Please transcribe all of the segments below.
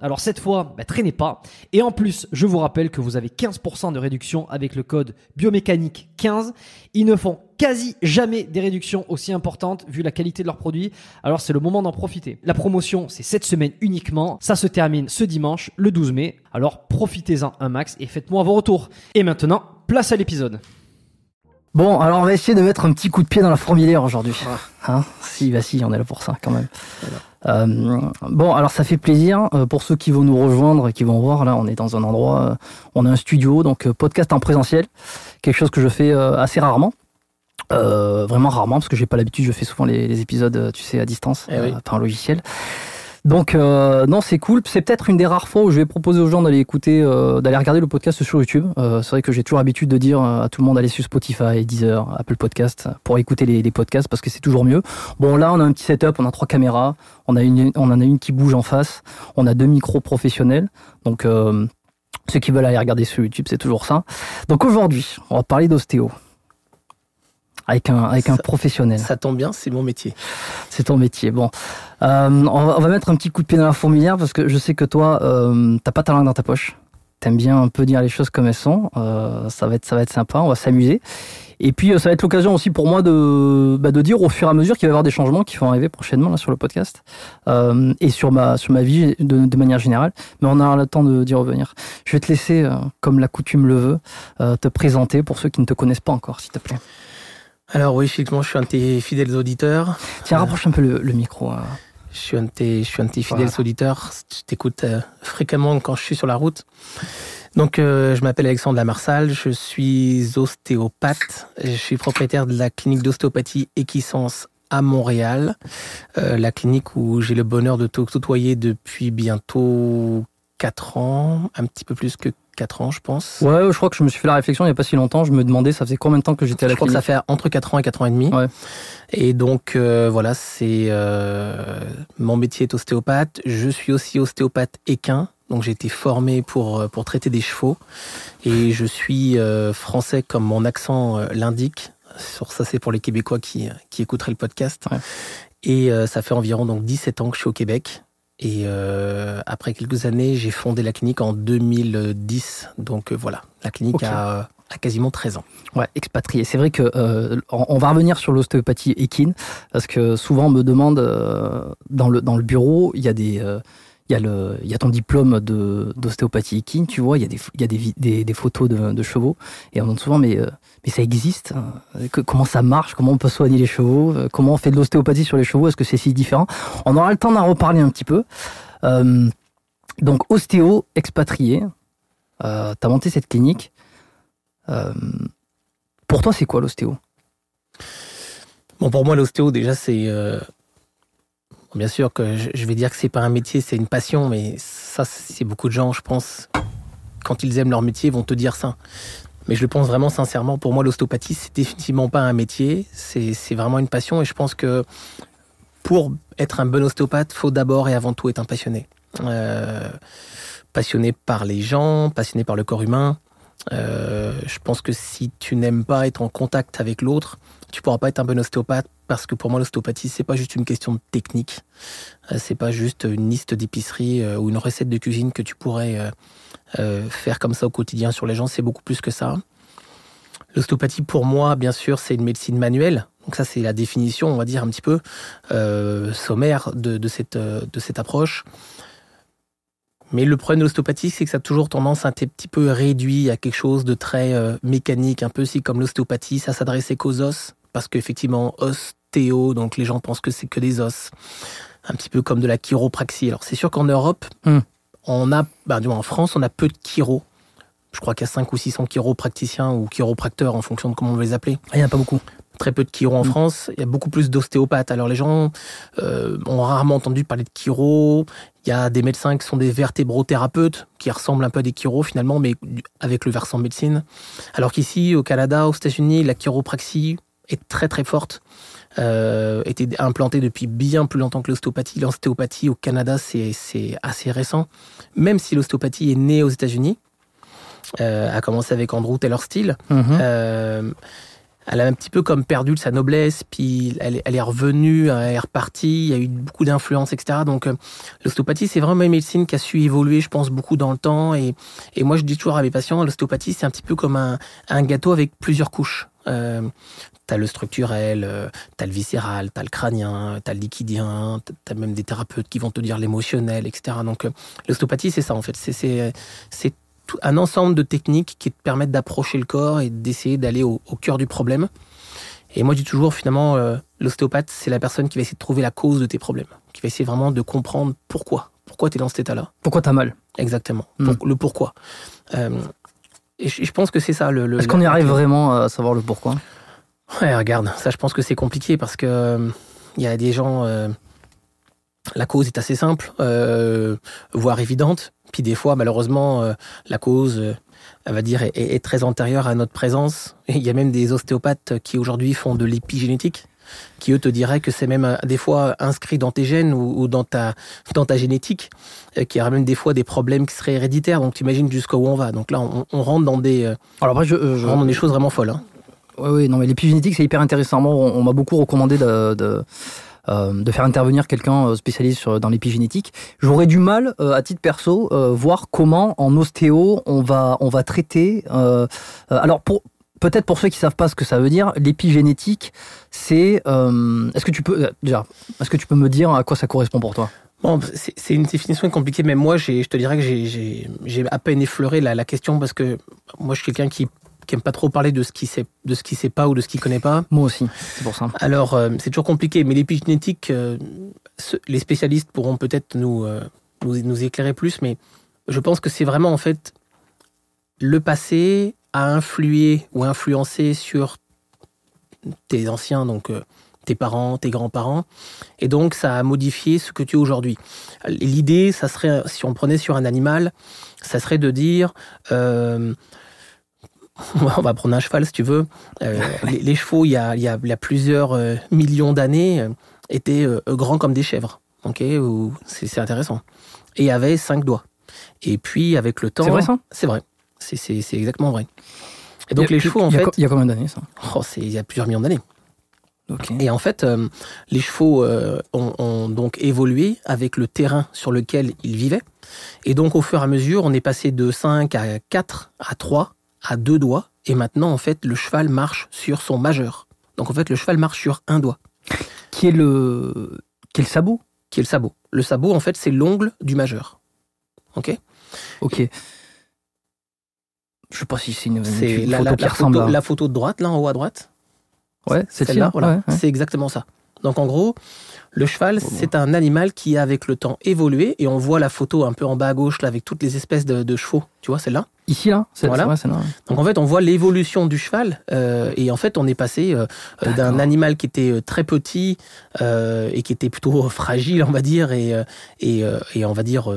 Alors cette fois, bah, traînez pas. Et en plus, je vous rappelle que vous avez 15% de réduction avec le code biomécanique 15. Ils ne font quasi jamais des réductions aussi importantes vu la qualité de leurs produits. Alors c'est le moment d'en profiter. La promotion, c'est cette semaine uniquement. Ça se termine ce dimanche, le 12 mai. Alors profitez-en un max et faites-moi vos retours. Et maintenant, place à l'épisode. Bon, alors on va essayer de mettre un petit coup de pied dans la fourmilière aujourd'hui. Hein? Si, bah si, on est là pour ça quand même. Euh, bon, alors ça fait plaisir euh, pour ceux qui vont nous rejoindre et qui vont voir. Là, on est dans un endroit, euh, on a un studio, donc podcast en présentiel, quelque chose que je fais assez rarement. Euh, vraiment rarement parce que j'ai pas l'habitude, je fais souvent les, les épisodes, tu sais, à distance, Eh oui. par un logiciel. Donc euh, non, c'est cool. C'est peut-être une des rares fois où je vais proposer aux gens d'aller écouter, euh, d'aller regarder le podcast sur YouTube. Euh, c'est vrai que j'ai toujours l'habitude de dire euh, à tout le monde d'aller sur Spotify, Deezer, Apple Podcast pour écouter les, podcasts parce que c'est toujours mieux. Bon là, on a un petit setup, on a trois caméras, on a une, on en a une qui bouge en face, on a deux micros professionnels. Donc ceux qui veulent aller regarder sur YouTube, c'est toujours ça. Donc aujourd'hui, on va parler d'ostéo avec un avec un professionnel. Ça tombe bien, c'est mon métier. C'est ton métier. Bon, Euh, on, va, on va mettre un petit coup de pied dans la fourmilière parce que je sais que toi, euh, t'as pas ta langue dans ta poche. T'aimes bien un peu dire les choses comme elles sont. Euh, ça va être, ça va être sympa. On va s'amuser. Et puis, euh, ça va être l'occasion aussi pour moi de, bah, de dire au fur et à mesure qu'il va y avoir des changements qui vont arriver prochainement là, sur le podcast euh, et sur ma, sur ma vie de, de manière générale. Mais on aura le temps d'y revenir. Je vais te laisser, euh, comme la coutume le veut, euh, te présenter pour ceux qui ne te connaissent pas encore, s'il te plaît. Alors oui, effectivement, je suis un de tes fidèles auditeurs. Tiens, Euh, rapproche un peu le, le micro. hein. Je suis un de tes, je suis un de tes fidèles Voilà. auditeurs. Je t'écoute euh, fréquemment quand je suis sur la route. Donc, euh, je m'appelle Alexandre Lamarsal, je suis ostéopathe. Je suis propriétaire de la clinique d'ostéopathie Equisens à Montréal, Euh, la clinique où j'ai le bonheur de te côtoyer depuis bientôt 4 ans, un petit peu plus que 4 ans, je pense. Ouais, je crois que je me suis fait la réflexion il n'y a pas si longtemps. Je me demandais, ça faisait combien de temps que j'étais à la Je crois que ça clinique fait entre 4 ans et 4 ans et demi. Ouais. Et donc, euh, voilà, c'est euh, mon métier est ostéopathe. Je suis aussi ostéopathe équin. Donc, j'ai été formé pour, euh, pour traiter des chevaux. Et je suis euh, français comme mon accent l'indique. Sur ça, c'est pour les Québécois qui, qui écouteraient le podcast. Ouais. Et ça fait environ donc 17 ans que je suis au Québec. Et euh, après quelques années, j'ai fondé la clinique en 2010. Donc euh, voilà, la clinique Ok. a, a quasiment 13 ans. Ouais, expatrié. C'est vrai que euh, on va revenir sur l'ostéopathie équine parce que souvent on me demande euh, dans le dans le bureau, il y a des euh, il y a le il y a ton diplôme d'ostéopathie équine, tu vois, il y a des il y a des, des, des photos de, de chevaux et on me demande souvent mais euh, mais ça existe que- comment ça marche, comment on peut soigner les chevaux, euh, comment on fait de l'ostéopathie sur les chevaux, est-ce que c'est si différent? On aura le temps d'en reparler un petit peu. Euh, donc ostéo expatrié, euh, t'as monté cette clinique. Euh, pour toi, c'est quoi l'ostéo? Bon, pour moi, l'ostéo, déjà, c'est. bien sûr que je vais dire que c'est pas un métier, c'est une passion, mais ça, c'est beaucoup de gens, je pense, quand ils aiment leur métier, vont te dire ça. Mais je le pense vraiment sincèrement. Pour moi, l'ostéopathie, c'est définitivement pas un métier, c'est vraiment une passion. Et je pense que pour être un bon ostéopathe, faut d'abord et avant tout être un passionné. Euh, passionné par les gens, passionné par le corps humain. Euh, je pense que si tu n'aimes pas être en contact avec l'autre, tu pourras pas être un bon ostéopathe parce que pour moi l'ostéopathie c'est pas juste une question de technique, Euh, c'est pas juste une liste d'épicerie euh, ou une recette de cuisine que tu pourrais faire comme ça au quotidien sur les gens, c'est beaucoup plus que ça. L'ostéopathie pour moi bien sûr c'est une médecine manuelle, donc ça c'est la définition on va dire un petit peu sommaire de, cette, de cette approche. Mais le problème de l'ostéopathie, c'est que ça a toujours tendance à être un petit peu réduit à quelque chose de très euh, mécanique, un peu si comme l'ostéopathie, ça s'adressait qu'aux os, parce qu'effectivement, ostéo, donc les gens pensent que c'est que des os, un petit peu comme de la chiropraxie. Alors c'est sûr qu'en Europe, Hmm. on a, bah, du moins en France, on a peu de chiro. Je crois qu'il y a 5 ou 600 chiropraticiens ou chiropracteurs en fonction de comment on veut les appeler Il n'y en a pas beaucoup. très peu de chiro en Mm. France. Il y a beaucoup plus d'ostéopathes. Alors les gens euh, ont rarement entendu parler de chiro. Il y a des médecins qui sont des vertébrothérapeutes, qui ressemblent un peu à des chiro finalement, mais avec le versant médecine. Alors qu'ici, au Canada, aux États-Unis, la chiropraxie est très très forte. Euh, était implantée depuis bien plus longtemps que l'ostéopathie. L'ostéopathie au Canada, c'est assez récent. Même si l'ostéopathie est née aux États-Unis, euh, a commencé avec Andrew Taylor Steele. Mhm. Euh, elle a un petit peu comme perdu de sa noblesse, puis elle, est- revenue, elle est repartie, il y a eu beaucoup d'influence, etc. Donc euh, l'ostéopathie, c'est vraiment une médecine qui a su évoluer, je pense, beaucoup dans le temps. Et, moi, je dis toujours à mes patients, l'ostéopathie, c'est un petit peu comme un, gâteau avec plusieurs couches. Euh, t'as le structurel, euh, t'as le viscéral, t'as le crânien, t'as le liquidien, t'as même des thérapeutes qui vont te dire l'émotionnel, etc. Donc euh, l'ostéopathie, c'est ça en fait. C'est tout- un ensemble de techniques qui te permettent d'approcher le corps et d'essayer d'aller au, au cœur du problème. Et moi, je dis toujours, finalement, euh, l'ostéopathe, c'est la personne qui va essayer de trouver la cause de tes problèmes, qui va essayer vraiment de comprendre pourquoi. Pourquoi tu es dans cet état-là Pourquoi t'as mal Exactement. Pour- le pourquoi. Euh, et je, je pense que c'est ça le. le- Est-ce qu'on y arrive vraiment à savoir le pourquoi? Ouais, regarde, ça, je pense que c'est compliqué parce que euh, il y a des gens. La cause est assez simple, euh, voire évidente. Puis des fois, malheureusement, euh, la cause, euh, elle va dire, est, est très antérieure à notre présence. Et il y a même des ostéopathes qui aujourd'hui font de l'épigénétique, qui eux te diraient que c'est même euh, des fois inscrit dans tes gènes ou, ou dans ta dans ta génétique, euh, qui a même des fois des problèmes qui seraient héréditaires. Donc tu imagines jusqu'où on va. Donc là, on, on rentre dans des, euh, Alors après, je, je- rentre dans des choses vraiment folles. hein. Oui, oui, non, mais l'épigénétique, c'est hyper intéressant. Moi, on, on m'a beaucoup recommandé de, de, de faire intervenir quelqu'un euh, spécialiste dans l'épigénétique. J'aurais du mal, euh, à titre perso, euh, voir comment en ostéo on va, on va traiter. euh, euh, alors. Peut-être pour ceux qui savent pas ce que ça veut dire, l'épigénétique, c'est. euh, est-ce que tu peux euh, déjà, est-ce que tu peux me dire à quoi ça correspond pour toi? Bon, c'est une définition compliquée, mais moi, je te dirais que j'ai- à peine effleuré la question parce que moi, je suis quelqu'un qui qui aime pas trop parler de ce qui sait de ce qui sait pas ou de ce qu'il connaît pas. Moi aussi, c'est pour ça. Alors, euh, c'est toujours compliqué, mais l'épigénétique, euh, ce- les spécialistes pourront peut-être nous, euh, nous nous éclairer plus, mais je pense que c'est vraiment en fait le passé a influé ou influencé sur tes anciens, donc tes parents, tes grands-parents. Et donc, ça a modifié ce que tu es aujourd'hui. L'idée, ça serait, si on prenait sur un animal, ça serait de dire, on va prendre un cheval si tu veux. Euh, les, les chevaux, il y a, il y a, il y a plusieurs euh, millions d'années, euh, étaient grands comme des chèvres. Ok, Ou- c'est c'est intéressant. Et avaient cinq doigts. Et puis, avec le temps. C'est vrai, ça C'est vrai. C'est- C'est c'est exactement vrai. Et donc, a- les chevaux, en fait. Il y a combien d'années ça? Oh, c'est il y a plusieurs millions d'années. Et en fait, les chevaux ont, ont donc évolué avec le terrain sur lequel ils vivaient. Et donc, au fur et à mesure, on est passé de 5 à 4, à 3, à 2 doigts. Et maintenant, en fait, le cheval marche sur son majeur. Donc, en fait, le cheval marche sur un doigt, Qui est le, qui est le sabot? Qui est le sabot? Le sabot, en fait, c'est l'ongle du majeur. OK? Ok. Je sais pas si c'est une, une la, photo la- qui la ressemble photo, à... la photo de droite, là, en haut à droite. Ouais, c'est là. voilà. ouais, ouais. C'est exactement ça. Donc en gros, le cheval, c'est un animal qui a avec le temps évolué et on voit la photo un peu en bas à gauche là avec toutes les espèces de, de chevaux, tu vois celle-là? Ici là, c'est Voilà. là. Donc en fait, on voit l'évolution du cheval euh, et en fait, on est passé euh, euh, d'un animal qui était très petit euh, et qui était plutôt fragile, on va dire, et, et, et on va dire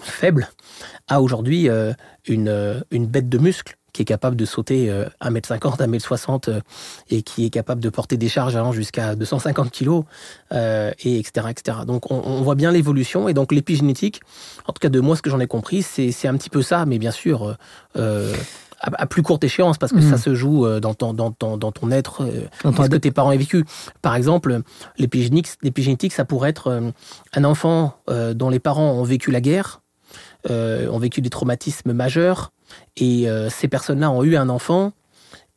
faible, à aujourd'hui une, une bête de muscle qui est capable de sauter euh, 1m50, 1m60 euh, et qui est capable de porter des charges allant jusqu'à 250 kg, euh, et etc., etc. Donc on, on voit bien l'évolution et donc l'épigénétique, en tout cas de moi ce que j'en ai compris, c'est c'est un petit peu ça, mais bien sûr euh, euh, à, à plus courte échéance parce que ça se joue euh, dans ton, dans ton, dans ton être, euh, Dans qu'est-ce que tes parents ont vécu. Par exemple, l'épigénétique, l'épigénétique, ça pourrait être euh, un enfant euh, dont les parents ont vécu la guerre, euh, ont vécu des traumatismes majeurs, et euh, ces personnes-là ont eu un enfant.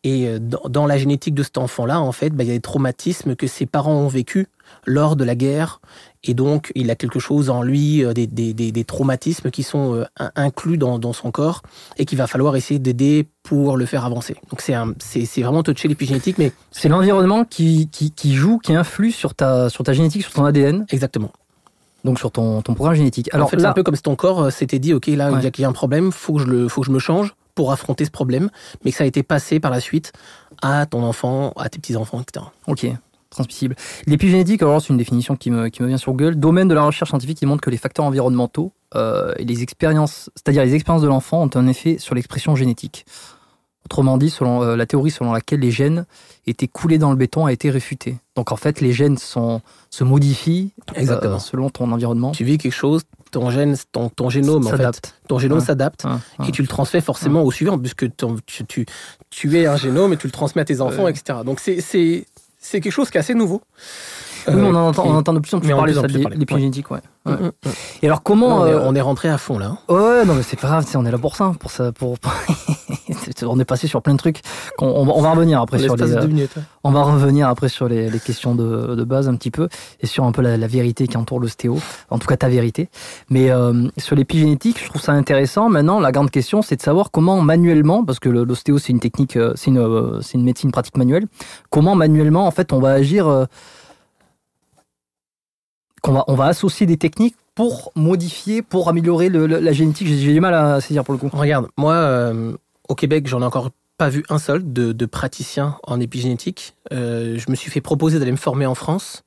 Et euh, dans, dans la génétique de cet enfant-là, en fait, bah, il y a des traumatismes que ses parents ont vécu lors de la guerre. Et donc, il a quelque chose en lui, euh, des, des- des- des traumatismes qui sont euh, in- inclus dans, dans son corps et qu'il va falloir essayer d'aider pour le faire avancer. Donc, c'est vraiment touché l'épigénétique, mais C'est l'environnement qui, qui, qui joue, qui influe sur ta, sur ta génétique, sur ton ADN, exactement. Donc sur ton, ton programme génétique. Alors en fait, c'est un peu comme si ton corps euh, s'était dit, OK, là, il y a- Ouais. il y a un problème, faut que, je le, faut que je me change pour affronter ce problème, mais que ça a été passé par la suite à ton enfant, à tes petits-enfants, etc. Ok, transmissible. L'épigénétique, alors c'est une définition qui me, qui me vient sur Google. Domaine de la recherche scientifique qui montre que les facteurs environnementaux euh, et les expériences, c'est-à-dire les expériences de l'enfant, ont un effet sur l'expression génétique. Autrement dit, selon euh, la théorie selon laquelle les gènes étaient coulés dans le béton a été réfutée. Donc en fait, les gènes sont, se modifient euh, Exactement. selon ton environnement. Tu vis quelque chose, ton gène, ton, ton génome, en fait, s'adapte. ton génome s'adapte. Ouais, ouais. Et tu le transmets forcément au suivant, puisque ton- tu, tu, tu es un génome et tu le transmets à tes enfants, etc. Donc c'est- quelque chose qui est assez nouveau. Oui, mais on, en Euh, entend, on entend de plus en plus parler de l'épigénétique. Ouais. Ouais. Mm, mm, mm. Et alors comment... on, est, euh, on est rentré à fond là. hein. Ouais, non, mais c'est pas grave, on est là pour ça, pour ça, pour. on est passé sur plein de trucs. qu'on- On, va, on va revenir après sur les. euh, on va revenir après sur les, les questions de, de base un petit peu et sur un peu la, la vérité qui entoure l'ostéo, en tout cas ta vérité. Mais euh, sur l'épigénétique, je trouve ça intéressant. Maintenant, la grande question, c'est de savoir comment manuellement, parce que l'ostéo c'est une technique, euh, c'est une, euh, c'est une médecine pratique manuelle. Comment manuellement, en fait, on va agir, euh, qu'on va, on va associer des techniques pour modifier, pour améliorer le- le- la génétique. J'ai j'ai du mal à saisir pour le coup. Regarde, moi, euh, au Québec, j'en ai encore pas vu un seul de, praticien en épigénétique. Euh, je me suis fait proposer d'aller me former en France.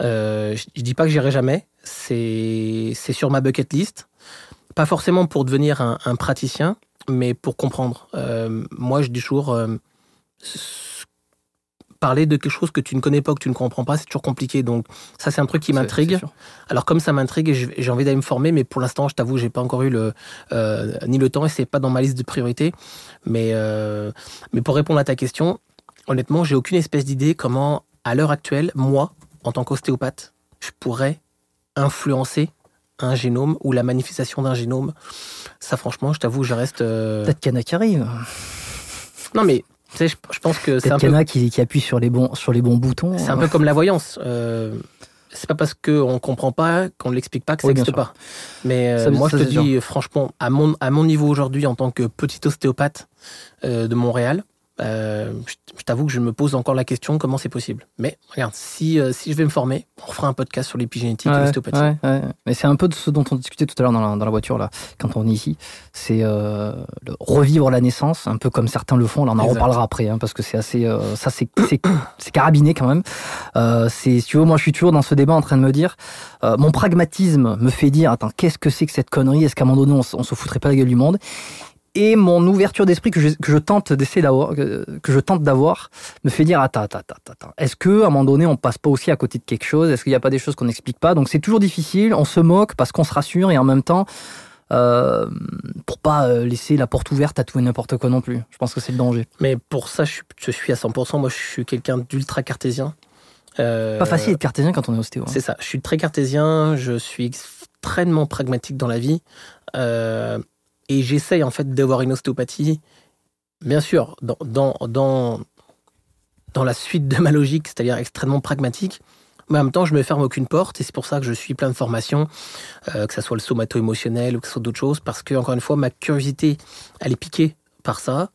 Euh, je, dis pas que j'irai jamais. C'est sur ma bucket list. Pas forcément pour devenir un, praticien, mais pour comprendre. Euh, moi, je dis toujours, parler de quelque chose que tu ne connais pas, que tu ne comprends pas, c'est toujours compliqué. Donc ça, c'est un truc qui m'intrigue. Alors comme ça m'intrigue, j'ai envie d'aller me former, mais pour l'instant, je t'avoue, j'ai pas encore eu le euh, ni le temps et c'est pas dans ma liste de priorités. Mais euh, mais pour répondre à ta question, honnêtement, j'ai aucune espèce d'idée comment, à l'heure actuelle, moi, en tant qu'ostéopathe, je pourrais influencer un génome ou la manifestation d'un génome. Ça, franchement, je t'avoue, je reste. euh, Peut-être qu'il y en a qui arrivent. Non, mais sais, je, je pense que c'est un y peu en a qui, qui appuient sur les bons, sur les bons boutons. C'est un peu comme la voyance. Euh, c'est pas parce qu'on comprend pas, qu'on ne l'explique pas que ça Oui, n'existe sûr. pas. Mais euh, Ça, moi, ça, je te dis, franchement, à mon, à mon niveau aujourd'hui, en tant que petit ostéopathe euh, de Montréal, Euh, je t'avoue que je me pose encore la question comment c'est possible. Mais regarde, si, euh, si je vais me former, on fera un podcast sur l'épigénétique et l'ostéopathie. ouais, ouais. Mais c'est un peu de ce dont on discutait tout à l'heure dans la, dans la voiture, là, quand on est ici. C'est euh, revivre la naissance, un peu comme certains le font. Là, on en Exact. reparlera après, hein, parce que c'est assez. euh, ça, c'est c'est- c'est carabiné quand même. Euh, c'est, si tu veux, moi, je suis toujours dans ce débat en train de me dire euh, mon pragmatisme me fait dire attends, qu'est-ce que c'est que cette connerie? Est-ce qu'à un moment donné, on, on se foutrait pas la gueule du monde? Et mon ouverture d'esprit que je, que je tente d'essayer d'avoir, que, que je tente d'avoir, me fait dire attends, attends, attends, attends. Est-ce que à un moment donné, on passe pas aussi à côté de quelque chose? Est-ce qu'il n'y a pas des choses qu'on n'explique pas? Donc c'est toujours difficile. On se moque parce qu'on se rassure et en même temps, euh, pour pas euh, laisser la porte ouverte à tout et n'importe quoi non plus. Je pense que c'est le danger. Mais pour ça, je suis, je suis à 100%. Moi, je suis quelqu'un d'ultra cartésien. Euh, Pas facile d'être cartésien quand on est ostéo. hein. C'est ça. Je suis très cartésien. Je suis extrêmement pragmatique dans la vie. Euh, et j'essaye en fait d'avoir une ostéopathie, bien sûr, dans, dans, dans, dans la suite de ma logique, c'est-à-dire extrêmement pragmatique. Mais en même temps, je me ferme aucune porte et c'est pour ça que je suis plein de formations, euh, que ce soit le somato-émotionnel ou que ce soit d'autres choses, parce que, encore une fois, ma curiosité, elle est piquée par ça.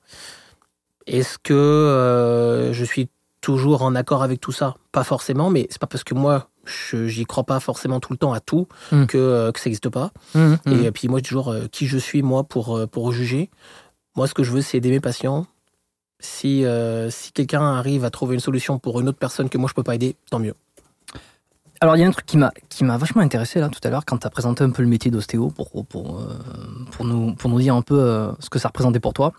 Est-ce que euh, je suis toujours en accord avec tout ça? Pas forcément, mais c'est pas parce que moi, j'y crois pas forcément tout le temps à tout Mm. que, euh, que ça n'existe pas. Mmh, mmh. Et puis moi, je dis toujours euh, qui je suis, moi, pour, euh, pour juger. Moi, ce que je veux, c'est aider mes patients. Si, euh, si quelqu'un arrive à trouver une solution pour une autre personne que moi, je peux pas aider, tant mieux. Alors, il y a un truc qui m'a qui m'a vachement intéressé là tout à l'heure quand tu as présenté un peu le métier d'ostéo pour pour euh, pour nous pour nous dire un peu euh, ce que ça représentait pour toi.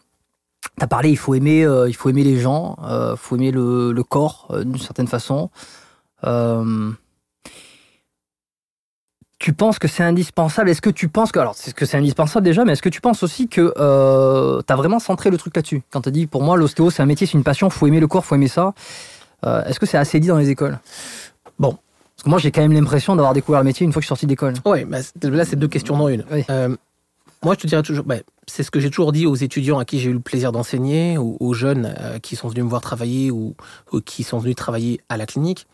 Tu as parlé, il faut aimer euh, il faut aimer les gens, il faut aimer le, le corps euh, d'une certaine façon. Euh, tu penses que c'est indispensable? Est-ce que tu penses que alors c'est ce que c'est indispensable déjà, mais est-ce que tu penses aussi que euh, tu as vraiment centré le truc là-dessus? Quand tu as dit pour moi l'ostéo c'est un métier, c'est une passion, faut aimer le corps, faut aimer ça. Euh, est-ce que c'est assez dit dans les écoles? Bon. Parce que moi, j'ai quand même l'impression d'avoir découvert le métier une fois que je suis sorti d'école. Bah, c'est- là, c'est deux questions dans une. Oui. Euh, moi, je te dirais toujours, bah, c'est ce que j'ai toujours dit aux étudiants à qui j'ai eu le plaisir d'enseigner, ou aux jeunes euh, qui sont venus me voir travailler ou, ou qui sont venus travailler à la clinique.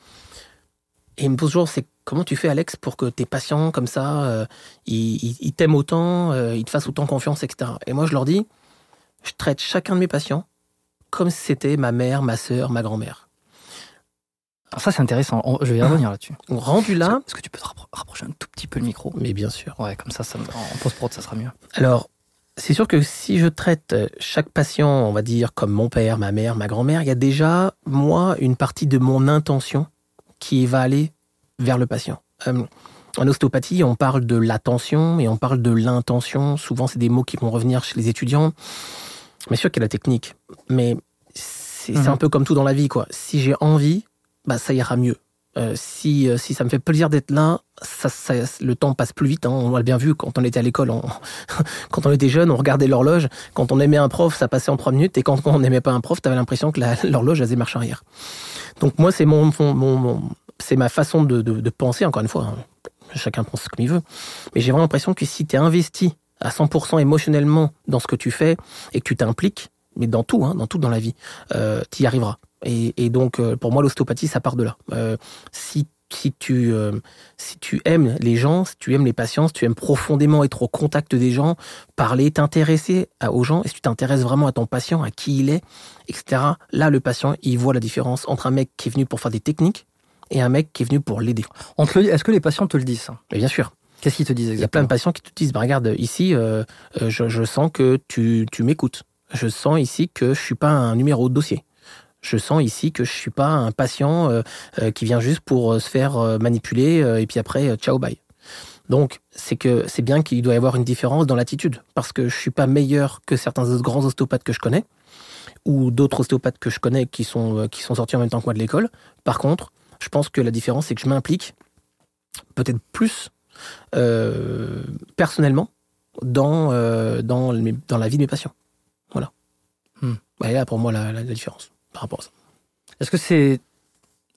Et ils me posent toujours, c'est comment tu fais, Alex, pour que tes patients comme ça, euh, ils, t'aiment autant, euh, ils te fassent autant confiance, etc. Et moi, je leur dis, je traite chacun de mes patients comme si c'était ma mère, ma sœur, ma grand-mère. Alors ça, c'est intéressant. On- je vais y revenir là-dessus. Rendu là, Est-ce que tu peux te rappro- rapprocher un tout petit peu le micro? Mais bien sûr. Ouais, comme ça, ça en post-prod, ça sera mieux. Alors, c'est sûr que si je traite euh, chaque patient, on va dire, comme mon père, ma mère, ma grand-mère, il y a déjà, moi, une partie de mon intention qui va aller vers le patient. Euh, en ostéopathie, on parle de l'attention et on parle de l'intention. Souvent, c'est des mots qui vont revenir chez les étudiants. Bien sûr qu'il y a la technique, mais c'est Mhm. un peu comme tout dans la vie, quoi. Si j'ai envie, bah, ça ira mieux. Euh, si, euh, si ça me fait plaisir d'être là, ça, ça- le temps passe plus vite. hein. On l'a bien vu quand on était à l'école. on- quand on était jeune, on regardait l'horloge. Quand on aimait un prof, ça passait en trois minutes. Et quand, on n'aimait pas un prof, tu avais l'impression que la- l'horloge elle faisait marche arrière. Donc moi, c'est mon, mon- mon- mon- c'est ma façon de, penser, encore une fois. hein. Chacun pense comme il veut. Mais j'ai vraiment l'impression que si tu es investi à 100% émotionnellement dans ce que tu fais et que tu t'impliques, mais dans tout, hein, dans tout dans la vie, tu y arriveras. Et, donc, euh, pour moi, l'ostéopathie, ça part de là. Euh, si, si, tu, euh, si tu aimes les gens, si tu aimes les patients, si tu aimes profondément être au contact des gens, parler, t'intéresser aux gens, et si tu t'intéresses vraiment à ton patient, à qui il est, etc., là, le patient, il voit la différence entre un mec qui est venu pour faire des techniques et un mec qui est venu pour l'aider. Est-ce que les patients te le disent Mais bien sûr. Qu'est-ce qu'ils te disent Il y a plein de exactement? patients qui te disent, bah, regarde, ici, euh, euh, je, je sens que tu, tu m'écoutes. Je sens ici que je suis pas un numéro de dossier. Je sens ici que je suis pas un patient euh, euh, qui vient juste pour se faire manipuler et puis après, ciao, bye. Donc, c'est que c'est bien qu'il doit y avoir une différence dans l'attitude. Parce que je suis pas meilleur que certains autres grands ostéopathes que je connais ou d'autres ostéopathes que je connais qui sont, qui sont sortis en même temps que moi de l'école. Par contre, je pense que la différence, c'est que je m'implique peut-être plus euh, personnellement dans, euh, dans, la vie de mes patients. Voilà. Hmm. Et là, pour moi, la, la- la différence par rapport à ça. Est-ce que c'est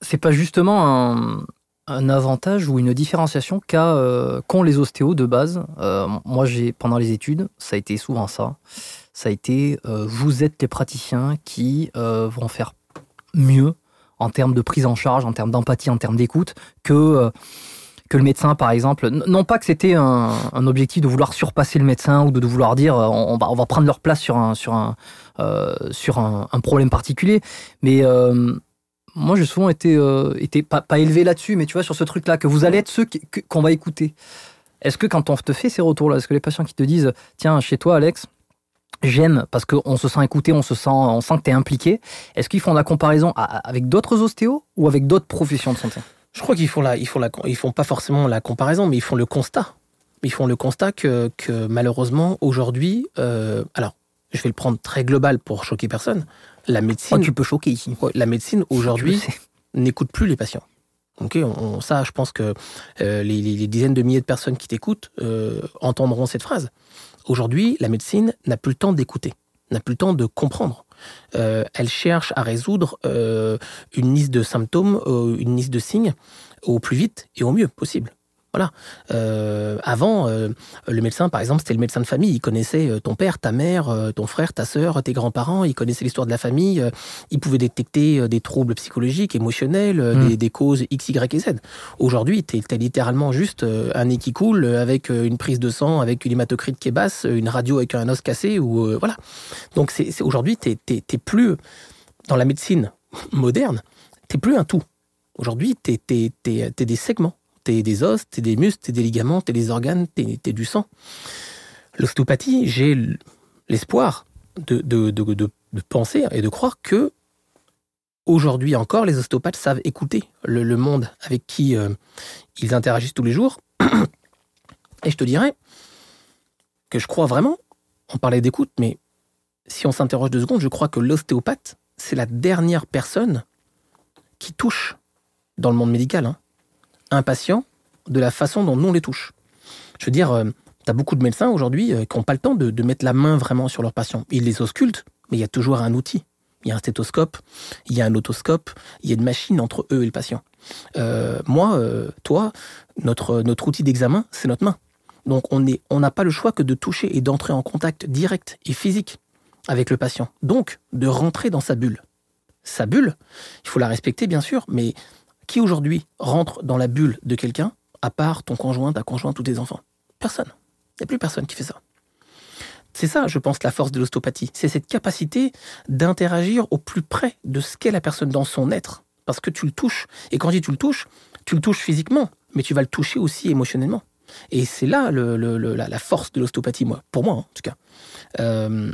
c'est pas justement un, un avantage ou une différenciation qu'a, euh, qu'ont les ostéos de base? Moi, j'ai pendant les études, ça a été souvent ça. Ça a été vous êtes les praticiens qui vont faire mieux en termes de prise en charge, en termes d'empathie, en termes d'écoute que euh, que le médecin, par exemple, non pas que c'était un, objectif de vouloir surpasser le médecin ou de, vouloir dire euh, on, va, prendre leur place sur un, sur un, euh, sur un, problème particulier, mais moi j'ai souvent été, été pas, élevé là-dessus, mais tu vois, sur ce truc-là, que vous allez être ceux qu'on va écouter. Est-ce que quand on te fait ces retours-là, est-ce que les patients qui te disent tiens, chez toi, Alex, j'aime parce qu'on se sent écouté, on se sent, on sent que tu es impliqué, est-ce qu'ils font la comparaison avec d'autres ostéos ou avec d'autres professions de santé? Je crois qu'ils font la, ils font la, ils font pas forcément la comparaison, mais ils font le constat. Ils font le constat que, que malheureusement aujourd'hui, euh, alors je vais le prendre très global pour choquer personne. La médecine, Oh, Tu peux choquer ici. La médecine aujourd'hui n'écoute plus les patients. Ok, on, ça, je pense que euh, les dizaines de milliers de personnes qui t'écoutent euh, entendront cette phrase. Aujourd'hui, la médecine n'a plus le temps d'écouter, n'a plus le temps de comprendre. Euh, elle cherche à résoudre euh, une liste de symptômes, euh, une liste de signes au plus vite et au mieux possible. Voilà. Euh, avant, euh, le médecin, par exemple, c'était le médecin de famille. Il connaissait euh, ton père, ta mère, ton frère, ta sœur, tes grands-parents. Il connaissait l'histoire de la famille. il pouvait détecter des troubles psychologiques, émotionnels, euh, Mm. des, des causes X, Y et Z. Aujourd'hui, tu es, littéralement juste un nez qui coule avec une prise de sang, avec une hématocrite qui est basse, une radio avec un os cassé. ou euh, voilà. Donc c'est aujourd'hui, tu n'es plus dans la médecine moderne, tu plus un tout. Aujourd'hui, tu es, des segments. Des os, des muscles, des ligaments, des organes, tu es, du sang. L'ostéopathie, j'ai l'espoir de, penser et de croire que aujourd'hui encore, les ostéopathes savent écouter le, le monde avec qui euh, ils interagissent tous les jours. Et je te dirais que je crois vraiment, on parlait d'écoute, mais si on s'interroge deux secondes, je crois que l'ostéopathe, c'est la dernière personne qui touche dans le monde médical hein, un patient de la façon dont on les touche. Je veux dire, tu as beaucoup de médecins aujourd'hui euh, qui n'ont pas le temps de, mettre la main vraiment sur leurs patients. Ils les auscultent, mais il y a toujours un outil. Il y a un stéthoscope, il y a un otoscope, il y a une machine entre eux et le patient. Euh, moi, euh, toi, notre, notre outil d'examen, c'est notre main. Donc on est- on n'a pas le choix que de toucher et d'entrer en contact direct et physique avec le patient. Donc de rentrer dans sa bulle. Sa bulle, il faut la respecter bien sûr, mais qui aujourd'hui rentre dans la bulle de quelqu'un, à part ton conjoint, ta conjointe ou tes enfants? Personne. Il n'y a plus personne qui fait ça. C'est ça, je pense, la force de l'ostéopathie. C'est cette capacité d'interagir au plus près de ce qu'est la personne dans son être. Parce que tu le touches. Et quand je dis tu le touches, tu le touches physiquement, mais tu vas le toucher aussi émotionnellement. Et c'est là la, force de l'ostéopathie, moi, pour moi en tout cas. Euh,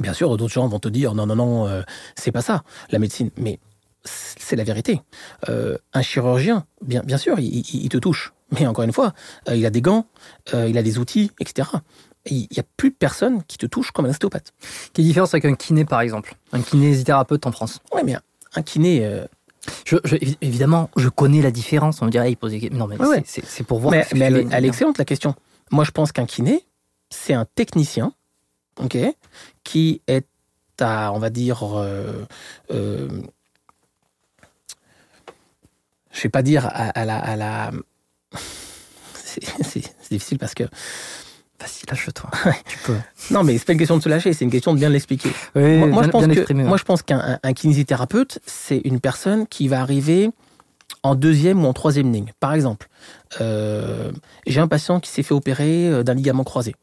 bien sûr, d'autres gens vont te dire non, non, non, euh, c'est pas ça, la médecine. Mais c'est la vérité. Euh, un chirurgien, bien, bien sûr, il, il- il te touche. Mais encore une fois, euh, il a des gants, euh, il a des outils, etc. Il n'y a plus personne qui te touche comme un ostéopathe. Quelle différence avec un kiné, par exemple? Un kinésithérapeute en France? Ouais, mais un- un kiné, je, je- évi- Évidemment, je connais la différence. On me dirait, il pose des. Non, mais Ouais, c'est- pour voir. mais, elle, est, elle est excellente la question. Moi, je pense qu'un kiné, c'est un technicien, ok, qui est à, on va dire, euh, euh, je vais pas dire à, à la, à la- c'est difficile parce que Vas-y, lâche-toi. tu peux. non, mais c'est pas une question de se lâcher, c'est une question de bien l'expliquer. Oui, moi, je pense que- moi, je pense qu'un un- un kinésithérapeute, c'est une personne qui va arriver en deuxième ou en troisième ligne. Par exemple, euh, j'ai un patient qui s'est fait opérer euh, d'un ligament croisé.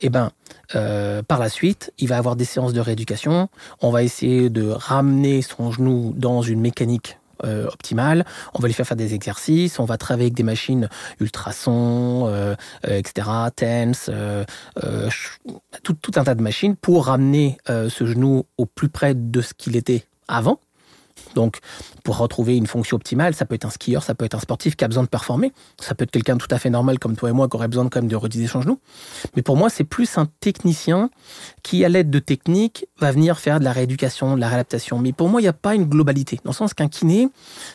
Eh ben, euh, par la suite, il va avoir des séances de rééducation. On va essayer de ramener son genou dans une mécanique euh, optimale. On va lui faire faire des exercices. On va travailler avec des machines ultrasons, euh, euh, etc., TENS, euh, euh, tout, un tas de machines pour ramener euh, ce genou au plus près de ce qu'il était avant. Donc, pour retrouver une fonction optimale, ça peut être un skieur, ça peut être un sportif qui a besoin de performer, ça peut être quelqu'un tout à fait normal comme toi et moi qui aurait besoin quand même de rediriger son genou. Mais pour moi, c'est plus un technicien qui, à l'aide de techniques, va venir faire de la rééducation, de la réadaptation. Mais pour moi, il n'y a pas une globalité. Dans le sens qu'un kiné,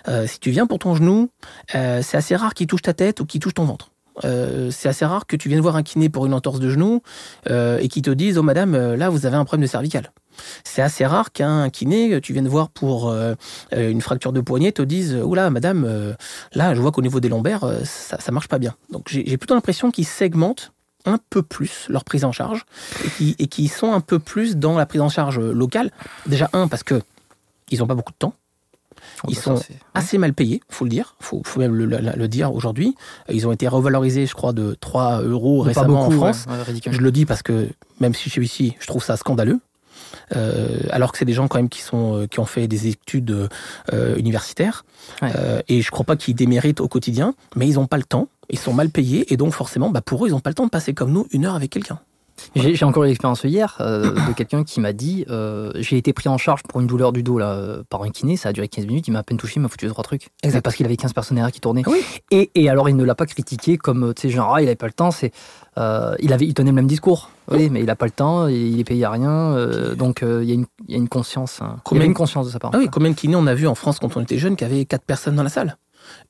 euh, si tu viens pour ton genou, euh, c'est assez rare qu'il touche ta tête ou qu'il touche ton ventre. Euh, c'est assez rare que tu viennes voir un kiné pour une entorse de genou et qu'il te dise Oh madame, là vous avez un problème de cervical. C'est assez rare qu'un kiné, tu viennes voir pour euh, euh, une fracture de poignet, te dise Oula madame, euh, là je vois qu'au niveau des lombaires, euh, ça, ça marche pas bien. Donc j'ai plutôt l'impression qu'ils segmentent un peu plus leur prise en charge et qui, et qui sont un peu plus dans la prise en charge locale. Déjà, un, parce que ils n'ont pas beaucoup de temps. Ils bah, sont assez mal payés, faut le dire, faut, faut même le, le- le dire aujourd'hui. Ils ont été revalorisés, je crois, de 3 euros récemment beaucoup, en France. ouais, ouais, ridicule. Je le dis parce que même si je suis ici, je trouve ça scandaleux. Euh, alors que c'est des gens quand même qui sont euh, qui ont fait des études euh, universitaires Ouais. Euh, et je crois pas qu'ils déméritent au quotidien, mais ils ont pas le temps, ils sont mal payés et donc forcément, bah pour eux, ils ont pas le temps de passer comme nous une heure avec quelqu'un. J'ai j'ai encore eu l'expérience hier euh, de quelqu'un qui m'a dit euh, j'ai été pris en charge pour une douleur du dos là, euh, par un kiné, ça a duré 15 minutes, il m'a à peine touché, il m'a foutu trois trucs. Exact. Parce qu'il avait 15 personnes derrière qui tournaient. Oui. et, et alors il ne l'a pas critiqué comme, tu sais, genre, ah, il avait pas le temps, c'est, euh, il, avait, il tenait le même discours. Oui, mais il a pas le temps, il est payé à rien, donc il y, a une- il y a une conscience. hein. Il y Combien- avait une conscience de sa part. Ah oui, combien de kinés on a vu en France quand on était jeune qui avait quatre personnes dans la salle?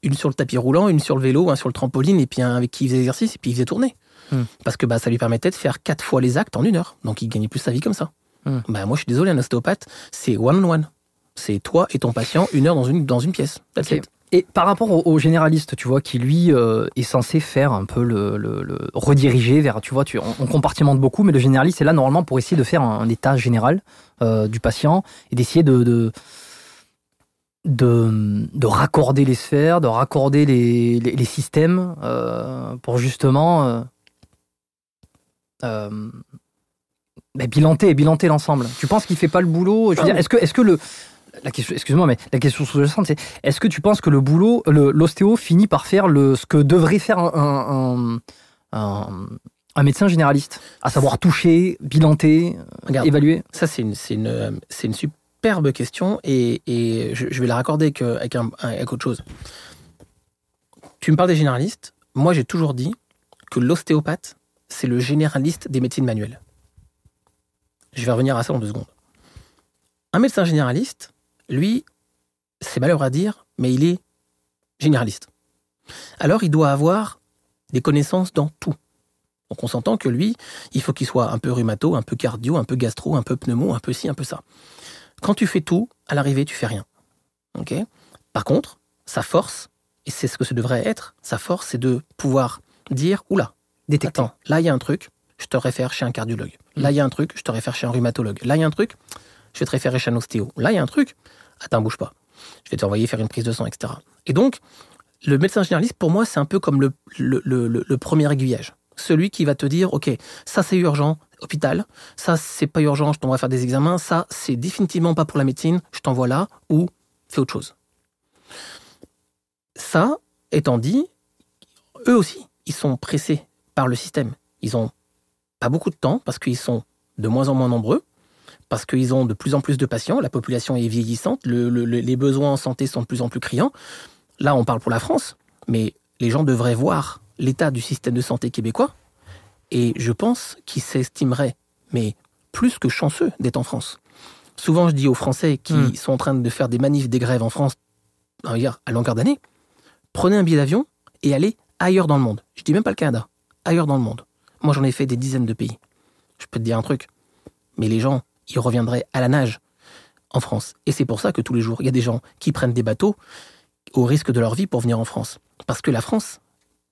Une sur le tapis roulant, une sur le vélo, un sur le trampoline, et puis un avec qui il faisait exercice, et puis il faisait tourner. Hmm. Parce que bah, ça lui permettait de faire quatre fois les actes en une heure. Donc il gagnait plus sa vie comme ça. Hmm. Bah, moi, je suis désolé, un ostéopathe, c'est one-on-one. C'est toi et ton patient, une heure dans une, dans une pièce. That's Ok. it. Et par rapport au, au généraliste, tu vois, qui lui euh, est censé faire un peu le, le- le- rediriger vers, tu vois, tu, on, on compartimente beaucoup, mais le généraliste est là normalement pour essayer de faire un, un état général euh, du patient et d'essayer de, de, de, de raccorder les sphères, de raccorder les, les, les systèmes euh, pour justement euh, euh, ben, bilanter, bilanter l'ensemble. Tu penses qu'il fait pas le boulot Je veux dire, est-ce que, est-ce que le la question, excuse-moi, mais la question sous-jacente, c'est est-ce que tu penses que le boulot, le- l'ostéo finit par faire le, ce que devrait faire un, un, un- médecin généraliste, à savoir toucher, bilanter, euh, Regarde. évaluer? Ça, c'est une, c'est une, c'est une superbe question et, et je, je vais la raccorder avec, euh, avec, un- avec autre chose. Tu me parles des généralistes. Moi, j'ai toujours dit que l'ostéopathe, c'est le généraliste des médecines manuelles. Je vais revenir à ça en deux secondes. Un médecin généraliste, lui, c'est malheureux à dire, mais il est généraliste. Alors, il doit avoir des connaissances dans tout. Donc, on s'entend que lui, il faut qu'il soit un peu rhumato, un peu cardio, un peu gastro, un peu pneumo, un peu ci, un peu ça. Quand tu fais tout, à l'arrivée, tu fais rien. Par contre, sa force, et c'est ce que ce devrait être, sa force, c'est de pouvoir dire oula, détecter. attends, là, il y a un truc, je te réfère chez un cardiologue. Là, il y a un truc, je te réfère chez un rhumatologue. Là, il y a un truc, je vais te référer chez un ostéo. Là, il y a un truc, attends, bouge pas. Je vais t'envoyer faire une prise de sang, etc. Et donc, le médecin généraliste, pour moi, c'est un peu comme le, le, le- le- le premier aiguillage. Celui qui va te dire, OK, ça c'est urgent, hôpital, ça c'est pas urgent, je t'envoie faire des examens, ça c'est définitivement pas pour la médecine, je t'envoie là, ou fais autre chose. Ça, étant dit, eux aussi, ils sont pressés par le système. Ils ont pas beaucoup de temps parce qu'ils sont de moins en moins nombreux, parce qu'ils ont de plus en plus de patients, la population est vieillissante, le- le- le- les besoins en santé sont de plus en plus criants. Là, on parle pour la France, mais les gens devraient voir l'état du système de santé québécois, et je pense qu'ils s'estimeraient, mais plus que chanceux d'être en France. Souvent, je dis aux Français qui Hmm. sont en train de faire des manifs, des grèves en France, à longueur d'année, prenez un billet d'avion et allez ailleurs dans le monde. Je dis même pas le Canada, ailleurs dans le monde. Moi, j'en ai fait des dizaines de pays. Je peux te dire un truc, mais les gens, ils reviendraient à la nage en France. Et c'est pour ça que tous les jours, il y a des gens qui prennent des bateaux au risque de leur vie pour venir en France. Parce que la France,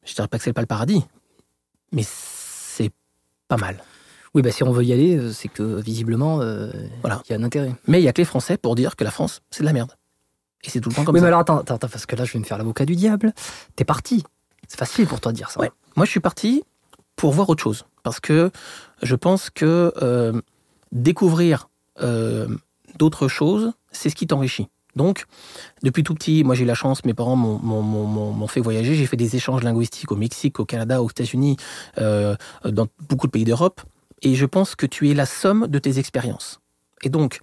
je dirais pas que c'est pas le paradis, mais c'est pas mal. Oui, bah, si on veut y aller, euh, c'est que visiblement, euh, Voilà. il y a un intérêt. Mais il y a que les Français pour dire que la France, c'est de la merde. Et c'est tout le temps comme oui, ça. mais alors attends, attends, attends, parce que là, je vais me faire l'avocat du diable. T'es parti. C'est facile pour toi de dire ça. Ouais. Moi, je suis parti pour voir autre chose. Parce que je pense que euh, découvrir euh, d'autres choses, c'est ce qui t'enrichit. Donc, depuis tout petit, moi j'ai eu la chance, mes parents m'ont- fait voyager. J'ai fait des échanges linguistiques au Mexique, au Canada, aux États-Unis, euh, dans beaucoup de pays d'Europe. Et je pense que tu es la somme de tes expériences. Et donc,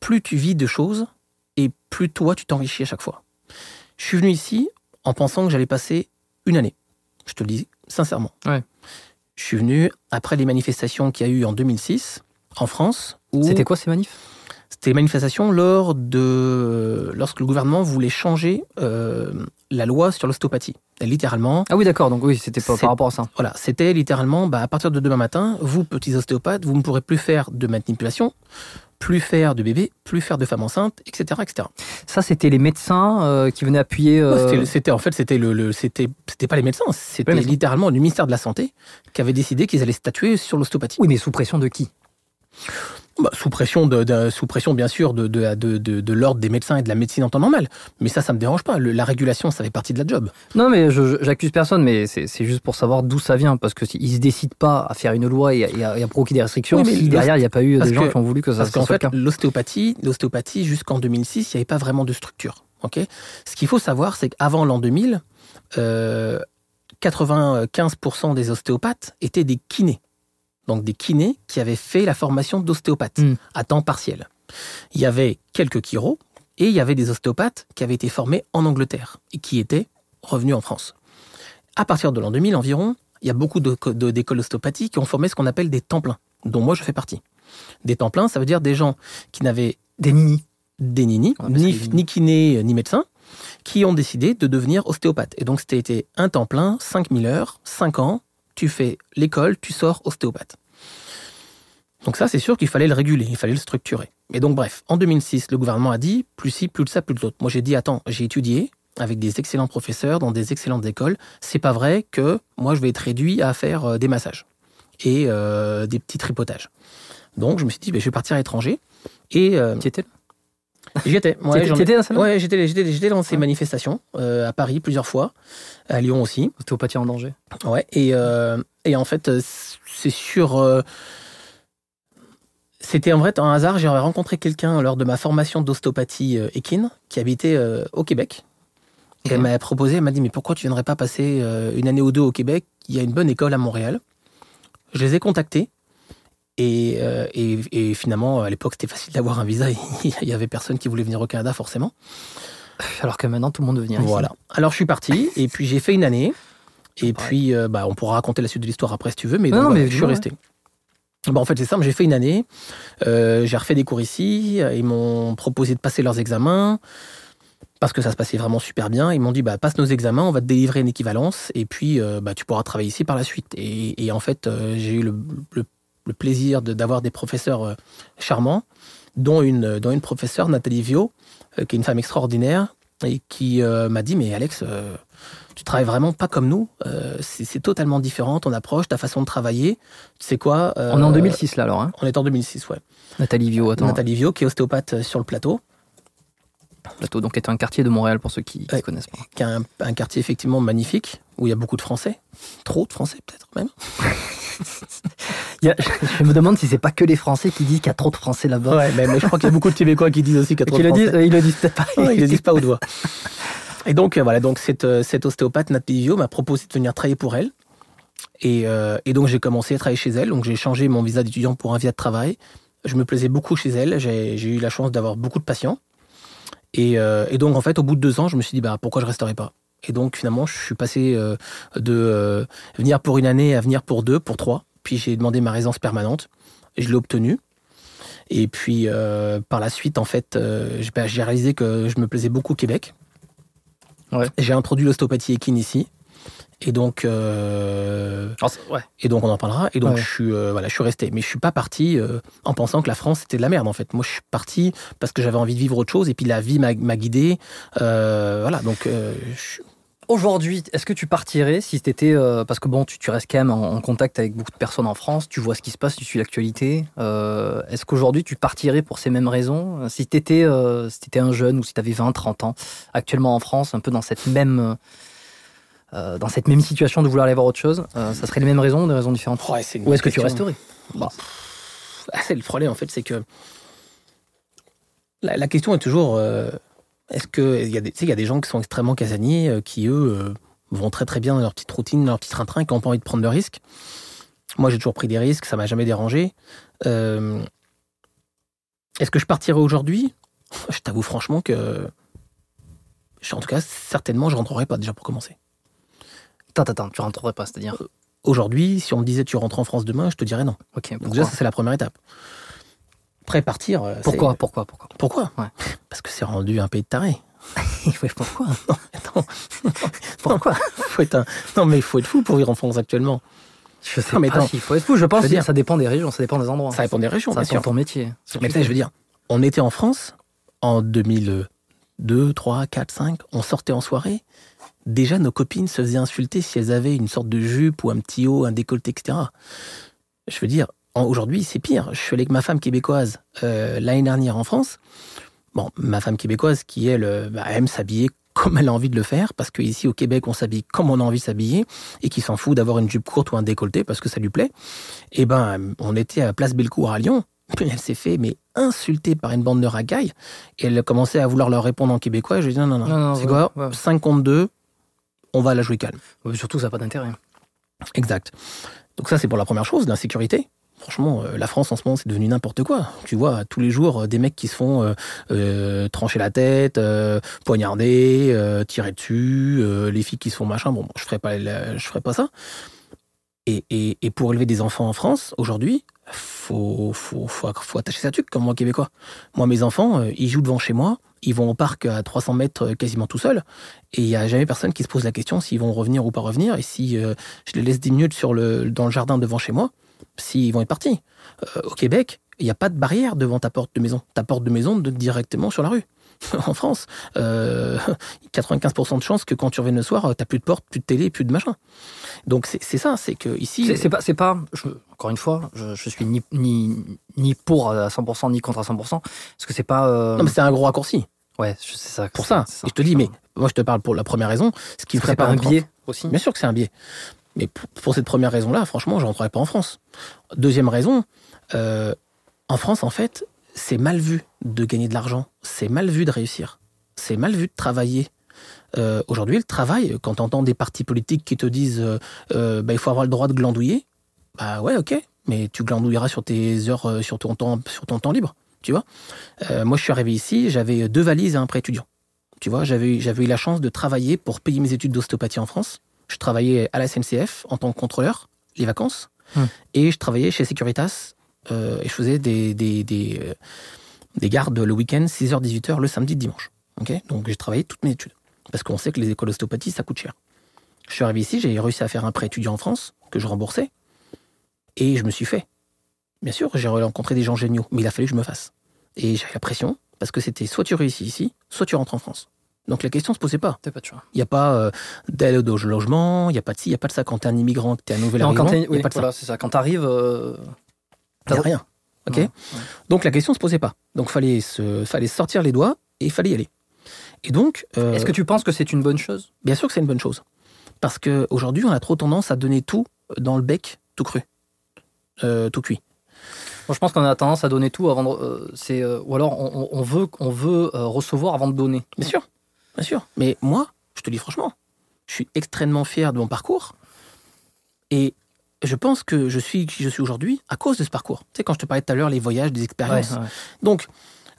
plus tu vis de choses, et plus toi tu t'enrichis à chaque fois. Je suis venu ici en pensant que j'allais passer une année. Je te le dis sincèrement. Ouais. Je suis venu après les manifestations qu'il y a eu en 2006 en France. C'était quoi ces manifs? C'était les manifestations lors de lorsque le gouvernement voulait changer euh, la loi sur l'ostéopathie. Littéralement, Ah oui, d'accord, donc oui, c'était par rapport à ça. voilà, c'était littéralement, bah, à partir de demain matin, vous petits ostéopathes, vous ne pourrez plus faire de manipulation, plus faire de bébés, plus faire de femmes enceintes, etc., etc. Ça, c'était les médecins euh, qui venaient appuyer. euh, Ouais, c'était- en fait, c'était le, le- c'était, c'était pas les médecins, c'était littéralement le ministère de la santé qui avait décidé qu'ils allaient statuer sur l'ostéopathie. Oui, mais sous pression de qui? Bah, sous pression, de, de- sous pression bien sûr de, de, de, de- de l'ordre des médecins et de la médecine en temps normal. Mais ça, ça me dérange pas. Le- la régulation, ça fait partie de la job. Non, mais j'accuse personne, mais c'est juste pour savoir d'où ça vient. Parce que s'ils se décident pas à faire une loi et à, et à- et à provoquer des restrictions, Oui, mais si derrière il n'y a pas eu des gens que- qui ont voulu que ça, Parce qu'en fait, l'ostéopathie, l'ostéopathie jusqu'en 2006, il n'y avait pas vraiment de structure. Ok? Ce qu'il faut savoir, c'est qu'avant l'an 2000, euh, 95% des ostéopathes étaient des kinés. Donc des kinés qui avaient fait la formation d'ostéopathe Mm. à temps partiel. Il y avait quelques chiros et il y avait des ostéopathes qui avaient été formés en Angleterre et qui étaient revenus en France. À partir de l'an 2000 environ, il y a beaucoup de- de- d'écoles d'ostéopathie qui ont formé ce qu'on appelle des temps pleins, dont moi je fais partie. Des temps pleins, ça veut dire des gens qui n'avaient Des des ni, des nini. ni kiné, ni médecin, qui ont décidé de devenir ostéopathe. Et donc, c'était un temps plein, 5000 heures, 5 ans, tu fais l'école, tu sors ostéopathe. Donc ça, c'est sûr qu'il fallait le réguler, il fallait le structurer. Et donc, bref, en 2006, le gouvernement a dit, plus ci, plus de ça, plus de l'autre. Moi, j'ai dit, attends, j'ai étudié avec des excellents professeurs dans des excellentes écoles. C'est pas vrai que moi, je vais être réduit à faire euh, des massages et euh, des petits tripotages. Donc, je me suis dit, ben, je vais partir à l'étranger. Et euh, là? J'y étais. Ouais, T'étais- dans Ouais, j'étais, j'étais, dans ces Ouais. manifestations euh, à Paris plusieurs fois, à Lyon aussi. Ostéopathie en danger. Ouais. Et, euh, et en fait, euh, c'est sur. euh, c'était en vrai un hasard. J'avais rencontré quelqu'un lors de ma formation d'ostéopathie équine qui habitait au Québec. Et elle Ok. m'a proposé, elle m'a dit Mais pourquoi tu viendrais pas passer une année ou deux au Québec? Il y a une bonne école à Montréal. Je les ai contactés. Et, euh, et, et finalement, à l'époque, c'était facile d'avoir un visa. Il y avait personne qui voulait venir au Canada, forcément. Alors que maintenant tout le monde veut venir ici. Voilà. Alors je suis parti et puis j'ai fait une année. Et puis euh, bah, on pourra raconter la suite de l'histoire après si tu veux, mais, Non, donc, mais je suis resté. Bah, en fait c'est simple, j'ai fait une année, euh, j'ai refait des cours ici, ils m'ont proposé de passer leurs examens parce que ça se passait vraiment super bien. Ils m'ont dit bah, passe nos examens, on va te délivrer une équivalence et puis euh, bah, tu pourras travailler ici par la suite. Et, et en fait j'ai eu le, le- le plaisir de- d'avoir des professeurs euh, charmants, dont une, dont une professeure, Nathalie Vio, euh, qui est une femme extraordinaire et qui euh, m'a dit mais Alex euh, tu travailles vraiment pas comme nous Euh, c'est totalement différent ton approche ta façon de travailler tu sais quoi euh, On est en 2006 là alors. Hein. on est en 2006 ouais Nathalie Vio, attends. Nathalie Vio qui est ostéopathe euh, sur le plateau Plateau, donc est un quartier de Montréal pour ceux qui ne connaissent pas. qui a un, un quartier effectivement magnifique où il y a beaucoup de Français trop de Français peut-être même Il y a- je me demande si c'est pas que les Français qui disent qu'il y a trop de Français là-bas. ouais mais, mais je crois qu'il y a beaucoup de Québécois qui disent aussi qu'il y a trop de le Français. disent, ils le disent peut-être pas. Ouais, ils le disent pas au doigt. Et donc, euh, voilà, donc cette, euh, cette ostéopathe, Nathalie m'a proposé de venir travailler pour elle. Et, euh, et donc, j'ai commencé à travailler chez elle. Donc, j'ai changé mon visa d'étudiant pour un visa de travail. Je me plaisais beaucoup chez elle. J'ai eu la chance d'avoir beaucoup de patients. Et, euh, et donc, en fait, au bout de deux ans, je me suis dit, bah, pourquoi je resterais pas? Et donc, finalement, je suis passé euh, de euh, venir pour une année à venir pour deux, pour trois. Puis, j'ai demandé ma résidence permanente. Je l'ai obtenue. Et puis, euh, par la suite, en fait, euh, j'ai bah, j'ai réalisé que je me plaisais beaucoup au Québec. Ouais. J'ai introduit l'ostéopathie équine ici. Et donc, euh, ouais. et donc, on en parlera. Et donc, Ouais. je, suis, euh, voilà, je suis resté. Mais je suis pas parti euh, en pensant que la France, c'était de la merde, en fait. Moi, je suis parti parce que j'avais envie de vivre autre chose. Et puis, la vie m'a guidé. Euh, voilà, donc, je- Aujourd'hui, est-ce que tu partirais si euh, parce que bon, tu, tu restes quand même en, en contact avec beaucoup de personnes en France, tu vois ce qui se passe, tu suis l'actualité. est-ce qu'aujourd'hui tu partirais pour ces mêmes raisons? Si tu étais, si t'étais un jeune ou si tu avais 20, 30 ans, actuellement en France, un peu dans cette même euh, dans cette même situation de vouloir aller voir autre chose, euh, ça serait les mêmes raisons des raisons différentes c'est une Ou est-ce que tu resterais? Bah, Ah, c'est le problème en fait, c'est que la, la question est toujours euh, est-ce que il y a des il y a des gens qui sont extrêmement casaniers euh, qui eux vont très très bien dans leur petite routine, dans leur petit train-train, qui n'ont pas envie de prendre de risques. Moi, j'ai toujours pris des risques, ça m'a jamais dérangé. Est-ce que je partirai aujourd'hui? Je t'avoue franchement que en tout cas, certainement, je rentrerai pas déjà pour commencer. Attends, attends, tu rentrerais pas, c'est-à-dire Aujourd'hui, si on me disait tu rentres en France demain, je te dirais non. Ok, Donc déjà, ça c'est la première étape. Après partir, euh, pourquoi, pourquoi, pourquoi? Pourquoi? Ouais. Parce que c'est rendu un pays de tarés. Pourquoi? Attends, Pourquoi? Faut être un... Non, mais il faut être fou pour vivre en France actuellement. Je sais Non, mais pas s'il faut être fou. Je pense Je que dire- ça dépend des régions, ça dépend des endroits. Ça dépend des régions, Ça bien dépend de ton métier. Mais je veux dire, on était en France en 2002, 3, 4, 5, on sortait en soirée. Déjà, nos copines se faisaient insulter si elles avaient une sorte de jupe ou un petit haut, un décolleté, etc. Je veux dire, aujourd'hui, c'est pire. Je suis allé avec ma femme québécoise euh, l'année dernière en France. Bon, ma femme québécoise qui, elle, euh, bah, aime s'habiller comme elle a envie de le faire, parce qu'ici au Québec, on s'habille comme on a envie de s'habiller, et qui s'en fout d'avoir une jupe courte ou un décolleté parce que ça lui plaît. Et ben, on était à Place Bellecour à Lyon, elle s'est fait mais insultée par une bande de racailles, et elle a commencé à vouloir leur répondre en québécois, et je lui ai dit non, non, non, Non, non, c'est ouais, quoi? ouais. 5 contre 2, on va la jouer calme. Surtout, ça n'a pas d'intérêt. Exact. Donc ça, c'est pour la première chose, l'insécurité. Franchement, euh, la France en ce moment, c'est devenu n'importe quoi. Tu vois, tous les jours, euh, des mecs qui se font euh, euh, trancher la tête, euh, poignarder, tirer dessus, les filles qui se font machin. Bon, je ferai pas, la- je ferai pas ça. Et, et, et pour élever des enfants en France, aujourd'hui, faut, faut, faut, faut attacher sa tuque, comme moi, québécois. Moi, mes enfants, ils jouent devant chez moi, ils vont au parc à 300 mètres euh, quasiment tout seuls, et il n'y a jamais personne qui se pose la question s'ils vont revenir ou pas revenir, et si euh, je les laisse 10 minutes dans le jardin devant chez moi, s'ils vont être partis. Euh, au Québec, il n'y a pas de barrière devant ta porte de maison. Ta porte de maison donne directement sur la rue. en France, euh, 95% de chances que quand tu reviennes le soir, tu plus de porte, plus de télé, plus de machin. Donc c'est ça, c'est que ici... C'est c'est pas, c'est pas je- encore une fois, je, je suis ni, ni, ni pour à 100%, ni contre à 100%, parce que c'est pas. euh, Non, mais c'est un gros raccourci. ouais, c'est ça. Pour ça. Et je te dis, mais moi je te parle pour la première raison, ce qui me ferait c'est pas un biais aussi. Bien sûr que c'est un biais. Mais pour, pour cette première raison-là, franchement, je rentrerai pas en France. Deuxième raison, euh, en France, en fait, c'est mal vu de gagner de l'argent. C'est mal vu de réussir. C'est mal vu de travailler. Euh, Aujourd'hui, le travail, quand tu entends des partis politiques qui te disent euh, euh, bah, il faut avoir le droit de glandouiller, bah ouais, ok, mais tu glandouilleras sur tes heures, sur ton temps, sur ton temps libre, tu vois. Moi, je suis arrivé ici, j'avais deux valises et un prêt étudiant. Tu vois, j'avais eu la chance de travailler pour payer mes études d'ostéopathie en France. Je travaillais à la SNCF en tant que contrôleur, les vacances, Hmm. et je travaillais chez Securitas, euh, et je faisais des, des, des, euh, des gardes le week-end, 6h, 18h, le samedi, dimanche. Ok? Donc j'ai travaillé toutes mes études. Parce qu'on sait que les écoles d'ostéopathie, ça coûte cher. Je suis arrivé ici, j'ai réussi à faire un prêt étudiant en France, que je remboursais, et je me suis fait. Bien sûr, j'ai rencontré des gens géniaux, mais il a fallu que je me fasse. Et j'avais la pression, parce que c'était soit tu réussis ici, soit tu rentres en France. Donc la question se posait pas. T'as pas de choix. Il n'y a pas euh, d'aide au logement, il n'y a pas de ci, il n'y a pas de ça. Quand tu es un immigrant, que tu es un nouvel Non, arrivant, quand t'es- a oui, pas de ça. voilà, c'est ça. Quand t'arrives, euh, Il n'y a rien. Ok Ouais, Donc la question se posait pas. Donc fallait se, fallait sortir les doigts et il fallait y aller. Et donc, euh, Est-ce que tu penses que c'est une bonne chose? Bien sûr que c'est une bonne chose. Parce qu'aujourd'hui, on a trop tendance à donner tout dans le bec, tout cru, Euh, tout cuit. Moi, je pense qu'on a tendance à donner tout avant de, euh, c'est, euh, ou alors on, on- veut, on veut euh, recevoir avant de donner. Bien sûr, bien sûr. Mais moi, je te dis franchement, je suis extrêmement fier de mon parcours. Et je pense que je suis qui je suis aujourd'hui à cause de ce parcours. Tu sais, quand je te parlais tout à l'heure, les voyages, des expériences. Ouais, ouais. Donc,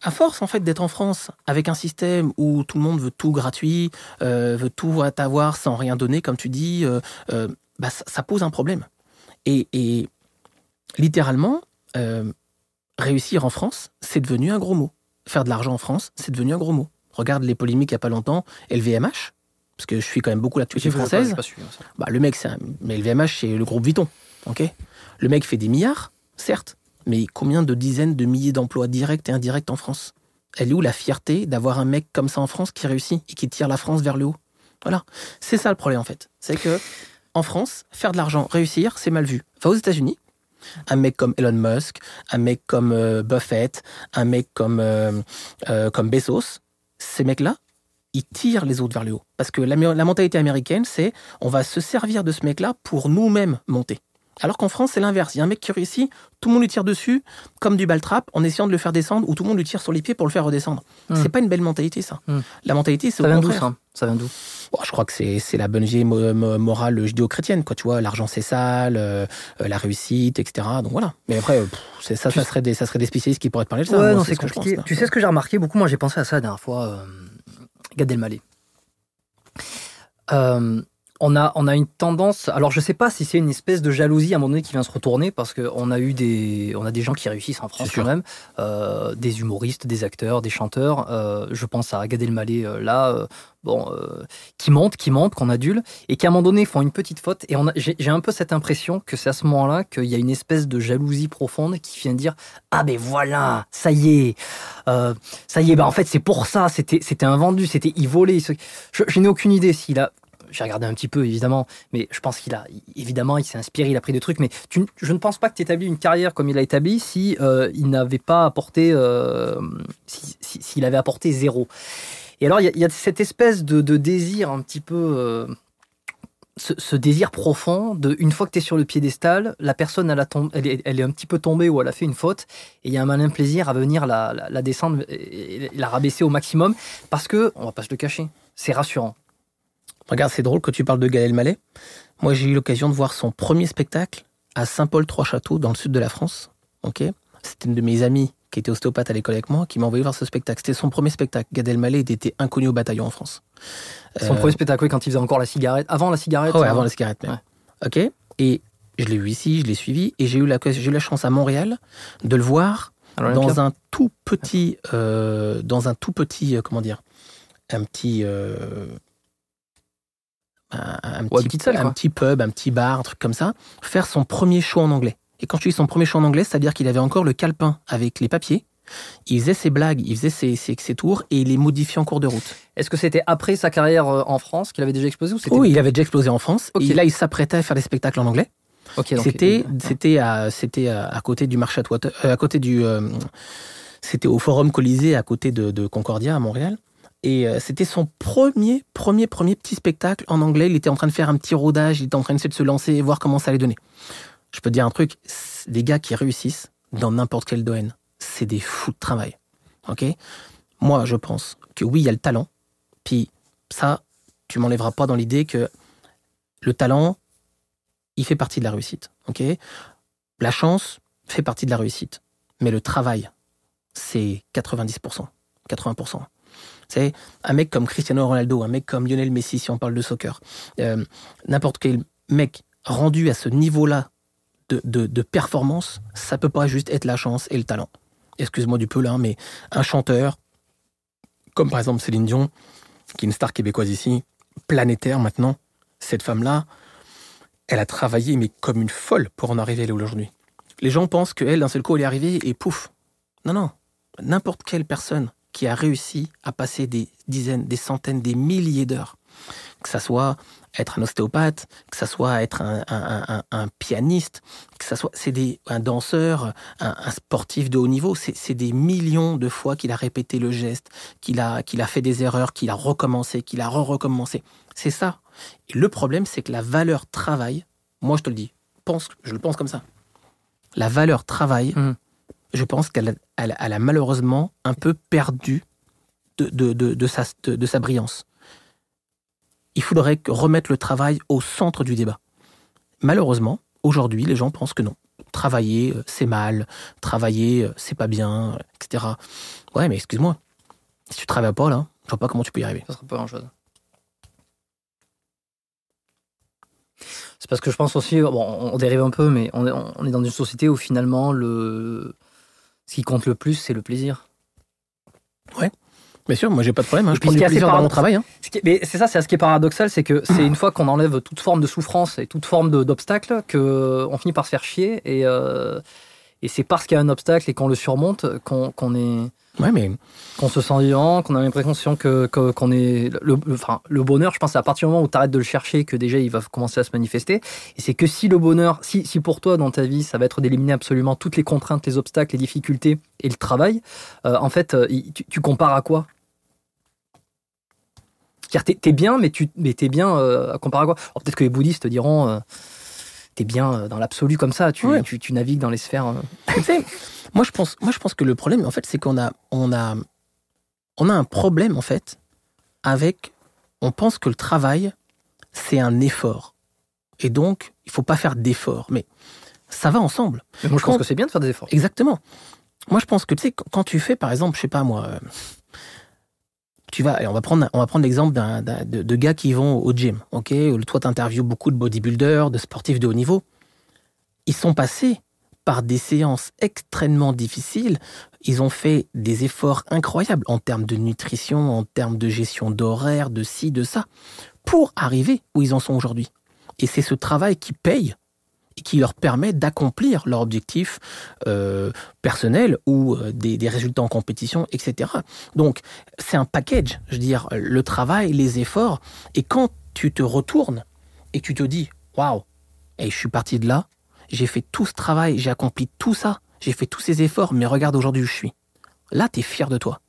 à force en fait d'être en France avec un système où tout le monde veut tout gratuit, euh, veut tout avoir sans rien donner, comme tu dis, euh, euh, bah, ça, ça pose un problème. Et, et littéralement, réussir en France, c'est devenu un gros mot. Faire de l'argent en France, c'est devenu un gros mot. Regarde les polémiques il n'y a pas longtemps, LVMH, parce que je suis quand même beaucoup l'actualité pas- française. j'ai pas suivi. Bah, le mec, c'est un... mais LVMH, c'est le groupe Vuitton. ok? Le mec fait des milliards, certes, mais combien de dizaines de milliers d'emplois directs et indirects en France? Elle est où la fierté d'avoir un mec comme ça en France qui réussit et qui tire la France vers le haut? Voilà. C'est ça le problème, en fait. C'est que, en France, faire de l'argent, réussir, c'est mal vu. Enfin, aux États-Unis, un mec comme Elon Musk, un mec comme euh, Buffett, un mec comme, euh, euh, comme Bezos, ces mecs-là, ils tirent les autres vers le haut. Parce que la, la mentalité américaine, c'est on va se servir de ce mec-là pour nous-mêmes monter. Alors qu'en France, c'est l'inverse. Il y a un mec qui réussit, tout le monde lui tire dessus, comme du trap en essayant de le faire descendre, ou tout le monde lui tire sur les pieds pour le faire redescendre. Hmm. C'est pas une belle mentalité, ça. Hmm. La mentalité, c'est Ça au vient contraire. ça? Ça vient d'où? Bon, je crois que c'est la bonne vieille mo- mo- morale judéo-chrétienne, quoi. Tu vois, l'argent c'est sale, euh, la réussite, etc. Donc voilà. Mais après, pff, ça, ça serait des, ça serait des spécialistes qui pourraient te parler de ça. Ouais, Moi, non, c'est ce compliqué. pense, tu sais ce que j'ai remarqué beaucoup? Moi, j'ai pensé à ça la dernière fois. Euh, Gad Elmaleh. Euh, on a, on a une tendance. Alors, je sais pas si c'est une espèce de jalousie à un moment donné qui vient se retourner parce qu'on a eu des, on a des gens qui réussissent en France quand même, euh, des humoristes, des acteurs, des chanteurs. euh, je pense à Gad Elmaleh euh, là, bon, qui montent, qui montent, qu'on adule et qui à un moment donné font une petite faute. Et j'ai un peu cette impression que c'est à ce moment-là qu'il y a une espèce de jalousie profonde qui vient dire ah ben voilà, ça y est, ça y est, bah en fait c'est pour ça, c'était c'était un vendu, c'était il volait. Je, je n'ai aucune idée s'il a. j'ai regardé un petit peu évidemment, mais je pense qu'il a évidemment il s'est inspiré, il a pris des trucs, mais je ne pense pas que tu établis une carrière comme il a établi si euh, il n'avait pas apporté, euh, si- si- s'il avait apporté zéro. Et alors il y a, cette espèce de, désir un petit peu, euh, ce, désir profond de une fois que tu es sur le piédestal, la personne elle, a tom- elle, est, un petit peu tombée ou elle a fait une faute, et il y a un malin plaisir à venir la, la, la descendre et la rabaisser au maximum parce que on va pas se le cacher, c'est rassurant. Regarde, c'est drôle que tu parles de Gad Elmaleh. Moi, j'ai eu l'occasion de voir son premier spectacle à Saint-Paul-Trois-Châteaux, dans le sud de la France. Ok? C'était une de mes amies qui était ostéopathe à l'école avec moi qui m'a envoyé voir ce spectacle. C'était son premier spectacle. Gad Elmaleh était inconnu au bataillon en France. Son Euh, premier spectacle, oui, quand il faisait encore la cigarette. Avant la cigarette. Ouais, hein. avant la cigarette même. Ouais. Ok? Et je l'ai vu ici, je l'ai suivi, et j'ai eu, la, eu chance à Montréal de le voir dans un tout petit, euh, dans un tout petit, euh, comment dire, un petit, euh, un, petit, une petite salle, un quoi. petit pub, un petit bar, un truc comme ça, faire son premier show en anglais. Et quand je dis son premier show en anglais, c'est-à-dire qu'il avait encore le calepin avec les papiers. Il faisait ses blagues, il faisait ses, ses, ses tours et il les modifiait en cours de route. Est-ce que c'était après sa carrière euh, en France qu'il avait déjà explosé ou Oui, il avait déjà explosé en France. Et là, il s'apprêtait à faire des spectacles en anglais. C'était, c'était à, c'était à, à côté du marché euh, à côté du, euh, c'était au Forum Colisée à côté de, de Concordia à Montréal. Et euh, c'était son premier, premier, premier petit spectacle en anglais. Il était en train de faire un petit rodage, il était en train de se lancer et voir comment ça allait donner. Je peux te dire un truc, des gars qui réussissent dans n'importe quel domaine, c'est des fous de travail. Ok? Moi, je pense que oui, il y a le talent. Puis ça, tu m'enlèveras pas dans l'idée que le talent, il fait partie de la réussite. Ok? La chance fait partie de la réussite. Mais le travail, c'est 90%, 80%. C'est un mec comme Cristiano Ronaldo, un mec comme Lionel Messi, si on parle de soccer. euh, N'importe quel mec rendu à ce niveau-là de, de, performance, ça peut pas juste être la chance et le talent. Excuse-moi du peu là, mais un chanteur, comme par exemple Céline Dion, qui est une star québécoise ici, planétaire maintenant, cette femme-là, elle a travaillé, mais comme une folle pour en arriver là où aujourd'hui. Les gens pensent qu'elle, d'un seul coup, elle est arrivée et pouf. Non, non. N'importe quelle personne qui a réussi à passer des dizaines, des centaines, des milliers d'heures, que ça soit être un ostéopathe, que ça soit être un, pianiste, que ça soit c'est un danseur, un, sportif de haut niveau, c'est des millions de fois qu'il a répété le geste, qu'il a, qu'il a fait des erreurs, qu'il a recommencé, qu'il a re-recommencé. C'est ça. Et le problème, c'est que la valeur travail, moi je te le dis, pense, je le pense comme ça. La valeur travail, Mhm. Je pense qu'elle a, malheureusement un peu perdu de, de, de, sa, de, sa brillance. Il faudrait remettre le travail au centre du débat. Malheureusement, aujourd'hui, les gens pensent que non. Travailler, euh, c'est mal. Travailler, euh, c'est pas bien, euh, etc. Ouais, mais excuse-moi. Si tu travailles pas, là, je vois pas comment tu peux y arriver. Ça sera pas grand chose. C'est parce que je pense aussi, bon, on dérive un peu, mais on est dans une société où finalement, le, ce qui compte le plus, c'est le plaisir. Bien sûr, moi j'ai pas de problème. hein, Je prends du plaisir dans mon travail. hein. Ce qui est- mais c'est ça, c'est ce qui est paradoxal, c'est que c'est une fois qu'on enlève toute forme de souffrance et toute forme d'obstacle que on finit par se faire chier et, euh, et c'est parce qu'il y a un obstacle et qu'on le surmonte qu'on qu'on est Ouais, mais qu'on se sent vivant, qu'on a l'impression que qu'on est le, le- enfin le bonheur, je pense, c'est à partir du moment où tu arrêtes de le chercher que déjà il va commencer à se manifester. Et c'est que si le bonheur, si, si pour toi dans ta vie ça va être d'éliminer absolument toutes les contraintes, les obstacles, les difficultés et le travail, euh, en fait, euh, tu, tu compares à quoi? C'est-à-dire, t'es- t'es bien, mais tu mais t'es bien euh, à comparer à quoi? Alors, Peut-être que les bouddhistes te diront. euh, T'es bien euh, dans l'absolu comme ça, tu, Ouais. tu, tu navigues dans les sphères. Moi je pense, moi je pense que le problème, en fait, c'est qu'on a, on a, on a un problème en fait avec, on pense que le travail c'est un effort, et donc il faut pas faire d'effort, mais ça va ensemble. Mais moi je pense Quand- que c'est bien de faire des efforts. Exactement. Moi, je pense que tu sais, quand- tu fais, par exemple, je sais pas moi, euh, tu vas, et on va prendre, on va prendre l'exemple d'un, d'un- de, de gars qui vont au gym, ok Toi, tu interviews beaucoup de bodybuilders, de sportifs de haut niveau. Ils sont passés par des séances extrêmement difficiles. Ils ont fait des efforts incroyables en termes de nutrition, en termes de gestion d'horaire, de ci, de ça, pour arriver où ils en sont aujourd'hui. Et c'est ce travail qui paye et qui leur permet d'accomplir leur objectif euh, personnel ou euh, des, résultats en compétition, etc. Donc, c'est un package, je veux dire, le travail, les efforts. Et quand tu te retournes et tu te dis waouh, et je suis parti de là, j'ai fait tout ce travail, j'ai accompli tout ça, j'ai fait tous ces efforts, mais regarde aujourd'hui où je suis. Là, tu es fier de toi.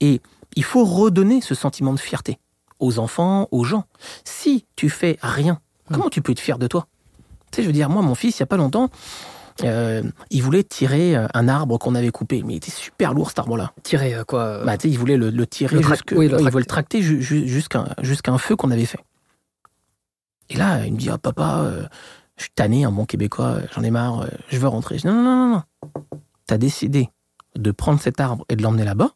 Et il faut redonner ce sentiment de fierté aux enfants, aux gens. Si tu fais rien, comment tu peux être fier de toi? Tu sais, je veux dire, moi, mon fils, il y a pas longtemps, euh, il voulait tirer euh, un arbre qu'on avait coupé, mais il était super lourd cet arbre-là. Tirer euh, quoi? Euh, Bah, tu sais, il voulait le, le tirer Le trac- jusque- oui, le il tracter. voulait le tracter ju- ju- jusqu'à un feu qu'on avait fait. Et là, il me dit, ah, papa, euh, je suis tanné, un bon québécois, euh, j'en ai marre, euh, je veux rentrer. Non, non, non, non. T'as décidé de prendre cet arbre et de l'emmener là-bas,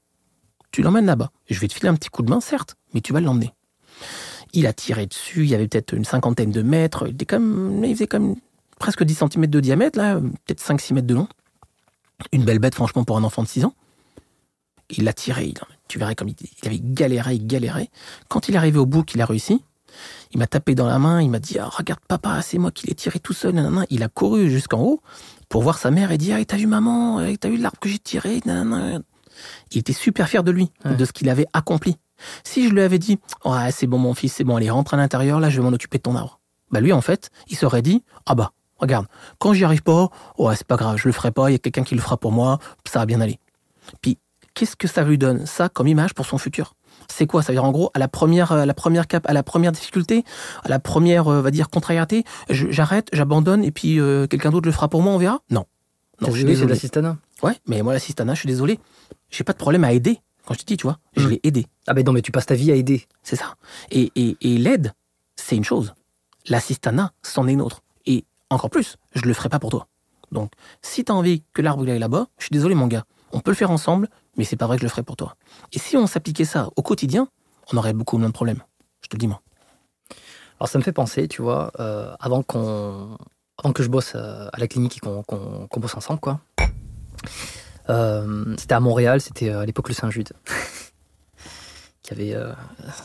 tu l'emmènes là-bas. Je vais te filer un petit coup de main, certes, mais tu vas l'emmener. Il a tiré dessus, il y avait peut-être une cinquantaine de mètres, il, était comme, il faisait presque 10 cm de diamètre, là, peut-être 5-6 mètres de long. Une belle bête, franchement, pour un enfant de 6 ans. Il l'a tiré, tu verrais comme il, avait galéré, il. Quand il est arrivé au bout, qu'il a réussi, il m'a tapé dans la main, il m'a dit ah, Regarde, papa, c'est moi qui l'ai tiré tout seul. nanana. Il a couru jusqu'en haut pour voir sa mère et dire hey, T'as vu maman Hey, T'as vu l'arbre que j'ai tiré nanana. Il était super fier de lui, Ouais. de ce qu'il avait accompli. Si je lui avais dit Ouais, c'est bon, mon fils, c'est bon, allez, rentre à l'intérieur, là, je vais m'en occuper de ton arbre. Bah, lui, en fait, il s'aurait dit Ah, bah, regarde, quand j'y arrive pas, ouais, c'est pas grave, je le ferai pas, il y a quelqu'un qui le fera pour moi, ça va bien aller. Puis, qu'est-ce que ça lui donne, ça, comme image pour son futur? C'est quoi? Ça veut dire en gros à la première, à la première cap, à la première difficulté, à la première, euh, va dire contrariété, j'arrête, j'abandonne et puis euh, quelqu'un d'autre le fera pour moi, on verra? Non, non, t'as je suis désolé. l'assistanat. Ouais, mais moi l'assistanat, je suis désolé, j'ai pas de problème à aider. Quand je te dis, tu vois, je Mm. l'ai aidé, Ah ben non, mais tu passes ta vie à aider. c'est ça. Et, et, et l'aide, c'est une chose. L'assistanat, c'en est une autre. Et encore plus, je le ferai pas pour toi. Donc, si tu as envie que l'arbre il aille là-bas, je suis désolé mon gars, on peut le faire ensemble, mais c'est pas vrai que je le ferai pour toi. Et si on s'appliquait ça au quotidien, on aurait beaucoup moins de problèmes. Je te le dis moi. Alors ça me fait penser, tu vois, euh, avant qu'on, avant que je bosse euh, à la clinique et qu'on, bosse ensemble, quoi. Euh, c'était à Montréal, c'était à l'époque le Saint-Jude. qui avait euh,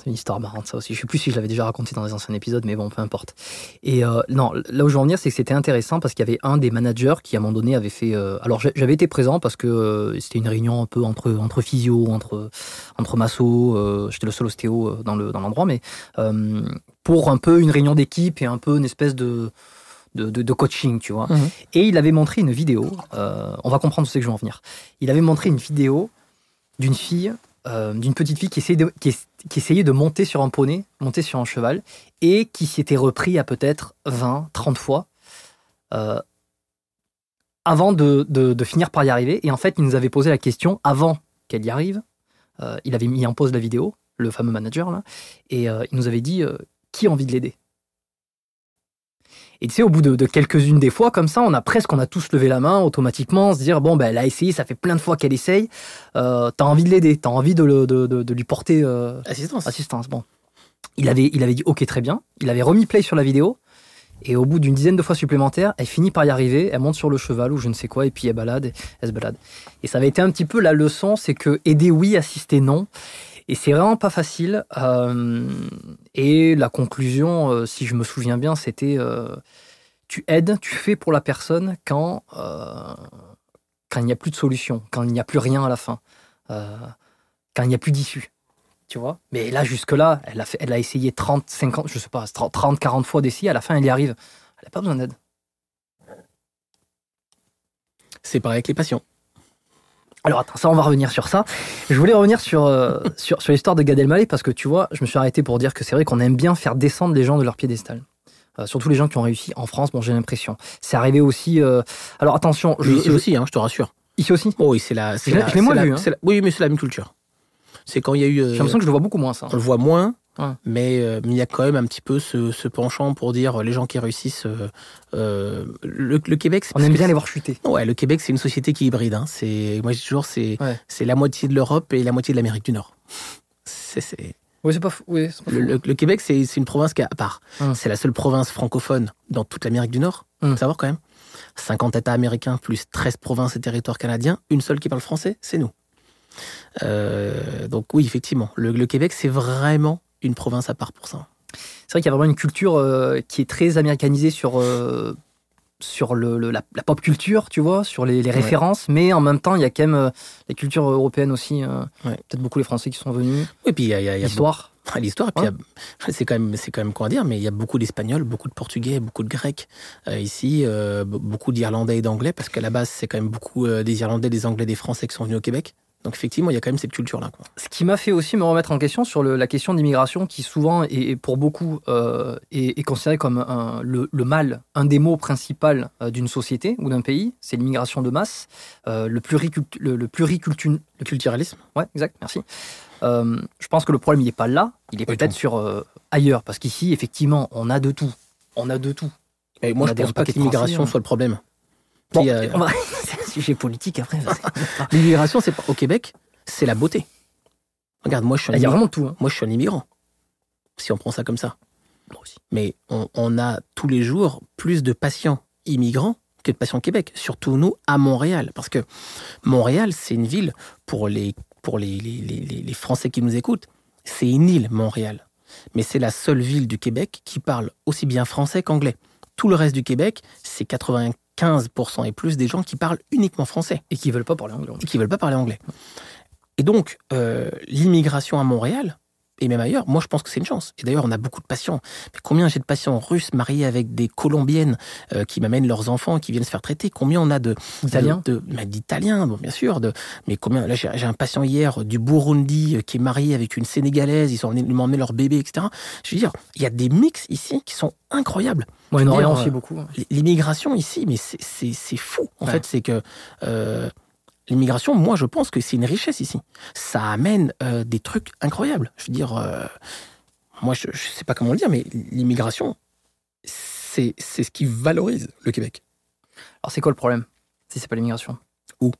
une histoire marrante ça aussi. Je sais plus si je l'avais déjà raconté dans les anciens épisodes, mais bon, peu importe. Et euh, non, là où je veux en venir, c'est que c'était intéressant parce qu'il y avait un des managers qui à un moment donné avait fait. euh, alors j'avais été présent parce que c'était une réunion un peu entre entre physio, entre entre masso. J'étais le seul ostéo dans le dans l'endroit, mais pour un peu une réunion d'équipe et un peu une espèce de de, de- de coaching, tu vois. Mhm. Et il avait montré une vidéo. euh, on va comprendre où c'est que je veux en venir. Il avait montré une vidéo d'une fille, euh, d'une petite fille qui essayait, de, monter sur un poney, monter sur un cheval, et qui s'était repris à peut-être 20, 30 fois euh, avant de, finir par y arriver. Et en fait, il nous avait posé la question avant qu'elle y arrive. Euh, il avait mis en pause la vidéo, le fameux manager, là, et il nous avait dit qui a envie de l'aider? Et tu sais, au bout de, de quelques-unes des fois, comme ça, on a presque, on a tous levé la main automatiquement, se dire bon, ben, elle a essayé, ça fait plein de fois qu'elle essaye. Euh, t'as envie de l'aider, t'as envie de, le- de, de- lui porter euh, Assistance. assistance. Bon, il avait, il avait dit ok, très bien. Il avait remis play sur la vidéo. Et au bout d'une dizaine de fois supplémentaires, elle finit par y arriver. Elle monte sur le cheval ou je ne sais quoi, et puis elle balade, elle se balade. Et ça avait été un petit peu la leçon, c'est que aider oui, assister non. Et c'est vraiment pas facile. Euh, et la conclusion, euh, si je me souviens bien, c'était euh, tu aides, tu fais pour la personne quand quand il n'y a plus de solution, quand il n'y a plus rien à la fin, quand il n'y a plus d'issue. Tu vois Mais là, jusque-là, elle a, fait, elle a essayé 30, 50, je sais pas, 30, 40 fois d'essayer. À la fin, elle y arrive. Elle n'a pas besoin d'aide. C'est pareil avec les patients. Alors attends, ça on va revenir sur ça. Je voulais revenir sur, euh, sur, sur l'histoire de Gad Elmaleh parce que tu vois, je me suis arrêté pour dire que c'est vrai qu'on aime bien faire descendre les gens de leur piédestal. Euh, surtout les gens qui ont réussi en France, bon j'ai l'impression. C'est arrivé aussi... euh, Alors attention, je, ici je- aussi, hein, je te rassure. ici aussi Oh oui, c'est la. c'est Je l'ai- moins c'est la- vu, hein. la- Oui, mais c'est la même culture. C'est quand il y a eu. J'ai l'impression que je le vois beaucoup moins ça. on le voit moins, Mais euh, mais il y a quand même un petit peu ce, ce penchant pour dire euh, les gens qui réussissent. euh, euh, le, le Québec, c'est On aime bien les voir chuter. Ouais, le Québec, c'est une société qui est hybride. Hein. C'est, moi, je dis toujours, c'est, Ouais. c'est la moitié de l'Europe et la moitié de l'Amérique du Nord. C'est, c'est- Oui, c'est pas fou. Oui, pas Le, fou. le- le Québec, c'est, c'est une province qui est à part. Hum. C'est la seule province francophone dans toute l'Amérique du Nord. Hum. Faut savoir quand même. 50 États américains plus 13 provinces et territoires canadiens, une seule qui parle français, c'est nous. Euh, donc oui, effectivement, le, le Québec, c'est vraiment une province à part pour ça. C'est vrai qu'il y a vraiment une culture euh, qui est très américanisée sur, euh, sur le, le- la, la pop culture, tu vois, sur les, les références, mais en même temps, il y a quand même euh, la culture européenne aussi. Ouais. Peut-être beaucoup les Français qui sont venus. Et puis il y a, il y a- il y a L'histoire. L'histoire. C'est quand même, c'est quand même quoi dire, mais il y a beaucoup d'Espagnols, beaucoup de Portugais, beaucoup de Grecs ici, be- beaucoup d'Irlandais et d'Anglais, parce qu'à la base, c'est quand même beaucoup des Irlandais, des Anglais, des Français qui sont venus au Québec. Donc effectivement, il y a quand même cette culture-là. Ce qui m'a fait aussi me remettre en question sur le- la question d'immigration, qui souvent, et pour beaucoup, euh, est, est considérée comme un- le, le mal, un des mots principaux euh, d'une société ou d'un pays, c'est l'immigration de masse, euh, le pluricult- le, le pluricultu- Le culturalisme. Ouais, exact, merci. Euh, je pense que le problème, il n'est pas là, il est peut-être sur ailleurs, parce qu'ici, effectivement, on a de tout. On a de tout. Et moi, On je des pense pas que l'immigration hein. soit le problème. Bon, Sujet politique après. L'immigration, c'est pas au Québec, c'est la beauté. Regarde, moi, je suis un Il y a vraiment tout. hein. Moi, je suis un immigrant. Si on prend ça comme ça. Moi aussi. Mais on, on a tous les jours plus de patients immigrants que de patients au Québec. Surtout nous, à Montréal. Parce que Montréal, c'est une ville, pour les, pour les, les, les- les- les Français qui nous écoutent, c'est une île, Montréal. Mais c'est la seule ville du Québec qui parle aussi bien français qu'anglais. Tout le reste du Québec, c'est 95% et plus des gens qui parlent uniquement français Et qui veulent pas parler anglais. et qui veulent pas parler anglais. Et donc, euh, l'immigration à Montréal, et même ailleurs, moi je pense que c'est une chance. Et d'ailleurs, on a beaucoup de patients. Mais combien j'ai de patients russes mariés avec des Colombiennes euh, qui m'amènent leurs enfants qui viennent se faire traiter? Combien on a de Italiens de, de- mais d'Italiens, bon, bien sûr. De, mais combien Là, j'ai j'ai un patient hier du Burundi euh, qui est marié avec une Sénégalaise. Ils sont venus m'emmener leur bébé, etc. Je veux dire, il y a des mix ici qui sont incroyables. Moyen-Orient dire, aussi beaucoup. L'immigration ici, mais c'est- c'est c'est fou. En Ouais. fait, c'est que euh, l'immigration, moi, je pense que c'est une richesse ici. Ça amène euh, des trucs incroyables. Je veux dire, euh, moi, je ne sais pas comment le dire, mais l'immigration, c'est c'est ce qui valorise le Québec. Alors c'est quoi le problème si c'est pas l'immigration? Où?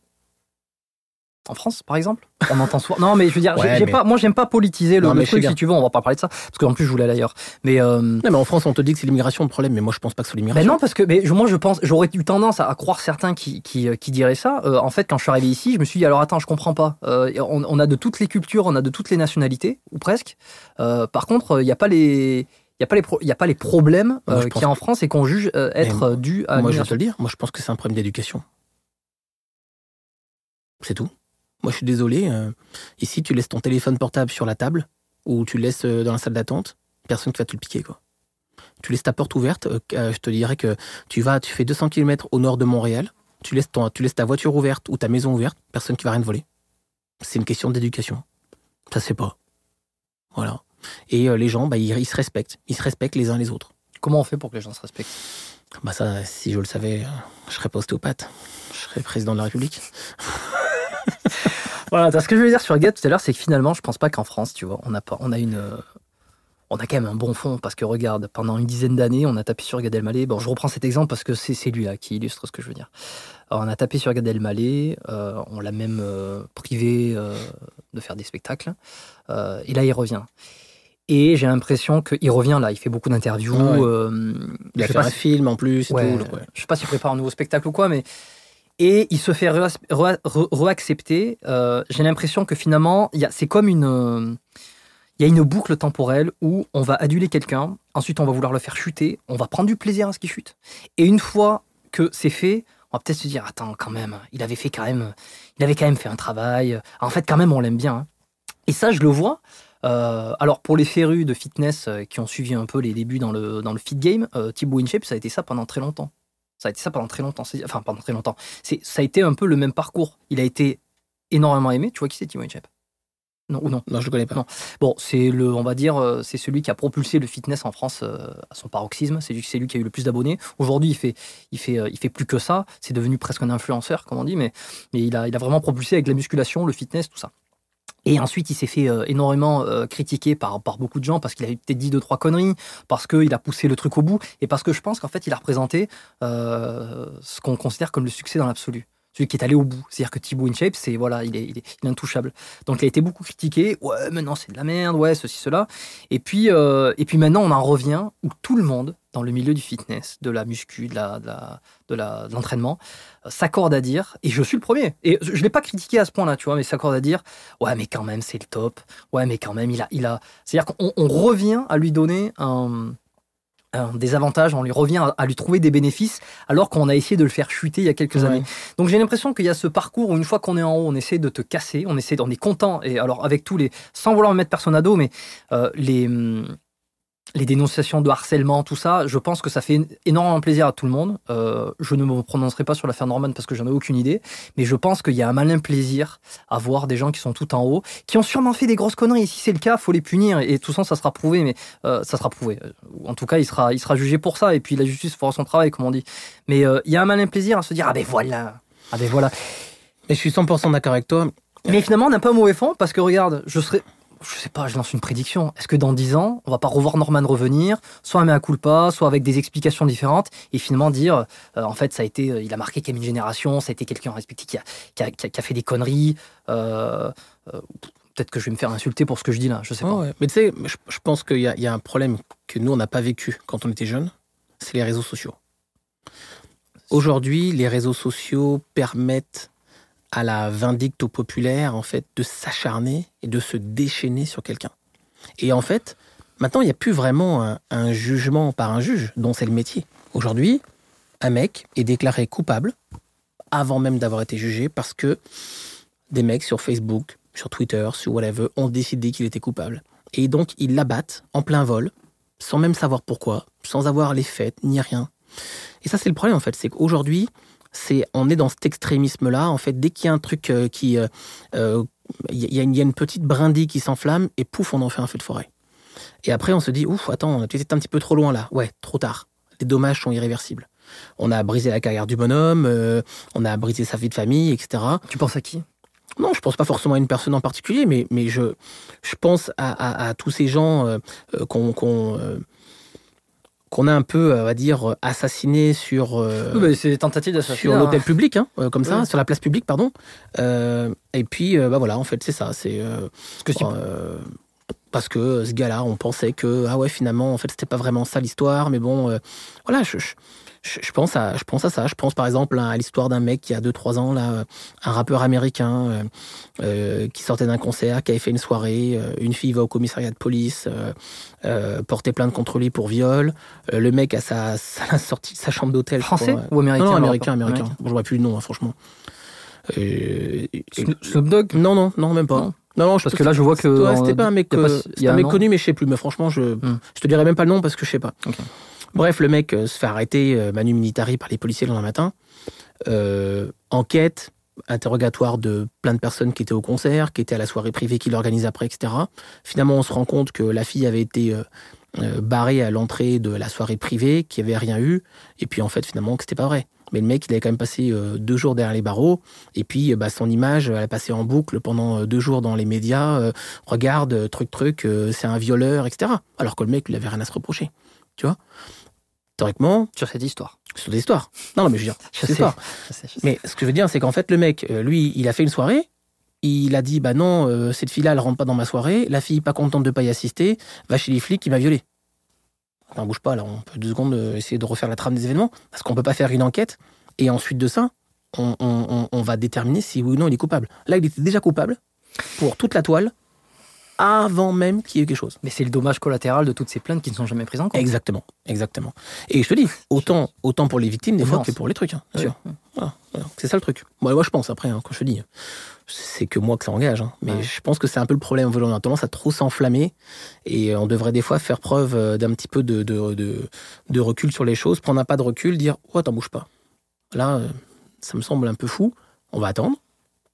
En France, par exemple? On entend souvent. Non, mais je veux dire, Ouais, j'ai mais- pas, moi, j'aime pas politiser le, Non, le truc. Si tu veux, on va pas parler de ça, parce qu'en plus, je voulais aller ailleurs. Mais euh, Non, mais en France, on te dit que c'est l'immigration le problème, mais moi, je pense pas que c'est Ben l'immigration. non, parce que mais moi je pense, j'aurais eu tendance à, croire certains qui, qui, euh, qui diraient ça. Euh, en fait, quand je suis arrivé ici, je me suis dit alors attends, je comprends pas. Euh, on, on a de toutes les cultures, on a de toutes les nationalités ou presque. Par contre, il n'y a pas les il y a pas les pro- il y a pas les problèmes euh, qu'il y a en France et qu'on juge euh, être dus à Moi, je vais te le dire. Moi, je pense que c'est un problème d'éducation. C'est tout. Moi, je suis désolé. euh, ici, tu laisses ton téléphone portable sur la table ou tu le laisses euh, dans la salle d'attente. Personne qui va te le piquer, quoi. Tu laisses ta porte ouverte. euh, je te dirais que tu vas, tu fais 200 km au nord de Montréal. Tu laisses, ton, tu laisses ta voiture ouverte ou ta maison ouverte. Personne qui va rien te voler. C'est une question d'éducation. Ça fait pas. Voilà. Et euh, les gens, bah, ils, ils se respectent. Ils se respectent les uns les autres. Comment on fait pour que les gens se respectent? Bah ça, si je le savais, je serais pas ostéopathe. Je serais président de la République. Voilà, ce que je voulais dire sur Gad tout à l'heure, c'est que finalement, je pense pas qu'en France, tu vois, on a pas, on a une, euh, on a quand même un bon fond parce que regarde, pendant une dizaine d'années, on a tapé sur Gad Elmaleh. Bon, je reprends cet exemple parce que c'est lui là qui illustre ce que je veux dire. Alors, on a tapé sur Gad Elmaleh, euh, on l'a même euh, privé euh, de faire des spectacles, et là il revient. Et j'ai l'impression qu'il revient là, il fait beaucoup d'interviews. Ah ouais. euh, Il a fait un si- film en plus et Ouais, tout. donc ouais. Je sais pas s'il prépare un nouveau spectacle ou quoi, mais. Et il se fait re- re- re- reaccepter. Euh, J'ai l'impression que finalement, c'est comme une. euh, Il y a une boucle temporelle où on va aduler quelqu'un, ensuite on va vouloir le faire chuter, on va prendre du plaisir à ce qu'il chute. Et une fois que c'est fait, on va peut-être se dire attends quand même, il avait fait quand même, il avait quand même fait un travail. En fait, quand même, on l'aime bien. hein. Et ça, je le vois. Euh, alors pour les férus de fitness qui ont suivi un peu les débuts dans le, dans le fit game, euh, Thibaut InShape, ça a été ça pendant très longtemps. Ça a été ça pendant très longtemps. Enfin, pendant très longtemps. Ça a été un peu le même parcours. Il a été énormément aimé. Tu vois qui c'est Thibaut InShape Non ou non? Non, je le connais pas. Non. Bon, c'est le, on va dire, euh, c'est celui qui a propulsé le fitness en France euh, à son paroxysme. C'est lui, c'est lui qui a eu le plus d'abonnés. Aujourd'hui, il fait, il fait, euh, il fait plus que ça. C'est devenu presque un influenceur, comme on dit, mais, mais il a, il a vraiment propulsé avec la musculation, le fitness, tout ça. Et ensuite, il s'est fait euh, énormément euh, critiquer par, beaucoup de gens parce qu'il avait peut-être dit deux, trois conneries, parce qu'il a poussé le truc au bout, et parce que je pense qu'en fait, il a représenté euh, ce qu'on considère comme le succès dans l'absolu. Celui qui est allé au bout. C'est-à-dire que Thibaut InShape, c'est voilà, il est, il, intouchable. Donc il a été beaucoup critiqué. Ouais, mais non, c'est de la merde, ouais, ceci, cela. Et puis, et puis maintenant, on en revient où tout le monde, dans le milieu du fitness, de la muscu, de la, de la, de la- de l'entraînement, euh, s'accorde à dire, et je suis le premier, et je ne l'ai pas critiqué à ce point-là, tu vois, mais s'accorde à dire, ouais, mais quand même, c'est le top. Ouais, mais quand même, il a. Il a... C'est-à-dire qu'on on revient à lui donner un, des avantages, on lui revient à, à lui trouver des bénéfices, alors qu'on a essayé de le faire chuter il y a quelques Ouais. années. Donc j'ai l'impression qu'il y a ce parcours où une fois qu'on est en haut, on essaie de te casser, on essaie, on est content. Et alors avec tous les, sans vouloir me mettre personne à dos, mais euh, les hum, les dénonciations de harcèlement, tout ça, je pense que ça fait énormément plaisir à tout le monde. Euh, je ne me prononcerai pas sur l'affaire Norman parce que j'en ai aucune idée, mais je pense qu'il y a un malin plaisir à voir des gens qui sont tout en haut, qui ont sûrement fait des grosses conneries. Si c'est le cas, faut les punir et tout ça, ça sera prouvé, mais euh, ça sera prouvé. Ou En tout cas, il sera, il sera jugé pour ça et puis la justice fera son travail, comme on dit. Mais euh, il y a un malin plaisir à se dire ah ben voilà, ah ben voilà. Et je suis 100% d'accord avec toi. Mais finalement, on n'a pas un mauvais fond parce que regarde, je serais. Je sais pas, je lance une prédiction. Est-ce que dans 10 ans, on va pas revoir Norman revenir, soit un mea culpa, soit avec des explications différentes, et finalement dire, euh, en fait, ça a été, euh, il a marqué quand même une génération, ça a été quelqu'un respecté qui a, qui, a, a- a fait des conneries. euh, Peut-être que je vais me faire insulter pour ce que je dis là, je sais pas. Mais tu sais, je, pense qu'il y, a- y a un problème que nous, on n'a pas vécu quand on était jeunes, c'est les réseaux sociaux. Aujourd'hui, les réseaux sociaux permettent à la vindicte populaire, en fait, de s'acharner et de se déchaîner sur quelqu'un. Et en fait, maintenant, il n'y a plus vraiment un, un jugement par un juge, dont c'est le métier. Aujourd'hui, un mec est déclaré coupable avant même d'avoir été jugé parce que des mecs sur Facebook, sur Twitter, sur whatever, ont décidé qu'il était coupable. Et donc, ils l'abattent en plein vol, sans même savoir pourquoi, sans avoir les faits, ni rien. Et ça, c'est le problème, en fait. C'est qu'aujourd'hui, c'est, on est dans cet extrémisme-là. En fait, dès qu'il y a un truc euh, qui. euh, Il y, a une- il y a une petite brindille qui s'enflamme, et pouf, on en fait un feu de forêt. Et après, on se dit, ouf, attends, tu étais un petit peu trop loin là. Ouais, trop tard. Les dommages sont irréversibles. On a brisé la carrière du bonhomme, euh, on a brisé sa vie de famille, etc. Tu penses à qui? Non, je pense pas forcément à une personne en particulier, mais, mais je, je pense à, à- à tous ces gens euh, euh, qu'on qu'on, qu'on a un peu, euh, on va dire, assassinés sur, euh, Oui, bah, C'est des tentatives d'assassinat. sur l'hôtel public, hein, euh, comme ça, sur la place publique, pardon. Euh, et puis, bah voilà, en fait, c'est ça. C'est Parce que ce gars-là, on pensait que ah ouais, finalement, en fait, c'était pas vraiment ça l'histoire, mais bon, voilà, je, je, je- je pense à, je pense à ça. Je pense par exemple à l'histoire d'un mec qui a 2-3 ans là, un rappeur américain euh, euh, qui sortait d'un concert, qui avait fait une soirée, euh, une fille va au commissariat de police, euh, porter plainte contre lui pour viol. Le mec a sa, sa sortie sa chambre d'hôtel. Français crois. ou américain Non, américain, rappeur américain. Bon, je vois plus le nom, hein, franchement. Euh, Snoop Dogg non, non, non, même pas. Non. Non, non, je Parce que là, je vois que. Ouais, c'était pas un mec, pas- euh, un mec connu, mais je sais plus. Mais franchement, je, je te dirais même pas le nom parce que je sais pas. Ok. Bref, le mec euh, se fait arrêter euh, manu militari par les policiers le lendemain matin. Euh, enquête, interrogatoire de plein de personnes qui étaient au concert, qui étaient à la soirée privée qu'il organise après, etc. Finalement, on se rend compte que la fille avait été barrée à l'entrée de la soirée privée, qu'il n'y avait rien eu, et puis en fait, finalement, que c'était pas vrai. Mais le mec, il avait quand même passé deux jours derrière les barreaux, et puis bah, son image, elle a passé en boucle pendant deux jours dans les médias. regarde, truc, truc, c'est un violeur, etc. Alors que le mec, il avait rien à se reprocher. Tu vois? Théoriquement, Sur cette histoire. sur des histoires. Non, non, mais je veux dire, Je c'est sais. l'histoire. Je sais, je sais. Mais ce que je veux dire, c'est qu'en fait, le mec, euh, lui, il a fait une soirée. Il a dit, bah non, euh, cette fille-là, elle rentre pas dans ma soirée. La fille, pas contente de pas y assister, va chez les flics, qui m'a violé. Attends, bouge pas, là, on peut deux secondes euh, essayer de refaire la trame des événements. Parce qu'on peut pas faire une enquête. Et ensuite de ça, on, on- on- on va déterminer si oui ou non il est coupable. Là, il était déjà coupable pour toute la toile avant même qu'il y ait eu quelque chose. Mais c'est le dommage collatéral de toutes ces plaintes qui ne sont jamais prises en compte. Exactement, exactement. Et je te dis, autant, autant pour les victimes des fois que pour les trucs. hein, sûr. Voilà, voilà. C'est ça le truc. Moi, moi je pense après, hein, quand je te dis, c'est que moi que ça engage. hein. mais Ouais. je pense que c'est un peu le problème. On a tendance à trop s'enflammer et on devrait des fois faire preuve euh, d'un petit peu de, de, de, de recul sur les choses, prendre un pas de recul, dire Oh, t'en bouge pas. Là, euh, ça me semble un peu fou. On va attendre,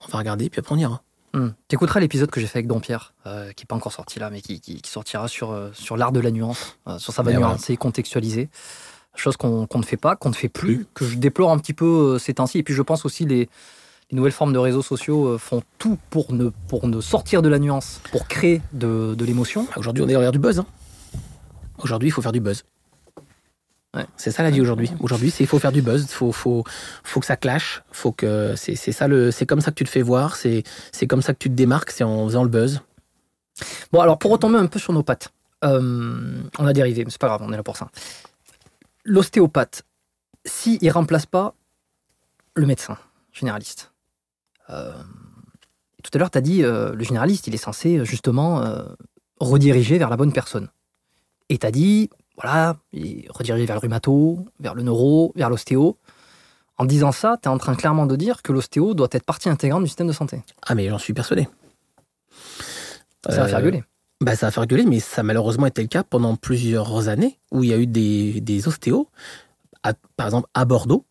on va regarder, puis après on ira. Hmm. T'écouteras l'épisode que j'ai fait avec Dompierre, euh, qui n'est pas encore sorti là, mais qui, qui- qui sortira sur, euh, sur l'art de la nuance, euh, sur sa Mais manière voilà. nuancer, contextualiser. Chose qu'on ne fait pas, qu'on ne fait plus, que je déplore un petit peu euh, ces temps-ci. Et puis je pense aussi les, les nouvelles formes de réseaux sociaux font tout pour ne, pour ne sortir de la nuance, pour créer de, de l'émotion. Aujourd'hui, on est derrière du buzz. hein. Aujourd'hui, il faut faire du buzz. C'est ça la vie aujourd'hui. Aujourd'hui, c'est il faut faire du buzz, faut faut faut que ça clash, faut que c'est ça le c'est comme ça que tu te fais voir, c'est c'est comme ça que tu te démarques, c'est en faisant le buzz. Bon, alors pour retomber un peu sur nos pattes, euh, on a dérivé, mais c'est pas grave, on est là pour ça. L'ostéopathe, s'il ne remplace pas le médecin généraliste, euh, tout à l'heure, tu as dit euh, le généraliste, il est censé justement rediriger vers la bonne personne. Et tu as dit, voilà, il redirige vers le rhumato, vers le neuro, vers l'ostéo. En disant ça, tu es en train clairement de dire que l'ostéo doit être partie intégrante du système de santé. Ah, mais j'en suis persuadé. Ça va Euh, faire gueuler. Bah, ça va faire gueuler, mais ça a malheureusement été le cas pendant plusieurs années où il y a eu des, des ostéos, à- par exemple à Bordeaux,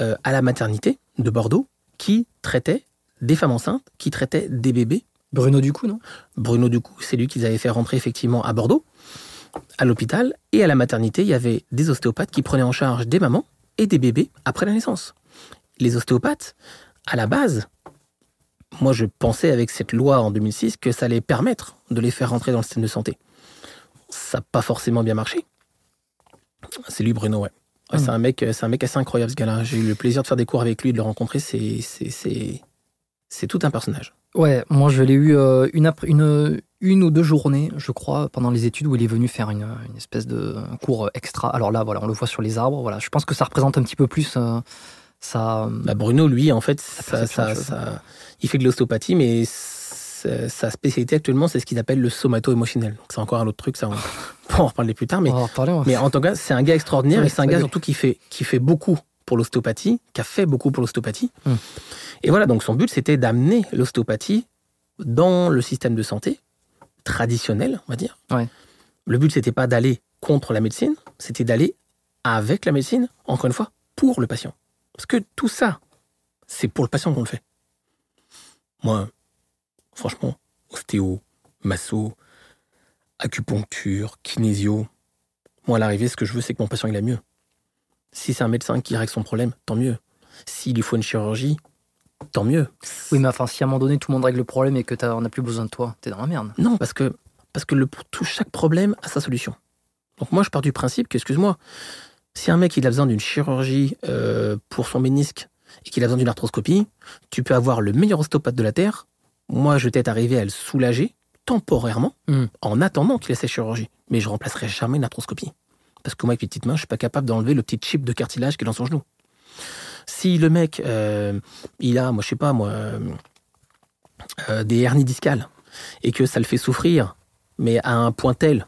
euh, à la maternité de Bordeaux, qui traitaient des femmes enceintes, qui traitaient des bébés. Bruno du coup, non? Bruno Ducou, c'est lui qu'ils avaient fait rentrer effectivement à Bordeaux, à l'hôpital, et à la maternité, il y avait des ostéopathes qui prenaient en charge des mamans et des bébés après la naissance. Les ostéopathes, à la base, moi je pensais avec cette loi en 2006 que ça allait permettre de les faire rentrer dans le système de santé. Ça n'a pas forcément bien marché. C'est lui Bruno, ouais. Ouais, Mhm. C'est un mec, c'est un mec assez incroyable ce gars-là. J'ai eu le plaisir de faire des cours avec lui, de le rencontrer. C'est, c'est, c'est, c'est tout un personnage. Ouais, moi je l'ai eu euh, une, après- une, une ou deux journées, je crois, pendant les études où il est venu faire une, une espèce de cours extra. Alors là, voilà, on le voit sur les arbres. Voilà, je pense que ça représente un petit peu plus euh, ça. Bah, Bruno, lui, en fait, ça, ça- ça- il fait de l'ostéopathie, mais sa spécialité actuellement, c'est ce qu'il appelle le somato-émotionnel. C'est encore un autre truc, ça, on pourra en reparler plus tard. Mais, on en reparler, ouais. mais en tout cas, c'est un gars extraordinaire et c'est un gars surtout qui fait, qui fait beaucoup pour l'ostéopathie, qui a fait beaucoup pour l'ostéopathie. Hmm. Et voilà, donc son but, c'était d'amener l'ostéopathie dans le système de santé traditionnel, on va dire. Ouais. Le but, c'était pas d'aller contre la médecine, c'était d'aller avec la médecine, encore une fois, pour le patient. Parce que tout ça, c'est pour le patient qu'on le fait. Moi, franchement, ostéo, masso, acupuncture, kinésio, moi, à l'arrivée, ce que je veux, c'est que mon patient, il a mieux. Si c'est un médecin qui règle son problème, tant mieux. S'il lui faut une chirurgie, tant mieux. Oui, mais enfin, si à un moment donné tout le monde règle le problème et que t'as- on n'a plus besoin de toi, t'es dans la merde. Non, parce que, parce que le, tout, chaque problème a sa solution. Donc moi, je pars du principe que, excuse-moi, si un mec il a besoin d'une chirurgie euh, pour son ménisque et qu'il a besoin d'une arthroscopie, tu peux avoir le meilleur ostéopathe de la Terre. Moi, je vais peut-être arriver à le soulager temporairement Mm. en attendant qu'il ait sa chirurgie. Mais je remplacerai jamais une arthroscopie. Parce que moi, avec mes petites mains, je suis pas capable d'enlever le petit chip de cartilage qui est dans son genou. Si le mec, euh, il a, moi, je sais pas, moi, euh, euh, des hernies discales et que ça le fait souffrir, mais à un point tel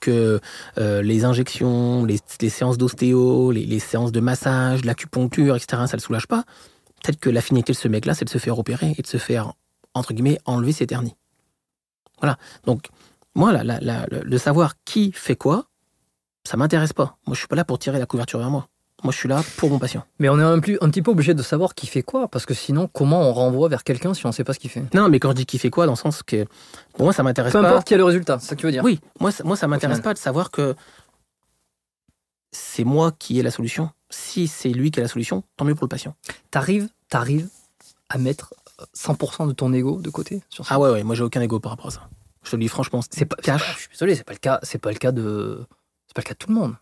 que les injections, les, les séances d'ostéo, les, les séances de massage, l'acupuncture, etc., ça le soulage pas, peut-être que la finalité de ce mec-là, c'est de se faire opérer et de se faire, entre guillemets, enlever cette hernie. Voilà. Donc, moi, le savoir qui fait quoi, ça m'intéresse pas. Moi, je suis pas là pour tirer la couverture vers moi. Moi, je suis là pour mon patient. Mais on est un, plus, un petit peu obligé de savoir qui fait quoi, parce que sinon, comment on renvoie vers quelqu'un si on sait pas ce qu'il fait? Non, mais quand je dis qui fait quoi, dans le sens que, pour moi, ça m'intéresse Peu pas. importe qui a le résultat, c'est ça que tu veux dire. Oui, moi, ça- moi ça m'intéresse pas de savoir que c'est moi qui ai la solution. Si c'est lui qui a la solution, tant mieux pour le patient. T'arrives, t'arrives à mettre 100% de ton ego de côté sur ça? Ah ouais, ouais, moi j'ai aucun ego par rapport à ça. Je te le dis franchement, C'est pas, pas- je suis désolé, c'est pas le cas, c'est pas le cas de, c'est pas le cas de tout le monde.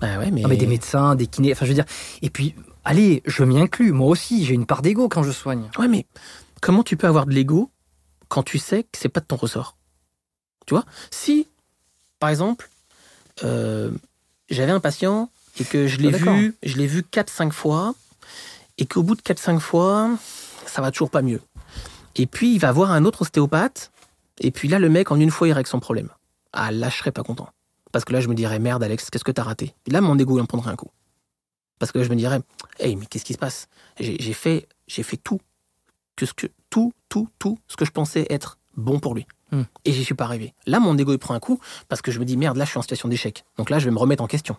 Ah ouais, mais... Non, mais des médecins, des kinés, enfin je veux dire. Et puis, allez, je m'y inclus, moi aussi, j'ai une part d'ego quand je soigne. Ouais, mais comment tu peux avoir de l'ego quand tu sais que c'est pas de ton ressort? Tu vois Si, par exemple, euh, j'avais un patient et que je l'ai Ah, vu, je l'ai vu 4-5 fois, et qu'au bout de 4-5 fois, ça va toujours pas mieux. Et puis, il va voir un autre ostéopathe, et puis là, le mec, en une fois, il règle son problème. Ah, là, je serais pas content. Parce que là, je me dirais, merde, Alex, qu'est-ce que t'as raté? Et là, mon ego, il en prendrait un coup. Parce que là, je me dirais, hey, mais qu'est-ce qui se passe? J'ai fait, j'ai fait tout que ce que tout, tout, tout ce que je pensais être bon pour lui. Hmm. Et j'y suis pas arrivé. Là, mon ego il prend un coup parce que je me dis merde, là je suis en situation d'échec. Donc là, je vais me remettre en question.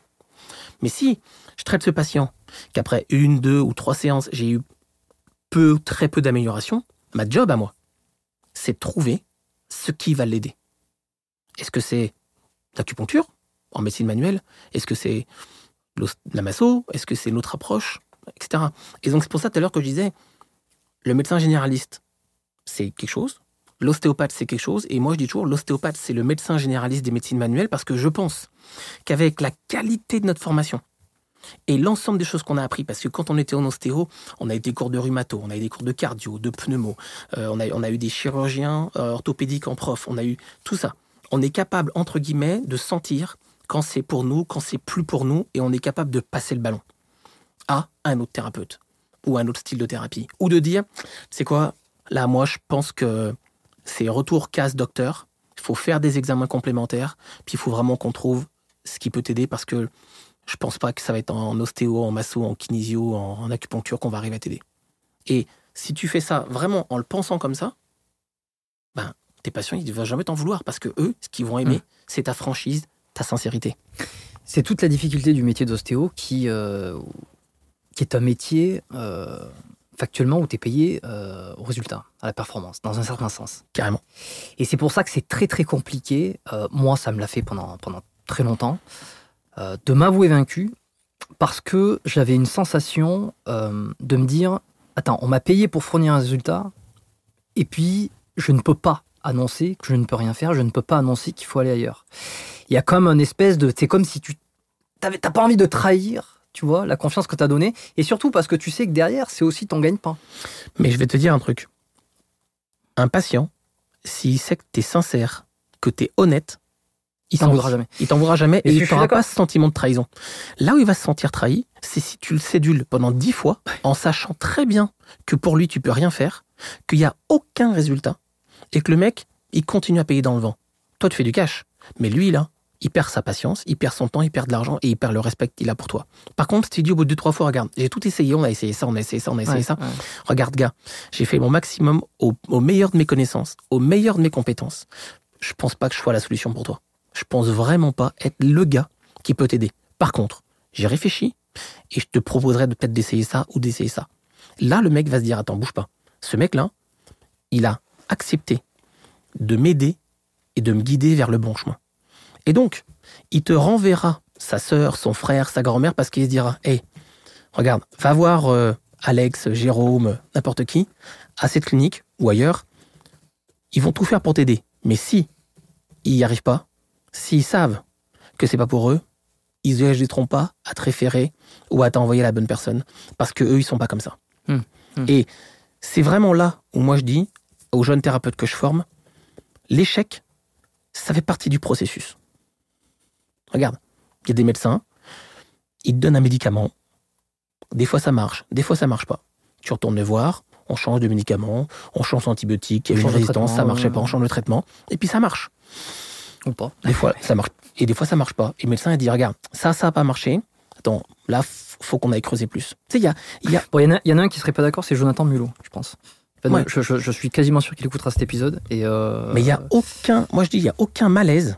Mais si je traite ce patient qu'après une, deux ou trois séances, j'ai eu peu, très peu d'amélioration, ma job à moi, c'est de trouver ce qui va l'aider. Est-ce que c'est l'acupuncture en médecine manuelle Est-ce que c'est la masso Est-ce que c'est l'autre approche Etc. Et donc c'est pour ça tout à l'heure que je disais, le médecin généraliste, c'est quelque chose. L'ostéopathe, c'est quelque chose. Et moi, je dis toujours, l'ostéopathe, c'est le médecin généraliste des médecines manuelles parce que je pense qu'avec la qualité de notre formation et l'ensemble des choses qu'on a appris, parce que quand on était en ostéo, on a eu des cours de rhumato, on a eu des cours de cardio, de pneumo, euh, on, a, on a eu des chirurgiens euh, orthopédiques en prof, on a eu tout ça. On est capable, entre guillemets, de sentir quand c'est pour nous, quand c'est plus pour nous, et on est capable de passer le ballon à un autre thérapeute ou un autre style de thérapie. Ou de dire, c'est quoi, là, moi, je pense que c'est retour case docteur, il faut faire des examens complémentaires, puis il faut vraiment qu'on trouve ce qui peut t'aider parce que je pense pas que ça va être en ostéo, en masso, en kinésio, en, en acupuncture qu'on va arriver à t'aider. Et si tu fais ça vraiment en le pensant comme ça, ben, tes patients, ils ne vont jamais t'en vouloir parce que eux, ce qu'ils vont aimer, Mm. c'est ta franchise, ta sincérité. C'est toute la difficulté du métier d'ostéo qui, euh, qui est un métier euh, factuellement où tu es payé euh, au résultat, à la performance, dans un certain sens. Carrément. Et c'est pour ça que c'est très très compliqué. moi, ça me l'a fait pendant, pendant très longtemps, de m'avouer vaincu parce que j'avais une sensation de me dire Attends, on m'a payé pour fournir un résultat, et puis je ne peux pas annoncer que je ne peux rien faire, je ne peux pas annoncer qu'il faut aller ailleurs. Il y a comme un espèce de. C'est comme si tu. T'as pas envie de trahir, tu vois, la confiance que tu as donnée, et surtout parce que tu sais que derrière, c'est aussi ton gagne-pain. Mais je vais te dire un truc. Un patient, s'il sait que tu es sincère, que tu es honnête, il t'en voudra jamais. Il t'en voudra jamais Et et il n'aura pas ce sentiment de trahison. Là où il va se sentir trahi, c'est si tu le sédules pendant dix fois, en sachant très bien que pour lui, tu peux rien faire, qu'il n'y a aucun résultat, et que le mec, il continue à payer dans le vent. Toi, tu fais du cash. Mais lui, là, il perd sa patience, il perd son temps, il perd de l'argent et il perd le respect qu'il a pour toi. Par contre, si tu dis au bout de deux, trois fois, regarde, j'ai tout essayé, on a essayé ça, on a essayé ça, on a essayé Ouais, ça. ouais. Regarde, gars, j'ai fait mon maximum au, au meilleur de mes connaissances, au meilleur de mes compétences. Je pense pas que je sois la solution pour toi. Je pense vraiment pas être le gars qui peut t'aider. Par contre, j'ai réfléchi et je te proposerais de peut-être d'essayer ça ou d'essayer ça. Là, le mec va se dire Attends, bouge pas. Ce mec-là, il a accepté de m'aider et de me guider vers le bon chemin. Et donc, il te renverra sa sœur, son frère, sa grand-mère parce qu'il se dira Hé, regarde, va voir euh, Alex, Jérôme, n'importe qui, à cette clinique ou ailleurs. Ils vont tout faire pour t'aider. Mais si ils n'y arrivent pas, s'ils savent que c'est pas pour eux, ils n'hésiteront pas à te référer ou à t'envoyer la bonne personne parce que eux ils sont pas comme ça. Hmm, hmm. Et c'est vraiment là où moi je dis aux jeunes thérapeutes que je forme, l'échec, ça fait partie du processus. Regarde, il y a des médecins, ils te donnent un médicament. Des fois ça marche, des fois ça marche pas. Tu retournes le voir, on change de médicament, on change d'antibiotique, il y a une change de résistance, ça marchait pas, on change le traitement, et puis ça marche. Ou pas. Des fois, ça marche. Et des fois, ça marche pas. Et le médecin, il dit, regarde, ça, ça a pas marché. Attends, là, faut qu'on aille creuser plus. Tu sais, il y a, il y a, Bon, y, en a- y en a un qui serait pas d'accord, c'est Jonathan Mulot, je pense. Non, Ouais. je, je- je suis quasiment sûr qu'il écoutera cet épisode. Et euh, mais il y a aucun, moi je dis, il y a aucun malaise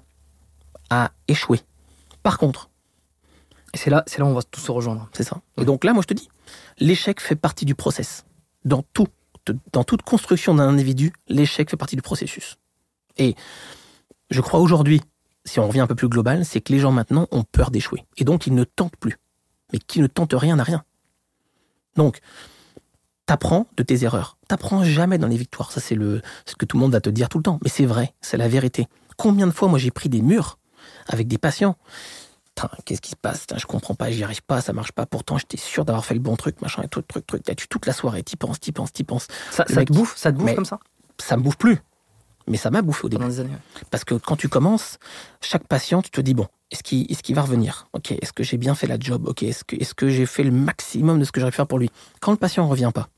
à échouer. Par contre, et c'est là, c'est là où on va tous se rejoindre. c'est ça. Et donc là, moi je te dis, l'échec fait partie du process. Dans tout, dans toute construction d'un individu, l'échec fait partie du processus. Et je crois aujourd'hui, si on revient un peu plus global, c'est que les gens maintenant ont peur d'échouer. Et donc ils ne tentent plus. Mais qui ne tente rien n'a rien. Donc, t'apprends de tes erreurs. T'apprends jamais dans les victoires. Ça, c'est le, ce que tout le monde va te dire tout le temps. Mais c'est vrai, c'est la vérité. Combien de fois, moi, j'ai pris des murs avec des patients? Qu'est-ce qui se passe? Putain, Je comprends pas, j'y arrive pas, ça marche pas. Pourtant, j'étais sûr d'avoir fait le bon truc, machin, et tout, truc, truc. T'as tu toute la soirée, t'y penses, t'y penses, t'y penses. Ça, ça mec- te bouffe, ça te bouffe comme ça? Ça me bouffe plus. Mais ça m'a bouffé au début. années. Parce que quand tu commences, chaque patient, tu te dis, bon, est-ce qu'il est va revenir? Ok, est-ce que j'ai bien fait la job? Ok, est-ce que, est que j'ai fait le maximum de ce que j'aurais pu faire pour lui? Quand le patient ne revient pas,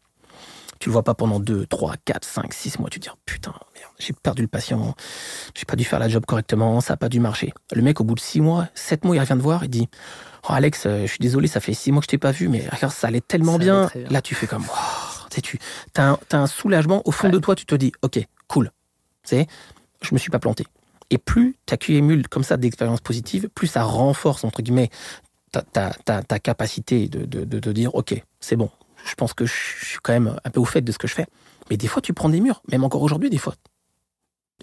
tu le vois pas pendant 2, 3, 4, 5, 6 mois, tu te dis, putain, merde, j'ai perdu le patient, j'ai pas dû faire la job correctement, ça a pas dû marcher. Le mec, au bout de 6 mois, 7 mois, il revient te voir, il dit, oh Alex, euh, je suis désolé, ça fait 6 mois que je t'ai pas vu, mais regarde, ça allait tellement Ça bien. allait très bien. Là, tu fais comme, oh, tu as un, t'as un soulagement au fond de toi, tu te dis, ok, cool. Sais, je me suis pas planté. Et plus tu accumules comme ça d'expériences positives, plus ça renforce, entre guillemets, ta, ta, ta, ta capacité de, de, de, de dire, OK, c'est bon, je pense que je suis quand même un peu au fait de ce que je fais. Mais des fois, tu prends des murs, même encore aujourd'hui, des fois.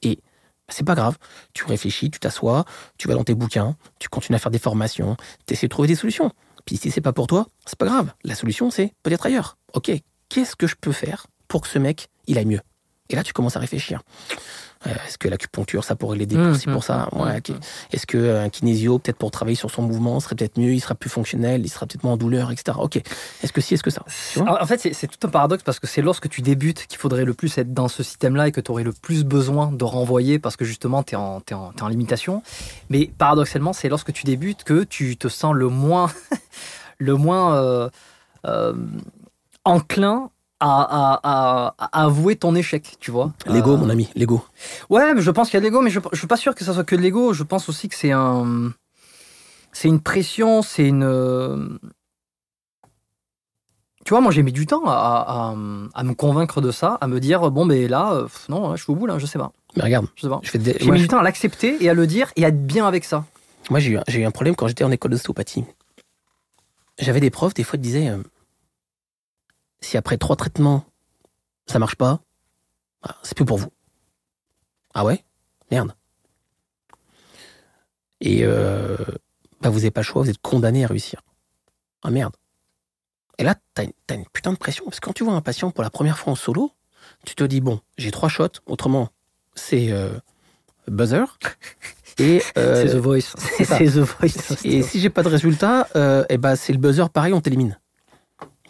Et c'est pas grave. Tu réfléchis, tu t'assois, tu vas dans tes bouquins, tu continues à faire des formations, tu essaies de trouver des solutions. Puis si c'est pas pour toi, c'est pas grave. La solution, c'est peut-être ailleurs. OK, qu'est-ce que je peux faire pour que ce mec, il aille mieux? Et là, tu commences à réfléchir. Euh, Est-ce que l'acupuncture, ça pourrait l'aider Mmh, pour mmh, pour ça Ouais, mmh. Est-ce qu'un kinésio, peut-être pour travailler sur son mouvement, serait peut-être mieux, il sera plus fonctionnel, il sera peut-être moins en douleur, etc. Ok. Est-ce que si, est-ce que ça? En fait, c'est- tout un paradoxe parce que c'est lorsque tu débutes qu'il faudrait le plus être dans ce système-là et que tu aurais le plus besoin de renvoyer parce que justement, tu es, en limitation. Mais paradoxalement, c'est lorsque tu débutes que tu te sens le moins, le moins euh, euh, enclin à, à- à- à avouer ton échec, tu vois. L'ego, Euh, mon ami, l'ego. Ouais, mais je pense qu'il y a de l'ego, mais je, je suis pas sûr que ça soit que de l'ego. Je pense aussi que c'est un. c'est une pression, c'est une. Tu vois, moi j'ai mis du temps à, à- à me convaincre de ça, à me dire bon, ben là, euh, non, là, je suis au bout là, je sais pas. Mais regarde, Je sais pas. des- J'ai mis je- du temps à l'accepter et à le dire et à être bien avec ça. Moi, j'ai eu, eu un problème quand j'étais en école d'ostéopathie. J'avais des profs, des fois, ils disaient euh, si après trois traitements, ça marche pas, bah, c'est plus pour vous. Ah ouais? Merde. Et euh, bah, vous n'avez pas le choix, vous êtes condamné à réussir. Ah merde. Et là, t'as une, une putain de pression, parce que quand tu vois un patient pour la première fois en solo, tu te dis bon, j'ai trois shots, autrement, c'est euh, buzzer. Et euh, c'est The Voice. c'est The Voice. et si j'ai pas de résultat, euh, eh ben c'est le buzzer pareil, on t'élimine.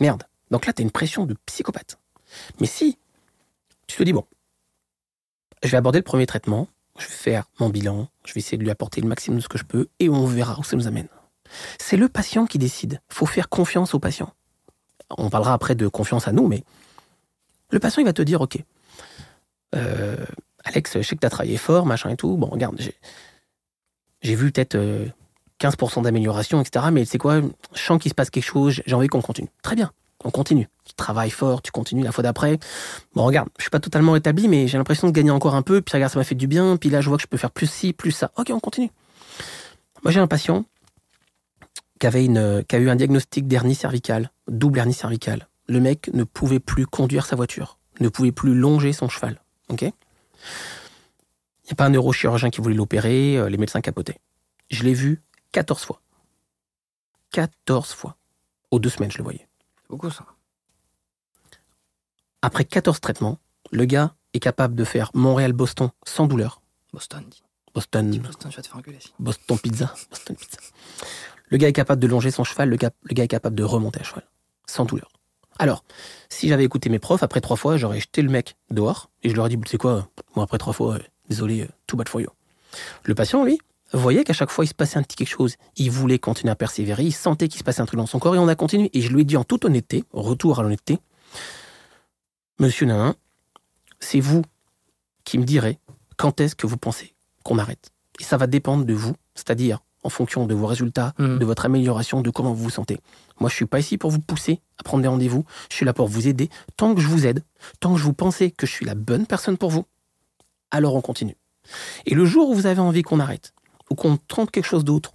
Merde. Donc là, t'as une pression de psychopathe. Mais si tu te dis, bon, je vais aborder le premier traitement, je vais faire mon bilan, je vais essayer de lui apporter le maximum de ce que je peux, et on verra où ça nous amène. C'est le patient qui décide. faut faire confiance au patient. On parlera après de confiance à nous, mais le patient, il va te dire, OK, euh, Alex, je sais que tu as travaillé fort, machin et tout. Bon, regarde, j'ai vu peut-être euh, 15% d'amélioration, etc. Mais c'est quoi Je sens qu'il se passe quelque chose, j'ai envie qu'on continue. Très bien, on continue. Tu travailles fort, tu continues la fois d'après. Bon, regarde, je suis pas totalement établi, mais j'ai l'impression de gagner encore un peu. Puis regarde, ça m'a fait du bien. Puis là, je vois que je peux faire plus ci, plus ça. Ok, on continue. Moi, j'ai un patient qui, avait une, qui a eu un diagnostic d'hernie cervicale, double hernie cervicale. Le mec ne pouvait plus conduire sa voiture, ne pouvait plus longer son cheval. Ok? Il n'y a pas un neurochirurgien qui voulait l'opérer, euh, les médecins capotaient. Je l'ai vu 14 fois. 14 fois. Aux deux semaines, je le voyais. Beaucoup ça. Après 14 traitements, le gars est capable de faire Montréal-Boston sans douleur. Boston, dis. Boston, Boston, tu vas te faire engueuler. si. Boston Pizza. Boston Pizza. Le gars est capable de longer son cheval, le gars, le gars est capable de remonter à cheval, sans douleur. Alors, si j'avais écouté mes profs, après trois fois, j'aurais jeté le mec dehors et je leur ai dit, c'est quoi, moi après trois fois, euh, désolé, euh, tout bad for you. Le patient, lui, voyait qu'à chaque fois, il se passait un petit quelque chose. Il voulait continuer à persévérer, il sentait qu'il se passait un truc dans son corps et on a continué. Et je lui ai dit en toute honnêteté, retour à l'honnêteté, Monsieur Nanin, c'est vous qui me direz quand est-ce que vous pensez qu'on arrête. Et ça va dépendre de vous, c'est-à-dire en fonction de vos résultats, Mhm. de votre amélioration, de comment vous vous sentez. Moi, je suis pas ici pour vous pousser à prendre des rendez-vous. Je suis là pour vous aider. Tant que je vous aide, tant que je vous pensez que je suis la bonne personne pour vous, alors on continue. Et le jour où vous avez envie qu'on arrête, ou qu'on tente quelque chose d'autre,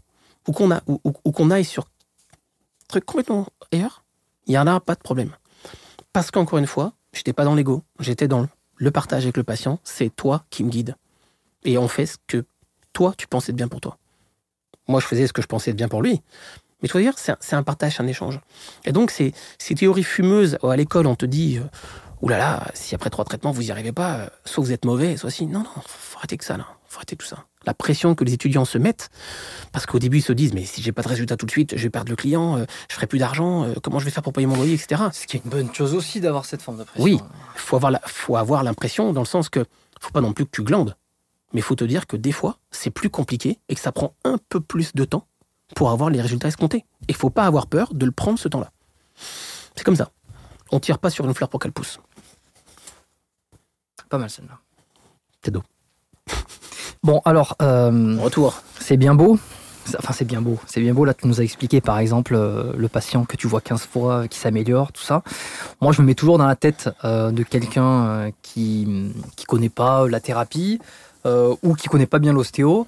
ou qu'on a, ou, qu'on aille sur un truc complètement ailleurs, il y en a pas de problème. Parce qu'encore une fois, j'étais pas dans l'ego, j'étais dans le partage avec le patient. C'est toi qui me guide. Et on fait ce que toi, tu pensais de bien pour toi. Moi, je faisais ce que je pensais de bien pour lui. Mais tu vois c'est un, partage, un échange. Et donc, ces, ces théories fumeuses, à l'école, on te dit, euh, oulala, si après trois traitements, vous n'y arrivez pas, euh, soit vous êtes mauvais, soit si. Non, non, faut arrêter que ça, là. Faut arrêter tout ça. La pression que les étudiants se mettent, parce qu'au début, ils se disent, mais si j'ai pas de résultat tout de suite, je vais perdre le client, euh, je ferai plus d'argent, euh, comment je vais faire pour payer mon loyer, etc. Ce qui est une bonne chose aussi d'avoir cette forme de pression. Oui. faut avoir la- faut avoir l'impression dans le sens que faut pas non plus que tu glandes, mais faut te dire que des fois c'est plus compliqué et que ça prend un peu plus de temps pour avoir les résultats escomptés. Et faut pas avoir peur de le prendre ce temps-là. C'est comme ça. On tire pas sur une fleur pour qu'elle pousse. Pas mal celle-là. C'est d'eau. Bon, alors, euh, Retour. c'est bien beau. Enfin, c'est bien beau. C'est bien beau. Là, tu nous as expliqué, par exemple, euh, le patient que tu vois 15 fois, qui s'améliore, tout ça. Moi, je me mets toujours dans la tête euh, de quelqu'un qui qui connaît pas la thérapie ou qui connaît pas bien l'ostéo.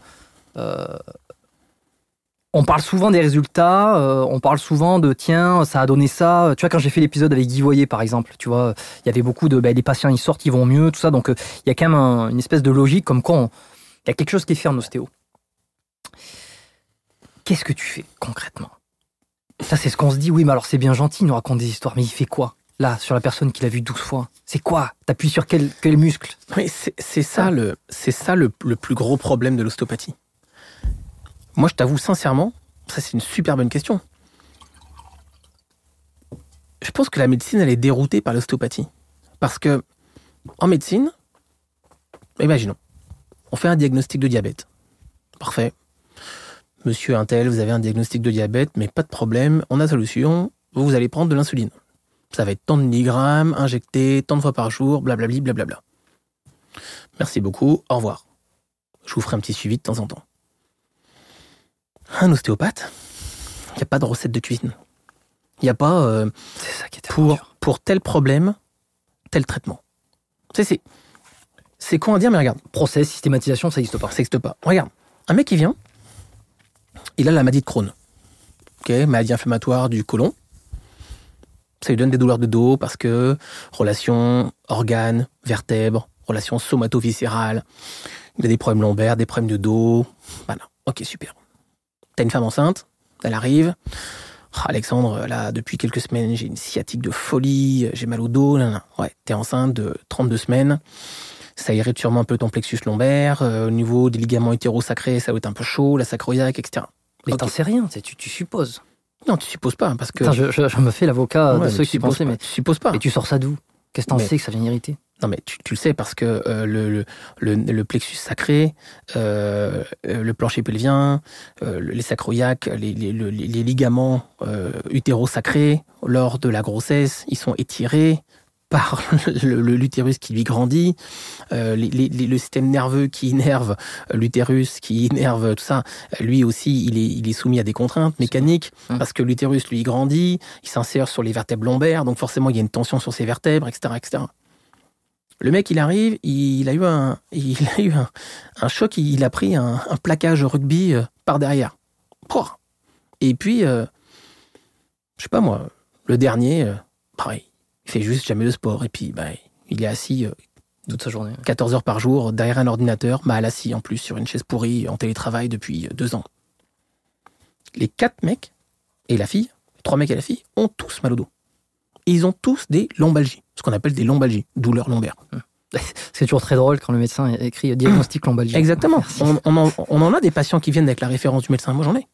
On parle souvent des résultats, euh, on parle souvent de tiens, ça a donné ça. Tu vois, quand j'ai fait l'épisode avec Guy Voyer, par exemple, tu vois, il y avait beaucoup de ben, les patients ils sortent, ils vont mieux, tout ça. Donc, euh, il y a quand même un- une espèce de logique comme on- il y a quelque chose qui est fait en ostéo. Qu'est-ce que tu fais concrètement? Ça, c'est ce qu'on se dit. Oui, mais alors c'est bien gentil, il nous raconte des histoires, mais il fait quoi Là, sur la personne qu'il a vue 12 fois, c'est quoi? T'appuies sur quel, quel muscle? Oui, c'est ça, le, ça le, le plus gros problème de l'ostéopathie. Moi, je t'avoue sincèrement, ça c'est une super bonne question. Je pense que la médecine, elle est déroutée par l'ostéopathie. Parce que, en médecine, imaginons, on fait un diagnostic de diabète. Parfait. Monsieur Intel, vous avez un diagnostic de diabète, mais pas de problème, on a solution, vous allez prendre de l'insuline. Ça va être tant de milligrammes, injecté, tant de fois par jour, blablabli, blablabla. Merci beaucoup, au revoir. Je vous ferai un petit suivi de temps en temps. Un ostéopathe, il n'y a pas de recette de cuisine. Il n'y a pas euh, ça qui pour, dur. pour tel problème, tel traitement. C'est, c'est con à dire, mais regarde, Process, systématisation, ça n'existe pas. ça n'existe pas. Regarde, un mec qui vient, il a la maladie de Crohn. Ok, maladie inflammatoire du côlon. Ça lui donne des douleurs de dos parce que relation organes, vertèbres, relation somato-viscérale. Il a des problèmes lombaires, des problèmes de dos. Voilà, ok, super. T'as une femme enceinte, elle arrive. Ah, Alexandre, là, depuis quelques semaines, j'ai une sciatique de folie, j'ai mal au dos. Ouais, t'es enceinte de 32 semaines. Ça irrite sûrement un peu ton plexus lombaire. euh, au niveau des ligaments hétérosacrés, ça va être un peu chaud, la sacroiliaque, etc. Mais t'en sais rien, tu, tu, supposes. Non, tu supposes pas, parce que. Je, je- je me fais l'avocat Ouais, de ceux qui pensaient, mais. Tu supposes pas. Et tu sors ça d'où? Qu'est-ce que t'en Mais- sais que ça vient irriter Non, mais tu, tu le sais parce que euh, le, le, le, le plexus sacré, euh, le plancher pelvien, euh, les sacroiliaques, les, les, le- les- les ligaments utérosacrés, lors de la grossesse, ils sont étirés par l'utérus qui lui grandit, euh, les- les- les- le système nerveux qui innerve l'utérus, qui innerve tout ça, lui aussi, il est, il est soumis à des contraintes mécaniques Hum. parce que l'utérus, lui, grandit, il s'insère sur les vertèbres lombaires, donc forcément, il y a une tension sur ses vertèbres, etc. etc. Le mec, il arrive, il a eu un, il a eu un, un choc, il a pris un, un plaquage rugby euh, par derrière. Et puis, euh, je sais pas moi, le dernier, euh, pareil, il fait juste jamais de sport. Et puis, bah, il est assis euh, toute sa journée 14 heures par jour derrière un ordinateur, mal assis en plus sur une chaise pourrie en télétravail depuis euh, deux ans. Les quatre mecs et la fille, les trois mecs et la fille, ont tous mal au dos. Ils ont tous des lombalgies, ce qu'on appelle des lombalgies, douleurs lombaires. C'est toujours très drôle quand le médecin écrit diagnostic lombalgie. Exactement. On, on en, on en a des patients qui viennent avec la référence du médecin. Moi, j'en ai.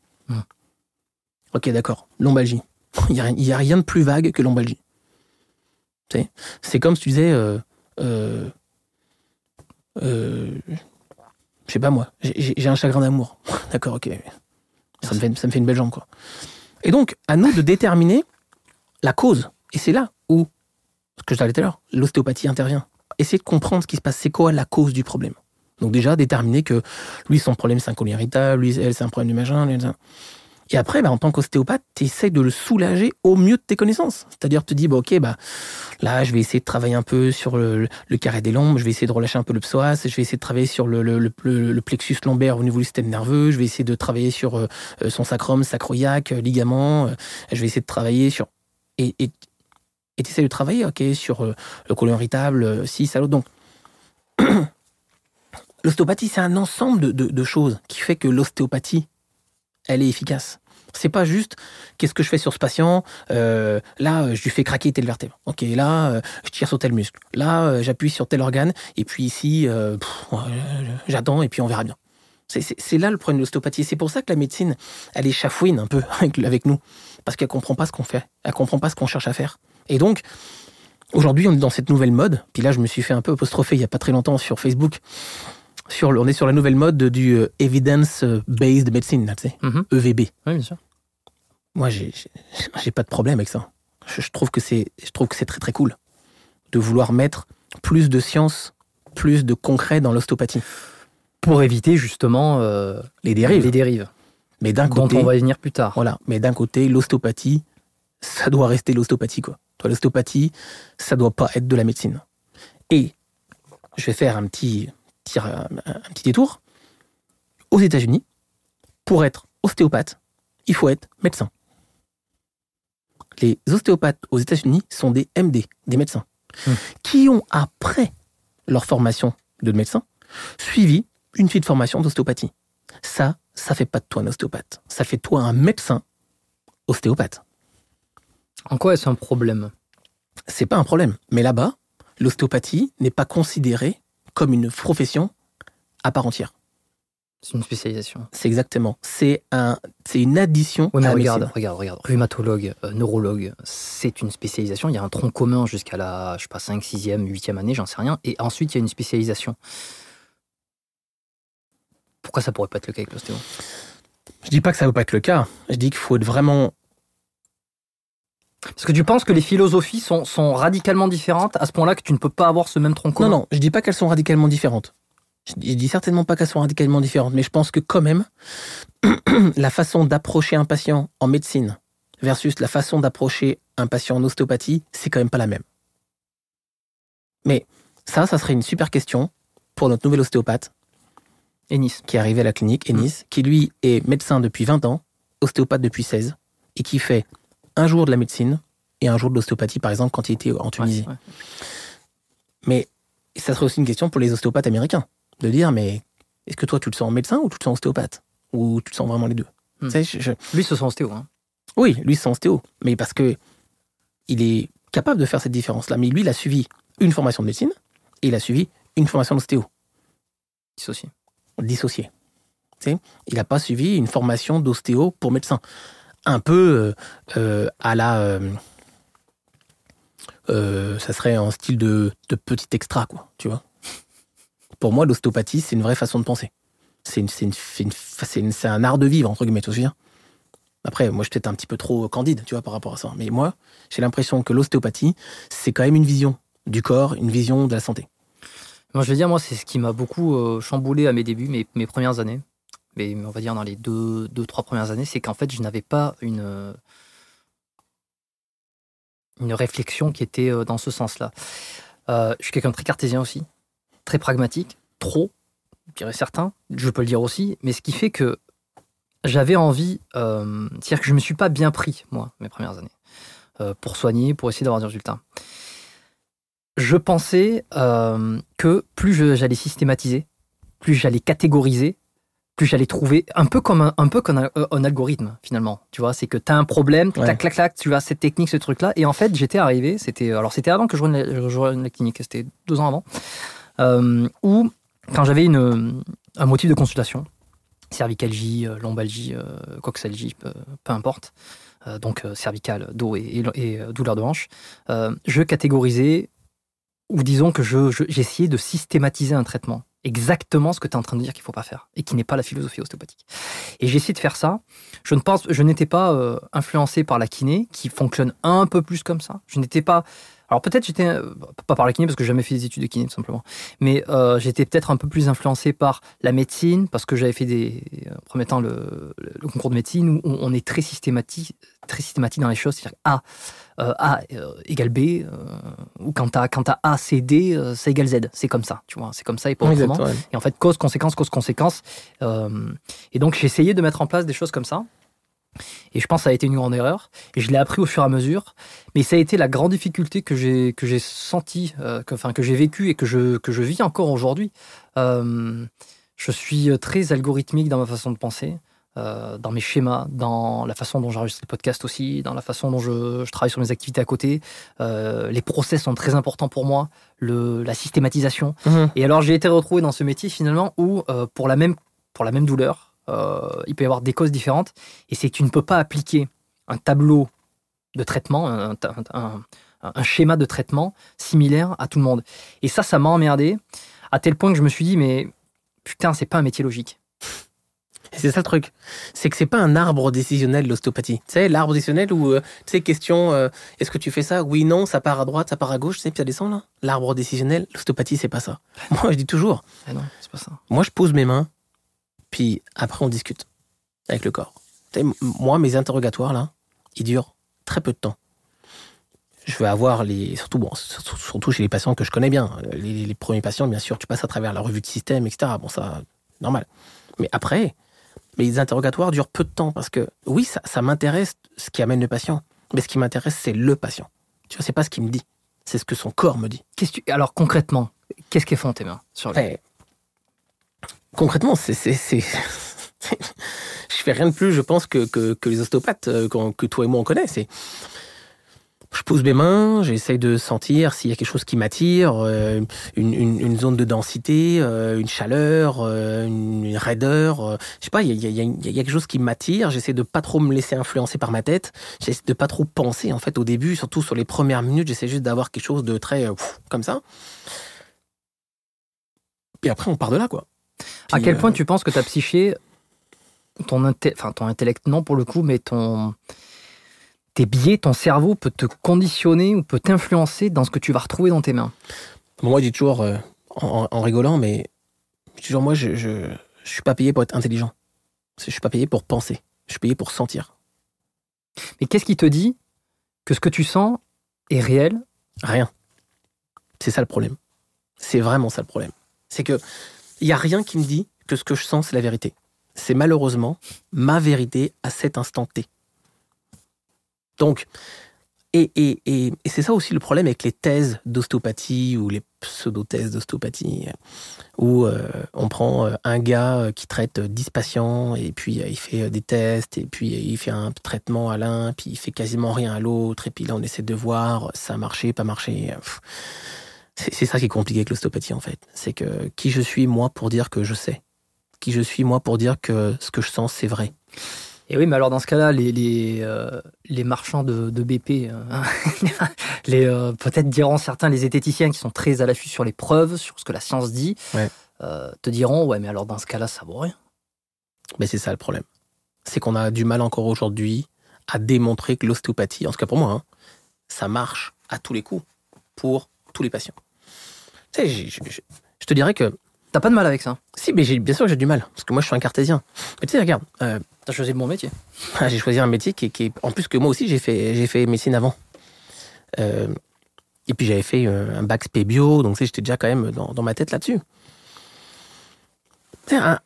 Ok, d'accord. Lombalgie. Il n'y a, rien de plus vague que lombalgie. C'est comme si tu disais. Euh, euh, euh, je sais pas moi. j'ai un chagrin d'amour. D'accord, ok. Ça me, fait, ça me fait une belle jambe, quoi. Et donc, à nous de déterminer la cause. Et c'est là où, ce que je disais tout à l'heure, l'ostéopathie intervient. Essayer de comprendre ce qui se passe. C'est quoi la cause du problème donc déjà, déterminer que lui, son problème, c'est un colon irritable, lui, elle, c'est un problème du machin. ça. Et après, bah, en tant qu'ostéopathe, tu essaies de le soulager au mieux de tes connaissances. C'est-à-dire, tu te dis, bah, ok, bah, là, je vais essayer de travailler un peu sur le, carré des lombes, je vais essayer de relâcher un peu le psoas, je vais essayer de travailler sur le, le- le- le- le plexus lombaire au niveau du système nerveux, je vais essayer de travailler sur euh, euh, son sacrum, sacroiliaque, euh, ligament, je vais essayer de travailler sur... Et et, essaies de travailler, ok, sur euh, le colon irritable, euh, si, ça, l'autre. Donc, L'ostéopathie, c'est un ensemble de, de- choses qui fait que l'ostéopathie, elle est efficace. C'est pas juste qu'est-ce que je fais sur ce patient, euh, là je lui fais craquer telle vertèbre. Ok, là je tire sur tel muscle. Là j'appuie sur tel organe. Et puis ici, j'attends et puis on verra bien. C'est là le problème de l'ostéopathie. C'est pour ça que la médecine, elle échafouine un peu avec, avec nous. Parce qu'elle comprend pas ce qu'on fait. Elle comprend pas ce qu'on cherche à faire. Et donc, aujourd'hui, on est dans cette nouvelle mode. Puis là, je me suis fait un peu apostropher il y a pas très longtemps sur Facebook. Sur, le- on est sur la nouvelle mode du euh, evidence-based medicine, là, tu sais, Mhm. EVB. Oui, bien sûr. Moi, j'ai pas de problème avec ça. Je, je trouve que c'est je trouve que c'est très très cool de vouloir mettre plus de science, plus de concret dans l'ostéopathie. Pour éviter justement euh, Les dérives. les dérives, Mais d'un dont côté, on va y venir plus tard. voilà. Mais d'un côté, l'ostéopathie, ça doit rester l'ostéopathie quoi. Toi, l'ostéopathie, ça doit pas être de la médecine. Et je vais faire un petit petit, un, un petit détour. Aux États-Unis, pour être ostéopathe, il faut être médecin. Les ostéopathes aux États-Unis sont des MD, des médecins, Hmm. qui ont, après leur formation de médecin, suivi une fille de formation d'ostéopathie. Ça, ça fait pas de toi un ostéopathe. Ça fait de toi un médecin ostéopathe. En quoi est-ce un problème? C'est pas un problème. Mais là-bas, l'ostéopathie n'est pas considérée comme une profession à part entière. C'est une spécialisation. C'est exactement. C'est un, c'est une addition Oui, mais à la regarde, regarde, regarde. Rhumatologue, euh, neurologue, c'est une spécialisation. Il y a un tronc commun jusqu'à la, je sais pas, 5, 6e, 8e année, j'en sais rien. Et ensuite, il y a une spécialisation. Pourquoi ça pourrait pas être le cas avec l'ostéo? Je dis pas que ça ne veut pas être le cas. Je dis qu'il faut être vraiment. Parce que tu penses que les philosophies sont, sont radicalement différentes à ce point-là que tu ne peux pas avoir ce même tronc commun Non, non, je dis pas qu'elles sont radicalement différentes. Je dis, je dis certainement pas qu'elles sont radicalement différentes, mais je pense que quand même, la façon d'approcher un patient en médecine versus la façon d'approcher un patient en ostéopathie, c'est quand même pas la même. Mais ça, ça serait une super question pour notre nouvel ostéopathe Ennis. qui est arrivé à la clinique, Ennis, qui lui est médecin depuis 20 ans, ostéopathe depuis 16, et qui fait un jour de la médecine et un jour de l'ostéopathie, par exemple, quand il était en Tunisie. Ouais, ouais. Mais ça serait aussi une question pour les ostéopathes américains, de dire, mais est-ce que toi, tu le sens médecin ou tu le sens ostéopathe? Ou tu le sens vraiment les deux? Hmm. Tu sais, je- je- Lui, ce sont ostéo. Hein. Oui, lui, c'est ostéo, mais parce que il est capable de faire cette différence-là. Mais lui, il a suivi une formation de médecine et il a suivi une formation d'ostéo, Dissocié. dissocié. Tu sais, il n'a pas suivi une formation d'ostéo pour médecin. Un peu euh, euh, à la... euh, ça serait en style de, de petit extra, quoi, tu vois. Pour moi, l'ostéopathie, c'est une vraie façon de penser. C'est un art de vivre, entre guillemets, tu vois Après, moi, je suis peut-être un petit peu trop candide, tu vois, par rapport à ça. Mais moi, j'ai l'impression que l'ostéopathie, c'est quand même une vision du corps, une vision de la santé. Moi, je veux dire, moi, c'est ce qui m'a beaucoup chamboulé à mes débuts, mes, mes premières années. Mais on va dire dans les deux, deux trois premières années, c'est qu'en fait, je n'avais pas une, euh, une réflexion qui était euh, dans ce sens-là. Euh, je suis quelqu'un de très cartésien aussi, très pragmatique, trop, je dirais certains, je peux le dire aussi, mais ce qui fait que j'avais envie, c'est-à-dire que je ne me suis pas bien pris, moi, mes premières années, pour soigner, pour essayer d'avoir des résultats je pensais que plus j'allais systématiser, plus j'allais catégoriser, plus j'allais trouver un peu comme un, un peu comme un, un algorithme finalement. Tu vois, c'est que tu as un problème, Ouais. clac clac clac, tu as cette technique, ce truc là, et en fait j'étais arrivé, c'était alors c'était avant que je rejoigne la, je rejoigne la clinique, c'était deux ans avant, euh, où quand j'avais une un motif de consultation, cervicalgie, euh, lombalgie, euh, coxalgie, peu, peu importe, euh, donc euh, cervicale, dos et, et- et, euh, douleur de hanche, euh, je catégorisais ou disons que je, je- j'ai essayé de systématiser un traitement. Exactement ce que tu es en train de dire qu'il faut pas faire et qui n'est pas la philosophie ostéopathique. Et j'ai essayé de faire ça. Je ne pense, je n'étais pas euh, influencé par la kiné qui fonctionne un peu plus comme ça. Je n'étais pas. Alors peut-être j'étais euh, pas par la kiné parce que j'ai jamais fait des études de kiné tout simplement, mais euh, j'étais peut-être un peu plus influencé par la médecine parce que j'avais fait des en premier temps le, concours de médecine où on, est très systématique, très systématique dans les choses. C'est-à-dire A, euh, A euh, égale B, euh, ou quand t'as quand t'as A, C, D, euh, ça égale Z. C'est comme ça, tu vois. C'est comme ça et pas autrement. Exactement. Et en fait, cause, conséquence, cause, conséquence. Euh, et donc, j'ai essayé de mettre en place des choses comme ça. Et je pense que ça a été une grande erreur. Et je l'ai appris au fur et à mesure. Mais ça a été la grande difficulté que j'ai que j'ai senti, euh, que, enfin que j'ai vécu et que je que je vis encore aujourd'hui. Euh, je suis très algorithmique dans ma façon de penser. Euh, dans mes schémas, dans la façon dont j'enregistre le podcast aussi, dans la façon dont je, je travaille sur mes activités à côté. Euh, les process sont très importants pour moi, le, la systématisation. Mhm. Et alors j'ai été retrouvé dans ce métier finalement où euh, pour, la même, pour la même douleur, il peut y avoir des causes différentes. Et c'est que tu ne peux pas appliquer un tableau de traitement, un, un- un- un schéma de traitement similaire à tout le monde. Et ça, ça m'a emmerdé à tel point que je me suis dit, mais putain, c'est pas un métier logique. C'est ça le truc. C'est que c'est pas un arbre décisionnel, l'ostéopathie. Tu sais, l'arbre décisionnel où, euh, tu sais, question, euh, est-ce que tu fais ça? Oui, non, ça part à droite, ça part à gauche, tu sais, puis ça descend là. L'arbre décisionnel, l'ostéopathie, c'est pas ça. Moi, je dis toujours, Ah non, c'est pas ça. moi, je pose mes mains, puis après, on discute avec le corps. Tu sais, m- moi, mes interrogatoires, là, ils durent très peu de temps. Je vais avoir les. Surtout, bon, surtout, surtout chez les patients que je connais bien. Les, les premiers patients, bien sûr, tu passes à travers la revue de système, etc. Bon, ça, normal. Mais après, mes interrogatoires durent peu de temps parce que, oui, ça, ça m'intéresse ce qui amène le patient. Mais ce qui m'intéresse, c'est le patient. Tu vois, c'est pas ce qu'il me dit. C'est ce que son corps me dit. Qu'est-ce que tu- Alors concrètement, qu'est-ce qu'elles font tes mains sur le... Eh, concrètement, c'est, je fais rien de plus, je pense, que, que, que les ostéopathes euh, qu'on- que toi et moi on connaît. C'est, je pose mes mains, j'essaye de sentir s'il y a quelque chose qui m'attire, euh, une, une, une zone de densité, euh, une chaleur, euh, une, une raideur. je sais pas, il y a, y, y quelque chose qui m'attire. J'essaie de pas trop me laisser influencer par ma tête. J'essaie de pas trop penser en fait au début, surtout sur les premières minutes. J'essaie juste d'avoir quelque chose de très pff, comme ça. Puis après, on part de là, quoi. à quel point tu penses que ta psyché, ton, inte- enfin, ton intellect, non pour le coup, mais ton, tes biais, ton cerveau peut te conditionner ou peut t'influencer dans ce que tu vas retrouver dans tes mains Moi, je dis toujours, euh, en, en rigolant, mais Je dis, genre, moi, je, je, je suis pas payé pour être intelligent. Je suis pas payé pour penser. Je suis payé pour sentir. Mais qu'est-ce qui te dit que ce que tu sens est réel? Rien. C'est ça le problème. C'est vraiment ça le problème. C'est que il y a rien qui me dit que ce que je sens c'est la vérité. C'est malheureusement ma vérité à cet instant T. Donc, et, et, et, c'est ça aussi le problème avec les thèses d'ostéopathie ou les pseudo-thèses d'ostéopathie, où euh, on prend euh, un gars euh, qui traite 10 patients et puis euh, il fait euh, des tests et puis euh, il fait un traitement à l'un, puis il fait quasiment rien à l'autre et puis là on essaie de voir ça a marché, pas marché. C'est ça qui est compliqué avec l'ostéopathie en fait. C'est que qui je suis moi pour dire que je sais? Qui je suis moi pour dire que ce que je sens c'est vrai? Et oui, mais alors dans ce cas-là, les, les, euh, les marchands de, de BP, euh, les, euh, peut-être diront certains, les zététiciens qui sont très à l'affût sur les preuves, sur ce que la science dit, Ouais. te diront, ouais, mais alors dans ce cas-là, ça vaut rien. Mais c'est ça le problème. C'est qu'on a du mal encore aujourd'hui à démontrer que l'ostéopathie, en tout cas pour moi, hein, ça marche à tous les coups pour tous les patients. Tu sais, je te dirais que T'as pas de mal avec ça si, mais bien sûr que j'ai du mal parce que moi je suis un cartésien. Mais tu sais, regarde, euh, T'as choisi le bon métier. j'ai choisi un métier qui, est- qui en plus que moi aussi j'ai fait j'ai fait médecine avant. Euh, et puis j'avais fait euh, un bac spé bio, donc tu sais, j'étais déjà quand même dans, dans ma tête là-dessus. Un-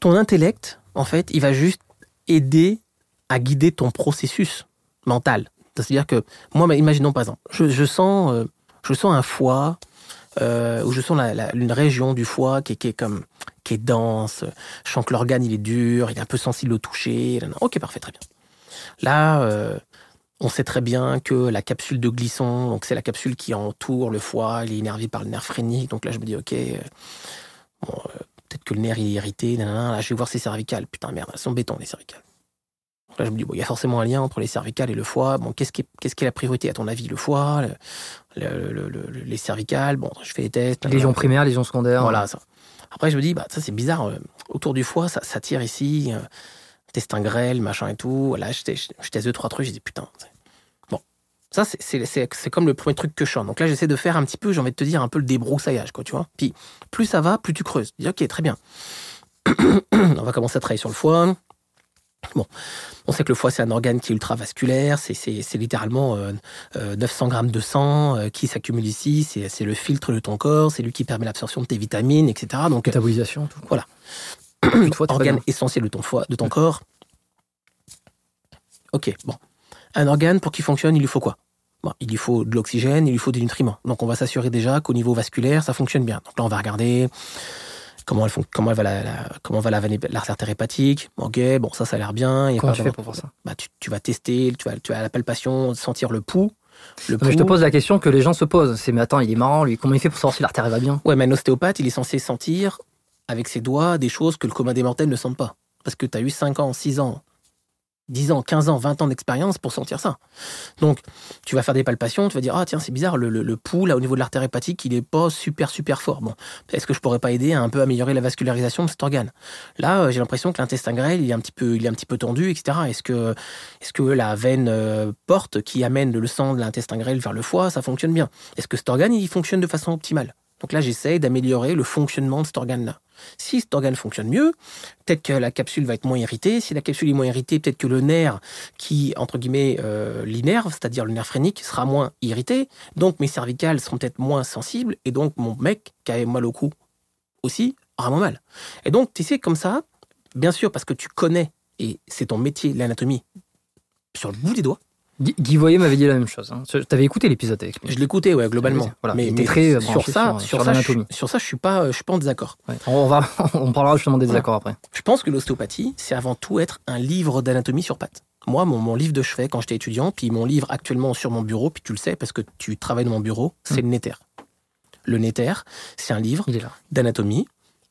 ton intellect, en fait, il va juste aider à guider ton processus mental. C'est-à-dire que moi, imaginons par exemple, je, je sens, euh, je sens un foie, euh, ou je sens la- une région du foie qui est, comme qui est dense. Je sens que l'organe il est dur, il est un peu sensible au toucher. Ok, parfait, très bien. Là, euh, on sait très bien que la capsule de glisson, donc c'est la capsule qui entoure le foie, il est énervé par le nerf phrénique. Donc là, je me dis, ok, euh, peut-être que le nerf il est irrité. Là, je vais voir ses cervicales. Putain, merde, elles sont béton, les cervicales. Là, je me dis, bon, il y a forcément un lien entre les cervicales et le foie. Bon, qu'est-ce qui est, qu'est-ce qui est la priorité à ton avis Le foie, le- le- le- le- les cervicales? Bon, je fais les tests. nanana. Légion primaire, légion secondaire. Voilà, ça. Après, je me dis, bah, ça c'est bizarre. euh, autour du foie, ça, ça tire ici. Euh, testin grêle, machin et tout. Là, je, teste- je teste deux, trois trucs. Je dis, putain. Bon. Ça, c'est- c'est c'est- c'est comme le premier truc que je chante. Donc là, j'essaie de faire un petit peu, j'ai envie de te dire, un peu le débroussaillage, quoi, tu vois. Puis, plus ça va, plus tu creuses. Je dis, ok, très bien. On va commencer à travailler sur le foie. Bon, on sait que le foie, c'est un organe qui est ultravasculaire, c'est- c'est c'est littéralement euh, euh, 900 grammes de sang euh, qui s'accumule ici, c'est c'est le filtre de ton corps, c'est lui qui permet l'absorption de tes vitamines, etc. Donc, Métabolisation, tout. Voilà. Une fois, t'es pas organe essentiel de ton foie, de ton corps. Ok, bon. Un organe, pour qu'il fonctionne, il lui faut quoi? Bon, Il lui faut de l'oxygène, il lui faut des nutriments. Donc on va s'assurer déjà qu'au niveau vasculaire, ça fonctionne bien. Donc là, on va regarder comment elle, comment elle va la, la- comment va la l'artère hépatique. Ok, bon, ça, ça a l'air bien. Il y a Comment pas tu fais pour voir ça bah, tu, tu vas tester, tu vas, tu vas la palpation, sentir le pouls. Le Non, mais je te pose la question que les gens se posent. C'est, mais attends, il est marrant, lui. Comment il fait pour savoir si l'artère va bien Ouais, mais un ostéopathe, il est censé sentir avec ses doigts des choses que le commun des mortels ne sent pas. Parce que tu as eu 5 ans, 6 ans, 10 ans, 15 ans, 20 ans d'expérience pour sentir ça. Donc, tu vas faire des palpations, tu vas dire, ah tiens, c'est bizarre, le, le, pouls, là, au niveau de l'artère hépatique, il est pas super, super fort. Bon, est-ce que je pourrais pas aider à un peu améliorer la vascularisation de cet organe? Là, euh, j'ai l'impression que l'intestin grêle, il est un petit peu, il est un petit peu tendu, etc. Est-ce que, est-ce que la veine euh, porte qui amène le sang de l'intestin grêle vers le foie, ça fonctionne bien? Est-ce que cet organe, il fonctionne de façon optimale? Donc là, j'essaye d'améliorer le fonctionnement de cet organe-là. Si cet organe fonctionne mieux, peut-être que la capsule va être moins irritée. Si la capsule est moins irritée, peut-être que le nerf qui, entre guillemets, euh, l'innerve, c'est-à-dire le nerf phrénique, sera moins irrité. Donc mes cervicales seront peut-être moins sensibles. Et donc mon mec, qui a mal au cou aussi, aura moins mal. Et donc tu sais, comme ça, bien sûr, parce que tu connais, et c'est ton métier, l'anatomie, sur le bout des doigts. Guy, Voyer m'avait dit la même chose. Hein. T'avais écouté l'épisode avec lui. Je l'écoutais, ouais, globalement. Voilà, mais très, euh, sur ça, sur- sur, sur ça, je, sur ça, je suis pas, je suis pas en désaccord. Ouais. On, va, on parlera justement des désaccords après. Je pense que l'ostéopathie, c'est avant tout être un livre d'anatomie sur pattes. Moi, mon, mon livre de chevet quand j'étais étudiant, puis mon livre actuellement sur mon bureau, puis tu le sais parce que tu travailles dans mon bureau, c'est le Néter. Le Néter, c'est un livre là. d'anatomie.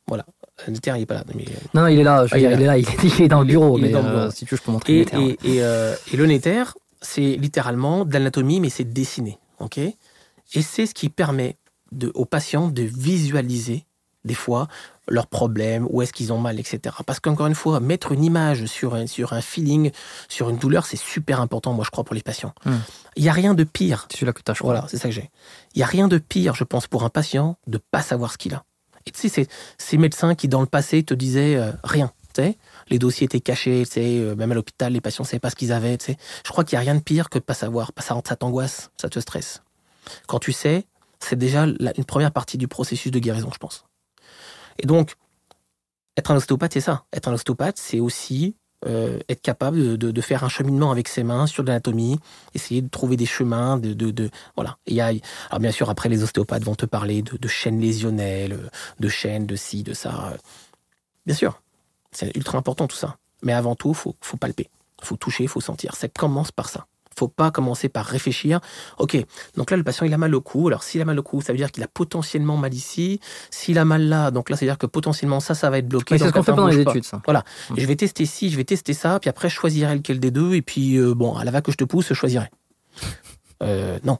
Voilà. Le Néter, il est pas là. mais- Non, il est là. Je Ah, il dire, est il est là. Il est, dans le bureau. Il mais dans le euh, bureau. si tu veux, je peux montrer Et, les termes. et, et, euh, et le Néter, c'est littéralement de l'anatomie, mais c'est dessiné. ok? Et c'est ce qui permet de, aux patients de visualiser, des fois, leurs problèmes, où est-ce qu'ils ont mal, etc. Parce qu'encore une fois, mettre une image sur un, sur un feeling, sur une douleur, c'est super important, moi, je crois, pour les patients. Hmm. Il n'y a rien de pire C'est celui-là que tu as, voilà, c'est ça que j'ai. Il n'y a rien de pire, je pense, pour un patient de pas savoir ce qu'il a. Et tu sais, c'est ces médecins qui, dans le passé, te disaient euh, rien. Tu sais, les dossiers étaient cachés, tu sais, euh, même à l'hôpital, les patients ne savaient pas ce qu'ils avaient. Tu sais. Je crois qu'il n'y a rien de pire que de pas savoir. Ça, ça t'angoisse, ça te stresse. Quand tu sais, c'est déjà une première partie du processus de guérison, je pense. Et donc, être un ostéopathe, c'est ça. Être un ostéopathe, c'est aussi euh, être capable de, faire un cheminement avec ses mains sur l'anatomie, essayer de trouver des chemins, de, de, voilà. Et y a, alors bien sûr, après les ostéopathes vont te parler de, chaînes lésionnelles, de chaînes, de ci, de ça. Bien sûr, c'est ultra important tout ça. Mais avant tout, faut, faut palper, faut toucher, faut sentir. Ça commence par ça. Faut pas commencer par réfléchir. Ok, donc là le patient il a mal au cou. Alors s'il a mal au cou, ça veut dire qu'il a potentiellement mal ici. S'il a mal là, donc là ça veut dire que potentiellement ça, ça va être bloqué. C'est ce qu'on fait pendant les pas. études, ça. Voilà. Et je vais tester ci, je vais tester ça, puis après je choisirai lequel des deux, et puis euh, bon, à la va que je te pousse, je choisirai. Euh, non,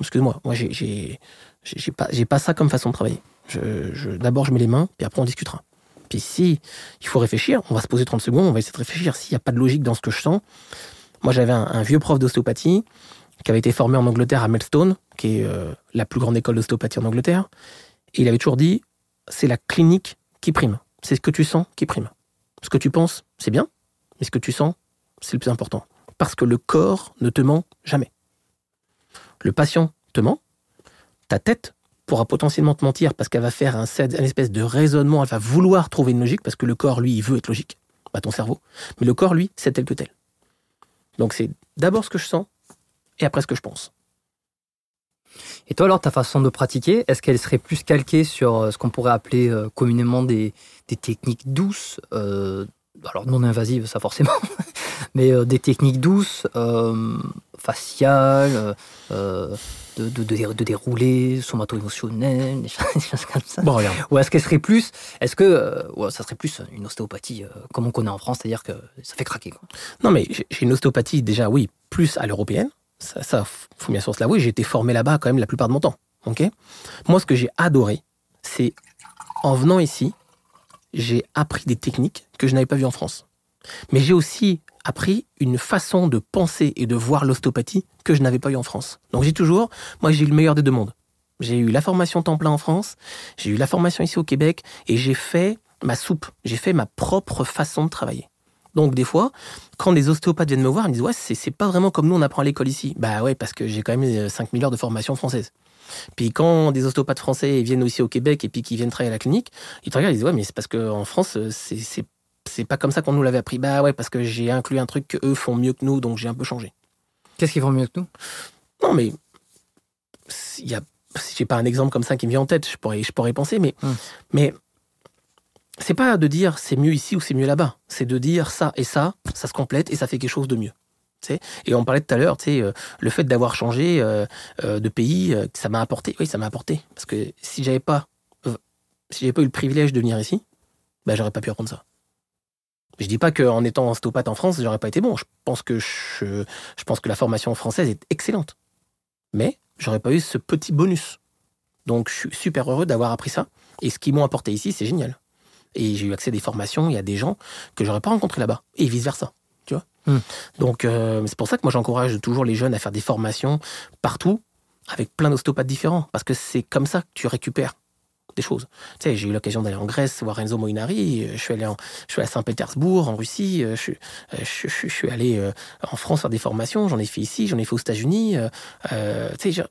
excuse-moi, moi j'ai j'ai pas pas ça comme façon de travailler. Je, je- D'abord je mets les mains, puis après on discutera. Puis si il faut réfléchir, on va se poser 30 secondes, on va essayer de réfléchir. S'il n'y a pas de logique dans ce que je sens, moi j'avais un, vieux prof d'ostéopathie qui avait été formé en Angleterre à Melstone, qui est euh, la plus grande école d'ostéopathie en Angleterre, et il avait toujours dit c'est la clinique qui prime, c'est ce que tu sens qui prime. Ce que tu penses, c'est bien, mais ce que tu sens, c'est le plus important. Parce que le corps ne te ment jamais. Le patient te ment, ta tête pourra potentiellement te mentir parce qu'elle va faire un, espèce de raisonnement, elle va vouloir trouver une logique parce que le corps, lui, il veut être logique, pas ton cerveau. Mais le corps, lui, c'est tel que tel. Donc c'est d'abord ce que je sens et après ce que je pense. Et toi, alors, ta façon de pratiquer, est-ce qu'elle serait plus calquée sur euh, ce qu'on pourrait appeler euh, communément des, des techniques douces euh, Alors, non invasives, ça forcément, mais des techniques douces, faciales, de, de, de, de déroulés, somato-émotionnels, des choses, comme ça Bon, regarde. Ou est-ce qu'elle serait plus, est-ce que euh, ouais, ça serait plus une ostéopathie euh, comme on connaît en France, c'est-à-dire que ça fait craquer quoi. Non, mais j'ai j'ai une ostéopathie déjà, oui, plus à l'européenne. Ça, ça, faut bien sûr se l'avouer, j'ai été formé là-bas quand même la plupart de mon temps. ok? Moi, ce que j'ai adoré, c'est en venant ici, j'ai appris des techniques que je n'avais pas vues en France. Mais j'ai aussi appris une façon de penser et de voir l'ostéopathie que je n'avais pas eu en France. Donc j'ai toujours, moi j'ai eu le meilleur des deux mondes. J'ai eu la formation temps plein en France, j'ai eu la formation ici au Québec, et j'ai fait ma soupe, j'ai fait ma propre façon de travailler. Donc des fois, quand des ostéopathes viennent me voir, ils me disent ouais, c'est pas vraiment comme nous on apprend à l'école ici. Bah ouais, parce que j'ai quand même euh, 5000 heures de formation française. Puis quand des ostéopathes français viennent aussi au Québec et puis qui viennent travailler à la clinique, ils te regardent, ils disent ouais, mais c'est parce qu'en France, euh, c'est c'est pas comme ça qu'on nous l'avait appris. Bah ouais, parce que j'ai inclus un truc que eux font mieux que nous, donc j'ai un peu changé. Qu'est-ce qu'ils font mieux que nous? Non, mais il y a, si j'ai pas un exemple comme ça qui me vient en tête, je pourrais, je pourrais y penser, mais, Hmm. mais c'est pas de dire c'est mieux ici ou c'est mieux là-bas. C'est de dire ça et ça, ça se complète et ça fait quelque chose de mieux. Tu sais? Et on parlait tout à l'heure, tu sais, euh, le fait d'avoir changé euh, euh, de pays, euh, ça m'a apporté. Oui, ça m'a apporté. Parce que si j'avais pas, si j'avais pas eu le privilège de venir ici, bah, j'aurais pas pu apprendre ça. Je dis pas qu'en étant ostéopathe en France, j'aurais pas été bon. Je pense que je, je pense que la formation française est excellente. Mais j'aurais pas eu ce petit bonus. Donc je suis super heureux d'avoir appris ça. Et ce qu'ils m'ont apporté ici, c'est génial. Et j'ai eu accès à des formations, il y a des gens que j'aurais pas rencontrés là-bas. Et vice-versa. Tu vois? Hmm. Donc euh, c'est pour ça que moi j'encourage toujours les jeunes à faire des formations partout, avec plein d'ostéopathes différents. Parce que c'est comme ça que tu récupères des choses. Tu sais, j'ai eu l'occasion d'aller en Grèce voir Enzo Moinari, euh, je suis allé, en, je suis allé à Saint-Pétersbourg, en Russie, euh, je, suis- euh, je, je- je suis allé en France faire des formations, j'en ai fait ici, j'en ai fait aux États-Unis. euh, tu sais,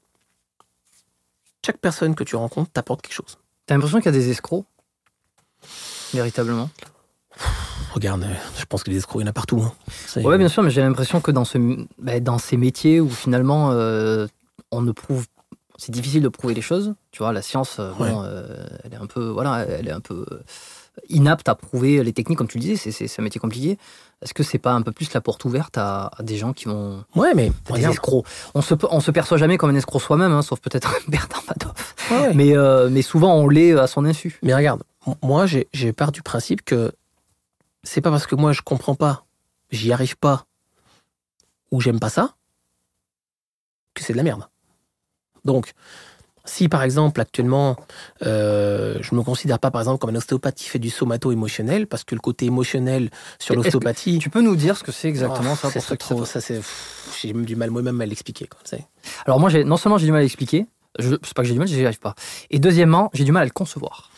chaque personne que tu rencontres t'apporte quelque chose. T'as l'impression qu'il y a des escrocs? Véritablement? Regarde, je pense que les escrocs, il y en a partout. hein. Ouais, bien sûr, mais j'ai l'impression que dans, ce, bah, dans ces métiers où finalement euh, on ne prouve. C'est difficile de prouver les choses. Tu vois, la science, euh, bon, euh, elle est un peu. Voilà, elle est un peu euh, inapte à prouver les techniques, comme tu le disais, c'est- un métier compliqué. Est-ce que c'est pas un peu plus la porte ouverte à, à des gens qui vont. Ouais, mais des regarde. escrocs? On se, on se perçoit jamais comme un escroc soi-même, hein, sauf peut-être Bertrand Madoff. Ouais, ouais. Mais, euh, mais souvent on l'est à son insu. Mais regarde, moi, j'ai j'ai part du principe que c'est pas parce que moi je comprends pas, j'y arrive pas, ou j'aime pas ça, que c'est de la merde. Donc, si par exemple actuellement, euh, je me considère pas par exemple comme un ostéopathe qui fait du somato-émotionnel, parce que le côté émotionnel sur l'ostéopathie. Tu peux nous dire ce que c'est exactement Oh, ça pour qui trop, ça c'est, j'ai du mal moi-même à l'expliquer. sais. Alors moi, j'ai non seulement j'ai du mal à l'expliquer, Je, c'est pas que j'ai du mal, j'y arrive pas. Et deuxièmement, j'ai du mal à le concevoir.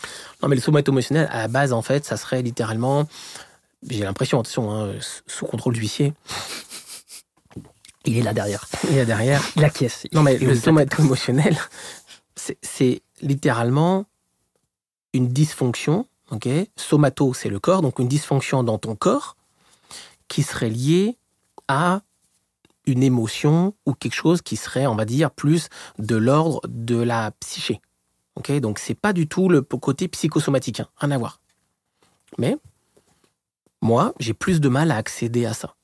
Non, mais le somato-émotionnel, à la base, en fait, ça serait littéralement, j'ai l'impression, attention, hein, sous contrôle d'huissier, Il est là derrière. il y a derrière. Il acquiesce. Non, mais le est- somato-émotionnel, c'est- c'est littéralement une dysfonction. ok? Somato, c'est le corps, donc une dysfonction dans ton corps qui serait liée à une émotion ou quelque chose qui serait, on va dire, plus de l'ordre de la psyché. ok? Donc, c'est pas du tout le côté psychosomatique, hein, rien à voir. Mais moi, j'ai plus de mal à accéder à ça.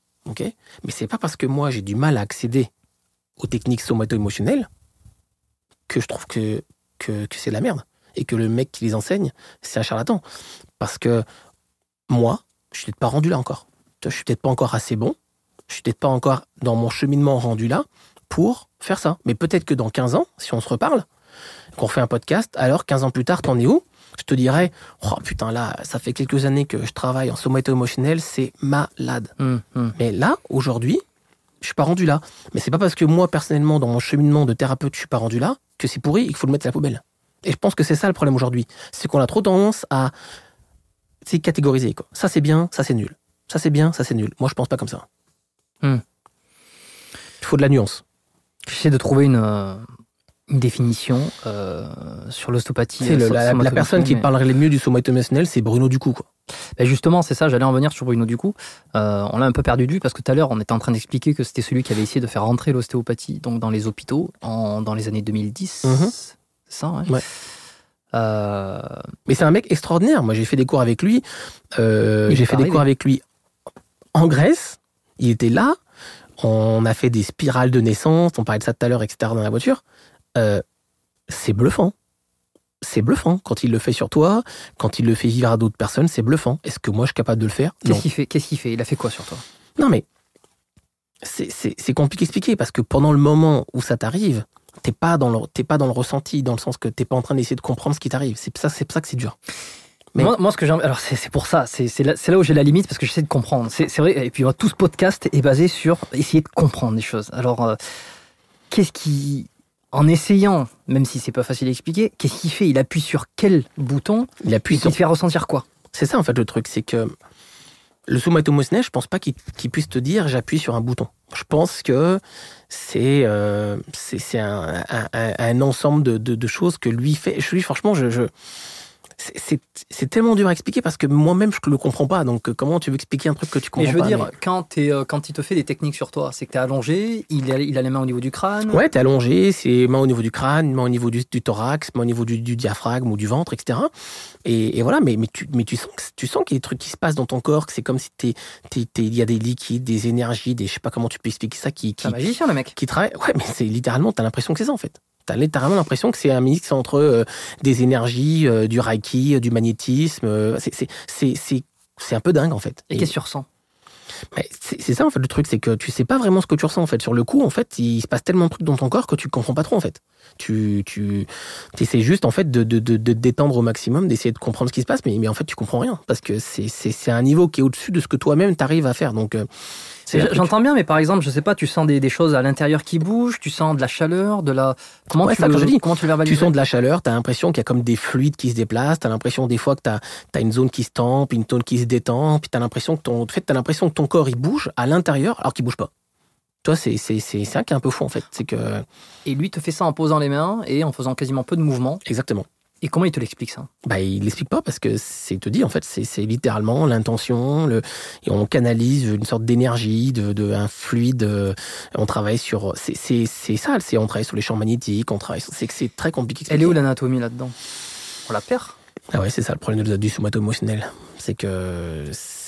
Mais c'est pas parce que moi, j'ai du mal à accéder aux techniques somato-émotionnelles que je trouve que, c'est de la merde. Et que le mec qui les enseigne, c'est un charlatan. Parce que moi, je suis peut-être pas rendu là encore. Je suis peut-être pas encore assez bon. Je suis peut-être pas encore dans mon cheminement rendu là pour faire ça. Mais peut-être que dans 15 ans, si on se reparle, qu'on fait un podcast, alors 15 ans plus tard, t'en es où? Je te dirais, oh putain là, ça fait quelques années que je travaille en somato-émotionnel, c'est malade. Hum, hum. Mais là, aujourd'hui, je suis pas rendu là. Mais c'est pas parce que moi, personnellement, dans mon cheminement de thérapeute, je suis pas rendu là, que c'est pourri et qu'il faut le mettre à la poubelle. Et je pense que c'est ça le problème aujourd'hui. C'est qu'on a trop tendance à catégoriser. Quoi. Ça c'est bien, ça c'est nul. Ça c'est bien, ça c'est nul. Moi, je pense pas comme ça. Hmm. Il faut de la nuance. J'essaie de trouver une, euh, une définition euh, sur l'ostéopathie. Sais, euh, le- la, personne qui mais- parlerait le mieux du somato-émotionnel, c'est Bruno Ducou. Quoi. Ben justement, c'est ça, j'allais en venir sur Bruno du coup. Euh, on l'a un peu perdu de vue parce que tout à l'heure, on était en train d'expliquer que c'était celui qui avait essayé de faire rentrer l'ostéopathie donc dans les hôpitaux en, dans les années 2010. Mhm. C'est ça, ouais. Ouais. Euh, Mais c'est un mec extraordinaire. Moi, j'ai fait des cours avec lui. J'ai fait des cours avec lui en Grèce. Il était là. On a fait des spirales de naissance. On parlait de ça tout à l'heure, etc. dans la voiture. Euh, c'est bluffant. C'est bluffant. Quand il le fait sur toi, quand il le fait vivre à d'autres personnes, c'est bluffant. Est-ce que moi, je suis capable de le faire? Qu'est-ce qu'il fait? Qu'est-ce qu'il fait? Il a fait quoi sur toi? Non, mais c'est- compliqué à expliquer parce que pendant le moment où ça t'arrive, t'es pas dans le pas dans le ressenti, dans le sens que t'es pas en train d'essayer de comprendre ce qui t'arrive. C'est ça, c'est pour ça que c'est dur. Mais- moi, moi, ce que j'ai envie- alors c'est pour ça, c'est là, là où j'ai la limite parce que j'essaie de comprendre. C'est vrai. Et puis tout ce podcast est basé sur essayer de comprendre des choses. Alors, euh, qu'est-ce qui, en essayant, même si c'est pas facile à expliquer, qu'est-ce qu'il fait? Il appuie sur quel bouton? Il appuie et sur qui te fait ressentir quoi? C'est ça en fait le truc, c'est que le somato-émotionnel, je pense pas qu'il puisse te dire j'appuie sur un bouton. Je pense que c'est euh, un, un- un- un ensemble de, de- de choses que lui fait. Je lui franchement, je, je c'est- tellement dur à expliquer parce que moi-même je le comprends pas. Donc euh, comment tu veux expliquer un truc que tu comprends Mais je veux pas dire, mais- quand, t'es, euh, quand il te fait des techniques sur toi, c'est que tu es allongé, il a, il a les mains au niveau du crâne. Ouais, t'es allongé, c'est main au niveau du crâne, main au niveau du, du thorax, main au niveau du, du diaphragme ou du ventre, etc. Et, et voilà, mais, mais, tu, mais tu sens, tu sens qu'il y a des trucs qui se passent dans ton corps, que c'est comme si il y a des liquides, des énergies, des, je sais pas comment tu peux expliquer ça, qui, qui, un magicien, le mec. qui travaillent. Ouais, mais c'est littéralement, t'as l'impression que c'est ça en fait. T'as littéralement l'impression que c'est un mix entre euh, des énergies, euh, du reiki, euh, du magnétisme. c'est, c'est, c'est, c'est, c'est un peu dingue en fait. Et qu'est-ce que tu ressens? C'est ça en fait le truc, c'est que tu sais pas vraiment ce que tu ressens en fait. Sur le coup, en fait, il se passe tellement de trucs dans ton corps que tu comprends pas trop en fait. Tu, tu essaies juste en fait de, de, de, de te détendre au maximum, d'essayer de comprendre ce qui se passe, mais, mais en fait tu comprends rien parce que c'est c'est- c'est un niveau qui est au-dessus de ce que toi-même t'arrives à faire. Donc euh, J'entends bien, mais par exemple, je sais pas, tu sens des, des choses à l'intérieur qui bougent, tu sens de la chaleur, de la. Comment Ouais, tu ça, le, je dis, comment tu le Tu sens de la chaleur, tu as l'impression qu'il y a comme des fluides qui se déplacent, tu as l'impression des fois que tu as, une zone qui se tend, puis une zone qui se détend, puis tu as l'impression que ton en fait, t'as l'impression que ton corps il bouge à l'intérieur alors qu'il bouge pas. Toi, c'est ça qui est un peu fou en fait, c'est que Et lui te fait ça en posant les mains et en faisant quasiment peu de mouvements. exactement. Et comment il te l'explique ça? Bah, il l'explique pas parce que c'est te dit en fait c'est littéralement l'intention le et on canalise une sorte d'énergie de, de un fluide euh, on travaille sur c'est ça c'est on travaille sur les champs magnétiques on travaille sur- c'est que c'est très compliqué Elle est où l'anatomie là-dedans? On la perd? Ah ouais, c'est ça le problème de- du somato-émotionnel. C'est que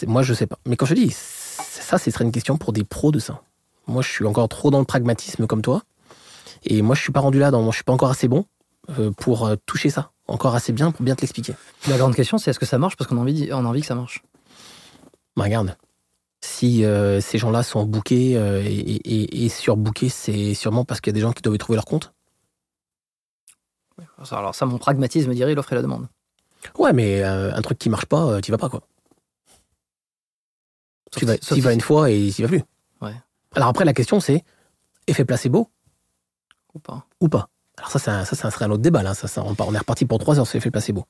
moi, je sais pas. Mais quand je dis, ça, ce serait une question pour des pros de ça. Moi, je suis encore trop dans le pragmatisme comme toi. Et moi, je suis pas rendu là, dans, je suis pas encore assez bon euh, pour euh, toucher ça. Encore assez bien pour bien te l'expliquer. La grande question, c'est est-ce que ça marche? Parce qu'on a envie, on a envie que ça marche. Bah, regarde. Si euh, ces gens-là sont bookés euh, et, et, et- surbookés, c'est sûrement parce qu'il y a des gens qui doivent y trouver leur compte. Alors ça, mon pragmatisme dirait l'offre et la demande. Ouais, mais euh, un truc qui marche pas, t'y vas pas, quoi. Tu vas, t'y vas une fois et t'y vas plus. Ouais. Alors après, la question, c'est effet placebo ou pas. ou pas Alors ça, ça, ça serait un autre débat. Là. Ça, ça, on, est reparti pour trois heures sur l'effet placebo.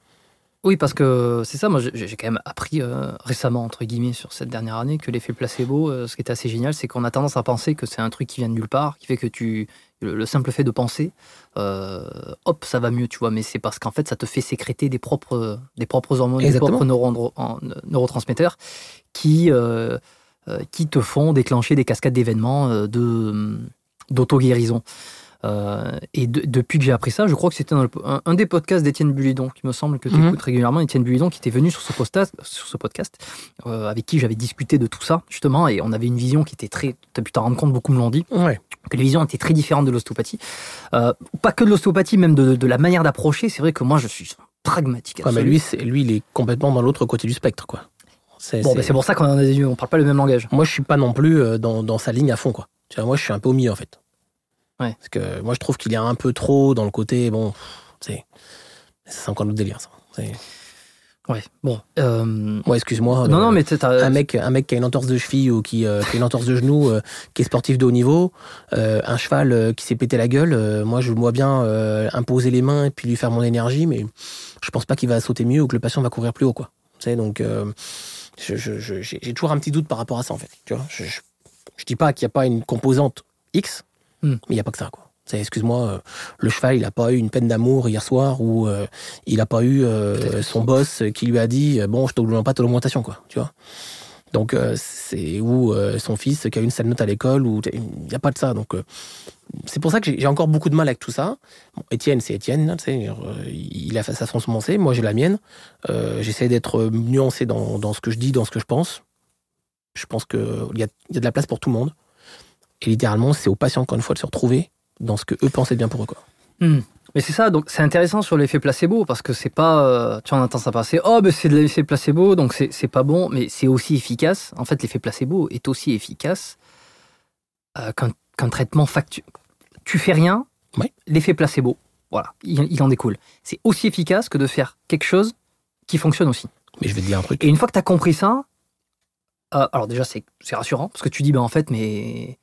Oui, parce que c'est ça, moi j'ai quand même appris euh, récemment, entre guillemets, sur cette dernière année, que l'effet placebo, euh, ce qui était assez génial, c'est qu'on a tendance à penser que c'est un truc qui vient de nulle part, qui fait que tu. Le, le simple fait de penser, euh, hop, ça va mieux, tu vois, mais c'est parce qu'en fait, ça te fait sécréter des propres, des propres hormones, des propres neuro- en- neurotransmetteurs qui, qui te font déclencher des cascades d'événements de d'auto-guérison. Euh, et de- depuis que j'ai appris ça, je crois que c'était un, un des podcasts d'Étienne Bulidon, qui me semble que tu Mhm. écoutes régulièrement, Étienne Bulidon, qui était venu sur ce podcast, sur ce podcast euh, avec qui j'avais discuté de tout ça, justement, et on avait une vision qui était très. Tu as pu t'en rendre compte, beaucoup me l'ont dit, Ouais. que les visions étaient très différentes de l'ostéopathie. Euh, pas que de l'ostéopathie, même de, de la manière d'approcher. C'est vrai que moi, je suis pragmatique. Ouais, mais lui, lui, il est complètement dans l'autre côté du spectre. Quoi. C'est, Bon, ben, pour ça qu'on on parle pas le même langage. Moi, je suis pas non plus euh, dans, dans sa ligne à fond. Quoi. Tu vois, moi, je suis un peu au milieu, en fait. Ouais. Parce que moi, je trouve qu'il est un peu trop dans le côté. Bon, c'est, c'est encore notre délire, ça. Ouais. Bon. euh, Moi, excuse-moi. non, euh, non, mais sais, t'as- un mec, un mec qui a une entorse de cheville ou qui, euh, qui a une entorse de genou, euh, qui est sportif de haut niveau, euh, un cheval euh, qui s'est pété la gueule, euh, moi je me vois bien euh, imposer les mains et puis lui faire mon énergie, mais je pense pas qu'il va sauter mieux ou que le patient va courir plus haut, quoi. Tu sais, donc euh, j'ai toujours un petit doute par rapport à ça, en fait. Tu vois, je, je, je dis pas qu'il n'y a pas une composante X, Hmm. mais il n'y a pas que ça, quoi. Excuse-moi, euh, le cheval, il n'a pas eu une peine d'amour hier soir ou euh, il n'a pas eu euh, son boss qui lui a dit bon, je t'augmente pas ton augmentation, quoi. Tu vois. Donc euh, c'est ou son fils qui a eu une sale note à l'école ou il n'y a pas de ça. Donc c'est pour ça que j'ai encore beaucoup de mal avec tout ça. Bon, Étienne, c'est Étienne, euh, il a sa façon de penser, moi j'ai la mienne. J'essaie d'être nuancé dans, dans ce que je dis, dans ce que je pense. Je pense qu'il y y a de la place pour tout le monde. Et littéralement, c'est aux patients, encore une fois, de se retrouver dans ce que eux pensaient bien pour eux. Quoi. Hmm. Mais c'est ça, donc c'est intéressant sur l'effet placebo parce que c'est pas, euh, tu en entends ça passer, oh ben c'est de l'effet placebo donc c'est pas bon, mais c'est aussi efficace. En fait, l'effet placebo est aussi efficace euh, qu'un traitement factuel. Tu fais rien, l'effet placebo, voilà, il, il en découle. C'est aussi efficace que de faire quelque chose qui fonctionne aussi. Mais je vais te dire un truc. Et une fois que tu as compris ça, euh, alors déjà c'est rassurant parce que tu dis ben en fait mais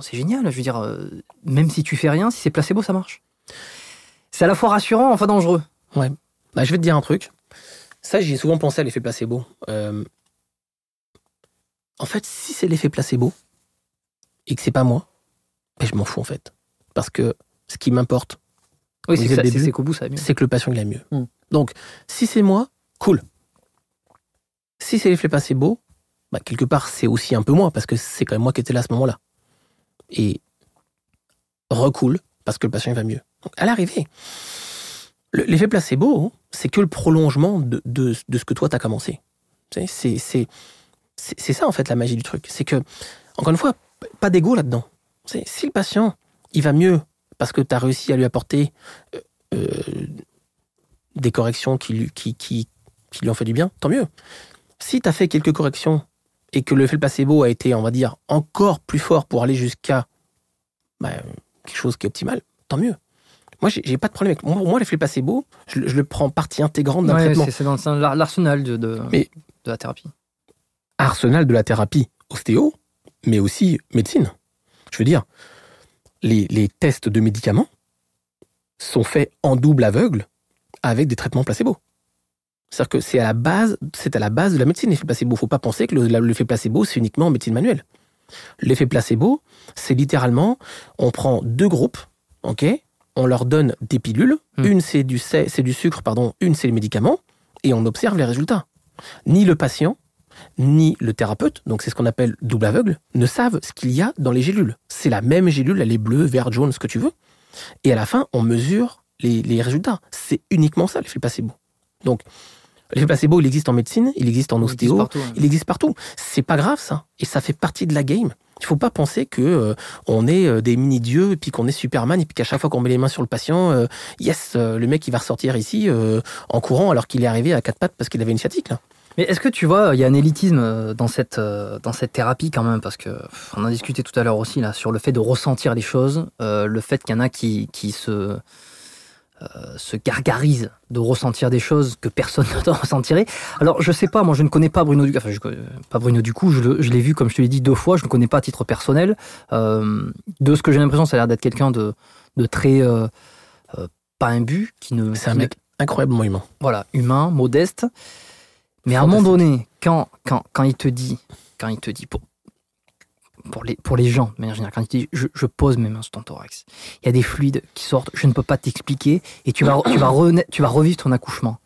c'est génial, je veux dire euh, même si tu fais rien, si c'est placebo ça marche. C'est à la fois rassurant, enfin dangereux. Bah, je vais te dire un truc. Ça, j'y ai souvent pensé à l'effet placebo. Euh, En fait, si c'est l'effet placebo et que c'est pas moi, ben, je m'en fous en fait. Parce que ce qui m'importe, Oui, c'est que c'est c'est qu'au bout ça va mieux. c'est que le patient il a mieux. Mm. Donc, si c'est moi, cool. Si c'est l'effet placebo, bah, quelque part, c'est aussi un peu moi, parce que c'est quand même moi qui étais là à ce moment-là. Et recoule, parce que le patient va mieux. Donc, à l'arrivée, le- l'effet placebo, c'est que le prolongement de, de- ce que toi, tu as commencé. C'est ça, en fait, la magie du truc. C'est que, encore une fois, pas d'ego là-dedans. Si le patient, il va mieux parce que tu as réussi à lui apporter euh, euh, des corrections qui lui, qui, qui, qui lui ont fait du bien, tant mieux. Si tu as fait quelques corrections et que l'effet placebo a été, on va dire, encore plus fort pour aller jusqu'à bah, quelque chose qui est optimal, tant mieux. Moi, j'ai pas de problème avec. Moi, l'effet placebo, je, le- je le prends partie intégrante d'un Ouais, traitement. c'est dans c'est dans l'arsenal de, de, Mais- de la thérapie. arsenal de la thérapie ostéo, mais aussi médecine. Je veux dire, les, les tests de médicaments sont faits en double aveugle avec des traitements placebo. C'est-à-dire que c'est à la base, c'est à la base de la médecine l'effet placebo. Faut pas penser que l'effet placebo c'est uniquement en médecine manuelle. L'effet placebo, c'est littéralement, on prend deux groupes, ok, on leur donne des pilules, Hmm. une c'est du, c'est c'est du sucre, pardon, une c'est les médicaments, et on observe les résultats. Ni le patient, ni le thérapeute, donc c'est ce qu'on appelle double aveugle, ne savent ce qu'il y a dans les gélules. C'est la même gélule, elle est bleue, verte, jaune, ce que tu veux. Et à la fin, on mesure les, les résultats. C'est uniquement ça, l'effet placebo. Donc, l'effet placebo, il existe en médecine, il existe en Il existe ostéo, partout, hein. il existe partout. C'est pas grave, ça. Et ça fait partie de la game. Il faut pas penser que euh, on est euh, des mini-dieux, et puis qu'on est Superman, et puis qu'à chaque fois qu'on met les mains sur le patient, euh, yes, euh, le mec, il va ressortir ici en courant alors qu'il est arrivé à quatre pattes parce qu'il avait une sciatique, là. Mais est-ce que tu vois, il y a un élitisme dans cette, dans cette thérapie quand même, parce que on a discuté tout à l'heure aussi là sur le fait de ressentir les choses, le fait qu'il y en a qui, qui se se gargarise de ressentir des choses que personne ne ressentirait. Alors, je sais pas, moi, je ne connais pas Bruno Ducou. Enfin, je, connais pas Bruno Ducou. Je, l'ai vu, comme je te l'ai dit, deux fois. Je ne le connais pas à titre personnel. Euh, de ce que j'ai l'impression, ça a l'air d'être quelqu'un de, de très euh, euh, pas imbu, qui ne. C'est un ne- mec incroyablement humain. voilà, humain, modeste. Mais à un moment donné, quand, quand, quand il te dit, quand il te dit, pour, pour, les, pour les gens, mais en général, quand il dit, je, je pose mes mains sur ton thorax, il y a des fluides qui sortent, je ne peux pas t'expliquer, et tu vas, tu, vas rena- tu vas revivre ton accouchement.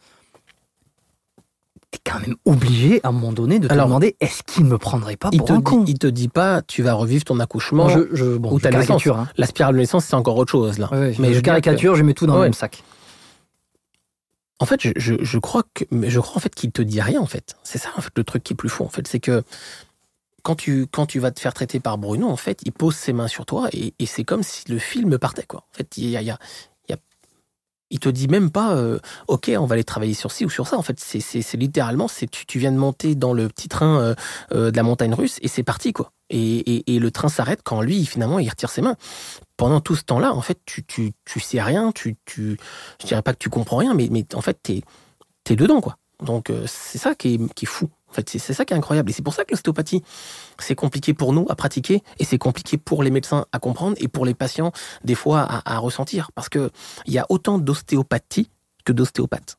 T'es quand même obligé, à un moment donné, de te Alors, demander, est-ce qu'il me prendrait pas Il pour te, un dit, con? il te dit pas, tu vas revivre ton accouchement. Je, je, bon, ou je ta naissance. caricature, hein. La spirale de naissance, c'est encore autre chose, là. Ouais, Mais je je caricature, je mets tout dans Ouais. le même sac. En fait, je, je, je crois que, je crois en fait qu'il te dit rien en fait. C'est ça en fait le truc qui est plus fou en fait, c'est que quand tu quand tu vas te faire traiter par Bruno, en fait, il pose ses mains sur toi et, c'est comme si le film partait quoi. En fait, il y te dit même pas, euh, ok, on va aller travailler sur ci ou sur ça. En fait, c'est littéralement, c'est tu, tu viens de monter dans le petit train euh, euh, de la montagne russe et c'est parti quoi. Et, et, le train s'arrête quand lui finalement il retire ses mains. Pendant tout ce temps-là, en fait, tu, tu, tu sais rien, tu, tu, je dirais pas que tu comprends rien, mais, mais en fait, t'es es dedans, quoi. Donc, c'est ça qui est, qui est fou. En fait, c'est ça qui est incroyable. Et c'est pour ça que l'ostéopathie, c'est compliqué pour nous à pratiquer, et c'est compliqué pour les médecins à comprendre, et pour les patients, des fois, à, à ressentir. Parce que il y a autant d'ostéopathie que d'ostéopathes.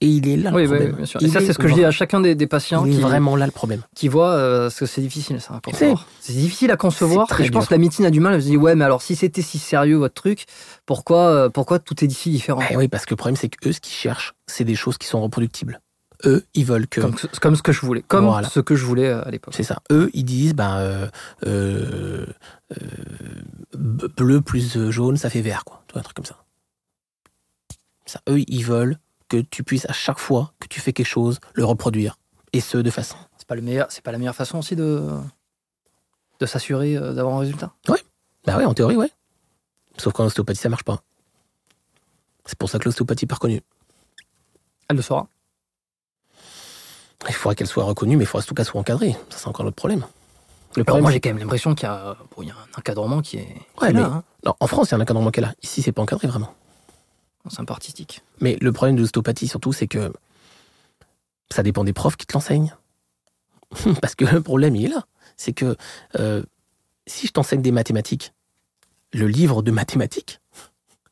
Et il est là Oui, le oui, problème. bien sûr. Et Il ça, est c'est ce que je dis à chacun des, des patients Il est qui, vraiment là le problème. qui voient euh, parce que c'est difficile ça, à concevoir. C'est difficile à concevoir. Et je pense que la médecine a du mal. Elle se dit ouais, mais alors si c'était si sérieux votre truc, pourquoi, euh, pourquoi tout est si différent? Eh oui, parce que le problème, c'est qu'eux, ce qu'ils cherchent, c'est des choses qui sont reproductibles. Eux, ils veulent que. comme, comme ce que je voulais, comme Voilà. ce que je voulais euh, à l'époque. C'est ça. Eux, ils disent, ben, euh, euh, bleu plus jaune, ça fait vert, quoi. Un truc comme ça. ça. Eux, ils veulent que tu puisses à chaque fois que tu fais quelque chose le reproduire, et ce de façon. C'est pas le meilleur, c'est pas la meilleure façon aussi de de s'assurer d'avoir un résultat? Bah ouais, en théorie, ouais. Sauf qu'en ostéopathie, ça marche pas. C'est pour ça que l'ostéopathie est pas reconnue. Elle le saura. Il faudrait qu'elle soit reconnue, mais il faudrait surtout qu'elle soit encadrée. Ça, c'est encore notre problème. Le Alors problème, moi j'ai quand même l'impression qu'il y a, bon, il y a un encadrement qui est, qui Ouais, est là, mais- hein. Non, en France, il y a un encadrement qu'elle a. Ici, c'est pas encadré vraiment. c'est un peu artistique. Mais le problème de l'ostéopathie, surtout, c'est que ça dépend des profs qui te l'enseignent. Parce que le problème, il est là. C'est que euh, si je t'enseigne des mathématiques, le livre de mathématiques,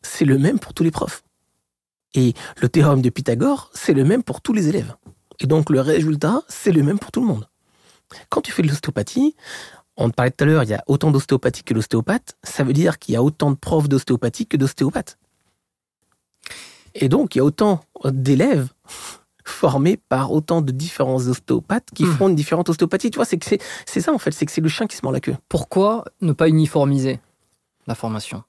c'est le même pour tous les profs. Et le théorème de Pythagore, c'est le même pour tous les élèves. Et donc le résultat, c'est le même pour tout le monde. Quand tu fais de l'ostéopathie, on te parlait tout à l'heure, il y a autant d'ostéopathies que d'ostéopathes. Ça veut dire qu'il y a autant de profs d'ostéopathie que d'ostéopathes. Et donc, il y a autant d'élèves formés par autant de différents ostéopathes qui Hmm. font une différente ostéopathie. Tu vois, c'est c'est ça en fait, c'est que c'est le chien qui se mord la queue. Pourquoi ne pas uniformiser la formation?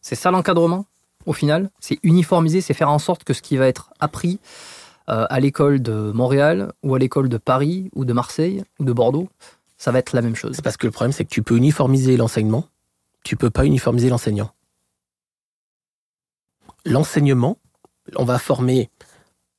C'est ça l'encadrement au final? C'est uniformiser, c'est faire en sorte que ce qui va être appris euh, à l'école de Montréal ou à l'école de Paris ou de Marseille ou de Bordeaux, ça va être la même chose. Parce que le problème, c'est que tu peux uniformiser l'enseignement, tu peux pas uniformiser l'enseignant. L'enseignement, on va former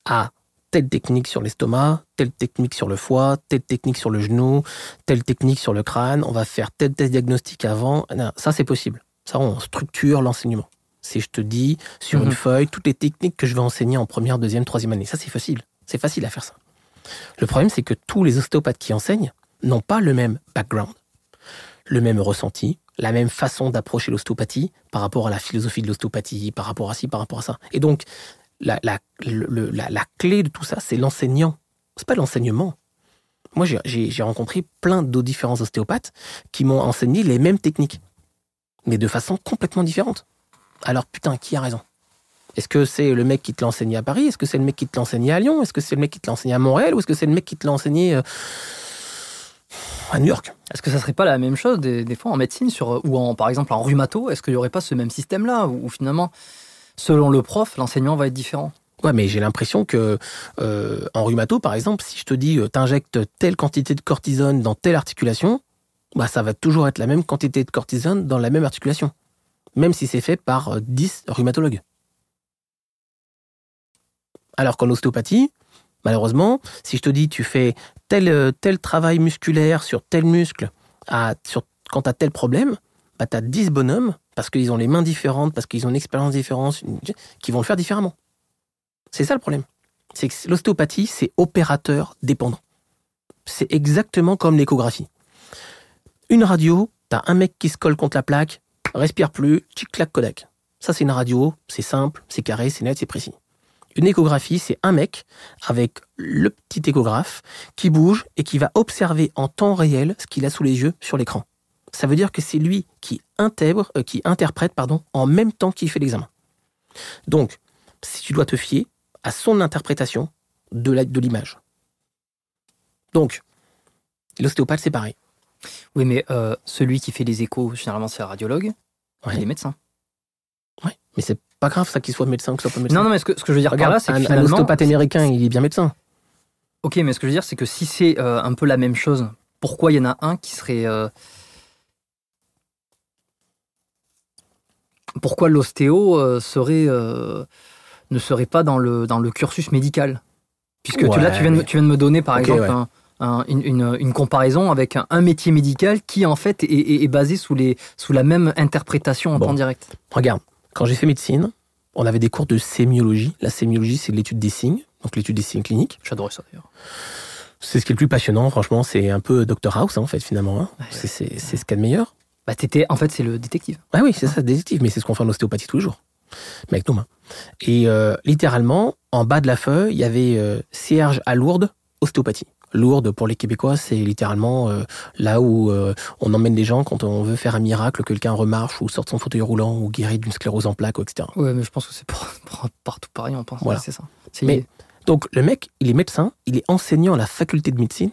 à telle technique sur l'estomac, telle technique sur le foie, telle technique sur le genou, telle technique sur le crâne, on va faire tel test diagnostic avant. Ça, c'est possible. Ça, on structure l'enseignement. Si je te dis sur Mhm. une feuille toutes les techniques que je vais enseigner en première, deuxième, troisième année, ça, c'est facile. C'est facile à faire ça. Le problème, c'est que tous les ostéopathes qui enseignent n'ont pas le même background, le même ressenti, la même façon d'approcher l'ostéopathie par rapport à la philosophie de l'ostéopathie, par rapport à ci, par rapport à ça. Et donc, la, la, le- le- la, la clé de tout ça, c'est l'enseignant. C'est pas l'enseignement. Moi, j'ai rencontré plein de différents ostéopathes qui m'ont enseigné les mêmes techniques, mais de façon complètement différente. Alors, putain, qui a raison? Est-ce que c'est le mec qui te l'a enseigné à Paris? Est-ce que c'est le mec qui te l'a enseigné à Lyon? Est-ce que c'est le mec qui te l'a enseigné à Montréal? Ou est-ce que c'est le mec qui te l'a enseigné euh, à New York? Est-ce que ça serait pas la même chose des, des fois en médecine sur, ou en, par exemple en rhumato? Est-ce qu'il n'y aurait pas ce même système-là? Où, où finalement, selon le prof, l'enseignement va être différent? Ouais, mais j'ai l'impression que euh, en rhumato, par exemple, si je te dis euh, t'injectes telle quantité de cortisone dans telle articulation, bah ça va toujours être la même quantité de cortisone dans la même articulation, même si c'est fait par euh, 10 rhumatologues. Alors qu'en ostéopathie, malheureusement, si je te dis tu fais tel, euh, travail musculaire sur tel muscle quand tu as tel problème, bah tu as 10 bonhommes parce qu'ils ont les mains différentes, parce qu'ils ont une expérience différente, qui vont le faire différemment. C'est ça le problème. C'est que l'ostéopathie, c'est opérateur dépendant. C'est exactement comme l'échographie. Une radio, t'as un mec qui se colle contre la plaque, respire plus, tic clac Kodak. Ça, c'est une radio, c'est simple, c'est carré, c'est net, c'est précis. Une échographie, c'est un mec avec le petit échographe qui bouge et qui va observer en temps réel ce qu'il a sous les yeux sur l'écran. Ça veut dire que c'est lui qui intègre, euh, qui interprète, pardon, en même temps qu'il fait l'examen. Donc, si tu dois te fier à son interprétation de l'image. Donc, l'ostéopathe, c'est pareil. Oui, mais euh, celui qui fait les échos, généralement, c'est un radiologue. Ouais. Il est médecin. Ouais. Mais c'est pas grave, ça qu'il soit médecin ou qu'il soit pas médecin. Non, non, mais ce que, ce que je veux dire par Regarde, là, c'est que un, ostéopathe américain, il est bien médecin. Ok, mais ce que je veux dire, c'est que si c'est euh, un peu la même chose, pourquoi il y en a un qui serait. euh, Pourquoi l'ostéo euh, serait, euh, ne serait pas dans le, dans le cursus médical? Puisque tu, là, tu viens, de, tu viens de me donner, par exemple, ouais. un- un- une, comparaison avec un, un métier médical qui, en fait, est, est- est basé sous, les, sous la même interprétation en Bon. temps direct. Regarde, quand j'ai fait médecine, on avait des cours de sémiologie. La sémiologie, c'est l'étude des signes, donc l'étude des signes cliniques. J'adorais ça, d'ailleurs. C'est ce qui est le plus passionnant, franchement. C'est un peu Dr House, hein, en fait, finalement. hein. Ouais. C'est- ce qu'il y a de meilleur. Bah, t'étais- en fait, c'est le détective. Ah oui, c'est ça, détective, mais c'est ce qu'on fait en ostéopathie tous les jours. Mais avec nos mains. Et euh, littéralement, en bas de la feuille, il y avait euh, cierge à Lourdes, ostéopathie. Lourdes, pour les Québécois, c'est littéralement euh, là où euh, on emmène les gens quand on veut faire un miracle, quelqu'un remarche ou sort de son fauteuil roulant ou guérit d'une sclérose en plaques, etc. Ouais, mais je pense que c'est pour, pour- partout pareil, on pense. Voilà. C'est ça. Mais- Donc le mec, il est médecin, il est enseignant à la faculté de médecine,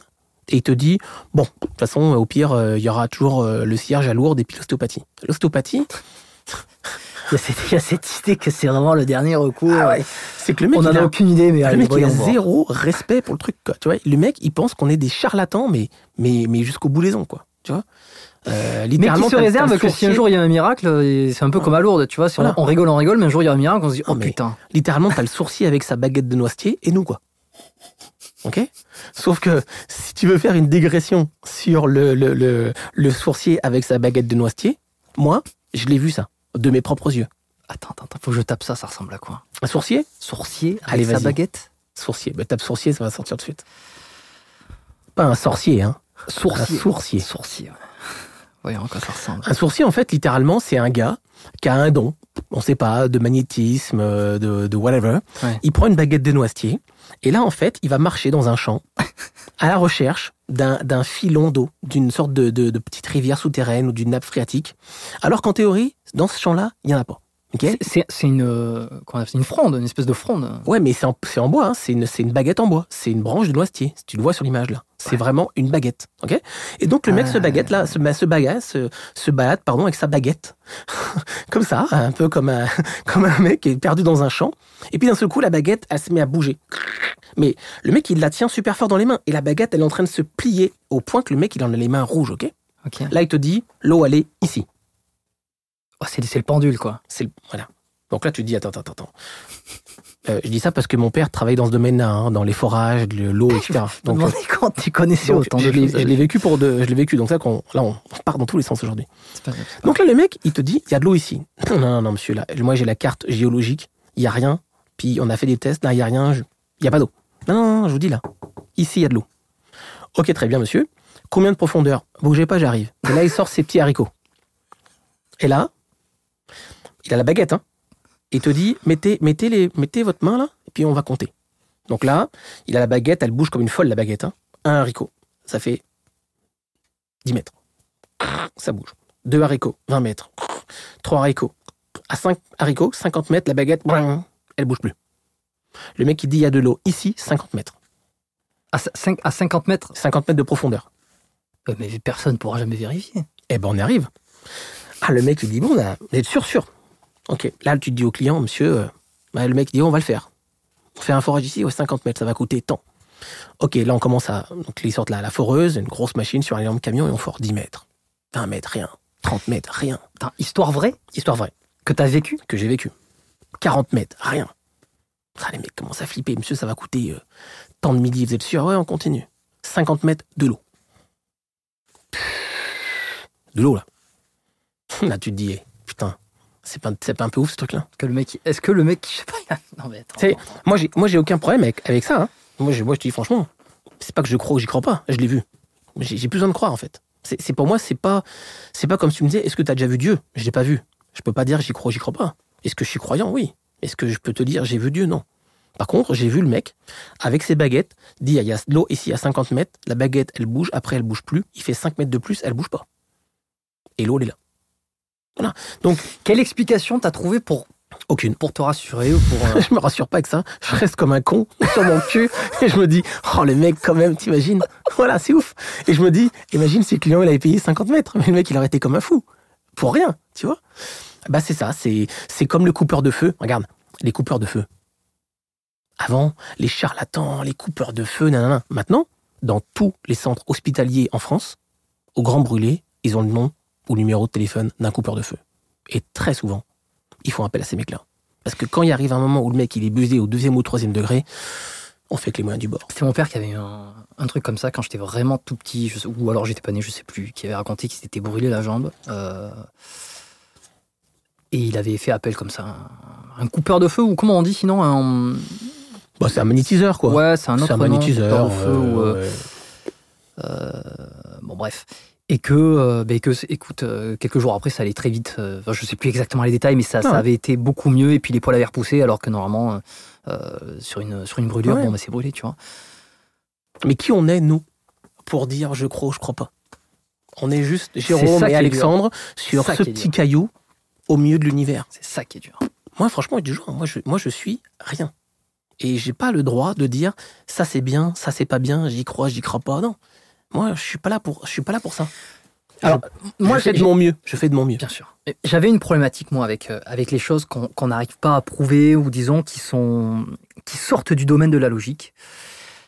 et il te dit, bon, de toute façon, au pire, euh, il y aura toujours le cierge à Lourdes et puis l'ostéopathie. L'ostéopathie, Il y, a cette, idée que c'est vraiment le dernier recours. c'est que le mec, on n'en a a- aucune idée, mais le allez, mec, il a voir. zéro respect pour le truc, quoi. Tu vois, le mec, il pense qu'on est des charlatans, mais, mais, mais jusqu'au bout des ongles, quoi. Tu vois? Euh, Mais littéralement, qui se réserve que si un jour il y a un miracle, et c'est un peu comme à Lourdes, tu vois, si on- Voilà. on, rigole, on rigole, mais un jour il y a un miracle, on se dit, Ah, oh putain. littéralement, t'as le sourcier avec sa baguette de noisetier et nous, quoi. Ok? Sauf que si tu veux faire une digression sur le, le, le, le sourcier avec sa baguette de noisetier, moi, je l'ai vu ça, de mes propres yeux. Attends, attends, attends, faut que je tape ça, ça ressemble à quoi? Un sourcier? Sourcier avec Allez, sa baguette? Sourcier. Bah, tape sourcier, ça va sortir de suite. Pas un sorcier, hein. Sourcier. Un sourcier. Sourcier, ouais. Voyons à quoi ça ressemble. Un sourcier, en fait, littéralement, c'est un gars qui a un don, on sait pas, de magnétisme, euh, de, de whatever. Ouais. Il prend une baguette de noisetier, et là, en fait, il va marcher dans un champ à la recherche d'un filon d'eau, d'une sorte de, de, de petite rivière souterraine ou d'une nappe phréatique. Alors qu'en théorie, dans ce champ-là, il n'y en a pas. C'est- une, euh, une fronde, une espèce de fronde. Ouais, mais c'est en, bois, hein. c'est une, baguette en bois, c'est une branche de noisetier, si tu le vois sur l'image là. C'est vraiment une baguette, ok? Et donc le mec se baguette là, se, se baguette, se, se balade, pardon, avec sa baguette, comme ça, un peu comme un, comme un mec qui est perdu dans un champ. Et puis d'un seul coup, la baguette, elle se met à bouger. Mais le mec, il la tient super fort dans les mains, et la baguette, elle est en train de se plier au point que le mec, il en a les mains rouges, ok? Ok. Là, il te dit, l'eau, elle est ici. Oh, c'est le pendule, quoi. C'est voilà. Donc là, tu te dis attends, attends, attends. Euh, je dis ça parce que mon père travaille dans ce domaine-là, hein, dans les forages, le- l'eau, etc. Je me Donc, demandais quand tu connaissais autant je de l'ai choses. je l'ai vécu pour de, je l'ai vécu. Donc ça, qu'on, là, on part dans tous les sens aujourd'hui. Donc là, le mec, il te dit, il y a de l'eau ici. Non, non, non, monsieur, là, moi j'ai la carte géologique, il y a rien. Puis on a fait des tests, là, il y a rien, je- il y a pas d'eau. Non, non, non, je vous dis là, ici il y a de l'eau. Ok, très bien, monsieur. Combien de profondeur? Bougez pas, j'arrive. Et là, il sort ses petits haricots. Et là, il a la baguette, hein. Il te dit, mettez, mettez, les, mettez votre main là, et puis on va compter. Donc là, il a la baguette, elle bouge comme une folle, la baguette. Hein. Un haricot, ça fait 10 mètres. Ça bouge. Deux haricots, 20 mètres. Trois haricots. À 5 haricots, 50 mètres, la baguette, elle bouge plus. Le mec, il dit, il y a de l'eau ici, 50 mètres. À, cinq- à 50 mètres, 50 mètres de profondeur. mais personne ne pourra jamais vérifier. Eh ben, on y arrive. Ah, le mec, il dit, bon, là, vous êtes sûr, sûr. Ok, là, tu te dis au client, monsieur, euh, bah, le mec dit, on va le faire. On fait un forage ici, ouais, 50 mètres, ça va coûter tant. Ok, là, on commence à. Donc, ils sortent là, la foreuse, une grosse machine sur un énorme camion, et on fore 10 mètres. 20 mètres, rien. 30 mètres, rien. Attends, histoire vraie? Histoire vraie, que t'as vécu? Que j'ai vécu. 40 mètres, rien. Ah, les mecs commencent à flipper, monsieur, ça va coûter euh, tant de midi, vous êtes sûr? Ouais, on continue. 50 mètres, de l'eau. De l'eau, là. Là, tu te dis, eh, putain, c'est pas, c'est pas un peu ouf ce truc-là? Que le mec, est-ce que le mec, je sais pas, non mais attends, moi, j'ai, moi, j'ai aucun problème avec, avec ça. hein. Moi, je, moi, je te dis franchement, c'est pas que je crois ou j'y crois pas. Je l'ai vu. J'ai, plus besoin de croire, en fait. C'est, c'est pour moi, c'est pas, c'est pas comme si tu me disais, est-ce que tu as déjà vu Dieu? Je l'ai pas vu. Je peux pas dire j'y crois ou j'y crois pas. Est-ce que je suis croyant? Oui. Est-ce que je peux te dire j'ai vu Dieu? Non. Par contre, j'ai vu le mec avec ses baguettes, dit il y a l'eau ici à 50 mètres, la baguette elle bouge, après elle bouge plus, il fait 5 mètres de plus, elle bouge pas. Et l'eau elle est là. Voilà. Donc, Quelle explication t'as trouvé pour, aucune? pour te rassurer ou pour. euh, je me rassure pas avec ça. Je reste comme un con sur mon cul et je me dis, oh le mec quand même, t'imagines? Voilà, c'est ouf. Et je me dis, imagine si le client il avait payé 50 mètres, mais le mec il aurait été comme un fou pour rien, tu vois? Bah c'est ça, c'est c'est comme le coupeur de feu. Regarde, les coupeurs de feu. Avant, les charlatans, les coupeurs de feu, nanana. Maintenant, dans tous les centres hospitaliers en France, au grand brûlé, ils ont le nom ou numéro de téléphone d'un coupeur de feu. Et très souvent, ils font appel à ces mecs-là. Parce que quand il arrive un moment où le mec il est busé au deuxième ou troisième degré, on fait que les moyens du bord. C'est mon père qui avait un, un truc comme ça quand j'étais vraiment tout petit, je ou alors j'étais pas né, je sais plus, qui avait raconté qu'il s'était brûlé la jambe. euh, et il avait fait appel comme ça, un, un coupeur de feu, ou comment on dit sinon un, Bah, c'est un magnétiseur quoi. Ouais, c'est un autre c'est un nom, magnétiseur. coupeur de feu, ou, euh, ouais. bon bref. Et que, euh, ben, que écoute, euh, quelques jours après, ça allait très vite. euh, enfin, je sais plus exactement les détails, mais ça, avait été beaucoup mieux. Et puis les poils avaient repoussé, alors que normalement, sur, une, sur une brûlure, Ouais. bon, ben, c'est brûlé, tu vois. Mais qui on est nous pour dire je crois ou je crois pas? On est juste Jérôme et Alexandre sur ça ce petit caillou au milieu de l'univers. C'est ça qui est dur. Moi franchement, du jour, moi je, moi je suis rien. Et j'ai pas le droit de dire ça c'est bien, ça c'est pas bien, j'y crois, j'y crois pas. Non. Moi, je suis pas là pour, je suis pas là pour ça. Alors, Moi, moi, je fais de mon mieux. Je fais de mon mieux. Bien sûr. J'avais une problématique, moi, avec, euh, avec les choses qu'on qu'on n'arrive pas à prouver ou disons qui, sont, qui sortent du domaine de la logique.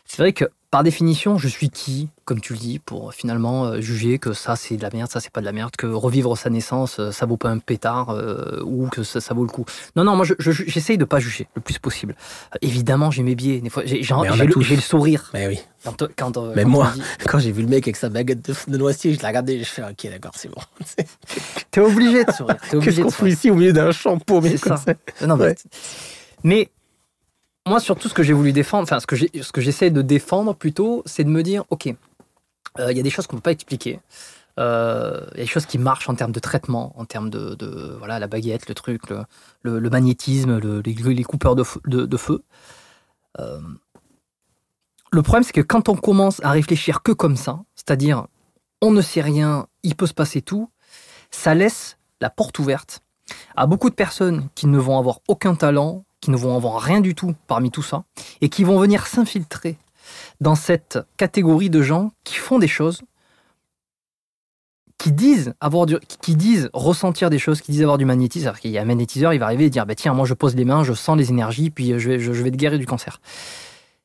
C'est vrai que, par définition, je suis qui, comme tu le dis, pour finalement euh, juger que ça c'est de la merde, ça c'est pas de la merde, que revivre sa naissance, euh, ça vaut pas un pétard euh, ou que ça, ça vaut le coup. Non, non, moi je- je- j'essaye de pas juger le plus possible. Euh, évidemment, j'ai mes biais. Des fois, j'ai le, sourire. Mais oui. Quand, quand, euh, Mais quand moi, dit- quand j'ai vu le mec avec sa baguette de, de noisetier, je l'ai regardé, je fais ok d'accord, c'est bon. t'es obligé de sourire. Qu'est-ce qu'on fout ici au milieu d'un champ paumé comme ça. ça Non, mais, Ouais. mais moi, surtout, ce que j'ai voulu défendre, enfin, ce que j'essaie de défendre plutôt, c'est de me dire, ok, euh, il y a des choses qu'on ne peut pas expliquer. Euh, Il y a des choses qui marchent en termes de traitement, en termes de, voilà, la baguette, le truc, le, magnétisme, le- les, coupeurs de feu. de- de feu. Euh, le problème, c'est que quand on commence à réfléchir que comme ça, c'est-à-dire on ne sait rien, il peut se passer tout, ça laisse la porte ouverte à beaucoup de personnes qui ne vont avoir aucun talent, qui ne vont avoir rien du tout parmi tout ça, et qui vont venir s'infiltrer dans cette catégorie de gens qui font des choses, qui disent avoir du, qui disent ressentir des choses, qui disent avoir du magnétisme. Alors qu'il y a un magnétiseur, il va arriver et dire bah tiens, moi je pose les mains, je sens les énergies, puis je vais, je, vais te guérir du cancer.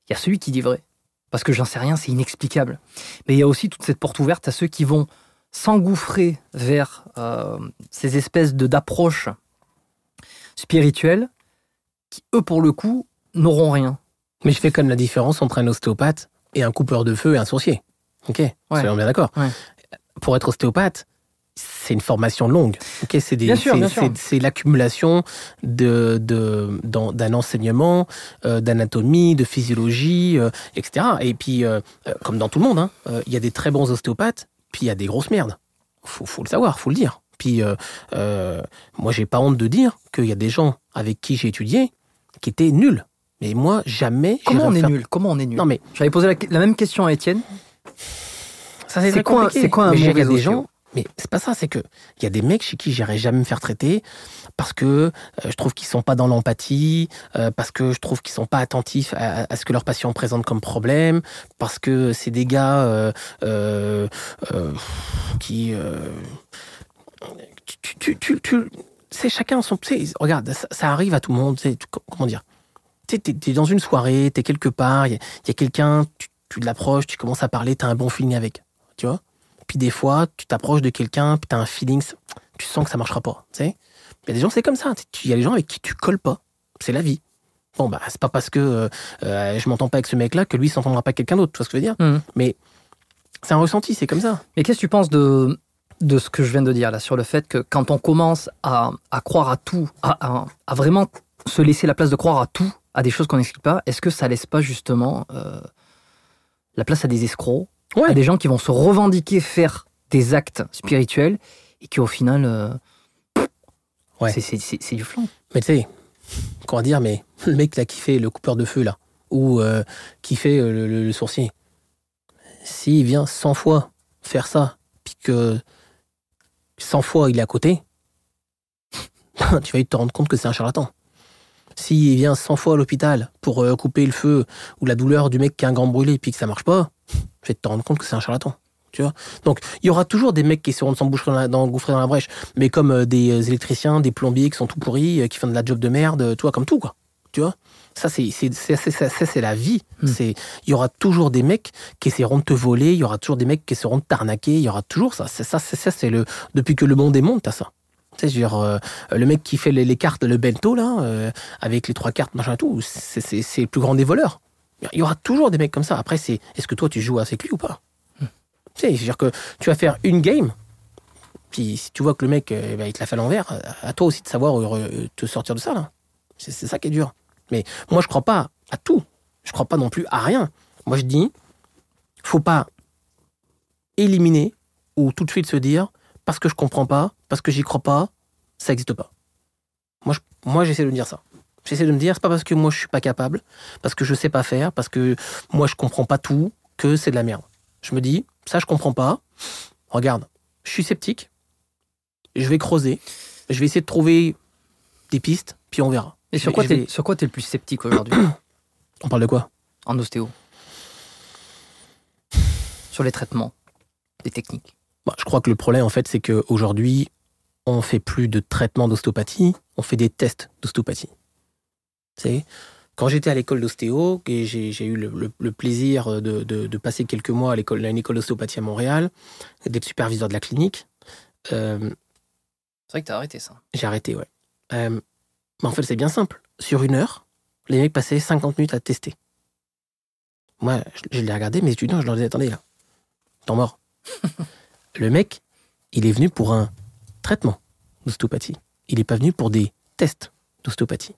Il y a celui qui dit vrai, parce que j'en sais rien, c'est inexplicable. Mais il y a aussi toute cette porte ouverte à ceux qui vont s'engouffrer vers euh, ces espèces d'approches spirituelles qui, eux, pour le coup, n'auront rien. Mais je fais quand même la différence entre un ostéopathe et un coupeur de feu et un sourcier. Ok, soyons bien d'accord. Ouais. Pour être ostéopathe, c'est une formation longue. Ok, c'est l'accumulation de d'un enseignement, euh, d'anatomie, de physiologie, euh, etc. Et puis, euh, comme dans tout le monde, hein, il y a des très bons ostéopathes, puis il y a des grosses merdes. Faut, faut le savoir, faut le dire. Puis, moi, j'ai pas honte de dire qu'il y a des gens avec qui j'ai étudié qui étaient nuls. Mais moi, jamais. Comment on est faire- nul? Comment on est nul? Non, mais J'avais posé la, la même question à Étienne. ça, C'est quoi- c'est quoi un Mais a des gens. Mais c'est pas ça, c'est que il y a des mecs chez qui j'irai jamais me faire traiter parce que euh, je trouve qu'ils sont pas dans l'empathie, euh, parce que je trouve qu'ils sont pas attentifs à, à ce que leurs patients présentent comme problème, parce que c'est des gars euh, euh, euh, qui euh, tu, tu, tu, tu- c'est chacun son. tu Regarde, ça, ça arrive à tout le monde. tu tu- comment dire Tu t'es, t'es dans une soirée, t'es quelque part, il y a, quelqu'un, tu, tu l'approches, tu commences à parler, t'as un bon feeling avec, tu vois. Puis des fois, tu t'approches de quelqu'un, puis t'as un feeling, tu sens que ça marchera pas, tu sais. Il y a des gens, c'est comme ça. tu- Il y a des gens avec qui tu colles pas. C'est la vie. Bon, bah, c'est pas parce que euh, euh, je m'entends pas avec ce mec-là que lui s'entendra pas avec quelqu'un d'autre, tu vois ce que je veux dire Mhm. Mais c'est un ressenti, c'est comme ça. Mais qu'est-ce que tu penses de de ce que je viens de dire là, sur le fait que quand on commence à, à croire à tout, à, à- à vraiment se laisser la place de croire à tout, à des choses qu'on n'explique pas, est-ce que ça laisse pas justement euh, la place à des escrocs, Ouais. à des gens qui vont se revendiquer faire des actes spirituels et qui au final, euh, Ouais. c'est- c'est c'est- c'est du flanc. Mais tu sais, va dire, mais le mec là qui fait le coupeur de feu là, ou euh, qui fait le, le- le sourcier, s'il vient 100 fois faire ça, puis que 100 fois il est à côté, tu vas te rendre compte que c'est un charlatan. S'il vient 100 fois à l'hôpital pour euh, couper le feu ou la douleur du mec qui a un grand brûlé puis que ça marche pas, tu vas te rendre compte que c'est un charlatan. Tu vois Donc, il y aura toujours des mecs qui seront dans, la- dans, dans la brèche, mais comme euh, des euh, électriciens, des plombiers qui sont tout pourris, qui font de la job de merde, vois, comme tout, quoi. Tu vois Ça, c'est c'est- c'est- c'est- ça, ça, c'est la vie. Hmm. C'est Il y aura toujours des mecs qui essaieront de te voler, il y aura toujours des mecs qui essaieront de t'arnaquer, il y aura toujours ça. C'est ça, c'est ça, c'est le. Depuis que le monde est monde, t'as ça. Tu sais, dire, euh, le mec qui fait les, les cartes, le bento, là, euh, avec les trois cartes, machin et tout, c'est c'est- c'est le plus grand des voleurs. Il y aura toujours des mecs comme ça. Après, c'est est-ce que toi, tu joues avec lui ou pas? Tu sais, je veux dire que tu vas faire une game, puis si tu vois que le mec, euh, bah, il te l'a fait à l'envers, à toi aussi de savoir te sortir de ça, là. C'est c'est ça qui est dur. Mais moi, je crois pas à tout. Je crois pas non plus à rien. Moi, je dis, faut pas éliminer ou tout de suite se dire, parce que je comprends pas, parce que j'y crois pas, ça n'existe pas. Moi, je- moi j'essaie de me dire ça. J'essaie de me dire, c'est pas parce que moi je suis pas capable, parce que je sais pas faire, parce que moi je comprends pas tout, que c'est de la merde. Je me dis, ça je comprends pas. Regarde, je suis sceptique. Je vais creuser. Je vais essayer de trouver des pistes, puis on verra. Et sur quoi t'es sur quoi t'es le plus sceptique aujourd'hui On parle de quoi? En ostéo Sur les traitements, les techniques. Bah, je crois que le problème, en fait, c'est qu'aujourd'hui, on fait plus de traitement d'ostéopathie, on fait des tests d'ostéopathie. Sais, quand j'étais à l'école d'ostéo, et j'ai j'ai eu le, le- le plaisir de, de- de passer quelques mois à l'école, à une école d'ostéopathie à Montréal, d'être superviseur de la clinique, euh, C'est vrai que t'as arrêté ça. j'ai arrêté, ouais. Euh, mais en fait, c'est bien simple. Sur une heure, les mecs passaient 50 minutes à tester. Moi, je, je l'ai regardé, mes étudiants, je leur disais, attendez, là, temps mort. le mec, il est venu pour un traitement d'ostéopathie. Il n'est pas venu pour des tests d'ostéopathie.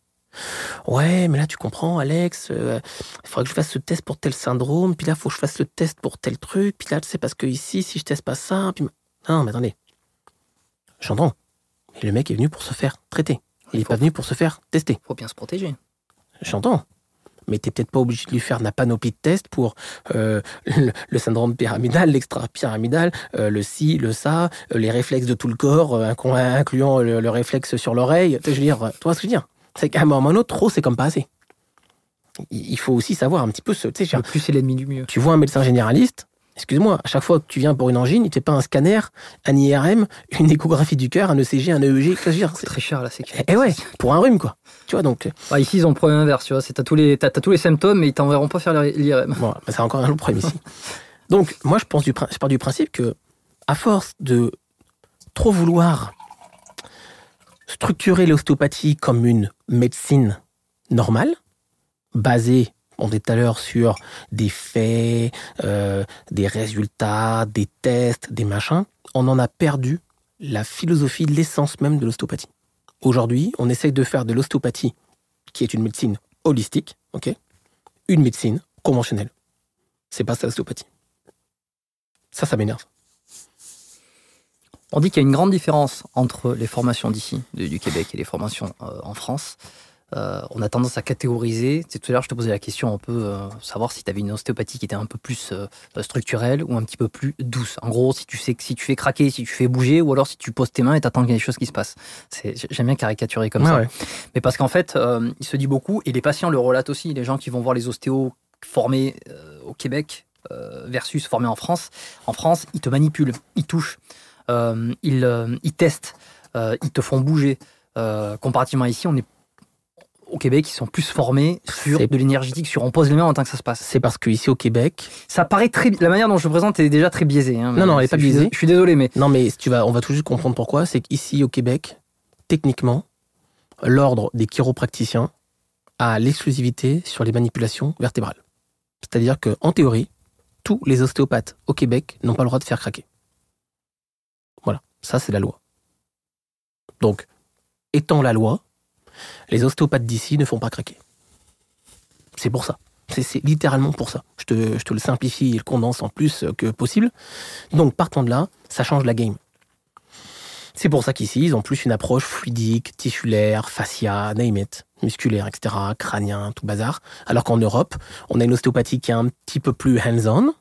Ouais, mais là, tu comprends, Alex, euh, il faudrait que je fasse ce test pour tel syndrome, puis là, il faut que je fasse le test pour tel truc, puis là, tu sais, parce que ici, si je teste pas ça, puis... Non, mais attendez. J'entends. Mais le mec est venu pour se faire traiter. Il n'est pas venu pour se faire tester. Faut bien se protéger. J'entends. Mais t'es peut-être pas obligé de lui faire la panoplie de tests pour euh, le, le syndrome pyramidal, l'extra-pyramidal, euh, le ci, le ça, euh, les réflexes de tout le corps, incluant le, le réflexe sur l'oreille. Tu sais, Je veux dire, tu vois ce que je veux dire? C'est qu'à un moment ou un autre, trop, c'est comme pas assez. Il faut aussi savoir un petit peu ce. Le plus c'est l'ennemi du mieux. tu vois un médecin généraliste, excuse-moi, à chaque fois que tu viens pour une angine, il te fait pas un scanner, un IRM, une échographie du cœur, un ECG, un EEG. Que dire C'est très cher à la sécurité. Eh ouais, pour un rhume, quoi. Tu vois, donc, Ah, ici, ils ont le problème inverse, tu vois. C'est t'as tous les, t'as, t'as tous les symptômes, mais ils t'enverront pas faire l'IRM. Bon, bah, c'est encore un autre problème ici. Donc, moi, je, pense du, je pars du principe que, à force de trop vouloir structurer l'ostéopathie comme une médecine normale, basée, on dit tout à l'heure, sur des faits, euh, des résultats, des tests, des machins, on en a perdu la philosophie, l'essence même de l'ostéopathie. Aujourd'hui, on essaye de faire de l'ostéopathie, qui est une médecine holistique, une médecine conventionnelle. C'est pas ça l'ostéopathie. Ça, ça m'énerve. On dit qu'il y a une grande différence entre les formations d'ici, du Québec, et les formations euh, en France. Euh, on a tendance à catégoriser. Sais, tout à l'heure, je te posais la question un peu, euh, savoir si tu avais une ostéopathie qui était un peu plus euh, structurelle ou un petit peu plus douce. En gros, si tu sais que si tu fais craquer, si tu fais bouger, ou alors si tu poses tes mains et t'attends qu'il y ait des choses qui se passent. C'est- J'aime bien caricaturer comme Ouais, ça. ouais. Mais parce qu'en fait, euh, il se dit beaucoup, et les patients le relatent aussi, les gens qui vont voir les ostéos formés au Québec versus formés en France. En France, ils te manipulent, ils touchent, ils, ils testent, ils te font bouger. Comparativement ici, on est au Québec, ils sont plus formés sur de l'énergétique, sur on pose les mains en tant que ça se passe. C'est parce qu'ici au Québec, Ça paraît très, la manière dont je le présente est déjà très biaisée. hein, Non, non, elle est pas biaisée. Je suis désolé, mais non mais si tu vas, on va tout juste comprendre pourquoi, c'est qu'ici au Québec, techniquement, l'ordre des chiropracticiens a l'exclusivité sur les manipulations vertébrales. C'est-à-dire que en théorie, tous les ostéopathes au Québec n'ont pas le droit de faire craquer. Ça, c'est la loi. Donc, étant la loi, les ostéopathes d'ici ne font pas craquer. C'est pour ça. C'est- littéralement pour ça. Je te, je te le simplifie et le condense en plus que possible. Donc, partant de là, ça change la game. C'est pour ça qu'ici, ils ont plus une approche fluidique, tissulaire, fascia, name it, musculaire, etc., crânien, tout bazar. Alors qu'en Europe, on a une ostéopathie qui est un petit peu plus hands-on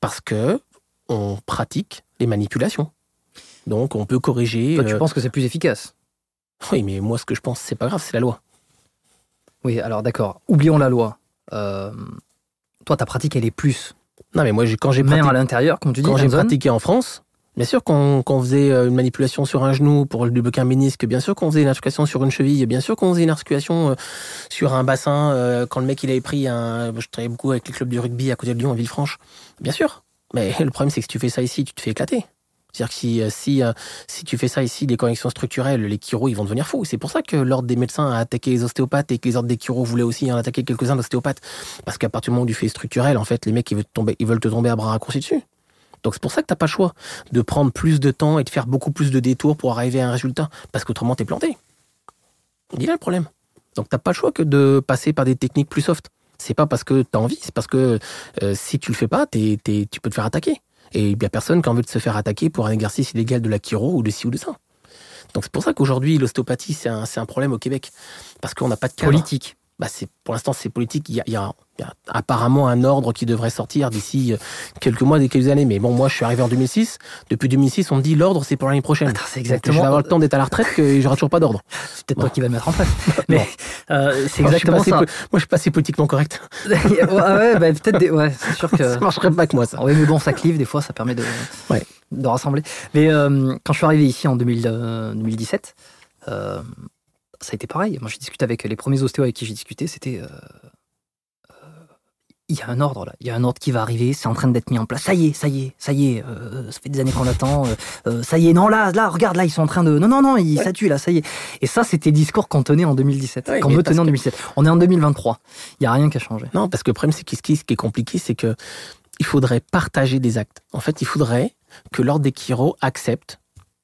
parce que on pratique les manipulations. Donc, on peut corriger. Toi, tu euh, penses que c'est plus efficace? Oui, mais moi, ce que je pense, c'est pas grave, c'est la loi. Oui, alors d'accord. Oublions la loi. Euh, toi, ta pratique, elle est plus Non, mais moi, quand j'ai pratiqué, à l'intérieur, comme tu dis. quand j'ai pratiqué en France, bien sûr qu'on faisait euh, une manipulation sur un genou pour débloquer un ménisque, bien sûr qu'on faisait une articulation sur une cheville, bien sûr qu'on faisait une articulation euh, sur un bassin quand le mec il avait pris un. Je travaillais beaucoup avec les clubs de rugby à côté de Lyon, à Villefranche. Bien sûr. Mais le problème, c'est que si tu fais ça ici, tu te fais éclater. C'est-à-dire que si, euh, euh, si tu fais ça ici, les corrections structurelles, les chiro, ils vont devenir fous. C'est pour ça que l'ordre des médecins a attaqué les ostéopathes et que les des chiro voulaient aussi en attaquer quelques-uns d'ostéopathes. Parce qu'à partir du moment où tu fais structurel, en fait, les mecs, ils veulent te tomber, à bras raccourcis dessus. Donc c'est pour ça que t'as pas le choix de prendre plus de temps et de faire beaucoup plus de détours pour arriver à un résultat. Parce qu'autrement, t'es planté. Il est là le problème. Donc t'as pas le choix que de passer par des techniques plus soft. C'est pas parce que t'as envie, c'est parce que euh, si tu le fais pas, tu peux te faire attaquer. Et il y a personne qui a envie de se faire attaquer pour un exercice illégal de la chiro ou de ci ou de ça. Donc c'est pour ça qu'aujourd'hui, l'ostéopathie, c'est un, un problème au Québec. Parce qu'on n'a pas de cadre. politique. Bah, c'est pour l'instant c'est politique. Il y, a, il y a- il y a apparemment un ordre qui devrait sortir d'ici euh, quelques mois, quelques années. Mais bon, moi je suis arrivé en 2006. Depuis 2006, on me dit l'ordre c'est pour l'année prochaine. Attends, c'est Donc, exactement- Je vais avoir le temps d'être à la retraite que j'aurai toujours pas d'ordre. C'est peut-être Bon. toi qui vas le mettre en place. Mais euh, c'est Moi, exactement assez ça. po- Moi je suis pas assez politiquement correct. ouais, ouais, bah, peut-être. des- Ouais, c'est sûr que. ça marcherait pas avec moi ça. Oui, mais bon, ça clive, des fois, ça permet de, Ouais. de rassembler. Mais euh, quand je suis arrivé ici en 2000, euh, 2017, euh, ça a été pareil. Moi, j'ai discuté avec les premiers ostéos avec qui j'ai discuté, c'était. euh, euh, il y a un ordre là, il y a un ordre qui va arriver, c'est en train d'être mis en place. Ça y est, ça y est, ça y est, euh, ça fait des années qu'on attend. euh, ça y est, non là, là, regarde là, ils sont en train de, non non non, ils ça tue là, ça y est. Et ça, c'était le discours qu'on tenait en 2017, Ouais, qu'on me tenait en que- 2017. On est en 2023, il y a rien qui a changé. Non, parce que le problème c'est que ce qui ce qui est compliqué, c'est que il faudrait partager des actes. En fait, il faudrait que l'ordre des chiro accepte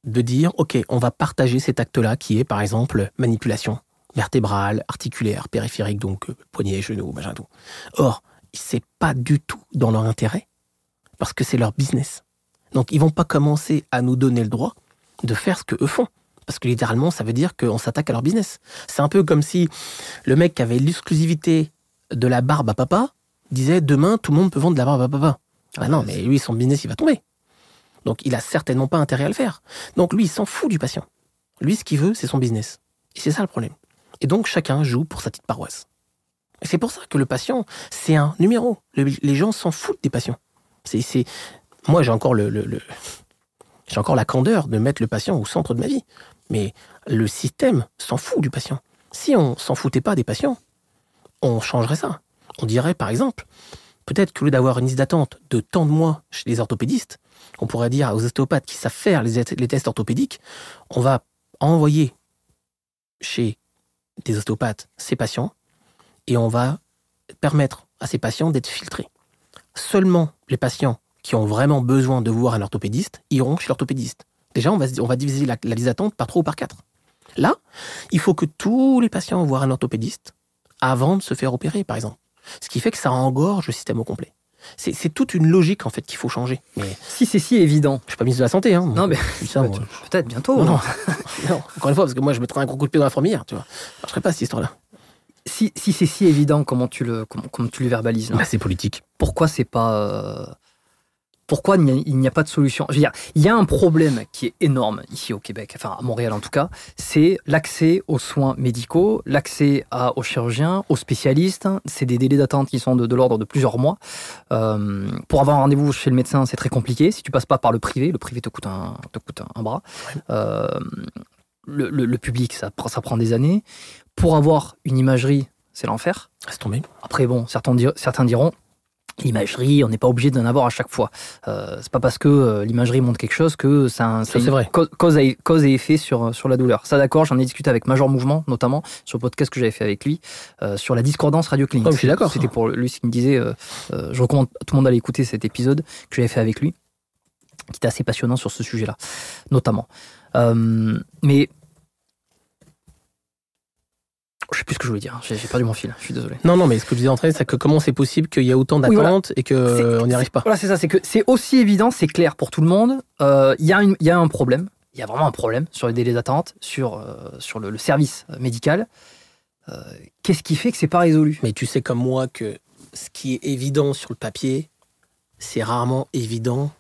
de dire, ok, on va partager cet acte-là, qui est par exemple manipulation vertébrale, articulaire, périphérique, donc euh, poignet, genou, machin tout. Or, c'est pas du tout dans leur intérêt, parce que c'est leur business. Donc, ils vont pas commencer à nous donner le droit de faire ce que eux font. Parce que littéralement, ça veut dire qu'on s'attaque à leur business. C'est un peu comme si le mec qui avait l'exclusivité de la barbe à papa disait demain tout le monde peut vendre de la barbe à papa. Ah Ah, non, mais lui, son business, il va tomber. Donc, il a certainement pas intérêt à le faire. Donc, lui, il s'en fout du patient. Lui, ce qu'il veut, c'est son business. Et c'est ça le problème. Et donc, chacun joue pour sa petite paroisse. Et c'est pour ça que le patient, c'est un numéro. Le- les gens s'en foutent des patients. C'est. Moi, j'ai encore le, j'ai encore la candeur de mettre le patient au centre de ma vie. Mais le système s'en fout du patient. Si on s'en foutait pas des patients, on changerait ça. On dirait, par exemple, peut-être qu'au lieu d'avoir une liste d'attente de tant de mois chez les orthopédistes, on pourrait dire aux ostéopathes qui savent faire les, tests orthopédiques, on va envoyer chez des ostéopathes ces patients et on va permettre à ces patients d'être filtrés. Seulement les patients qui ont vraiment besoin de voir un orthopédiste iront chez l'orthopédiste. Déjà, on va, diviser la, la liste d'attente par trois ou par quatre. Là, il faut que tous les patients voient un orthopédiste avant de se faire opérer, par exemple. Ce qui fait que ça engorge le système au complet. C'est toute une logique, en fait, qu'il faut changer. Mais Si c'est si évident. je suis pas ministre de la Santé, hein. Non, mais Je peut-être bientôt. Non, non. Non, encore une fois, parce que moi, je mettrais un gros coup de pied dans la fourmilière, tu vois. Marcherait pas, cette histoire-là. Si, si c'est si évident, comment tu le, comment, comment tu le verbalises Bah, c'est politique. Pourquoi c'est pas. Pourquoi il n'y a, pas de solution? Je veux dire, il y a un problème qui est énorme ici au Québec, enfin à Montréal en tout cas, c'est l'accès aux soins médicaux, l'accès aux chirurgiens, aux spécialistes. C'est des délais d'attente qui sont de, de l'ordre de plusieurs mois. Euh, pour avoir un rendez-vous chez le médecin, c'est très compliqué. Si tu passes pas par le privé, le privé te coûte un, te coûte un, un bras. Euh, le, le- le public, ça, prend- ça prend des années. Pour avoir une imagerie, c'est l'enfer. Laisse tomber. Après, bon, certains, dir- certains diront, l'imagerie, on n'est pas obligé d'en avoir à chaque fois. Euh, c'est pas parce que euh, l'imagerie montre quelque chose que ça, c'est vrai. cause, et, cause et effet sur, sur la douleur. Ça, d'accord, j'en ai discuté avec Major Mouvement, notamment, sur le podcast que j'avais fait avec lui, euh, sur la discordance radioclinique. Oh, je suis d'accord. C'était pour lui ce qu'il me disait. euh, euh, je recommande à tout le monde d'aller écouter cet épisode que j'avais fait avec lui. qui était assez passionnant sur ce sujet-là, notamment. Euh, mais je sais plus ce que je voulais dire. J'ai perdu mon fil. Je suis désolé. Non, non, mais ce que je disais en train, c'est que comment c'est possible qu'il y ait autant Oui, voilà. d'attentes et qu'on n'y arrive pas Voilà, c'est ça. C'est que c'est aussi évident, c'est clair pour tout le monde. Euh, Il y, a y un problème. Il y a vraiment un problème sur les délais d'attente, sur, euh, sur le, le service médical. Euh, Qu'est-ce qui fait que c'est pas résolu? Mais tu sais comme moi que ce qui est évident sur le papier, c'est rarement évident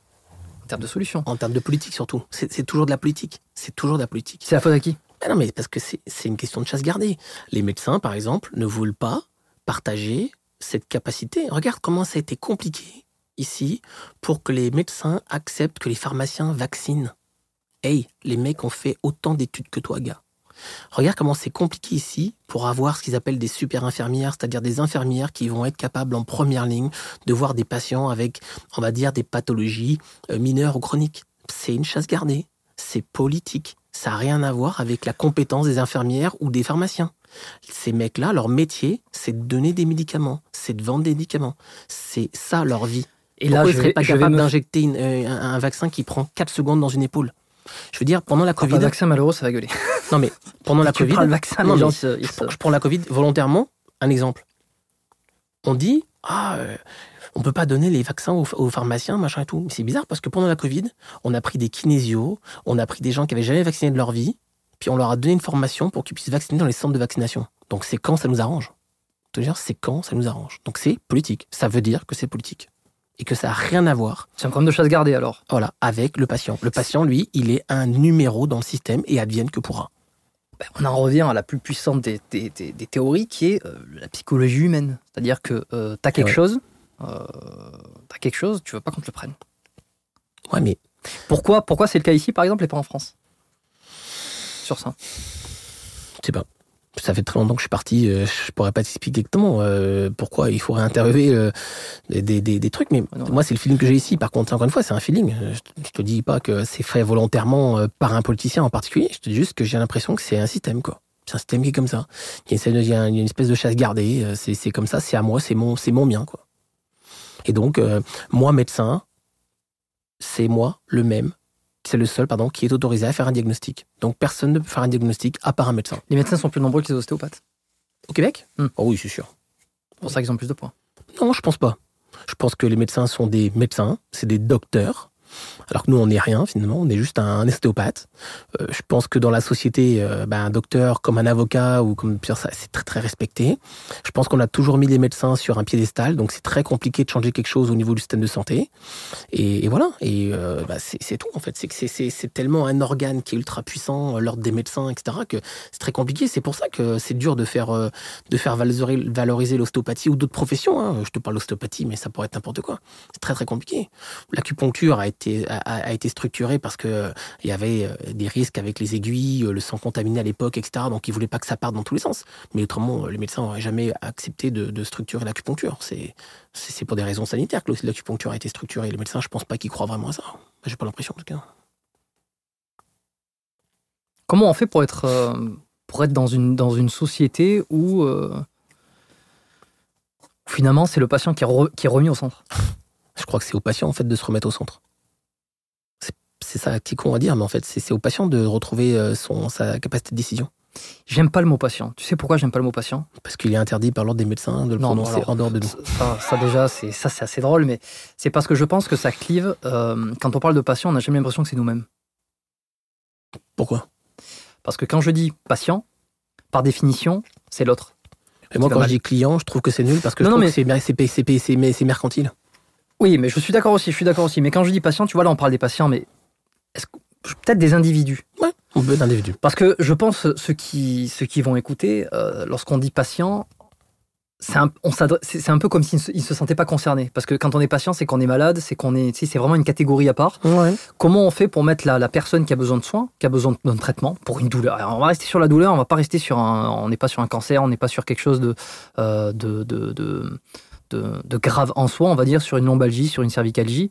en termes de solution en termes de politique surtout. C'est toujours de la politique. C'est toujours de la politique. C'est la faute à qui? Ah non, mais parce que c'est une question de chasse gardée. Les médecins, par exemple, ne veulent pas partager cette capacité. Regarde comment ça a été compliqué ici pour que les médecins acceptent que les pharmaciens vaccinent. Hey, les mecs ont fait autant d'études que toi, gars. Regarde comment c'est compliqué ici pour avoir ce qu'ils appellent des super infirmières, c'est-à-dire des infirmières qui vont être capables en première ligne de voir des patients avec, on va dire, des pathologies euh, mineures ou chroniques. C'est une chasse gardée. C'est politique. Ça n'a rien à voir avec la compétence des infirmières ou des pharmaciens. Ces mecs-là, leur métier, c'est de donner des médicaments, c'est de vendre des médicaments. C'est ça leur vie. Et Pourquoi là, ils je seraient pas capables me... d'injecter euh, un, un vaccin qui prend 4 secondes dans une épaule? Je veux dire, pendant la Quand pas Covid. de vaccin, malheureux, ça va gueuler. Non, mais pendant la tu Covid. prends le vaccin, Non, les gens, se- se- je prends la Covid volontairement. Un exemple. On dit, ah, euh, on peut pas donner les vaccins aux, aux pharmaciens, machin et tout. Mais C'est bizarre parce que pendant la Covid, on a pris des kinésios, on a pris des gens qui avaient jamais vacciné de leur vie, puis on leur a donné une formation pour qu'ils puissent vacciner dans les centres de vaccination. Donc c'est quand ça nous arrange. C'est quand ça nous arrange. Donc c'est politique. Ça veut dire que c'est politique. Et que ça n'a rien à voir C'est un problème de chasse gardée alors. voilà, avec le patient. Le patient, lui, il est un numéro dans le système et advienne que pourra. Ben, on en revient à la plus puissante des, des- des- des théories qui est euh, la psychologie humaine. C'est-à-dire que euh, t'as quelque Ouais. chose, t'as quelque chose, tu veux pas qu'on te le prenne. Ouais, mais Pourquoi, pourquoi c'est le cas ici par exemple et pas en France? Sur ça. je sais pas. Ça fait très longtemps que je suis parti, euh, je pourrais pas t'expliquer exactement euh, pourquoi il faudrait interviewer euh, des, des- des- des trucs, mais non. moi c'est le feeling que j'ai ici. Par contre, encore une fois, c'est un feeling. Euh, Je, te- je te dis pas que c'est fait volontairement euh, par un politicien en particulier, je te dis juste que j'ai l'impression que c'est un système, quoi. C'est un système qui est comme ça. Il y a, une- espèce de chasse gardée, euh, c'est c'est comme ça, c'est à moi, c'est mon, c'est mon bien, quoi. Et donc, euh, moi, médecin, c'est moi le même, c'est le seul, pardon, qui est autorisé à faire un diagnostic. Donc personne ne peut faire un diagnostic à part un médecin. Les médecins sont plus nombreux que les ostéopathes. Au Québec? Hmm. Oh oui, c'est sûr. C'est pour ça qu'ils ont plus de points. Non, je pense pas. Je pense que les médecins sont des médecins, c'est des docteurs. Alors que nous, on n'est rien finalement, on est juste un ostéopathe. Euh, je pense que dans la société, euh, ben, un docteur comme un avocat ou comme c'est très très respecté. Je pense qu'on a toujours mis les médecins sur un piédestal, donc c'est très compliqué de changer quelque chose au niveau du système de santé. Et, et voilà, et euh, bah, c'est tout en fait. C'est que c'est- tellement un organe qui est ultra puissant, euh, l'ordre des médecins, etc., que c'est très compliqué. C'est pour ça que c'est dur de faire, euh, de faire valoriser l'ostéopathie ou d'autres professions. hein. Je te parle d'ostéopathie, mais ça pourrait être n'importe quoi. C'est très très compliqué. L'acupuncture a été, a, a- a été structurée parce que euh, il y avait euh, des risques avec les aiguilles, euh, le sang contaminé à l'époque, etc. Donc ils voulaient pas que ça parte dans tous les sens. Mais autrement, les médecins n'auraient jamais accepté de, de structurer l'acupuncture. C'est pour des raisons sanitaires que l'acupuncture a été structurée. Les médecins, je pense pas qu'ils croient vraiment à ça. J'ai pas l'impression en tout cas. Comment on fait pour être, euh, pour être dans, une, dans une société où, euh, finalement c'est le patient qui est, re- qui est remis au centre? Je crois que c'est au patient en fait de se remettre au centre. C'est- ça qui est con à dire, mais en fait c'est au patient de retrouver euh, son, sa capacité de décision. J'aime pas le mot patient. Tu sais pourquoi j'aime pas le mot patient? Parce qu'il est interdit par l'ordre des médecins de le Non, prononcer alors, en dehors de nous. Ça, ça déjà, c'est ça c'est assez drôle, mais c'est parce que je pense que ça clive. euh, quand on parle de patient, on n'a jamais l'impression que c'est nous-mêmes. Pourquoi? Parce que quand je dis patient, par définition, c'est l'autre. Et moi quand je dis client, je trouve que c'est nul parce que Non, je non, mais- c'est mercantile. Oui, mais je suis d'accord aussi, je suis d'accord aussi. Mais quand je dis patient, tu vois, là on parle des patients, mais peut-être des individus? Ouais, on veut d'individu. Parce que je pense, ceux qui, ceux qui vont écouter, euh, lorsqu'on dit patient, c'est un, on c'est un peu comme s'ils ne se, sentaient pas concernés. Parce que quand on est patient, c'est qu'on est malade, c'est qu'on est, c'est vraiment une catégorie à part. Ouais. Comment on fait pour mettre la, la personne qui a besoin de soins, qui a besoin d'un traitement pour une douleur? Alors, On va rester sur la douleur, on va pas rester sur un, on n'est pas sur un cancer, on n'est pas sur quelque chose de, euh, de, de, de, de- de grave en soi, on va dire sur une lombalgie, sur une cervicalgie.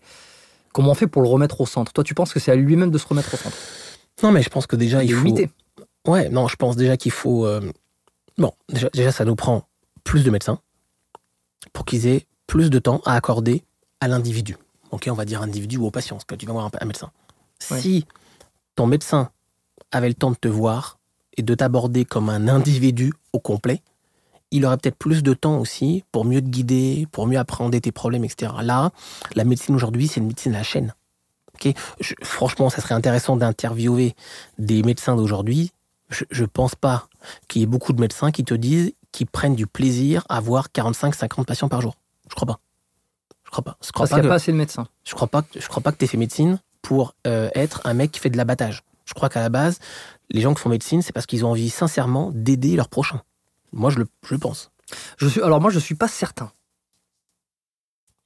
Comment on fait pour le remettre au centre? Toi, tu penses que c'est à lui-même de se remettre au centre? Non mais je pense que déjà il faut. limité. Ouais, non, je pense déjà qu'il faut. euh, Bon, déjà, déjà, ça nous prend plus de médecins pour qu'ils aient plus de temps à accorder à l'individu. ok, on va dire individu ou au patient, parce que tu vas voir un, un médecin. Ouais. Si ton médecin avait le temps de te voir et de t'aborder comme un individu au complet, il aurait peut-être plus de temps aussi pour mieux te guider, pour mieux appréhender tes problèmes, etc. Là, la médecine aujourd'hui, c'est une médecine à la chaîne. Je- franchement, ça serait intéressant d'interviewer des médecins d'aujourd'hui. Je, je pense pas qu'il y ait beaucoup de médecins qui te disent qu'ils prennent du plaisir à voir 45-50 patients par jour. Je crois pas. Je crois pas. Je crois Parce pas qu'il n'y que- a pas assez de médecins. je crois pas je crois pas que tu fait médecine pour euh, être un mec qui fait de l'abattage. Je crois qu'à la base, les gens qui font médecine, c'est parce qu'ils ont envie sincèrement d'aider leurs prochains. Moi, je le, je pense. Je suis, alors moi, je suis pas certain.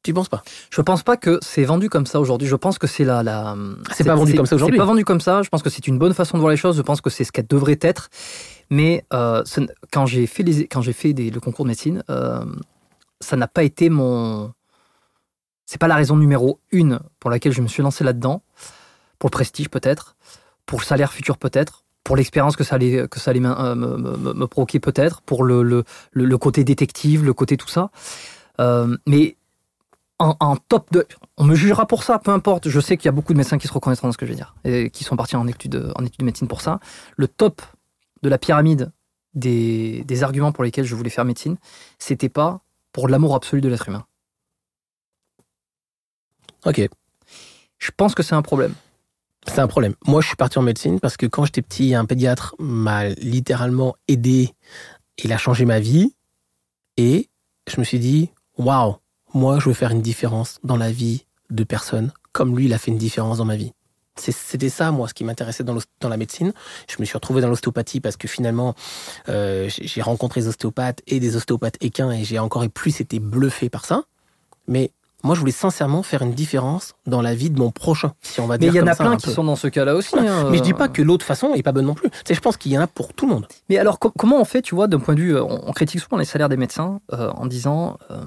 Tu penses pas? Je pense pas que c'est vendu comme ça aujourd'hui. Je pense que c'est la, la. C'est pas vendu comme ça aujourd'hui. C'est pas vendu comme ça. Je pense que c'est une bonne façon de voir les choses. Je pense que c'est ce qu'elle devrait être. Mais euh, quand j'ai fait les, quand fait des- le concours de médecine, euh, ça n'a pas été mon. C'est pas la raison numéro une pour laquelle je me suis lancé là-dedans. Pour le prestige peut-être, pour le salaire futur peut-être, pour l'expérience que ça allait que ça allait m'in- euh, me, me- me- me provoquer peut-être, pour le, le, le- le côté détective, le côté tout ça. Euh, mais en, en top de. On me jugera pour ça, peu importe. Je sais qu'il y a beaucoup de médecins qui se reconnaîtront dans ce que je vais dire et qui sont partis en études, en études de médecine pour ça. Le top de la pyramide des, des arguments pour lesquels je voulais faire médecine, c'était pas pour l'amour absolu de l'être humain. Ok, Je pense que c'est un problème. C'est un problème. Moi, je suis parti en médecine parce que quand j'étais petit, un pédiatre m'a littéralement aidé. Il a changé ma vie. Et je me suis dit, waouh, moi, je veux faire une différence dans la vie de personnes comme lui, il a fait une différence dans ma vie. C'était ça, moi, ce qui m'intéressait dans, la médecine. Je me suis retrouvé dans l'ostéopathie parce que finalement, euh, j'ai rencontré des ostéopathes et des ostéopathes équins et j'ai encore plus été bluffé par ça. Mais moi, je voulais sincèrement faire une différence dans la vie de mon prochain, si on va Mais dire il y en a plein qui peu. sont dans ce cas-là aussi. hein. Mais je dis pas que l'autre façon est pas bonne non plus. Sais, je pense qu'il y en a pour tout le monde. Mais alors, com- comment on fait, tu vois, d'un point de vue, euh, on, on critique souvent les salaires des médecins euh, en disant euh,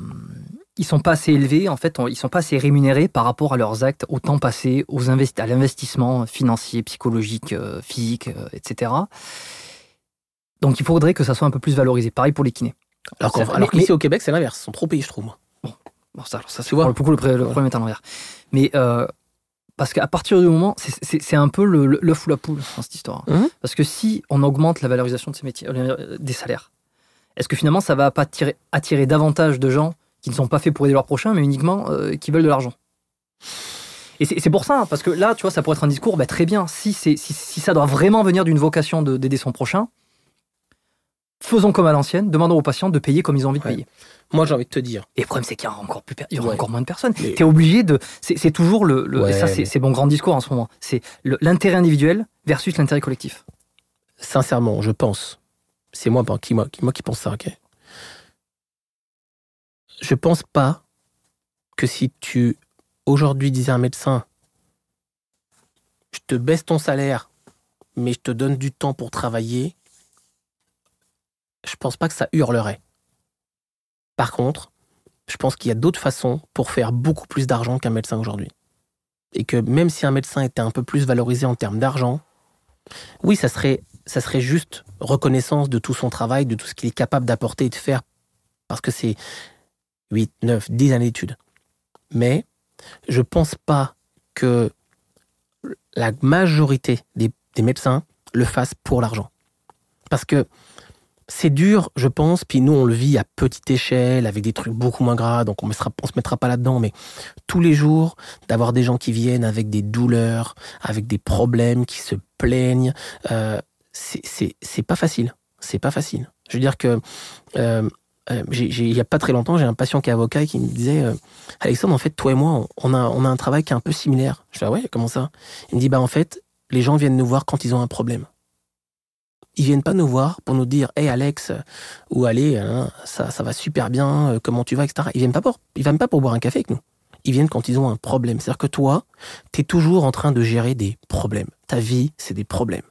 ils sont pas assez élevés, en fait, on- ils sont pas assez rémunérés par rapport à leurs actes, au temps passé, aux à l'investissement financier, psychologique, euh, physique, euh, etc. Donc, il faudrait que ça soit un peu plus valorisé. Pareil pour les kinés. Alors, C'est- alors mais- qu'ici au Québec, c'est l'inverse. Ils sont trop payés, je trouve. moi. Bon, ça, alors ça, c'est pour le coup, le, le problème est à l'envers. Mais euh, parce qu'à partir du moment, c'est- un peu l'œuf ou la poule dans cette histoire. Mhm. Parce que si on augmente la valorisation de ces métiers, euh, des salaires, est-ce que finalement ça va pas attirer, attirer davantage de gens qui ne sont pas faits pour aider leur prochain, mais uniquement euh, qui veulent de l'argent? Et c'est c'est pour ça, parce que là, tu vois, ça pourrait être un discours, bah, très bien, si, c'est- si, si ça doit vraiment venir d'une vocation de- d'aider son prochain, faisons comme à l'ancienne, demandons aux patients de payer comme ils ont envie de Ouais. payer. Moi, j'ai envie de te dire. Et le problème, c'est qu'il y aura encore, plus, il y aura Ouais. encore moins de personnes. Mais- Tu es obligé de. C'est toujours le. le- Ouais, et ça, c'est mais- mon grand discours en ce moment. C'est l'intérêt individuel versus l'intérêt collectif. Sincèrement, je pense. C'est moi, pas- qui, moi, qui, moi qui pense ça, ok Je pense pas que si tu, aujourd'hui, disais à un médecin, je te baisse ton salaire, mais je te donne du temps pour travailler, je pense pas que ça hurlerait. Par contre, je pense qu'il y a d'autres façons pour faire beaucoup plus d'argent qu'un médecin aujourd'hui. Et que même si un médecin était un peu plus valorisé en termes d'argent, oui, ça serait, ça juste reconnaissance de tout son travail, de tout ce qu'il est capable d'apporter et de faire, parce que c'est 8, 9, 10 années d'études. Mais je pense pas que la majorité des médecins le fassent pour l'argent. Parce que c'est dur, je pense, puis nous on le vit à petite échelle, avec des trucs beaucoup moins gras, donc on ne se mettra pas là-dedans, mais tous les jours, d'avoir des gens qui viennent avec des douleurs, avec des problèmes, qui se plaignent, euh, c'est- pas facile. C'est pas facile. Je veux dire que euh, euh, il y a pas très longtemps, j'ai un patient qui est avocat et qui me disait euh, Alexandre, en fait, toi et moi, on- on a, on a un travail qui est un peu similaire. Je fais ah ouais, comment ça? Il me dit bah en fait, les gens viennent nous voir quand ils ont un problème. Ils viennent pas nous voir pour nous dire Hey Alex, ou allez, hein, ça, ça va super bien, euh, comment tu vas, etc. Ils viennent pas pour, ils viennent pas pour boire un café avec nous. Ils viennent quand ils ont un problème. C'est-à-dire que toi, tu es toujours en train de gérer des problèmes. Ta vie, c'est des problèmes.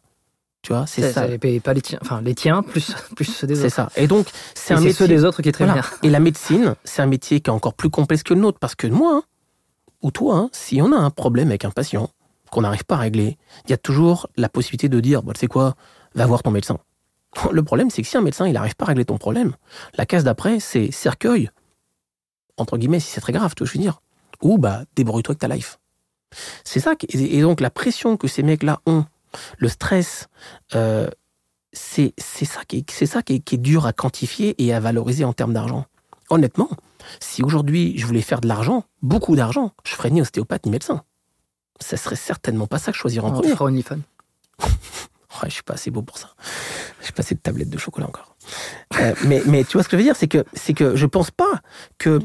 Tu vois, c'est ça. Et pas les tiens, enfin les tiens plus, plus ceux des C'est autres. ça. Et donc, c'est un c'est métier. ceux des autres qui est très Voilà. bien. Et la médecine, c'est un métier qui est encore plus complexe que le nôtre. Parce que moi, hein, ou toi, hein, si on a un problème avec un patient qu'on n'arrive pas à régler, il y a toujours la possibilité de dire, bah, tu sais quoi, va voir ton médecin. Le problème, c'est que si un médecin, il n'arrive pas à régler ton problème, la case d'après, c'est cercueil. Entre guillemets, si c'est très grave, tu vois, je veux dire. Ou bah débrouille-toi avec ta life. C'est ça. qui- Et donc la pression que ces mecs-là ont, le stress, euh, c'est ça, qui est, ça qui, est, qui est dur à quantifier et à valoriser en termes d'argent. Honnêtement, si aujourd'hui je voulais faire de l'argent, beaucoup d'argent, je ferais ni ostéopathe ni médecin. Ça serait certainement pas ça que je choisirais en On premier. Ouais, je suis pas assez beau pour ça. J'ai pas assez de tablettes de chocolat encore. Euh, mais, mais tu vois ce que je veux dire, c'est que c'est que je pense pas que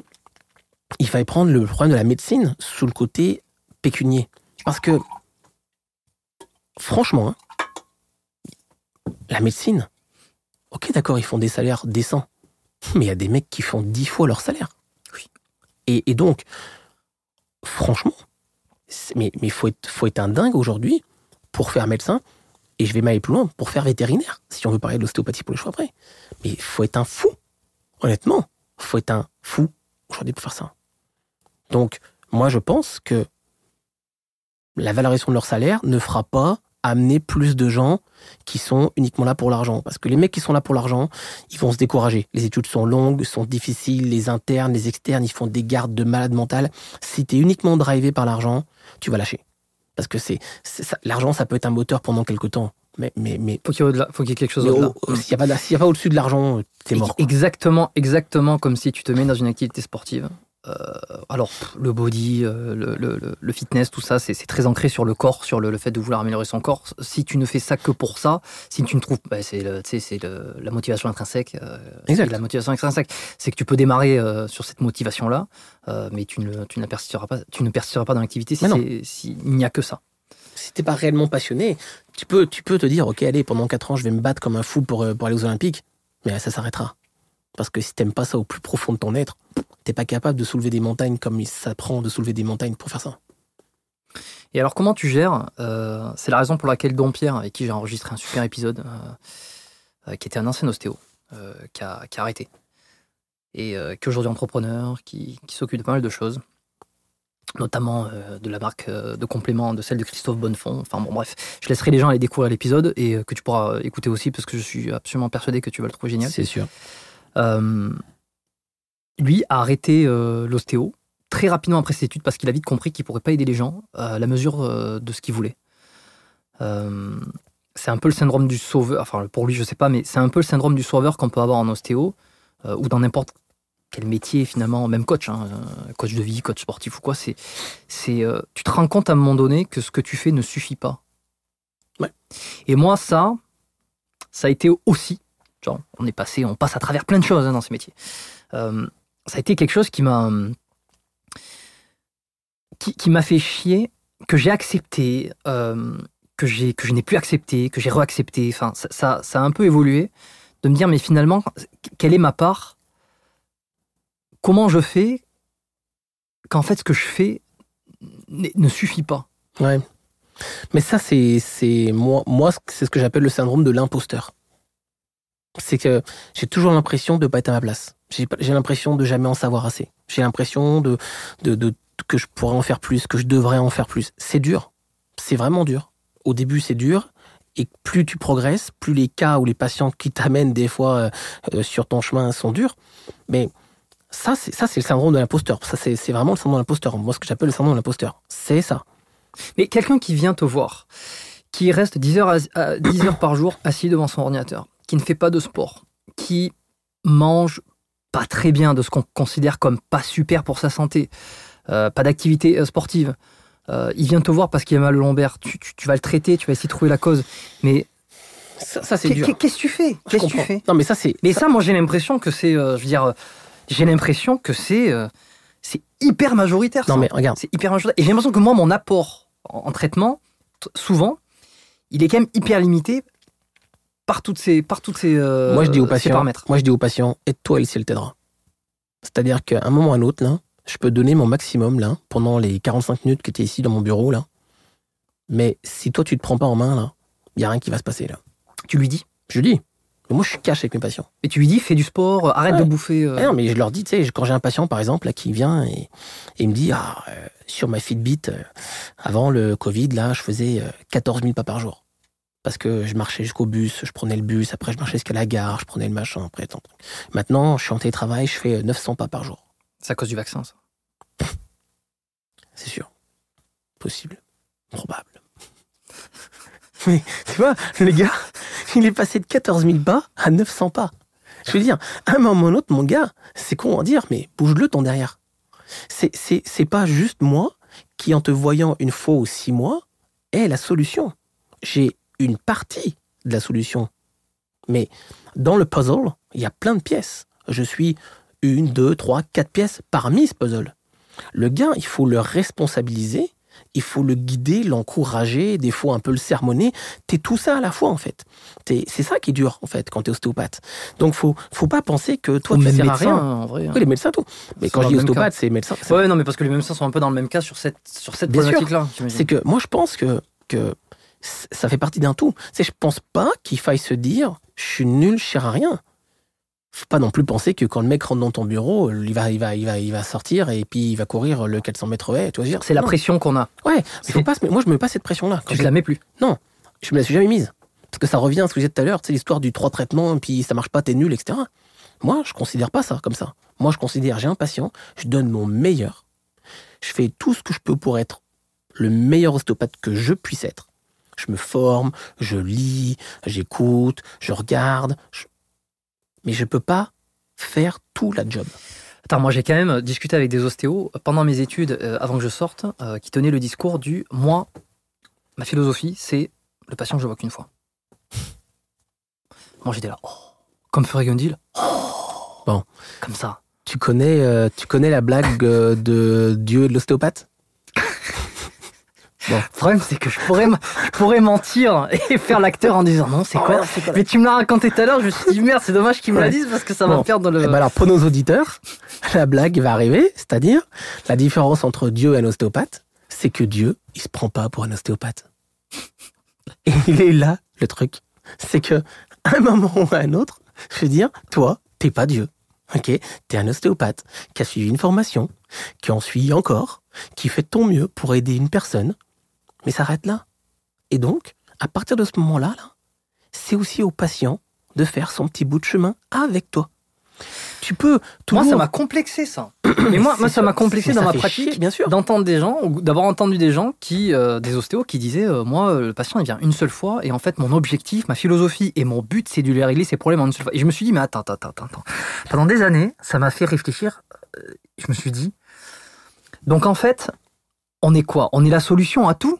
il faille prendre le problème de la médecine sous le côté pécunier, parce que franchement, hein, la médecine, ok, d'accord, ils font des salaires décents, mais il y a des mecs qui font dix fois leur salaire. Oui. Et, et donc, franchement, mais mais faut être faut être un dingue aujourd'hui pour faire médecin. Et je vais m'aller plus loin pour faire vétérinaire, si on veut parler de l'ostéopathie pour les chevaux après. Mais faut être un fou, honnêtement. Faut être un fou aujourd'hui pour faire ça. Donc, moi, je pense que la valorisation de leur salaire ne fera pas amener plus de gens qui sont uniquement là pour l'argent. Parce que les mecs qui sont là pour l'argent, ils vont se décourager. Les études sont longues, sont difficiles, les internes, les externes, ils font des gardes de malade mental. Si tu es uniquement drivé par l'argent, tu vas lâcher. Parce que c'est l'argent, ça peut être un moteur pendant quelques temps. Mais, mais, mais, Faut qu'il y ait y quelque chose au-delà. au- s'il n'y a pas, s'il y a pas au-dessus de l'argent, t'es mort. quoi. Exactement, exactement comme si tu te mets dans une activité sportive. Euh, alors, le body, euh, le, le- le- le fitness, tout ça, c'est très ancré sur le corps, sur le, le fait de vouloir améliorer son corps. Si tu ne fais ça que pour ça, si tu ne trouves, bah, c'est la motivation intrinsèque. euh, Exact. la motivation extrinsèque, c'est que tu peux démarrer sur cette motivation-là, mais tu ne, tu persisteras pas, tu ne persisteras pas dans l'activité si s'il n'y a que ça. Si t'es pas réellement passionné, tu peux, tu peux te dire, ok, allez, pendant 4 ans, je vais me battre comme un fou pour, pour aller aux Olympiques. Mais ça s'arrêtera. Parce que si t'aimes pas ça au plus profond de ton être, t'es pas capable de soulever des montagnes comme il s'apprend de soulever des montagnes pour faire ça. Et alors, comment tu gères euh, C'est la raison pour laquelle Don Pierre, avec qui j'ai enregistré un super épisode, euh, euh, qui était un ancien ostéo, euh, qui, a, qui a arrêté. Et euh, qui est aujourd'hui entrepreneur, qui, qui s'occupe de pas mal de choses, notamment euh, de la marque euh, de compléments de celle de Christophe Bonnefond. Enfin bon, bref, je laisserai les gens aller découvrir l'épisode et euh, que tu pourras écouter aussi parce que je suis absolument persuadé que tu vas le trouver génial. C'est sûr. Lui a arrêté euh, l'ostéo très rapidement après ses études parce qu'il a vite compris qu'il pourrait pas aider les gens à la mesure euh, de ce qu'il voulait. Euh, c'est un peu le syndrome du sauveur, enfin pour lui je sais pas, mais c'est un peu le syndrome du sauveur qu'on peut avoir en ostéo euh, ou dans n'importe quel métier finalement, même coach, hein, coach de vie, coach sportif ou quoi. C'est, c'est, euh, tu te rends compte à un moment donné que ce que tu fais ne suffit pas. Ouais. Et moi ça, ça a été aussi, genre on est passé, on passe à travers plein de choses hein, dans ces métiers. Ça a été quelque chose qui m'a qui, m'a fait chier, que j'ai accepté, euh, que j'ai que je n'ai plus accepté, que j'ai réaccepté. Enfin, ça, ça, ça a un peu évolué. De me dire, mais finalement, quelle est ma part? Comment je fais qu'en fait ce que je fais ne suffit pas? Ouais. Mais ça, c'est, c'est moi, moi, c'est ce que j'appelle le syndrome de l'imposteur. C'est que j'ai toujours l'impression de pas être à ma place. J'ai, l'impression de jamais en savoir assez. J'ai l'impression de, que je pourrais en faire plus, que je devrais en faire plus. C'est dur. C'est vraiment dur. Au début, c'est dur. Et plus tu progresses, plus les cas ou les patients qui t'amènent des fois euh, euh, sur ton chemin sont durs. Mais ça, c'est, le syndrome de l'imposteur. Ça, c'est, vraiment le syndrome de l'imposteur. Moi, ce que j'appelle le syndrome de l'imposteur. C'est ça. Mais quelqu'un qui vient te voir, qui reste 10 heures, à- à 10 heures par jour assis devant son ordinateur, qui ne fait pas de sport, qui mange pas très bien de ce qu'on considère comme pas super pour sa santé, euh, pas d'activité euh, sportive, euh, il vient te voir parce qu'il a mal au lombaire, tu, tu- tu vas le traiter, tu vas essayer de trouver la cause. Mais Ça, ça, c'est dur. qu'est- qu'est-ce que tu fais? Qu'est-ce que tu fais? Non, mais ça, c'est. Mais ça, moi, j'ai l'impression que c'est, euh, je veux dire, j'ai l'impression que c'est, euh, c'est hyper majoritaire. Non, ça. mais regarde. C'est hyper majoritaire. Et j'ai l'impression que moi, mon apport en, en traitement, souvent, il est quand même hyper limité par toutes ces, par toutes ces, euh, moi, je dis aux patients, paramètres. moi, je dis aux patients, aide-toi et le ciel t'aidera. C'est-à-dire qu'à un moment ou à un autre, là, je peux donner mon maximum, là, pendant les 45 minutes que tu es ici dans mon bureau, là. Mais si toi, tu te prends pas en main, là, il y a rien qui va se passer, là. Tu lui dis? Je dis. Mais moi, je suis cash avec mes patients. Et tu lui dis, fais du sport, euh, arrête Ouais. de bouffer. euh. Ah non, mais je leur dis, tu sais, quand j'ai un patient, par exemple, là, qui vient et, et il me dit, ah, euh, sur ma Fitbit, avant le Covid, là, je faisais euh, 14 000 pas par jour. Parce que je marchais jusqu'au bus, je prenais le bus, après je marchais jusqu'à la gare, je prenais le machin, après tant. Maintenant, je suis en télétravail, je fais euh, 900 pas par jour. C'est à cause du vaccin, ça? c'est sûr. Possible. Probable. Mais tu vois, le gars, il est passé de 14 000 pas à 900 pas. Je veux dire, à un moment ou un autre, mon gars, c'est con à dire, mais bouge-le ton derrière. C'est, c'est, c'est pas juste moi qui, en te voyant une fois ou six mois, est la solution. J'ai une partie de la solution. Mais dans le puzzle, il y a plein de pièces. Je suis une, deux, trois, quatre pièces parmi ce puzzle. Le gars, il faut le responsabiliser, il faut le guider, l'encourager, des fois un peu le sermonner. T'es tout ça à la fois, en fait. C'est ça qui est dur, en fait, quand t'es ostéopathe. Donc, faut, faut pas penser que toi, Ou tu même sers à rien. en vrai. hein. Oui, les médecins, tout. Mais quand je dis ostéopathe, c'est médecin. Ouais, non, mais parce que les médecins sont un peu dans le même cas sur cette, sur cette problématique-là. C'est que moi, je pense que, que ça fait partie d'un tout. C'est, je pense pas qu'il faille se dire, je suis nul, je sers à rien. Faut pas non plus penser que quand le mec rentre dans ton bureau, il va, il va, il va, il va sortir et puis il va courir le 400 mètres haie. Tu vois, ce que je veux dire? C'est la Non. pression qu'on a. Ouais, mais faut pas moi, je me mets pas cette pression-là. Tu je- te la mets plus. je me la suis jamais mise. Parce que ça revient à ce que je disais tout à l'heure, c'est l'histoire du trois traitements, et puis ça marche pas, t'es nul, etc. Moi, je considère pas ça comme ça. Moi, je considère, j'ai un patient, je donne mon meilleur. Je fais tout ce que je peux pour être le meilleur ostéopathe que je puisse être. Je me forme, je lis, j'écoute, je regarde. je- Mais je peux pas faire tout la job. Attends, moi j'ai quand même discuté avec des ostéos pendant mes études, euh, avant que je sorte, euh, qui tenaient le discours du moi, ma philosophie, c'est le patient que je vois qu'une fois. Moi j'étais là, oh, comme ferait Gundil, oh, Bon. comme ça. Tu connais, euh, tu connais la blague de Dieu et de l'ostéopathe? Le problème c'est que je pourrais, je pourrais mentir et faire l'acteur en disant non, c'est quoi Mais tu me l'as raconté tout à l'heure, je me suis dit merde, c'est dommage qu'ils me la Ouais. disent parce que ça va Bon. me perdre le. Eh ben alors, pour nos auditeurs, la blague va arriver, c'est-à-dire la différence entre Dieu et un ostéopathe, c'est que Dieu, il se prend pas pour un ostéopathe. Et il est là, le truc. C'est que, à un moment ou à un autre, je veux dire, toi, t'es pas Dieu. Ok? T'es un ostéopathe qui a suivi une formation, qui en suit encore, qui fait de ton mieux pour aider une personne, mais s'arrête là. Et donc, à partir de ce moment-là, là, c'est aussi au patient de faire son petit bout de chemin avec toi. Tu peux Moi ça m'a complexé ça. Mais moi, moi ça m'a complexé dans ma pratique. chier, bien sûr. d'entendre des gens, ou d'avoir entendu des gens qui, euh, des ostéos, qui disaient, euh, moi, euh, le patient, il vient une seule fois, et en fait, mon objectif, ma philosophie et mon but, c'est de lui régler ses problèmes en une seule fois. Et je me suis dit, mais attends, attends, attends, attends. Pendant des années, ça m'a fait réfléchir. euh, Je me suis dit, donc en fait, on est quoi? On est la solution à tout?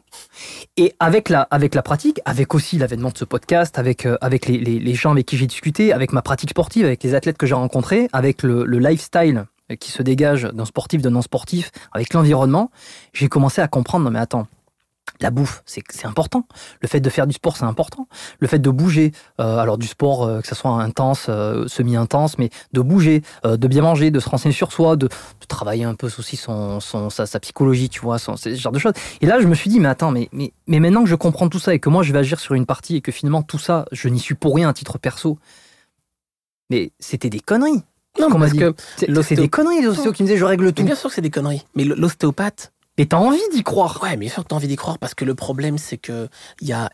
Et avec la, avec la pratique, avec aussi l'avènement de ce podcast, avec, euh, avec les, les- gens avec qui j'ai discuté, avec ma pratique sportive, avec les athlètes que j'ai rencontrés, avec le, le lifestyle qui se dégage d'un sportif, d'un non-sportif, avec l'environnement, j'ai commencé à comprendre, non mais attends, la bouffe, c'est important. Le fait de faire du sport, c'est important. Le fait de bouger, euh, alors du sport, euh, que ce soit intense, euh, semi-intense, mais de bouger, de bien manger, de se renseigner sur soi, de, de travailler un peu aussi son, son, sa, sa psychologie, tu vois, son, ce genre de choses. Et là, je me suis dit, mais attends, mais, mais, mais maintenant que je comprends tout ça et que moi, je vais agir sur une partie et que finalement, tout ça, je n'y suis pour rien à titre perso, mais c'était des conneries. Non, parce que C'est des conneries, les ostéos qui me disaient, je règle tout. bien sûr que c'est des conneries. Mais l'ostéopathe, Et t'as envie d'y croire. ouais, bien sûr que t'as envie d'y croire parce que le problème, c'est que il y a,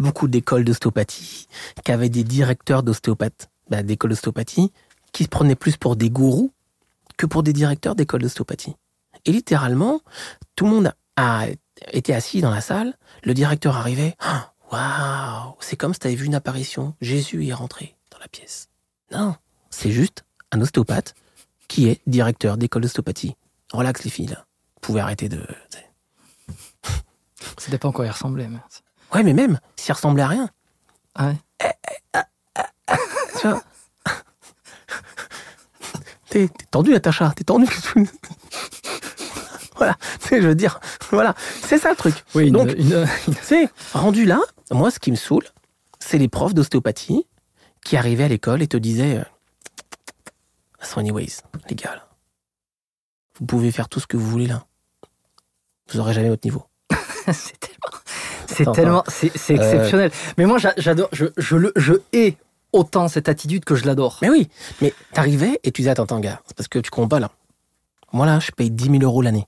beaucoup d'écoles d'ostéopathie qui avaient des directeurs d'ostéopathes, bah, d'écoles d'ostéopathie, qui se prenaient plus pour des gourous que pour des directeurs d'écoles d'ostéopathie. Et littéralement, tout le monde a été assis dans la salle, le directeur arrivait, waouh, c'est comme si t'avais vu une apparition, Jésus est rentré dans la pièce. Non, c'est juste un ostéopathe qui est directeur d'école d'ostéopathie. Relax les filles, là. Vous pouvez arrêter de... Ça dépend à quoi il ressemblait. Mais... Ouais, mais même, s'il ressemblait à rien. Ah ouais. Tu vois T'es tendu, Natacha, t'es tendu. voilà, tu sais, je veux dire, voilà, c'est ça le truc. Oui, une- Donc, une- sais, rendu là, moi, ce qui me saoule, c'est les profs d'ostéopathie qui arrivaient à l'école et te disaient euh, anyways, les gars, là, vous pouvez faire tout ce que vous voulez là. Vous aurez jamais votre niveau. c'est tellement, c'est tellement, c'est Euh, exceptionnel. Mais moi, j'a- j'adore, je, je le, je hais autant cette attitude que je l'adore. Mais oui, mais t'arrivais et tu disais, attends, attends, gars, c'est parce que tu comprends pas là. Moi là, je paye 10 000 euros l'année,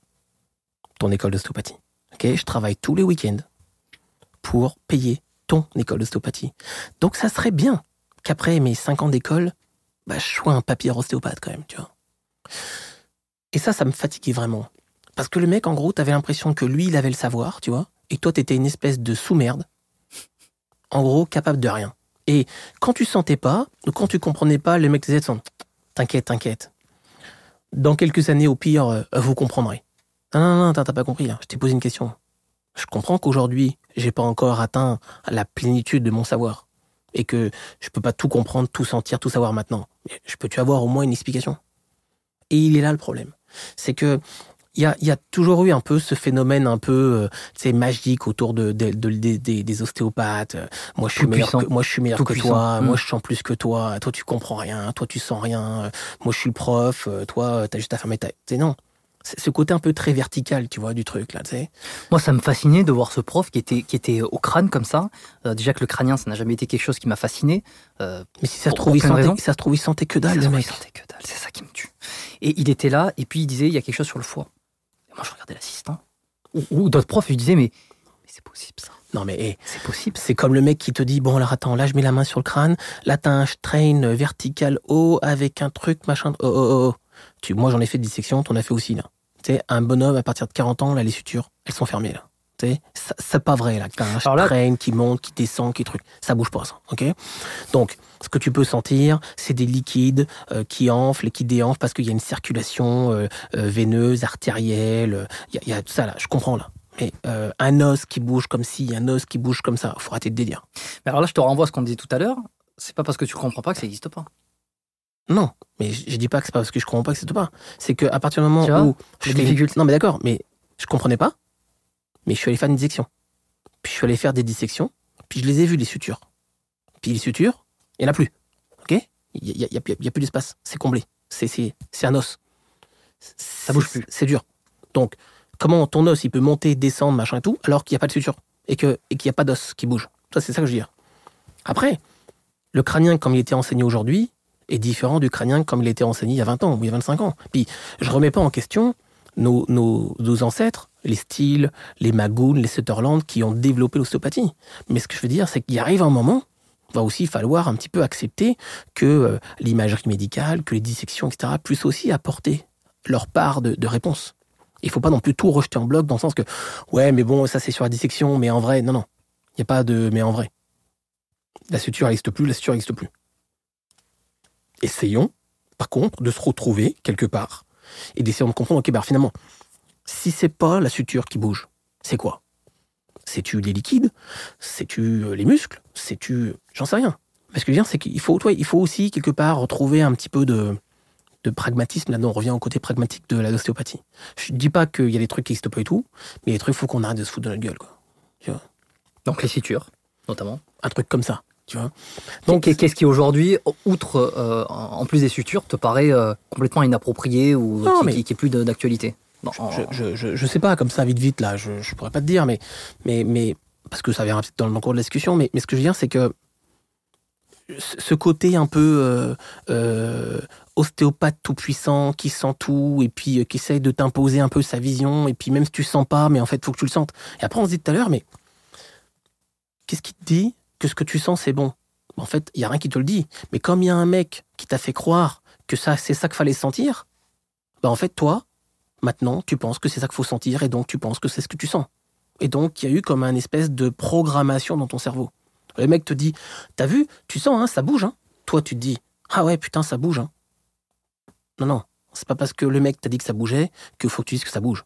ton école d'ostéopathie. Ok, je travaille tous les week-ends pour payer ton école d'ostéopathie. Donc ça serait bien qu'après mes 5 ans d'école, bah, je sois un papier ostéopathe quand même, tu vois. Et ça, ça me fatiguait vraiment. Parce que le mec, en gros, t'avais l'impression que lui, il avait le savoir, tu vois, et toi, t'étais une espèce de sous-merde. En gros, capable de rien. Et quand tu sentais pas, ou quand tu comprenais pas, le mec te disait T'inquiète, t'inquiète. Dans quelques années, au pire, euh, vous comprendrez. Non, non, non, t'as pas compris, là. Je t'ai posé une question. Je comprends qu'aujourd'hui, j'ai pas encore atteint la plénitude de mon savoir. Et que je peux pas tout comprendre, tout sentir, tout savoir maintenant. Mais je peux-tu avoir au moins une explication? Et il est là le problème. C'est que il y a, y a toujours eu un peu ce phénomène un peu euh, tu sais, magique autour de, de- de- des- des, des ostéopathes. Euh, Moi, je suis Tout meilleur puissant. que, moi, je suis meilleur Tout que puissant. toi. Moi, je sens plus que toi. Toi, tu comprends rien. Toi, tu sens rien. Euh, Moi, je suis le prof. Euh, Toi, t'as juste à fermer ta. Tu sais, non. C'est ce côté un peu très vertical, tu vois, du truc, là, sais. Moi, ça me fascinait de voir ce prof qui était, qui était au crâne comme ça. Euh, déjà que le crânien, ça n'a jamais été quelque chose qui m'a fasciné. Euh, Mais si ça se trouve, il sentait, si ça se trouve, il sentait que dalle, ça le se mec. il sentait que dalle, c'est ça qui me tue. Et il était là, et puis il disait, il y a quelque chose sur le foie. Et moi, je regardais l'assistant. Ou, ou d'autres profs, ils disaient, mais, mais c'est possible ça. Non, mais hé, C'est possible. c'est comme le mec qui te dit, bon, alors attends, là, je mets la main sur le crâne. Là, t'as un strain vertical haut avec un truc, machin. Oh, oh, oh, oh. Tu, moi, j'en ai fait des dissections, t'en as fait aussi, là. Tu sais, un bonhomme, à partir de 40 ans, là, les sutures, elles sont fermées, là. C'est pas vrai, là. T'as un Alors là- strain qui monte, qui descend, qui truc. Ça bouge pas, ça. OK? Donc, ce que tu peux sentir, c'est des liquides euh, qui enflent et qui déenflent parce qu'il y a une circulation euh, euh, veineuse, artérielle. Il y, y a tout ça, là. Je comprends, là. Mais un os qui bouge comme ci, un os qui bouge comme ça, faut arrêter de délire. Mais alors là, je te renvoie à ce qu'on disait tout à l'heure. C'est pas parce que tu comprends pas que ça n'existe pas. Non, mais je, je dis pas que c'est pas parce que je comprends pas que c'est pas. C'est que à partir du moment vois, où les fais-. Non, mais d'accord, mais je comprenais pas. Mais je suis allé faire une dissection. Puis je suis allé faire des dissections. Puis je les ai vues les sutures. Puis les sutures, il y en a plus. Ok? Il y a, y a- y a- plus d'espace. C'est comblé. C'est un os. Ça bouge plus. C'est dur. Donc comment ton os il peut monter, descendre, machin et tout, alors qu'il n'y a pas de suture et que et qu'il n'y a pas d'os qui bouge? Ça c'est ça que je veux dire. Après, le crânien comme il était enseigné aujourd'hui est différent du crânien comme il était enseigné il y a 20 ans ou il y a 25 ans. Puis je remets pas en question nos, nos, nos ancêtres, les Steele, les Magoon, les Sutherland qui ont développé l'ostéopathie. Mais ce que je veux dire, c'est qu'il arrive un moment, va aussi falloir un petit peu accepter que euh, l'imagerie médicale, que les dissections, etc., puissent aussi apporter leur part de, réponse. Il faut pas non plus tout rejeter en bloc dans le sens que, ouais, mais bon, ça c'est sur la dissection, mais en vrai, non, non. Il n'y a pas de mais en vrai. La suture n'existe plus, la suture n'existe plus. Essayons, par contre, de se retrouver quelque part et d'essayer de comprendre, ok, bah finalement, si c'est pas la suture qui bouge, c'est quoi? C'est-tu les liquides? C'est-tu euh, les muscles? C'est-tu. J'en sais rien. Mais ce que je veux dire, c'est qu'il faut, toi, il faut aussi quelque part retrouver un petit peu de, de pragmatisme. Là, on revient au côté pragmatique de la ostéopathie. Je dis pas qu'il y a des trucs qui n'existent pas et tout, mais les trucs, il faut qu'on arrête de se foutre de notre gueule, quoi. Tu vois? Donc les sutures, notamment. Un truc comme ça, tu vois? Donc, qu'est-ce qui aujourd'hui, outre, euh, en plus des sutures, te paraît euh, complètement inapproprié ou Non, qui, mais- qui, qui est plus d'actualité? Non, je, je, je sais pas, comme ça, vite, vite, là, je, je pourrais pas te dire, mais, mais, mais parce que ça viendra peut-être dans le cours de la discussion, mais, mais ce que je veux dire, c'est que ce côté un peu euh, euh, ostéopathe tout-puissant, qui sent tout, et puis euh, qui essaye de t'imposer un peu sa vision, et puis même si tu sens pas, mais en fait, faut que tu le sentes. Et après, on se dit tout à l'heure, mais qu'est-ce qui te dit que ce que tu sens, c'est bon? En fait, il y a rien qui te le dit. Mais comme il y a un mec qui t'a fait croire que ça, c'est ça qu'il fallait sentir, bah en fait, toi, Maintenant, tu penses que c'est ça qu'il faut sentir et donc tu penses que c'est ce que tu sens. Et donc, il y a eu comme un espèce de programmation dans ton cerveau. Le mec te dit T'as vu Tu sens, hein, ça bouge. Hein? Toi, tu te dis Ah ouais, putain, ça bouge. Hein. Non, non. C'est pas parce que le mec t'a dit que ça bougeait qu'il faut que tu dises que ça bouge.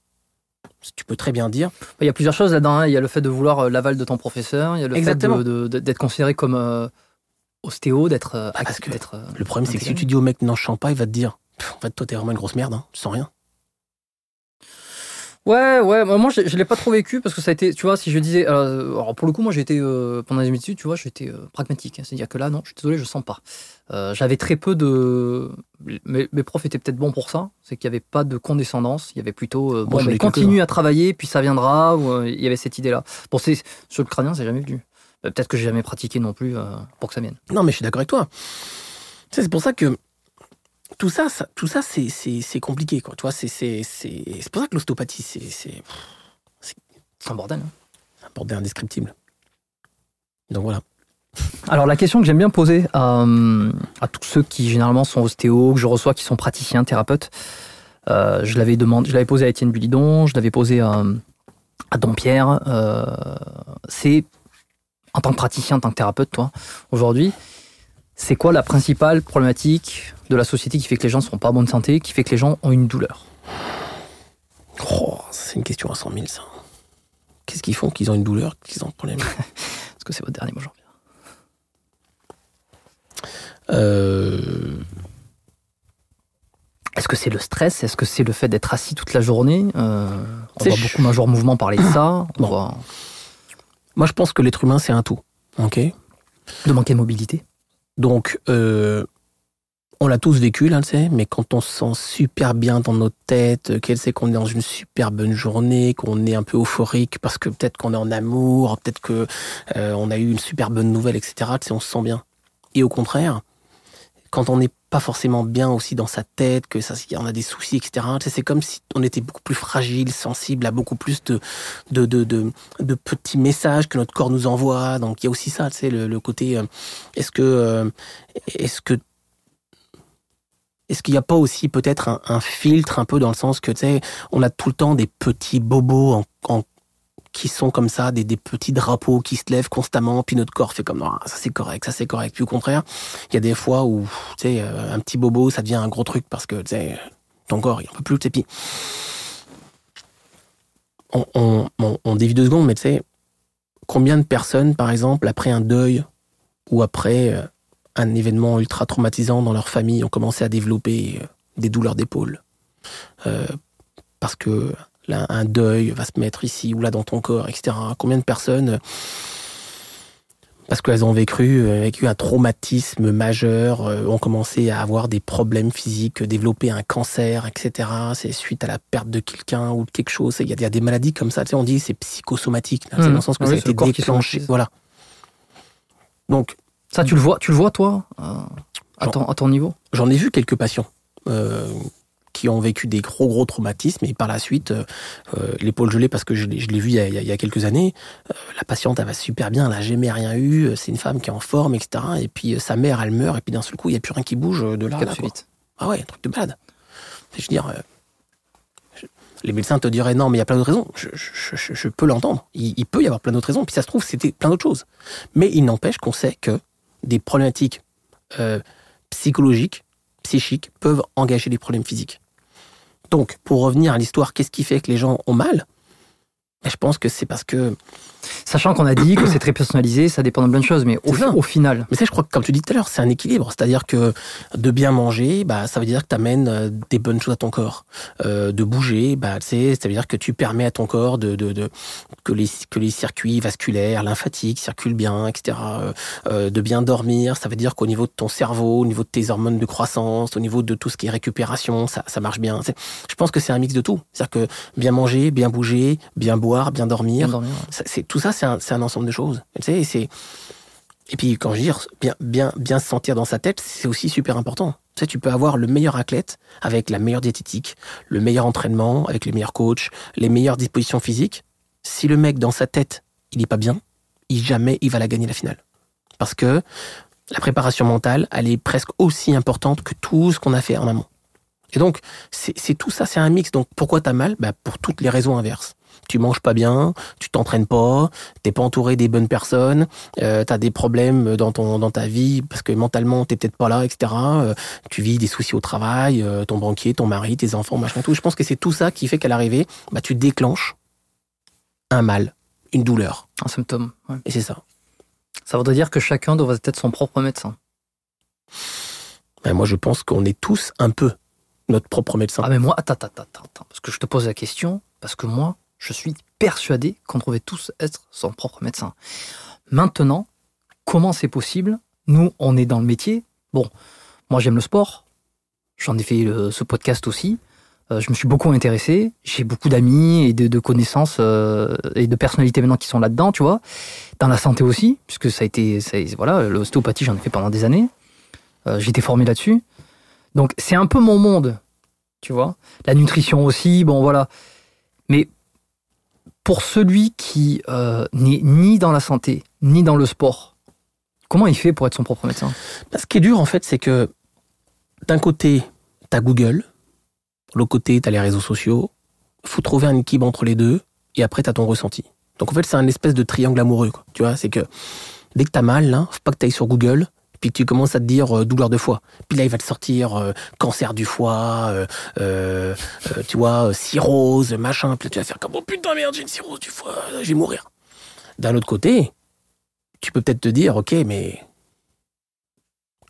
Tu peux très bien dire Il y a plusieurs choses là-dedans. hein. Il y a le fait de vouloir euh, l'aval de ton professeur, il y a le Exactement. fait de- de- d'être considéré comme euh, ostéo, d'être. euh, Bah, parce que d'être, euh, Le problème, c'est que si tu dis au mec Non, je sens pas, il va te dire En fait, toi, t'es vraiment une grosse merde. Hein. Tu sens rien. Ouais, ouais, moi moi, je, je l'ai pas trop vécu parce que ça a été, tu vois, si je disais, euh, alors pour le coup, moi j'ai été, euh, pendant les études, tu vois, j'étais euh, pragmatique. hein. C'est-à-dire que là, non, je suis désolé, je sens pas. Euh, J'avais très peu de. Mes, mes profs étaient peut-être bons pour ça, c'est qu'il n'y avait pas de condescendance, il y avait plutôt, bon, mais quelques-uns. continue à travailler, puis ça viendra, ou, il y avait cette idée-là. Bon, c'est, sur le crânien, c'est jamais venu. Euh, peut-être que j'ai jamais pratiqué non plus pour que ça vienne. Non, mais je suis d'accord avec toi. Tu sais, c'est pour ça que tout ça, tout ça, c'est, c'est, compliqué, quoi. Tu vois, c'est, c'est, c'est, pour ça que l'ostéopathie, c'est, c'est, un bordel. hein. c'est un bordel indescriptible. Donc voilà. Alors la question que j'aime bien poser à, euh, tous ceux qui généralement sont ostéos, que je reçois, qui sont praticiens, thérapeutes, Euh, je l'avais demandé, je l'avais posé à Étienne Bulidon, je l'avais posé à, à Dompierre. Euh, c'est en tant que praticien, en tant que thérapeute, toi, aujourd'hui, c'est quoi la principale problématique de la société qui fait que les gens ne sont pas en bonne santé, qui fait que les gens ont une douleur? Oh, c'est une question à 100 000, ça. Qu'est-ce qu'ils font qu'ils ont une douleur, qu'ils ont un problème? Est-ce que c'est votre dernier mot, Jean-Pierre? Euh, Est-ce que c'est le stress? Est-ce que c'est le fait d'être assis toute la journée? Euh, On voit beaucoup Major Mouvement parler de ça. On Bon. voit Moi, je pense que l'être humain, c'est un tout. Ok? De manquer de mobilité. Donc, euh, on l'a tous vécu, là, tu sais, mais quand on se sent super bien dans notre tête, euh, qu'elle sait qu'on est dans une super bonne journée, qu'on est un peu euphorique parce que peut-être qu'on est en amour, peut-être que euh, a eu une super bonne nouvelle, etc., tu sais, on se sent bien. Et au contraire, quand on n'est pas forcément bien aussi dans sa tête, que ça, on a des soucis, etc., c'est comme si on était beaucoup plus fragile, sensible à beaucoup plus de, de, de, de, petits messages que notre corps nous envoie. Donc, il y a aussi ça, tu sais, le, côté, euh, est-ce que, euh, est-ce que est-ce qu'il n'y a pas aussi peut-être un, filtre un peu dans le sens que tu sais, on a tout le temps des petits bobos en- qui sont comme ça, des, petits drapeaux qui se lèvent constamment, puis notre corps fait comme non, ça c'est correct, ça c'est correct. Puis au contraire, il y a des fois où tu sais, euh, un petit bobo, ça devient un gros truc parce que tu sais, ton corps il en peut plus. tu sais. Puis on, on, dévie deux secondes, mais tu sais, combien de personnes, par exemple, après un deuil ou après euh, un événement ultra traumatisant dans leur famille ont commencé à développer euh, des douleurs d'épaule. Parce que là, un deuil va se mettre ici ou là dans ton corps, etc. Combien de personnes, euh, parce qu'elles ont vécu, euh, vécu un traumatisme majeur, euh, ont commencé à avoir des problèmes physiques, développer un cancer, etc. C'est suite à la perte de quelqu'un ou de quelque chose. Il y, a- il y a des maladies comme ça. Tu sais, on dit c'est psychosomatique. là. C'est Mhm. dans le sens que Oui, ça a été déclenché. Voilà. Donc, Ça, tu le vois, tu le vois toi, euh, à, ton, à ton niveau? J'en ai vu quelques patients euh, qui ont vécu des gros gros traumatismes et par la suite, euh, euh, l'épaule gelée parce que je l'ai vu il y, a, il y a- quelques années, euh, la patiente elle va super bien, elle n'a jamais rien eu, c'est une femme qui est en forme, etc. Et puis sa mère elle meurt et puis d'un seul coup il n'y a plus rien qui bouge de là. là. Ah ouais, un truc de malade. Je veux dire, je- les médecins te diraient non, mais il y a plein d'autres raisons. Je, je- je- je peux l'entendre. Il, il peut y avoir plein d'autres raisons. Puis ça se trouve, c'était plein d'autres choses. Mais il n'empêche qu'on sait que des problématiques euh, psychologiques, psychiques, peuvent engager des problèmes physiques. Donc, pour revenir à l'histoire, qu'est-ce qui fait que les gens ont mal? Ben, Je pense que c'est parce que Sachant qu'on a dit que c'est très personnalisé, ça dépend de plein de choses, mais au, final, Mais ça, je crois que, comme tu dis tout à l'heure, c'est un équilibre. C'est-à-dire que de bien manger, bah, ça veut dire que tu amènes des bonnes choses à ton corps. Euh, de bouger, bah, ça veut dire que tu permets à ton corps de, de, de- que, les, que les circuits vasculaires, lymphatiques circulent bien, etc. Euh, euh, de bien dormir, ça veut dire qu'au niveau de ton cerveau, au niveau de tes hormones de croissance, au niveau de tout ce qui est récupération, ça, ça marche bien. Je pense que c'est un mix de tout. C'est-à-dire que bien manger, bien bouger, bien boire, bien dormir, dormir, c'est tout ça, c'est un, ensemble de choses. Tu sais, et puis quand je dis bien bien bien se sentir dans sa tête, c'est aussi super important. Tu sais, tu peux avoir le meilleur athlète avec la meilleure diététique, le meilleur entraînement avec les meilleurs coachs, les meilleures dispositions physiques. Si le mec dans sa tête, il est pas bien, il jamais il va la gagner la finale. Parce que la préparation mentale, elle est presque aussi importante que tout ce qu'on a fait en amont. Et donc, c'est tout ça, c'est un mix. Donc, pourquoi t'as mal? Bah, Pour toutes les raisons inverses. Tu manges pas bien, tu t'entraînes pas, t'es pas entouré des bonnes personnes, euh, t'as des problèmes dans ton dans ta vie parce que mentalement t'es peut-être pas là, etc. Euh, tu vis des soucis au travail, euh, ton banquier, ton mari, tes enfants, machin tout. Je pense que c'est tout ça qui fait qu'à l'arrivée, bah, tu déclenches un mal, une douleur. un symptôme. ouais. Et c'est ça. Ça voudrait dire que chacun devrait être son propre médecin. Ben, moi, je pense qu'on est tous un peu notre propre médecin. Ah mais moi, attends, attends, attends, attends, parce que je te pose la question, parce que moi, je suis persuadé qu'on devrait tous être son propre médecin. Maintenant, comment c'est possible? Nous, on est dans le métier. Bon, moi j'aime le sport, j'en ai fait euh, ce podcast aussi. Euh, je me suis beaucoup intéressé, j'ai beaucoup d'amis et de, connaissances euh, et de personnalités maintenant qui sont là-dedans, tu vois. Dans la santé aussi, puisque ça a été, ça voilà, l'ostéopathie j'en ai fait pendant des années. J'ai été formé là-dessus. Donc c'est un peu mon monde, tu vois. La nutrition aussi, bon voilà. Pour celui qui euh, n'est ni dans la santé, ni dans le sport, comment il fait pour être son propre médecin? Bah, ce qui est dur, en fait, c'est que d'un côté, t'as Google, De l'autre côté, tu les réseaux sociaux. faut trouver un équilibre entre les deux, et après, tu ton ressenti. Donc en fait, c'est un espèce de triangle amoureux. Tu vois, c'est que dès que tu as mal, là, faut pas que tu ailles sur Google, puis tu commences à te dire euh, douleur de foie. Puis là, il va te sortir euh, cancer du foie, euh, euh, euh, tu vois, euh, cirrhose, machin. Puis là, tu vas faire comme oh putain merde, j'ai une cirrhose du foie, je vais mourir. D'un autre côté, tu peux peut-être te dire ok, mais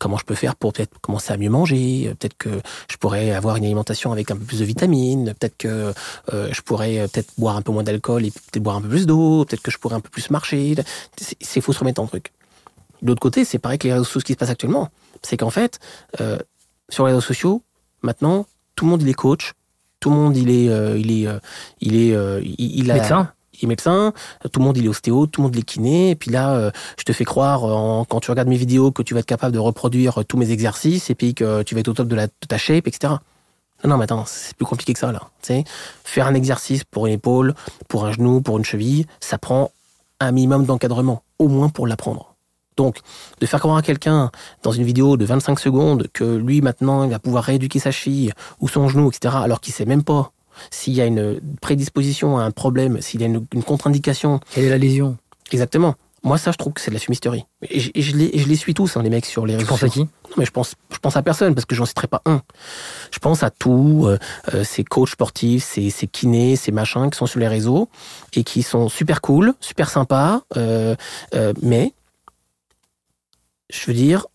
comment je peux faire pour peut-être commencer à mieux manger? Peut-être que je pourrais avoir une alimentation avec un peu plus de vitamines. Peut-être que euh, je pourrais peut-être boire un peu moins d'alcool et peut-être boire un peu plus d'eau. Peut-être que je pourrais un peu plus marcher. C'est faut se remettre en truc. De l'autre côté, c'est pareil que les réseaux sociaux, ce qui se passe actuellement. C'est qu'en fait, euh, sur les réseaux sociaux, maintenant, tout le monde il est coach, tout le monde il est, euh, il est, euh, il est, euh, il, il a, Médecin. il est médecin, tout le monde il est ostéo, tout le monde il est kiné, et puis là, euh, je te fais croire, en- quand tu regardes mes vidéos, que tu vas être capable de reproduire tous mes exercices, et puis que tu vas être au top de, la, de ta shape, etc. Non, non, mais attends, c'est plus compliqué que ça, là. Sais, faire un exercice pour une épaule, pour un genou, pour une cheville, ça prend un minimum d'encadrement, au moins pour l'apprendre. Donc, de faire croire à quelqu'un dans une vidéo de 25 secondes que lui, maintenant, il va pouvoir rééduquer sa cheville ou son genou, etc., alors qu'il sait même pas s'il y a une prédisposition à un problème, s'il y a une, une contre-indication. Quelle est la lésion? Exactement. Moi, ça, je trouve que c'est de la fumisterie. Et je, et je les, et je les suis tous, hein, les mecs, sur les Tu réseaux penses à qui? Non, mais je pense, je pense à personne parce que j'en citerai pas un. Je pense à tous euh, euh, ces coachs sportifs, ces, ces kinés, ces machins qui sont sur les réseaux et qui sont super cool, super sympas, euh, euh, mais je veux dire,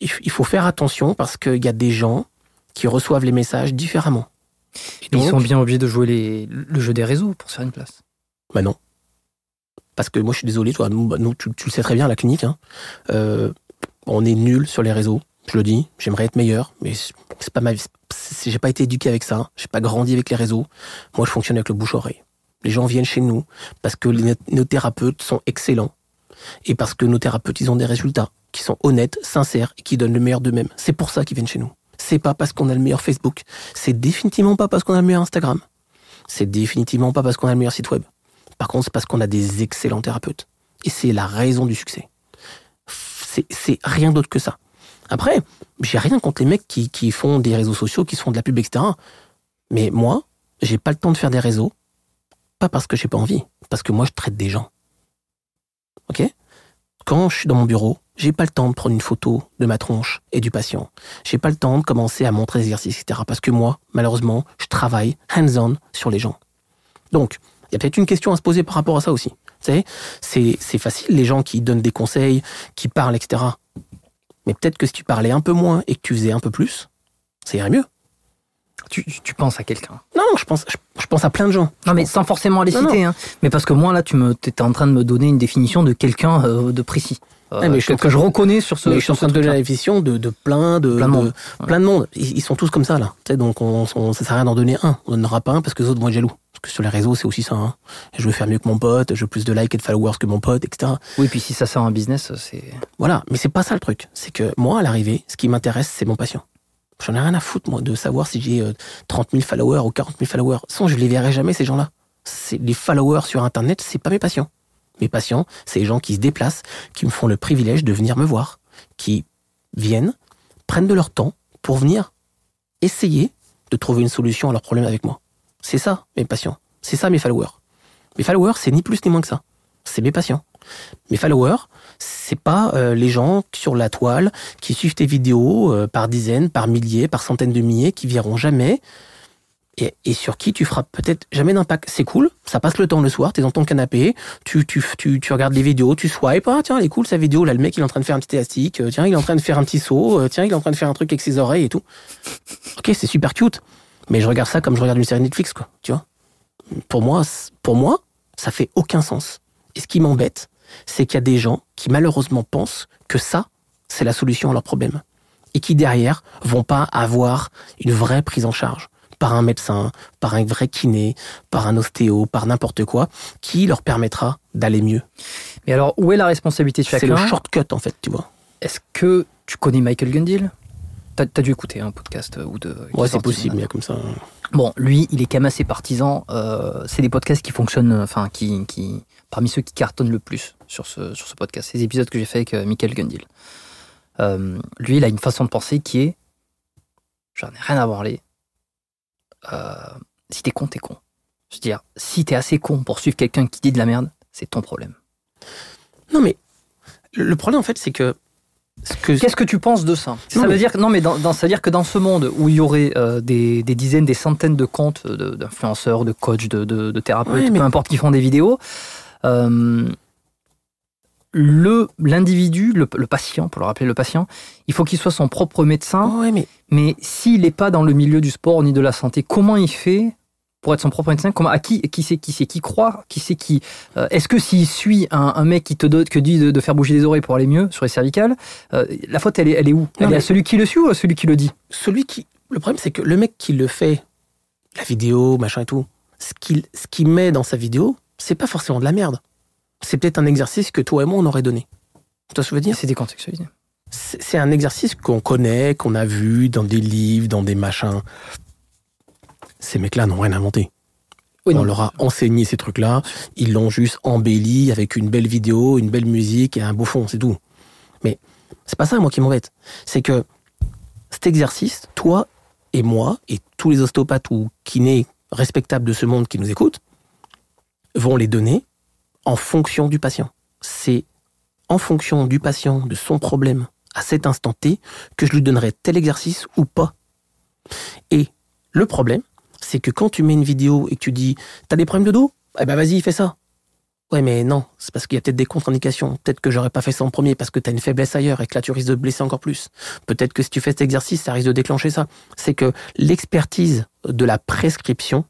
il, faut faire attention parce qu'il y a des gens qui reçoivent les messages différemment. Et Ils sont bien obligés de jouer les- le jeu des réseaux pour se faire une place. Bah non. Parce que moi, je suis désolé, toi, nous, bah, nous, tu, tu le sais très bien, à la clinique, hein, euh, on est nul sur les réseaux. Je le dis, j'aimerais être meilleur, mais c'est pas ma J'ai pas été éduqué avec ça. J'ai pas grandi avec les réseaux. Moi, je fonctionne avec le bouche-oreille. Les gens viennent chez nous parce que les- nos thérapeutes sont excellents et parce que nos thérapeutes, ils ont des résultats qui sont honnêtes, sincères et qui donnent le meilleur d'eux-mêmes. C'est pour ça qu'ils viennent chez nous. C'est pas parce qu'on a le meilleur Facebook. C'est définitivement pas parce qu'on a le meilleur Instagram. C'est définitivement pas parce qu'on a le meilleur site web. Par contre, c'est parce qu'on a des excellents thérapeutes. Et c'est la raison du succès. C'est rien d'autre que ça. Après, j'ai rien contre les mecs qui, font des réseaux sociaux, qui font de la pub, etc. Mais moi, j'ai pas le temps de faire des réseaux. Pas parce que j'ai pas envie, parce que moi, je traite des gens. Ok Quand je suis dans mon bureau, j'ai pas le temps de prendre une photo de ma tronche et du patient. J'ai pas le temps de commencer à montrer les exercices, etc. Parce que moi, malheureusement, je travaille hands-on sur les gens. Donc, il y a peut-être une question à se poser par rapport à ça aussi. C'est c'est facile, les gens qui donnent des conseils, qui parlent, etc. Mais peut-être que si tu parlais un peu moins et que tu faisais un peu plus, ça irait mieux. Tu, penses à quelqu'un. Non, je pense, je, je pense à plein de gens. Non, mais sans forcément les Non, citer. Hein. Mais parce que moi, là, tu me, étais en train de me donner une définition de quelqu'un euh, de précis. Euh, Ouais, mais je que, je reconnais sur ce. Mais je suis en train de donner la définition de, de plein de, Plein de de- monde. plein de monde. Ils, ils sont tous comme ça là. Tu sais, donc on, on, ça sert à rien d'en donner un. On n'en aura pas un parce que les autres vont être jaloux. Parce que sur les réseaux, c'est aussi ça. Hein. Je veux faire mieux que mon pote, je veux plus de likes et de followers que mon pote, etc. Oui, puis si ça sert à un business, c'est. Voilà, mais c'est pas ça le truc. C'est que moi, à l'arrivée, ce qui m'intéresse, c'est mon patient. J'en ai rien à foutre, moi, de savoir si j'ai euh, 30 000 followers ou 40 000 followers. Sans, je les verrai jamais, ces gens-là. Les followers sur Internet, c'est pas mes patients. Mes patients, c'est les gens qui se déplacent, qui me font le privilège de venir me voir, qui viennent, prennent de leur temps pour venir essayer de trouver une solution à leurs problèmes avec moi. C'est ça, mes patients. C'est ça, mes followers. Mes followers, c'est ni plus ni moins que ça. C'est mes patients. Mes followers, c'est pas euh, les gens sur la toile qui suivent tes vidéos euh, par dizaines, par milliers, par centaines de milliers, qui verront jamais et, sur qui tu feras peut-être jamais d'impact. C'est cool, ça passe le temps le soir, t'es dans ton canapé, tu, tu, tu, tu regardes les vidéos, tu swipes, ah tiens, elle est cool sa vidéo, là le mec il est en train de faire un petit élastique, euh, tiens, il est en train de faire un petit saut, tiens, il est en train de faire un truc avec ses oreilles et tout. Ok, c'est super cute, mais je regarde ça comme je regarde une série Netflix, quoi, tu vois. Pour moi, pour moi, ça fait aucun sens. Et ce qui m'embête, c'est qu'il y a des gens qui malheureusement pensent que ça, c'est la solution à leurs problèmes. Et qui derrière vont pas avoir une vraie prise en charge par un médecin, par un vrai kiné, par un ostéo, par n'importe quoi, qui leur permettra d'aller mieux. Mais alors, où est la responsabilité de C'est le chacun? shortcut en fait, tu vois. Est-ce que tu connais Michael Gundil? T'as as dû écouter un podcast euh, ou deux. Ouais, est c'est possible, mais comme ça. Bon, lui, il est quand même assez partisan. euh, c'est des podcasts qui fonctionnent, euh, enfin, qui, qui, parmi ceux qui cartonnent le plus sur ce, sur ce podcast. Ces épisodes que j'ai fait avec euh, Michael Gundil. Euh, lui, il a une façon de penser qui est j'en ai rien à branler. euh, si t'es con, t'es con. Je veux dire, si t'es assez con pour suivre quelqu'un qui dit de la merde, c'est ton problème. Non, mais le problème, en fait, c'est que. Ce que Qu'est-ce que tu penses de ça? Ça veut dire que- non, mais dans, dans- ça veut dire que dans ce monde où il y aurait euh, des, des dizaines, des centaines de comptes d'influenceurs, de coachs, de, de- de thérapeutes, Ouais, mais- peu importe qui font des vidéos, le l'individu, le, le patient, pour le rappeler le patient, il faut qu'il soit son propre médecin. Ouais, mais Mais s'il n'est pas dans le milieu du sport ni de la santé, comment il fait pour être son propre médecin? Comment, À qui, qui c'est qui c'est qui croit? Qui c'est qui euh, Est-ce que s'il suit un, un mec qui te donne, que dit de, de faire bouger les oreilles pour aller mieux sur les cervicales, euh, la faute elle est, elle est où? Elle est à celui qui le suit ou à celui qui le dit? Celui qui. Le problème, c'est que le mec qui le fait, la vidéo, machin et tout, ce qu'il ce qu'il met dans sa vidéo, c'est pas forcément de la merde. C'est peut-être un exercice que toi et moi, on aurait donné. Tu vois ce que je veux dire? C'est décontextualisé. C'est c'est un exercice qu'on connaît, qu'on a vu dans des livres, dans des machins. Ces mecs-là n'ont rien inventé. Oui, on non. leur a enseigné ces trucs-là. Ils l'ont juste embelli avec une belle vidéo, une belle musique et un beau fond, c'est tout. Mais c'est pas ça, moi, qui m'embête. C'est que cet exercice, toi et moi, et tous les ostéopathes ou kinés respectables de ce monde qui nous écoutent, vont les donner en fonction du patient. C'est en fonction du patient, de son problème, à cet instant T, que je lui donnerai tel exercice ou pas. Et le problème, c'est que quand tu mets une vidéo et que tu dis T'as des problèmes de dos? Eh ben vas-y, fais ça. Ouais, mais non, c'est parce qu'il y a peut-être des contre-indications. Peut-être que j'aurais pas fait ça en premier parce que t'as une faiblesse ailleurs et que là tu risques de te blesser encore plus. Peut-être que si tu fais cet exercice, ça risque de déclencher ça. C'est que l'expertise de la prescription,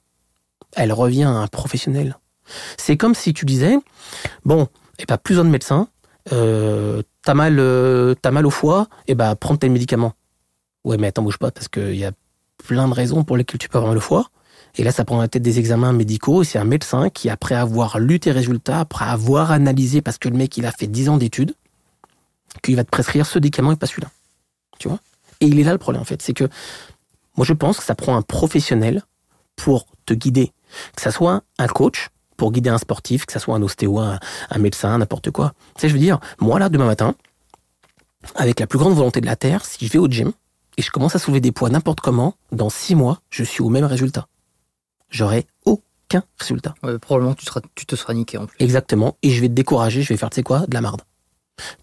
elle revient à un professionnel. C'est comme si tu disais Bon, et ben plus besoin de médecin, euh, t'as mal, euh, t'as mal au foie, et ben prends tel médicament. Ouais, mais attends, bouge pas, parce qu'il y a plein de raisons pour lesquelles tu peux avoir mal au foie. Et là, ça prend peut-être des examens médicaux. et C'est un médecin qui, après avoir lu tes résultats, après avoir analysé, parce que le mec, il a fait 10 ans d'études, qu'il va te prescrire ce médicament et pas celui-là. Tu vois? Et il est là le problème, en fait. C'est que moi, je pense que ça prend un professionnel pour te guider. Que ça soit un coach pour guider un sportif, que ça soit un ostéo, un, un médecin, n'importe quoi. Tu sais, je veux dire, moi, là, demain matin, avec la plus grande volonté de la Terre, si je vais au gym et je commence à soulever des poids n'importe comment, dans six mois, je suis au même résultat. J'aurai aucun résultat. Ouais, probablement tu, seras, tu te seras niqué en plus. Exactement. Et je vais te décourager, je vais faire, tu sais quoi, de la marde.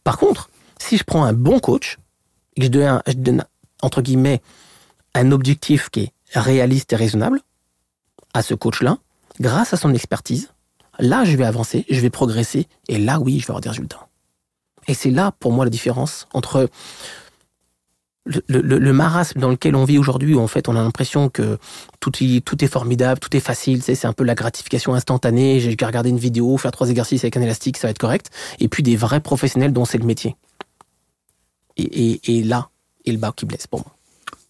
Par contre, si je prends un bon coach, et que je donne, un- je donne, entre guillemets, un objectif qui est réaliste et raisonnable à ce coach-là, grâce à son expertise, là, je vais avancer, je vais progresser, et là, oui, je vais avoir des résultats. Et c'est là, pour moi, la différence entre le, le- marasme dans lequel on vit aujourd'hui, où en fait, on a l'impression que tout, est formidable, tout est facile, c'est un peu la gratification instantanée, j'ai qu'à regarder une vidéo, faire trois exercices avec un élastique, ça va être correct, et puis des vrais professionnels dont c'est le métier. Et, et, et là, est le bas qui blesse pour moi.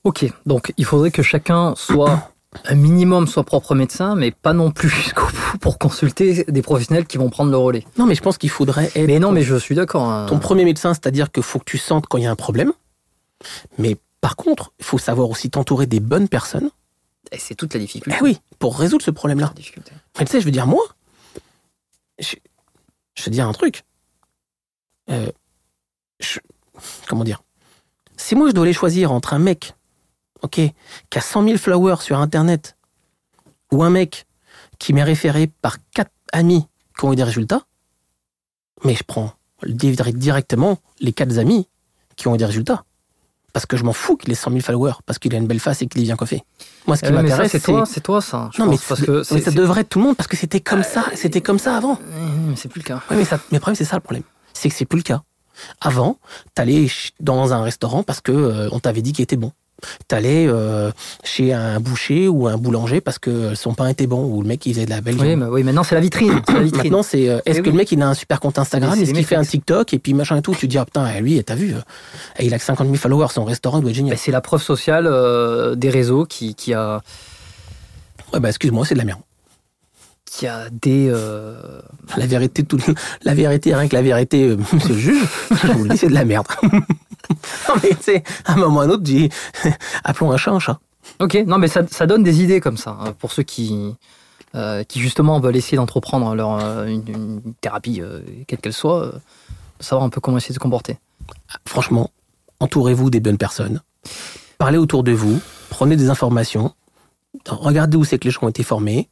Ok, donc il faudrait que chacun soit un minimum soit propre médecin, mais pas non plus jusqu'au bout pour consulter des professionnels qui vont prendre le relais. Non, mais je pense qu'il faudrait être Mais non, mais je suis d'accord. hein. ton premier médecin, c'est-à-dire qu'il faut que tu sentes quand il y a un problème. Mais par contre, il faut savoir aussi t'entourer des bonnes personnes. Et c'est toute la difficulté. Eh oui, pour résoudre ce problème-là. Mais tu sais, je veux dire, moi, je, te dire un truc. Euh, je- comment dire? Si moi, je dois aller choisir entre un mec, ok, qui a 100 000 followers sur Internet, ou un mec qui m'est référé par quatre amis qui ont eu des résultats, mais je prends directement les quatre amis qui ont eu des résultats. Parce que je m'en fous qu'il ait 100 000 followers, parce qu'il a une belle face et qu'il est bien coiffé. Moi, ce qui Eh m'intéresse, c'est toi, c'est toi ça. je non, mais, parce que mais ça devrait être tout le monde parce que c'était comme ça, c'était comme ça avant. Mmh, mais c'est plus le cas. Oui, mais, ça, mais le problème, c'est ça le problème. C'est que c'est plus le cas. Avant, t'allais dans un restaurant parce que euh, on t'avait dit qu'il était bon. T'allais euh, chez un boucher ou un boulanger parce que son pain était bon ou le mec il faisait de la belle Oui, viande. mais oui, maintenant c'est la vitrine. C'est la vitrine. Maintenant, c'est euh, est-ce Eh que oui. le mec il a un super compte Instagram, est-ce qu'il fait un. TikTok et puis machin et tout, tu te dis ah putain, eh, lui, t'as vu, euh, il a que 50 000 followers, son restaurant doit être génial. Bah, c'est la preuve sociale euh, des réseaux qui, qui a Ouais, bah excuse-moi, c'est de la merde. qui a des euh, La vérité, tout, la vérité, rien que la vérité, monsieur le juge, je vous le dis, c'est de la merde. non, mais tu sais, à un moment ou à un autre, dis, appelons un chat un chat. Ok, non mais ça, ça donne des idées comme ça hein, pour ceux qui euh, qui justement veulent essayer d'entreprendre leur euh, une, une thérapie euh, quelle qu'elle soit, savoir un peu comment essayer de se comporter. Franchement, entourez-vous des bonnes personnes. Parlez autour de vous, prenez des informations regardez où c'est que les gens ont été formés,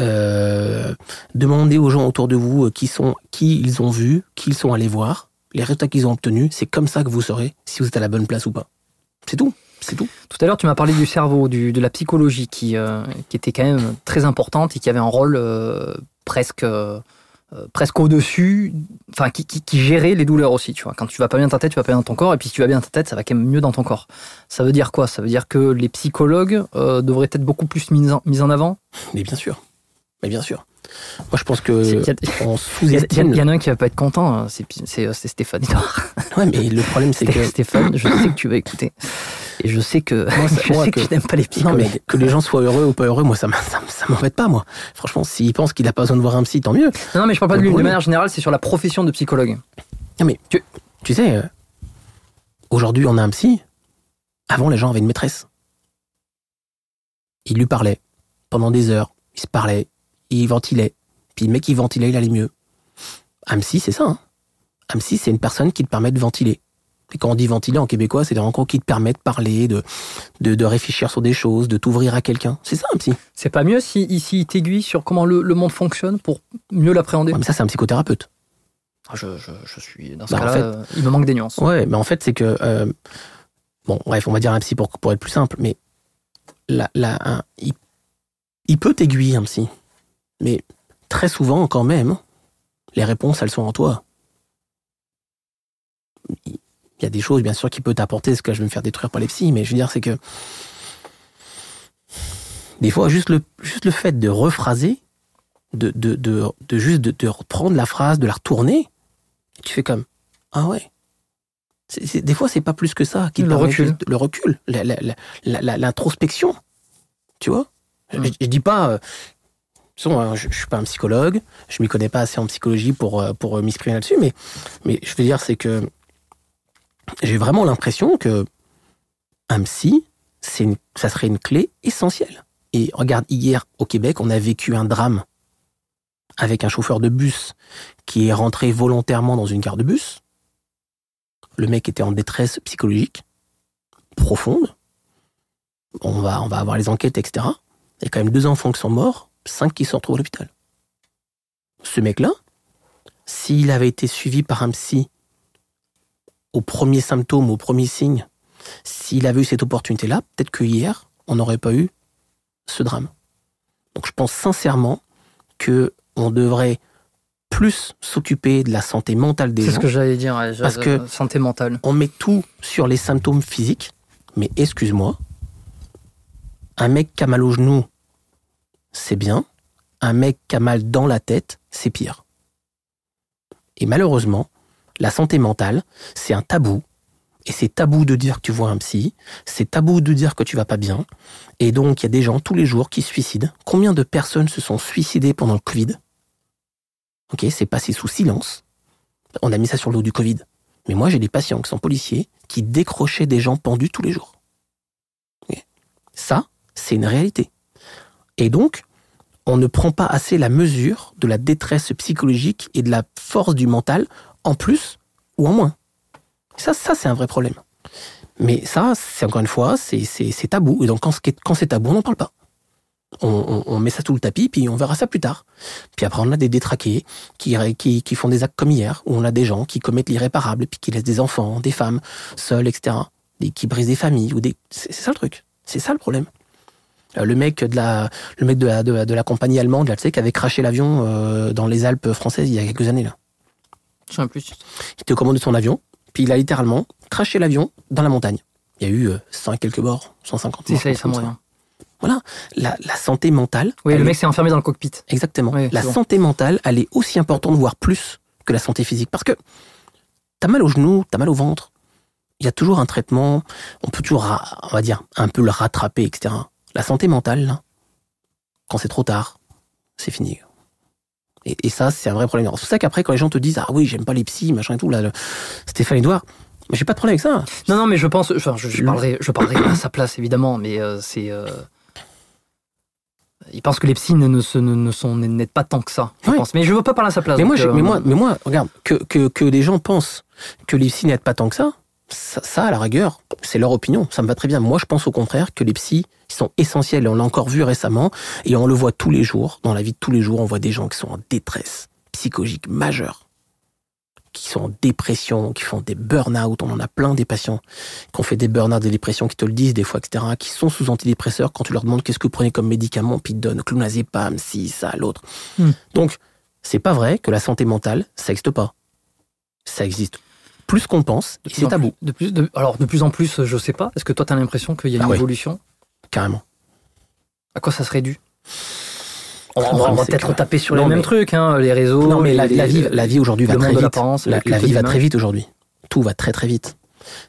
euh, demandez aux gens autour de vous qui sont, qui ils ont vu, qui ils sont allés voir, les résultats qu'ils ont obtenus. C'est comme ça que vous saurez si vous êtes à la bonne place ou pas. C'est tout. C'est tout. Tout à l'heure, tu m'as parlé du cerveau, du, de la psychologie qui, euh, qui était quand même très importante et qui avait un rôle euh, presque, euh, presque au-dessus, enfin, qui, qui, qui gérait les douleurs aussi. Tu vois. Quand tu vas pas bien dans ta tête, tu vas pas bien dans ton corps, et puis si tu vas bien dans ta tête, ça va quand même mieux dans ton corps. Ça veut dire quoi? Ça veut dire que les psychologues devraient être beaucoup plus mis en, mis en avant? Mais bien sûr. Mais bien sûr. Moi, je pense que il y on sous-estime. il en a un qui va pas être content, hein, c'est c'est- Stéphane Edouard. Ouais, mais le problème, c'est que Stéphane, je sais que tu vas écouter. Et je sais que, Moi, ça- je moi, sais que, que- tu n'aimes pas les Non, psychologues. mais que les gens soient heureux ou pas heureux, moi, ça, ça, ça m'embête pas, moi. Franchement, s'ils pensent qu'il a pas besoin de voir un psy, tant mieux. Non, mais je parle pas de lui. De manière générale, c'est sur la profession de psychologue. Non, mais tu, tu sais, euh, aujourd'hui, on a un psy. Avant, les gens avaient une maîtresse. Il lui parlait pendant des heures. Il se parlait. Il ventilait. Puis le mec, il ventilait, il allait mieux. Psy, c'est ça. Hein. Psy, c'est une personne qui te permet de ventiler. Et quand on dit ventiler en québécois, c'est en gros qui te permet de parler, de, de, de réfléchir sur des choses, de t'ouvrir à quelqu'un. C'est ça, un psy. C'est pas mieux si ici il t'aiguille sur comment le, le monde fonctionne pour mieux l'appréhender? Ouais, mais ça, c'est un psychothérapeute. Ah, je, je, je suis dans ce Bah, en cas-là, fait- euh, il me manque des nuances. Ouais, mais en fait, c'est que. euh, bon, bref, on va dire un psy pour, pour être plus simple, mais. La, la, un- il, il peut t'aiguiller, un psy. Mais très souvent, quand même, les réponses, elles sont en toi. Il y a des choses, bien sûr, qui peut t'apporter, ce que je vais me faire détruire par les psys, mais je veux dire, c'est que. Des fois, juste le, juste le fait de rephraser, de, de, de, de juste de, de reprendre la phrase, de la retourner, tu fais comme Ah ouais. Des fois, c'est pas plus que ça. Qui Le recul. le recul. L'introspection. Tu vois je, je dis pas. Je, je suis pas un psychologue. Je m'y connais pas assez en psychologie pour, euh, pour euh, m'exprimer là-dessus. Mais, mais je veux dire, c'est que j'ai vraiment l'impression que un psy, ça serait une clé essentielle. Et regarde, hier, au Québec, on a vécu un drame avec un chauffeur de bus qui est rentré volontairement dans une gare de bus. Le mec était en détresse psychologique profonde. On va, on va avoir les enquêtes, etc. Il y a quand même deux enfants qui sont morts, cinq qui se retrouvent à l'hôpital. Ce mec-là, s'il avait été suivi par un psy au premier symptôme, au premier signe, s'il avait eu cette opportunité-là, peut-être que hier, on n'aurait pas eu ce drame. Donc je pense sincèrement que on devrait plus s'occuper de la santé mentale des C'est gens. ce que j'allais dire, ouais, Parce que- santé mentale. On met tout sur les symptômes physiques, mais excuse-moi, un mec qui a mal au genou, c'est bien. Un mec qui a mal dans la tête, c'est pire. Et malheureusement, la santé mentale, c'est un tabou. Et c'est tabou de dire que tu vois un psy, c'est tabou de dire que tu vas pas bien. Et donc, il y a des gens tous les jours qui se suicident. Combien de personnes se sont suicidées pendant le Covid? Ok, c'est passé sous silence. On a mis ça sur le dos du Covid. Mais moi, j'ai des patients qui sont policiers qui décrochaient des gens pendus tous les jours. Ça, c'est une réalité. Et donc, on ne prend pas assez la mesure de la détresse psychologique et de la force du mental en plus ou en moins. Ça, ça c'est un vrai problème. Mais ça, c'est encore une fois, c'est tabou. Et donc, quand c'est tabou, on n'en parle pas. On, met ça sous le tapis, puis on verra ça plus tard. Puis après, on a des détraqués qui, qui, qui font des actes comme hier, où on a des gens qui commettent l'irréparable, puis qui laissent des enfants, des femmes, seuls, etc. Et qui brisent des familles. ou des c'est ça le truc. C'est ça le problème. Euh, le mec de la, le mec de la, de la, de la compagnie allemande, là, tu sais, qui avait craché l'avion euh, dans les Alpes françaises il y a quelques années, là. Je plus. Il était au commande de son avion, puis il a littéralement craché l'avion dans la montagne. Il y a eu euh, 100 et quelques morts, 150 Si, morts. ça y est, quelque ça revient. Voilà. La, la santé mentale. Oui, le est- mec s'est enfermé dans le cockpit. Exactement. Oui, la c'est bon. santé mentale, elle est aussi importante, voire plus, que la santé physique. Parce que t'as mal au genou, t'as mal au ventre. Il y a toujours un traitement. On peut toujours, on va dire, un peu le rattraper, etc. La santé mentale, là, quand c'est trop tard, c'est fini. Et, et ça, c'est un vrai problème. C'est pour ça qu'après, quand les gens te disent, ah oui, j'aime pas les psys, machin et tout, là, le- Stéphane Edouard, mais j'ai pas de problème avec ça. Non, non, mais je pense, enfin, je, je Le- parlerai, je parlerai à sa place évidemment, mais euh, c'est. euh, Il pense que les psys ne, ne, ne, sont n'aident pas tant que ça. Je pense, mais je veux pas parler à sa place. Mais moi, euh, mais moi, mais moi, regarde, que, que, que des gens pensent que les psys n'aident pas tant que ça, Ça, ça, à la rigueur, c'est leur opinion, ça me va très bien. Moi, je pense au contraire que les psys sont essentiels, et on l'a encore vu récemment, et on le voit tous les jours, dans la vie de tous les jours, on voit des gens qui sont en détresse psychologique majeure, qui sont en dépression, qui font des burn-out, on en a plein des patients qui ont fait des burn-out, des dépressions, qui te le disent des fois, etc., qui sont sous antidépresseurs, quand tu leur demandes qu'est-ce que vous prenez comme médicament, puis ils te donnent clonazepam, si, ça, l'autre. Hmm. Donc, c'est pas vrai que la santé mentale, ça n'existe pas. Ça existe plus qu'on pense, c'est tabou, plus- De plus, de- alors, de plus en plus, je sais pas. Est-ce que toi, tu as l'impression qu'il y a une Ah évolution? Carrément. À quoi ça serait dû? On va, Non, on va peut-être taper sur Non, les mêmes mais- trucs, hein, les réseaux. Non, mais la, les- la vie, la vie aujourd'hui va très vite. La, vie va très vite aujourd'hui. Tout va très très vite.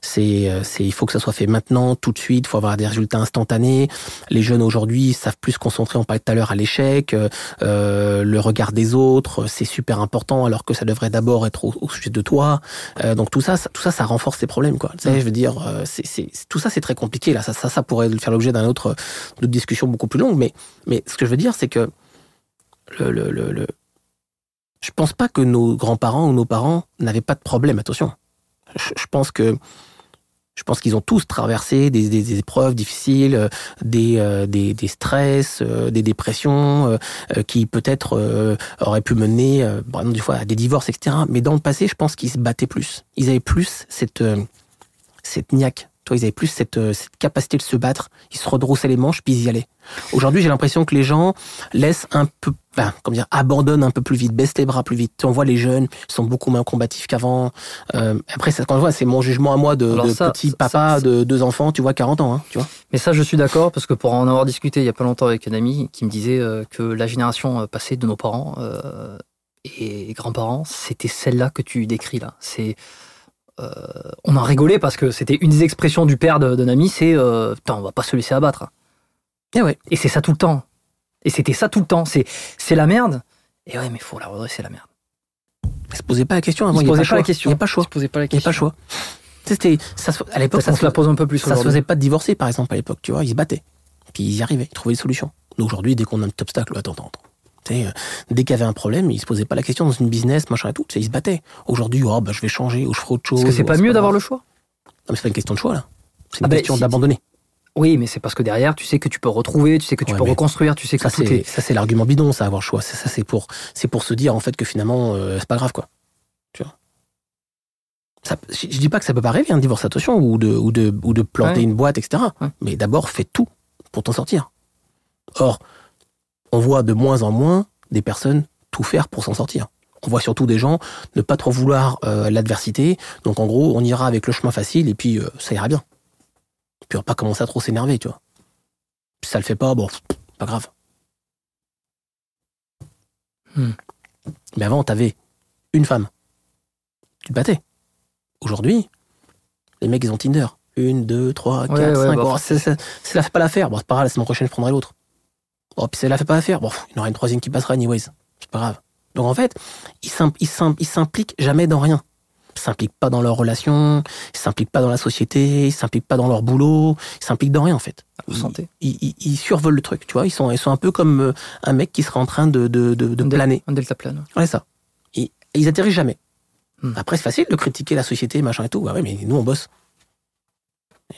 C'est, euh, c'est, il faut que ça soit fait maintenant, tout de suite. Il faut avoir des résultats instantanés. Les jeunes aujourd'hui savent plus se concentrer. On parlait tout à l'heure à l'échec, euh, euh, le regard des autres, c'est super important, alors que ça devrait d'abord être au, au sujet de toi. Euh, donc tout ça, ça- tout ça, ça renforce tes problèmes, quoi. Tu sais, Mm. je veux dire, euh, c'est, c'est, tout ça, c'est très compliqué. Là, ça, ça, ça pourrait faire l'objet d'un autre, d'une discussion beaucoup plus longue. Mais, mais ce que je veux dire, c'est que le, le, le, le- je pense pas que nos grands-parents ou nos parents n'avaient pas de problème. Attention, je, pense que je pense qu'ils ont tous traversé des, des- des épreuves difficiles, euh, des, euh, des, des stress, euh, des dépressions, euh, euh, qui peut-être euh, auraient pu mener, par exemple, des fois à des divorces, etc. Mais dans le passé, je pense qu'ils se battaient plus. Ils avaient plus cette cette niaque. Toi, ils avaient plus cette, euh, cette capacité de se battre. Ils se redroussaient les manches, puis ils y allaient. Aujourd'hui, j'ai l'impression que les gens laissent un peu, ben, comment dire, abandonnent un peu plus vite, baissent les bras plus vite. On voit les jeunes, ils sont beaucoup moins combatifs qu'avant. Euh, après, ça, quand je vois, c'est mon jugement à moi de, Alors de ça, petit papa ça- de deux enfants, tu vois, 40 ans, hein, tu vois. Mais ça, je suis d'accord, parce que pour en avoir discuté il y a pas longtemps avec un ami qui me disait euh, que la génération passée de nos parents euh, et grands-parents, c'était celle-là que tu décris là. C'est, on en rigolait parce que c'était une des expressions du père de- d'un ami, c'est euh, Putain, on va pas se laisser abattre. Eh ouais. Et c'est ça tout le temps. Et c'était ça tout le temps. C'est, c'est la merde. Et ouais, mais il faut la redresser la merde. Ils se posaient pas la question avant, se il n'y a posaient pas pas la choix. question. Il n'y a pas choix. se posaient pas la Il n'y a pas question. choix. C'était, ça, se- à l'époque, ça se se la pose un peu plus Ça se faisait pas de divorcer, par exemple, à l'époque, tu vois. Ils se battaient. Puis ils y arrivaient, ils trouvaient des solutions. Nous, aujourd'hui, dès qu'on a un petit obstacle, attends, attends, attends. Euh, dès qu'il y avait un problème, ils se posaient pas la question dans une business, machin et tout. Ils se battaient. Aujourd'hui, oh, bah, je vais changer, ou je ferai autre chose. Est-ce que c'est pas mieux d'avoir le choix Non, mais c'est pas une question de choix, là. C'est une Ah bah, question si- d'abandonner. Oui, mais c'est parce que derrière, tu sais que tu peux retrouver, tu sais que tu Ouais, peux reconstruire, tu sais que Ça, c'est, est. ça, c'est l'argument bidon, ça, avoir le choix. Ça, ça, c'est pour, c'est pour se dire, en fait, que finalement, euh, c'est pas grave, quoi. Tu vois? Ça, je, je dis pas que ça peut pas arriver, un divorce, attention, ou de, ou de, ou de planter Ouais. une boîte, etc. Ouais. Mais d'abord, fais tout pour t'en sortir. Or, on voit de moins en moins des personnes tout faire pour s'en sortir. On voit surtout des gens ne pas trop vouloir euh, l'adversité. Donc, en gros, on ira avec le chemin facile et puis euh, ça ira bien. Puis on va pas commencer à trop s'énerver, tu vois. Si ça le fait pas, bon, pas grave. Hmm. Mais avant, t'avais une femme. Tu te battais. Aujourd'hui, les mecs, ils ont Tinder. Une, deux, trois, quatre, Ouais, cinq. bah, Bon, c'est- c'est- si la fait pas l'affaire, bon, c'est pas grave, la semaine prochaine, je prendrai l'autre. Bon, puis si elle la fait pas l'affaire, bon, il y en aura une troisième qui passera anyways. C'est pas grave. Donc en fait, ils s'im- ils s'im- ils s'impliquent jamais dans rien. Ils s'impliquent pas dans leurs relations, ils s'impliquent pas dans la société, ils s'impliquent pas dans leur boulot, ils s'impliquent dans rien en fait. Vous sentez Ils, ils- ils survolent le truc, tu vois. Ils sont, ils sont un peu comme euh, un mec qui serait en train de, de, de, de Un del- planer. Un delta plane. Ouais, ça. Ils, ils atterrissent jamais. Hmm. Après, c'est facile de critiquer la société, machin et tout. Ouais, ouais, mais nous, on bosse.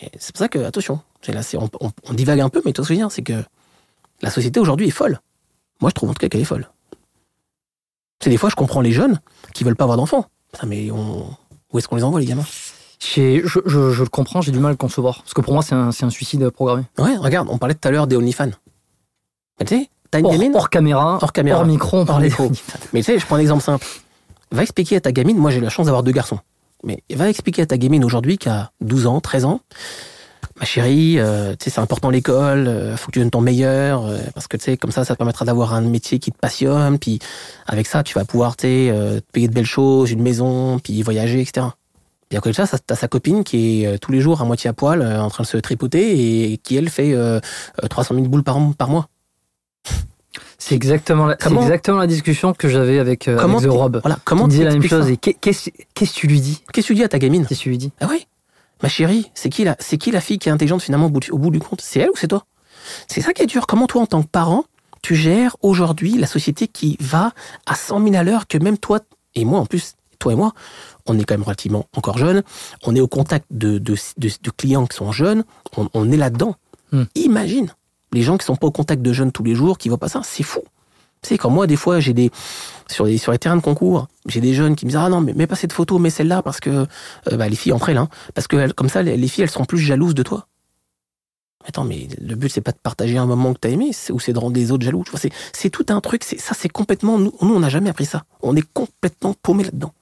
Et C'est pour ça que, attention, là, on, on- on divague un peu, mais tout ce que je veux dire, c'est que la société aujourd'hui est folle. Moi, je trouve en tout cas qu'elle est folle. C'est des fois, je comprends les jeunes qui veulent pas avoir d'enfants. Mais on... où est-ce qu'on les envoie, les gamins? Je, je- je le comprends, j'ai du mal à le concevoir. Parce que pour moi, c'est un, suicide programmé. Ouais, regarde, on parlait tout à l'heure des OnlyFans. Mais tu sais, t'as une Hors, gamine, hors caméra, Hors caméra. hors micro, on parlait micro. Mais tu sais, je prends un exemple simple. Va expliquer à ta gamine, moi j'ai la chance d'avoir deux garçons, mais va expliquer à ta gamine aujourd'hui qui a 12 ans, 13 ans, ma chérie, euh, tu sais, c'est important l'école, euh, faut que tu donnes ton meilleur, euh, parce que tu sais, comme ça, ça te permettra d'avoir un métier qui te passionne, puis avec ça, tu vas pouvoir, tu sais, euh, te payer de belles choses, une maison, puis voyager, etc. Et à côté de ça, ça, t'as sa copine qui est tous les jours à moitié à poil, en train de se tripoter, et qui, elle, fait euh, euh, 300 000 boules par, par mois. C'est exactement, la- c'est Comment- exactement la discussion que j'avais avec, euh, Comment avec The t'es- Rob. Voilà, comment me disait la même chose. qu'est-ce que tu lui dis? Qu'est-ce que tu dis à ta gamine? Qu'est-ce que tu lui dis? Ah oui Ma chérie, c'est qui, la, c'est qui la fille qui est intelligente finalement au bout du, au bout du compte? C'est elle ou c'est toi? C'est ça qui est dur. Comment toi, en tant que parent, tu gères aujourd'hui la société qui va à 100 000 à l'heure, que même toi, et moi en plus, toi et moi, on est quand même relativement encore jeune, on est au contact de, de, de, de clients qui sont jeunes, on, on est là-dedans. Hmm. Imagine les gens qui sont pas au contact de jeunes tous les jours, qui voient pas ça, c'est fou. Sais, quand moi, des fois, j'ai des sur les sur les terrains de concours, j'ai des jeunes qui me disent ah non mais mets pas cette photo, mets celle-là parce que euh, bah, les filles entre elles, hein, parce que comme ça les, les filles elles sont plus jalouses de toi. Attends, mais le but c'est pas de partager un moment que t'as aimé, c'est- ou c'est de rendre les autres jaloux. C'est c'est tout un truc. C'est ça, c'est complètement nous, nous on n'a jamais appris ça. On est complètement paumé là-dedans.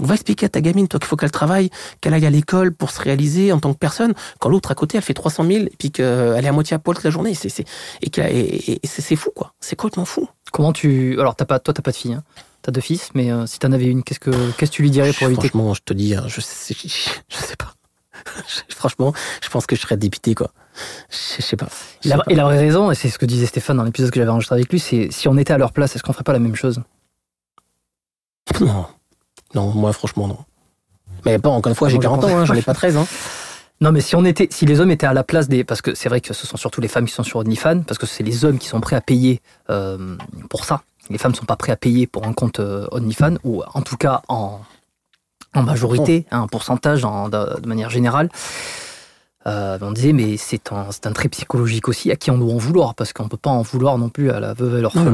On va expliquer à ta gamine, toi, qu'il faut qu'elle travaille, qu'elle aille à l'école pour se réaliser en tant que personne, quand l'autre à côté, elle fait 300 000 et puis qu'elle est à moitié à poil toute la journée. C'est, c'est, et, qu'elle- et, et- et c'est, fou, quoi. C'est complètement fou. Comment tu. Alors, t'as pas, toi, t'as pas de fille, hein. T'as deux fils, mais euh, si t'en avais une, qu'est-ce que, qu'est-ce que tu lui dirais pour éviter Franchement, je te dis, hein, je sais, je, je sais pas. Franchement, je pense que je serais dépité, quoi. Je, je sais pas. Je la, sais pas. et la vraie raison, et c'est ce que disait Stéphane dans l'épisode que j'avais enregistré avec lui, c'est si on était à leur place, est-ce qu'on ferait pas la même chose? Non. Non, moi, franchement, non. Mais bon, encore une fois, j'ai moi, je 40 ans, hein, j'en ai pas 13. Hein. Non, mais si on était, si les hommes étaient à la place des, parce que c'est vrai que ce sont surtout les femmes qui sont sur OnlyFans, parce que c'est les hommes qui sont prêts à payer euh, pour ça. Les femmes sont pas prêtes à payer pour un compte euh, OnlyFans, ou en tout cas en, en majorité, hein, un pourcentage en- de, de manière générale. Euh, on disait, mais c'est un, un trait psychologique aussi à qui on doit en vouloir, parce qu'on peut pas en vouloir non plus à la veuve et l'orphelin.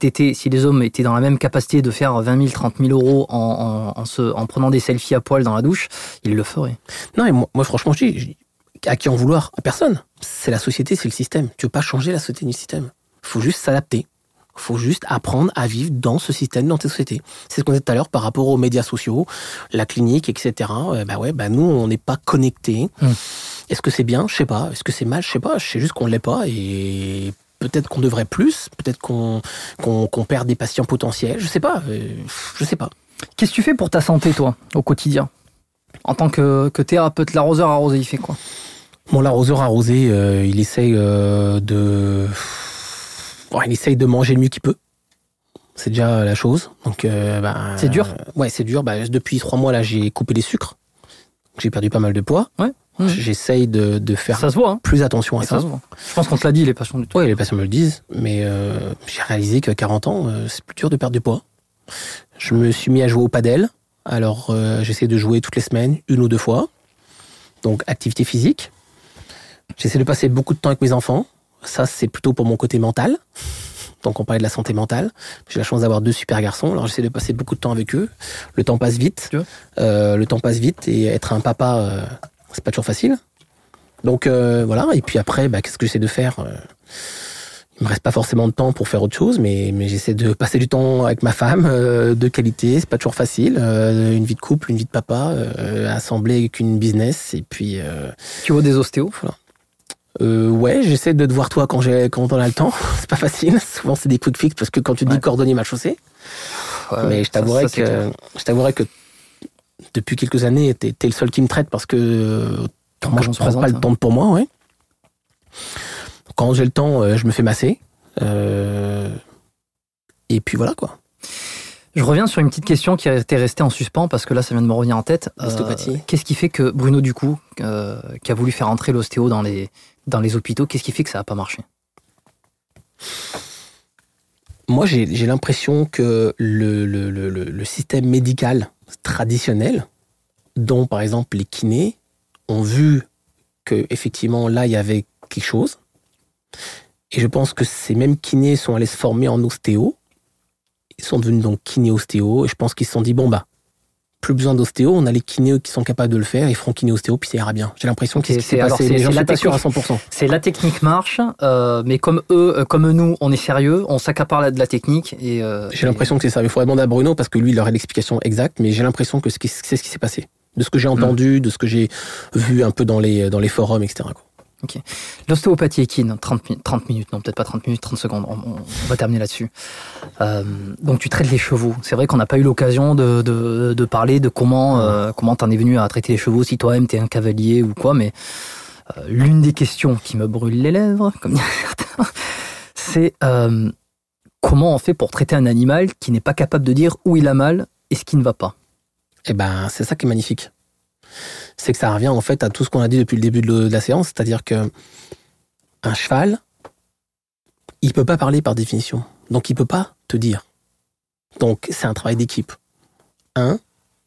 Si, si, si les hommes étaient dans la même capacité de faire 20 000, 30 000 euros en, en, en se- en prenant des selfies à poil dans la douche, ils le feraient. Non, et moi, moi, franchement, je dis, à qui en vouloir? À personne. C'est la société, c'est le système. Tu veux pas changer la société du système. faut juste s'adapter. Faut juste apprendre à vivre dans ce système, dans cette société. C'est ce qu'on disait tout à l'heure par rapport aux médias sociaux, la clinique, etc. Euh, bah ouais, bah nous, on n'est pas connectés. Mm. Est-ce que c'est bien? Je sais pas. Est-ce que c'est mal? Je sais pas. Je sais juste qu'on l'est pas et peut-être qu'on devrait plus. Peut-être qu'on qu'on perd des patients potentiels. Je sais pas. euh, je sais pas. Qu'est-ce que tu fais pour ta santé, toi, au quotidien? En tant que, que thérapeute, l'arroseur arrosé, il fait quoi? Mon l'arroseur arrosé, euh, il essaye euh, de, Ouais, il essaye de manger le mieux qu'il peut. C'est déjà la chose. Donc, euh, bah, C'est dur euh, Ouais, c'est dur. Bah, depuis trois mois là, j'ai coupé les sucres. J'ai perdu pas mal de poids. Ouais. J'essaye de, de faire Ça se voit, hein plus attention à ça ça. se voit. Je pense qu'on te l'a dit, les patients du tout. Ouais, les patients me le disent, mais euh, j'ai réalisé qu'à 40 ans, euh, c'est plus dur de perdre du poids. Je me suis mis à jouer au padel. Alors, euh, j'essaie de jouer toutes les semaines, une ou deux fois. Donc, activité physique. J'essaie de passer beaucoup de temps avec mes enfants. Ça, c'est plutôt pour mon côté mental. Donc, on parlait de la santé mentale. J'ai la chance d'avoir deux super garçons. Alors, j'essaie de passer beaucoup de temps avec eux. Le temps passe vite. Euh, le temps passe vite et être un papa, euh, c'est pas toujours facile. Donc, euh, voilà. Et puis après, bah, qu'est-ce que j'essaie de faire Euh, il me reste pas forcément de temps pour faire autre chose, mais, mais j'essaie de passer du temps avec ma femme de qualité. C'est pas toujours facile. Une vie de couple, une vie de papa, assembler avec une business. Et puis, Tu vois des ostéos euh, ouais, j'essaie de te voir toi quand quand on a le temps. c'est pas facile. Souvent c'est des quick fix parce que quand tu te dis Ouais. cordonnier mal chaussé. mais je t'avouerais que je t'avouerais que depuis quelques années, t'es es le seul qui me traite parce que moi je on se prends présente, pas le hein. temps pour moi, ouais. Quand j'ai le temps, euh, je me fais masser. Euh, et puis voilà quoi. Je reviens sur une petite question qui était restée en suspens parce que là, ça vient de me revenir en tête. Euh, qu'est-ce qui fait que Bruno Ducou, euh, qui a voulu faire entrer l'ostéo dans les, dans les hôpitaux, qu'est-ce qui fait que ça n'a pas marché? Moi, j'ai l'impression que le, système médical traditionnel, dont par exemple les kinés, ont vu que effectivement là, il y avait quelque chose. Et je pense que ces mêmes kinés sont allés se former en ostéo. Ils sont devenus donc kiné-ostéo. Et je pense qu'ils se sont dit, bon, bah, plus besoin d'ostéo, on a les kinés qui sont capables de le faire, ils feront kiné-ostéo, puis ça ira bien. J'ai l'impression que c'est passé. c'est suis la pas sûr à technique. 100%. C'est la technique marche, euh, mais comme eux, euh, comme nous, on est sérieux, on s'accapare de la technique et. euh, J'ai l'impression que c'est ça. Il faudrait demander à Bruno parce que lui, il aurait l'explication exacte, mais j'ai l'impression que c'est ce qui s'est passé. De ce que j'ai entendu, de ce que j'ai vu un peu dans les, dans les forums, etc. quoi. L'ostéopathie équine, 30, mi- 30 minutes, non peut-être pas 30 minutes, 30 secondes, on, va terminer là-dessus. Euh, donc tu traites les chevaux. C'est vrai qu'on n'a pas eu l'occasion de, parler de comment euh, comment t'en es venu à traiter les chevaux, si toi-même t'es un cavalier ou quoi, mais euh, l'une des questions qui me brûle les lèvres, comme certains, c'est euh, comment on fait pour traiter un animal qui n'est pas capable de dire où il a mal et ce qui ne va pas? Et ben, c'est ça qui est magnifique. C'est que ça revient en fait à tout ce qu'on a dit depuis le début de, la séance, c'est-à-dire que un cheval, il peut pas parler par définition, donc il peut pas te dire. Donc c'est un travail d'équipe. Un,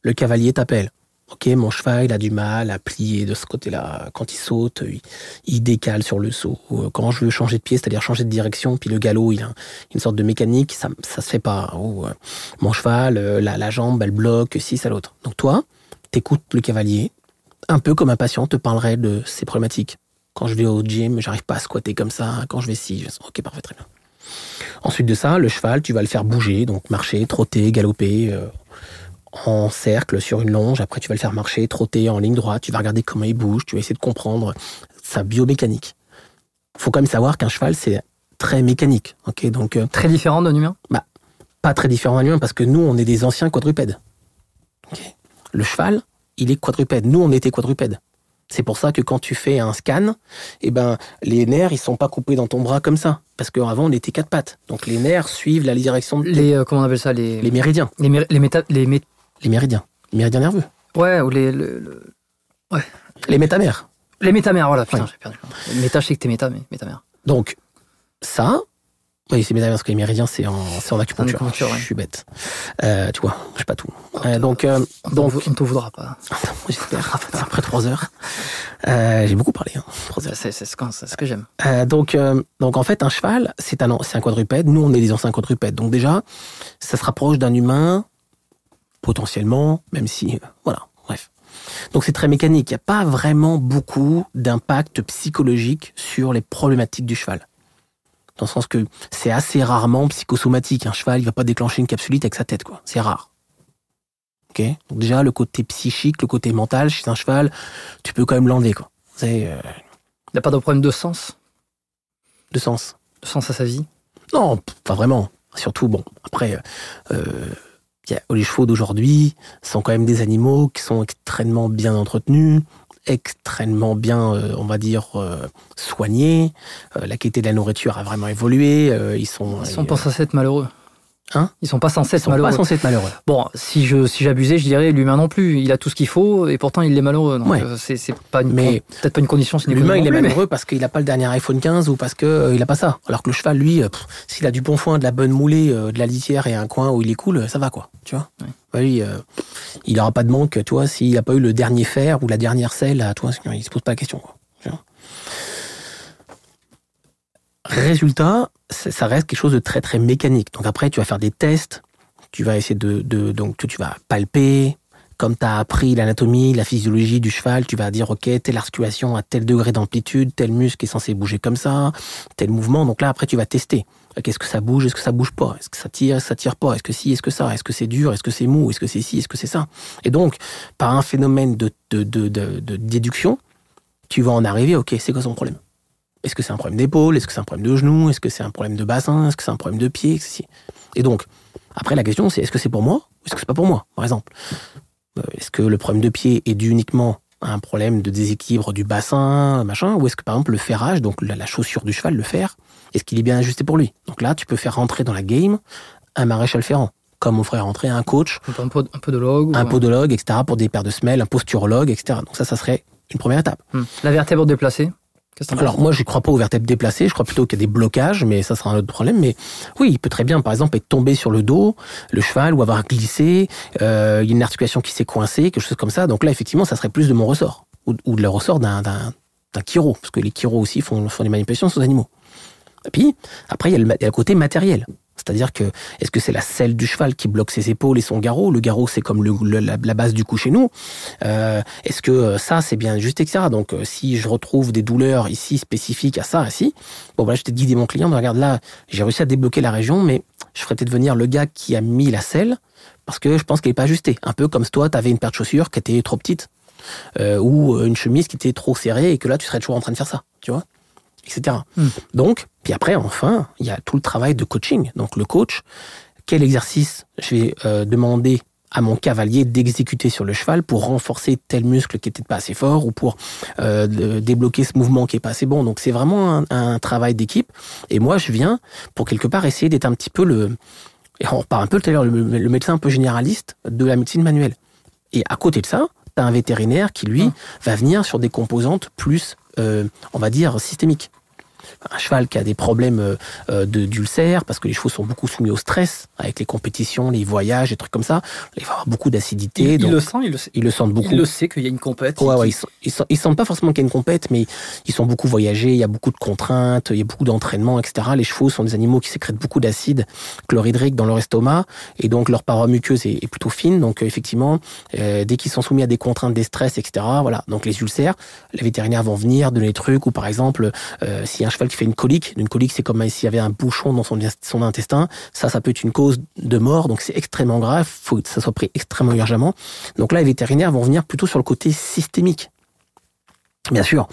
le cavalier t'appelle. Ok, mon cheval, il a du mal à plier de ce côté-là. Quand il saute, il, décale sur le saut. Euh, Quand je veux changer de pied, c'est-à-dire changer de direction, puis le galop, il a une sorte de mécanique, ça, ça se fait pas. Ou, euh, mon cheval, euh, la, jambe, elle bloque, ci, ça, l'autre. Donc toi, t'écoutes le cavalier, un peu comme un patient te parlerait de ses problématiques. Quand je vais au gym, j'arrive pas à squatter comme ça. Quand je vais ci, je... ok, parfait, très bien. Ensuite de ça, le cheval, tu vas le faire bouger, donc marcher, trotter, galoper, euh, en cercle sur une longe. Après, tu vas le faire marcher, trotter en ligne droite. Tu vas regarder comment il bouge. Tu vas essayer de comprendre sa biomécanique. Faut quand même savoir qu'un cheval, c'est très mécanique. Ok, donc euh, Très différent d'un humain? pas très différent d'un humain parce que nous, on est des anciens quadrupèdes. Le cheval, il est quadrupède. Nous, on était quadrupèdes. C'est pour ça que quand tu fais un scan, eh ben, les nerfs, ils sont pas coupés dans ton bras comme ça. Parce qu'avant, on était quatre pattes. Donc les nerfs suivent la direction de Les, euh, comment on appelle ça Les, les méridiens. les, méri- les méta- les mé- Les méridiens. Les méridiens nerveux. Ouais, ou les, le- le- Les métamères. les métamères, voilà, putain, Ouais. j'ai perdu. Méta, je sais que t'es méta, mais métamères. Donc, ça, oui, c'est métamères parce que les méridiens, c'est en, c'est en acupuncture. En acupuncture, ouais. Je suis bête. Euh, tu vois, je sais pas tout. Euh, donc, euh, On donc on t'en voudra pas. j'espère, après trois heures. Euh, j'ai beaucoup parlé. Hein, heures. C'est c'est ce que, c'est ce que j'aime. Euh, donc, euh, donc en fait, un cheval, c'est un, c'est un quadrupède. Nous, on est des anciens quadrupèdes. Donc déjà, ça se rapproche d'un humain, potentiellement, même si, voilà, bref. Donc c'est très mécanique. Il n'y a pas vraiment beaucoup d'impact psychologique sur les problématiques du cheval. Dans le sens que c'est assez rarement psychosomatique. Un cheval, il va pas déclencher une capsulite avec sa tête, quoi. C'est rare. Ok? Donc déjà, le côté psychique, le côté mental chez un cheval, tu peux quand même l'enlever, quoi. C'est euh, Il n'y a pas de problème de sens? de sens. De sens à sa vie? Non, pas vraiment. Surtout, bon, après, euh, a- les chevaux d'aujourd'hui sont quand même des animaux qui sont extrêmement bien entretenus, extrêmement bien, euh, on va dire, euh, soignés. Euh, la qualité de la nourriture a vraiment évolué. euh, ils sont, Ils sont pas censés être malheureux. Hein Ils sont pas censés ils être sont malheureux. pas censés être malheureux. Bon, si je si j'abusais, je dirais l'humain non plus. Il a tout ce qu'il faut et pourtant il est malheureux. Donc Ouais. euh, c'est pas Mais peut-être pas une condition sine qua L'humain, il est mais- malheureux parce qu'il n'a pas le dernier iPhone 15 ou parce qu'il il n'a pas ça. Alors que le cheval, lui, euh, s'il a du bon foin, de la bonne moulée, euh, de la litière et un coin où il est cool, euh, ça va quoi. Tu vois Ouais. Bah, lui, euh, il n'aura pas de manque, tu vois, s'il n'a pas eu le dernier fer ou la dernière selle, à toi, il se pose pas la question. Quoi, tu vois Résultat, ça reste quelque chose de très très mécanique. Donc après, tu vas faire des tests, tu vas essayer de, de donc tu, vas palper. Comme tu as appris l'anatomie, la physiologie du cheval, tu vas dire ok, telle articulation à tel degré d'amplitude, tel muscle est censé bouger comme ça, tel mouvement. Donc là, après, tu vas tester. Ok, Est-ce que ça bouge, est-ce que ça bouge pas? Est-ce que ça tire, est-ce que ça tire pas? Est-ce que si, est-ce que ça? Est-ce que c'est dur? Est-ce que c'est mou? Est-ce que c'est ci? Est-ce que c'est ça? Et donc, par un phénomène de, de, de- de déduction, tu vas en arriver, ok, c'est quoi son problème? Est-ce que c'est un problème d'épaule? Est-ce que c'est un problème de genou? Est-ce que c'est un problème de bassin? Est-ce que c'est un problème de pied? Et donc, après, la question, c'est est-ce que c'est pour moi ou est-ce que c'est pas pour moi, par exemple? Euh, Est-ce que le problème de pied est dû uniquement à un problème de déséquilibre du bassin, machin Ou est-ce que, par exemple, le ferrage, donc la, chaussure du cheval, le fer, est-ce qu'il est bien ajusté pour lui? Donc là, tu peux faire rentrer dans la game un maréchal ferrant, comme on ferait rentrer un coach, un, pod- un podologue. un podologue, etc., pour des paires de semelles, un posturologue, etc. Donc ça, ça serait une première étape. Hmm. La vertèbre déplacée. Alors moi, je crois pas aux vertèbres déplacées. Je crois plutôt qu'il y a des blocages, mais ça sera un autre problème. Mais oui, il peut très bien, par exemple, être tombé sur le dos, le cheval, ou avoir glissé. euh, il y a une articulation qui s'est coincée, quelque chose comme ça. Donc là, effectivement, ça serait plus de mon ressort ou, ou de le ressort d'un chiro, parce que les chiros aussi font, font des manipulations sur les animaux. Et puis après, il y a le, il y a le côté matériel. C'est-à-dire que est-ce que c'est la selle du cheval qui bloque ses épaules et son garrot? Le garrot, c'est comme le, le- la, base du cou chez nous. Euh, est-ce que euh, ça, c'est bien juste, etc. Donc, euh, si je retrouve des douleurs ici spécifiques à ça, ici, bon, voilà, je t'ai guidé mon client. mais regarde, là, j'ai réussi à débloquer la région, mais je ferais peut-être venir le gars qui a mis la selle parce que je pense qu'elle n'est pas ajustée. Un peu comme si toi, tu avais une paire de chaussures qui était trop petite euh, ou une chemise qui était trop serrée et que là, tu serais toujours en train de faire ça, tu vois? Etc. Hmm. Donc, puis après, enfin, il y a tout le travail de coaching. Donc, le coach, quel exercice je vais euh, demander à mon cavalier d'exécuter sur le cheval pour renforcer tel muscle qui était pas assez fort ou pour euh, débloquer ce mouvement qui est pas assez bon. Donc c'est vraiment un, un travail d'équipe. Et moi, je viens pour quelque part essayer d'être un petit peu le, et on un peu tout à l'heure, le, le médecin un peu généraliste de la médecine manuelle. Et à côté de ça, tu as un vétérinaire qui, lui, va venir sur des composantes plus, on va dire, systémiques. Un cheval qui a des problèmes euh, euh, de d'ulcère, parce que les chevaux sont beaucoup soumis au stress, avec les compétitions, les voyages, des trucs comme ça, il va avoir beaucoup d'acidité. Il, le sent, il le sait. ils le sentent beaucoup. Il le sait qu'il y a une compète. Ouais, ouais, ils, ils sentent pas forcément qu'il y a une compète, mais ils sont beaucoup voyagés, il y a beaucoup de contraintes, il y a beaucoup d'entraînement, etc. Les chevaux sont des animaux qui sécrètent beaucoup d'acide chlorhydrique dans leur estomac, et donc leur paroi muqueuse est, est plutôt fine. Donc euh, effectivement, euh, dès qu'ils sont soumis à des contraintes, des stress, etc. Voilà. Donc les ulcères, les vétérinaires vont venir donner des trucs, ou par exemple, a un cheval qui fait une colique, une colique c'est comme s'il y avait un bouchon dans son, intestin, ça, ça peut être une cause de mort, donc c'est extrêmement grave, faut que ça soit pris extrêmement urgemment. Donc là, les vétérinaires vont venir plutôt sur le côté systémique. Bien sûr,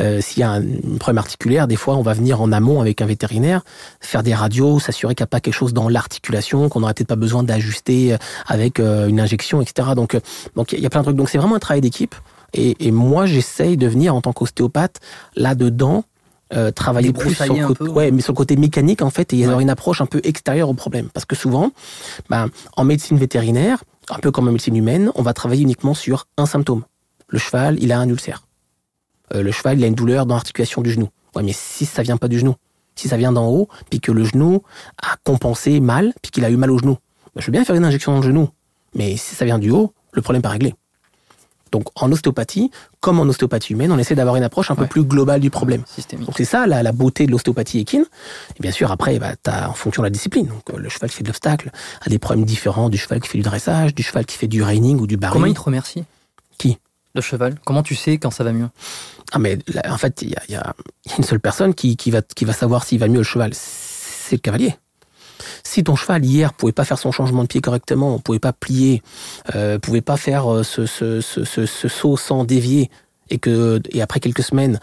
euh, s'il y a un problème articulaire, des fois, on va venir en amont avec un vétérinaire, faire des radios, s'assurer qu'il n'y a pas quelque chose dans l'articulation, qu'on n'aurait peut-être pas besoin d'ajuster avec euh, une injection, etc. Donc, euh, donc il y a plein de trucs. Donc, c'est vraiment un travail d'équipe. Et, et moi, j'essaye de venir en tant qu'ostéopathe là-dedans. Euh, travailler plus sur un peu, ouais, mais sur le côté mécanique en fait et Ouais. avoir une approche un peu extérieure au problème parce que souvent ben, en médecine vétérinaire un peu comme en médecine humaine on va travailler uniquement sur un symptôme le cheval il a un ulcère euh, le cheval, il a une douleur dans l'articulation du genou. Ouais, mais si ça vient pas du genou, si ça vient d'en haut, puis que le genou a compensé mal, puis qu'il a eu mal au genou, bah, je veux bien faire une injection dans le genou. Mais si ça vient du haut, le problème n'est pas réglé. Donc en ostéopathie, comme en ostéopathie humaine, on essaie d'avoir une approche un peu plus globale du problème. Systémique. Donc c'est ça la, la beauté de l'ostéopathie équine. Et bien sûr, après, bah, t'as, en fonction de la discipline. Donc euh, le cheval qui fait de l'obstacle a des problèmes différents du cheval qui fait du dressage, du cheval qui fait du reining ou du barring. Comment il te remercie? Qui? Le cheval. Comment tu sais quand ça va mieux? Ah mais là, en fait, il y a, y y une seule personne qui, qui va, qui va savoir s'il va mieux le cheval. C'est le cavalier. Si ton cheval hier pouvait pas faire son changement de pied correctement, pouvait pas plier, euh, pouvait pas faire euh, ce, saut sans dévier, et que et après quelques semaines,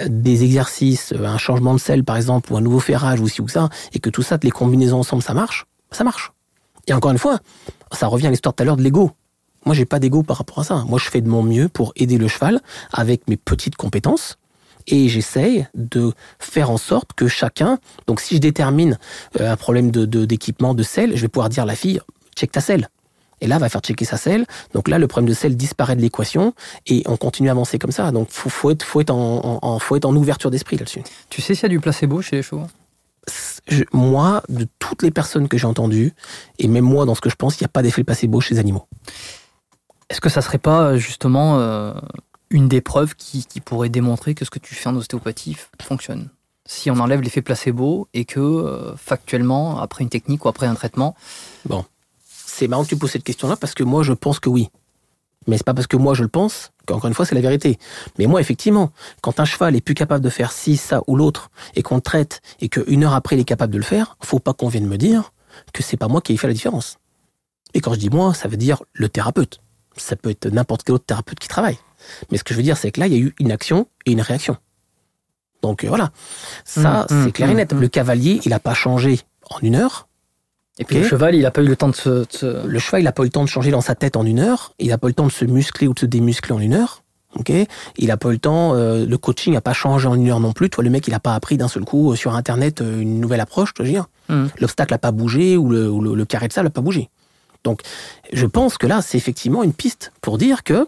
euh, des exercices, euh, un changement de selle par exemple, ou un nouveau ferrage ou ci ou ça, et que tout ça, les combinaisons ensemble, ça marche, ça marche. Et encore une fois, ça revient à l'histoire tout à l'heure de l'ego. Moi, j'ai pas d'ego par rapport à ça. Moi, je fais de mon mieux pour aider le cheval avec mes petites compétences. Et j'essaye de faire en sorte que chacun, donc si je détermine euh, un problème de, de- d'équipement, de selle, je vais pouvoir dire à la fille, check ta selle. Et là, elle va faire checker sa selle. Donc là, le problème de selle disparaît de l'équation et on continue à avancer comme ça. Donc faut, faut être, faut être en, faut être en ouverture d'esprit là-dessus. Tu sais s'il y a du placebo chez les chevaux? Je- moi, de toutes les personnes que j'ai entendues, et même moi dans ce que je pense, il n'y a pas d'effet placebo chez les animaux. Est-ce que ça serait pas justement euh, une des preuves qui, pourrait démontrer que ce que tu fais en ostéopathie fonctionne Si on enlève l'effet placebo et que euh, factuellement, après une technique ou après un traitement, C'est marrant que tu poses cette question-là parce que moi, je pense que oui. Mais c'est pas parce que moi je le pense qu'encore une fois c'est la vérité. Mais moi effectivement, quand un cheval est plus capable de faire ci, ça ou l'autre et qu'on traite et qu'une heure après il est capable de le faire, faut pas qu'on vienne me dire que c'est pas moi qui ai fait la différence. Et quand je dis moi, ça veut dire le thérapeute. Ça peut être n'importe quel autre thérapeute qui travaille. Mais ce que je veux dire, c'est que là, il y a eu une action et une réaction. Donc euh, voilà. Ça, Mmh, mmh, c'est clair et mmh, net. Le cavalier, il n'a pas changé en une heure. et puis le cheval, il a pas eu le temps de se. de se- Le cheval, il n'a pas eu le temps de changer dans sa tête en une heure. Il n'a pas eu le temps de se muscler ou de se démuscler en une heure. Ok il n'a pas eu le temps. euh, le coaching n'a pas changé en une heure non plus. Toi, le mec, il n'a pas appris d'un seul coup euh, sur Internet euh, une nouvelle approche. Je veux dire, l'obstacle n'a pas bougé ou le, ou le- le carré de sable n'a pas bougé. Donc, je pense que là, c'est effectivement une piste pour dire que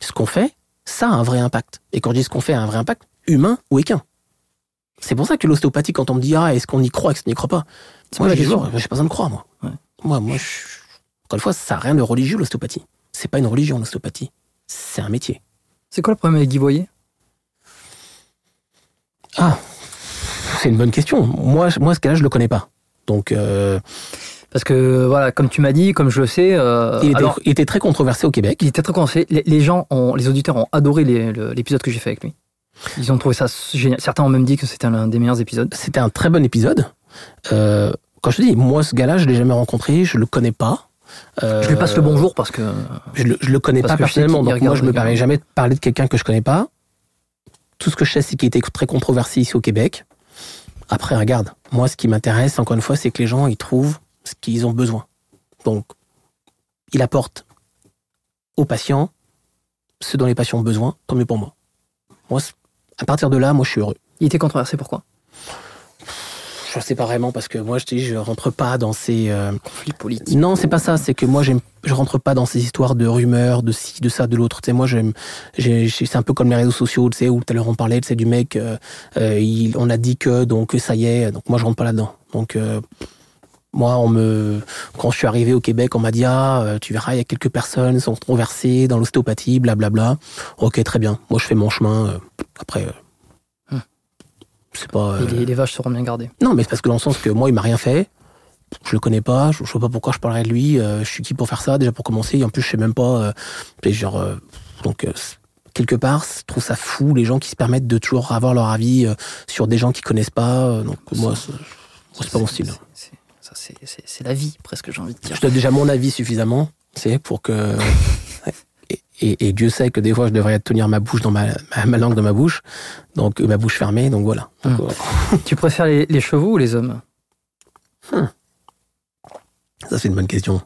ce qu'on fait, ça a un vrai impact. Et quand je dis ce qu'on fait a un vrai impact, humain ou équin. C'est pour ça que l'ostéopathie, quand on me dit ah est-ce qu'on y croit, est-ce qu'on n'y croit pas, moi toujours, j'ai pas besoin de croire moi. Ouais. Moi, moi, je... encore une fois, ça n'a rien de religieux l'ostéopathie. C'est pas une religion l'ostéopathie, c'est un métier. C'est quoi le problème avec Guy Voyer Ah, c'est une bonne question. Moi, moi ce cas-là, je le connais pas. Donc, euh, Parce que voilà, comme tu m'as dit, comme je le sais, euh, il, était, alors, il était très controversé au Québec. il était très conseillé. Les, les gens, ont, les auditeurs ont adoré l'épisode que j'ai fait avec lui. Ils ont trouvé ça génial. Certains ont même dit que c'était l'un des meilleurs épisodes. C'était un très bon épisode. Euh, quand je te dis, moi, ce gars-là, je l'ai jamais rencontré, je le connais pas. Euh, Je lui passe le bonjour parce que Je le, je le connais pas personnellement, donc moi je me permets jamais de parler de quelqu'un que je connais pas. Tout ce que je sais, c'est qu'il était très controversé ici au Québec. Après, regarde, moi ce qui m'intéresse, encore une fois, c'est que les gens ils trouvent ce qu'ils ont besoin. Donc, il apporte aux patients ce dont les patients ont besoin, tant mieux pour moi. Moi, à partir de là, moi je suis heureux. il était controversé. Pourquoi? Je sais pas vraiment parce que moi je dis je rentre pas dans ces euh, Conflit politique. non c'est pas ça c'est que moi j'aime je rentre pas dans ces histoires de rumeurs de ci de ça de l'autre tu sais moi j'aime j'ai j'ai- c'est un peu comme les réseaux sociaux tu sais où tout à l'heure on parlait tu sais du mec euh, euh, il, on a dit que donc ça y est donc moi je rentre pas là dedans donc euh, moi on me quand je suis arrivé au Québec on m'a dit ah euh, tu verras il y a quelques personnes qui sont controversées dans l'ostéopathie blablabla ok très bien moi je fais mon chemin euh, après euh, Hmm. c'est pas euh, les, les vaches seront bien gardées. non, mais c'est parce que dans le sens que moi, il m'a rien fait. Je le connais pas. Je, je sais pas pourquoi je parlerais de lui. euh, je suis qui pour faire ça déjà pour commencer. Et en plus, je sais même pas. euh, genre, donc quelque part, je trouve ça fou les gens qui se permettent de toujours avoir leur avis sur des gens qui connaissent pas. donc moi, c'est pas mon style. C'est c'est la vie, presque, j'ai envie de dire. Je donne déjà mon avis suffisamment, c'est pour que. Et, et- et Dieu sait que des fois, je devrais tenir ma bouche dans ma, ma, ma langue dans ma bouche, donc ma bouche fermée. Donc voilà. Donc, Hmm. euh, Tu préfères les, les chevaux ou les hommes? Ça, c'est une bonne question.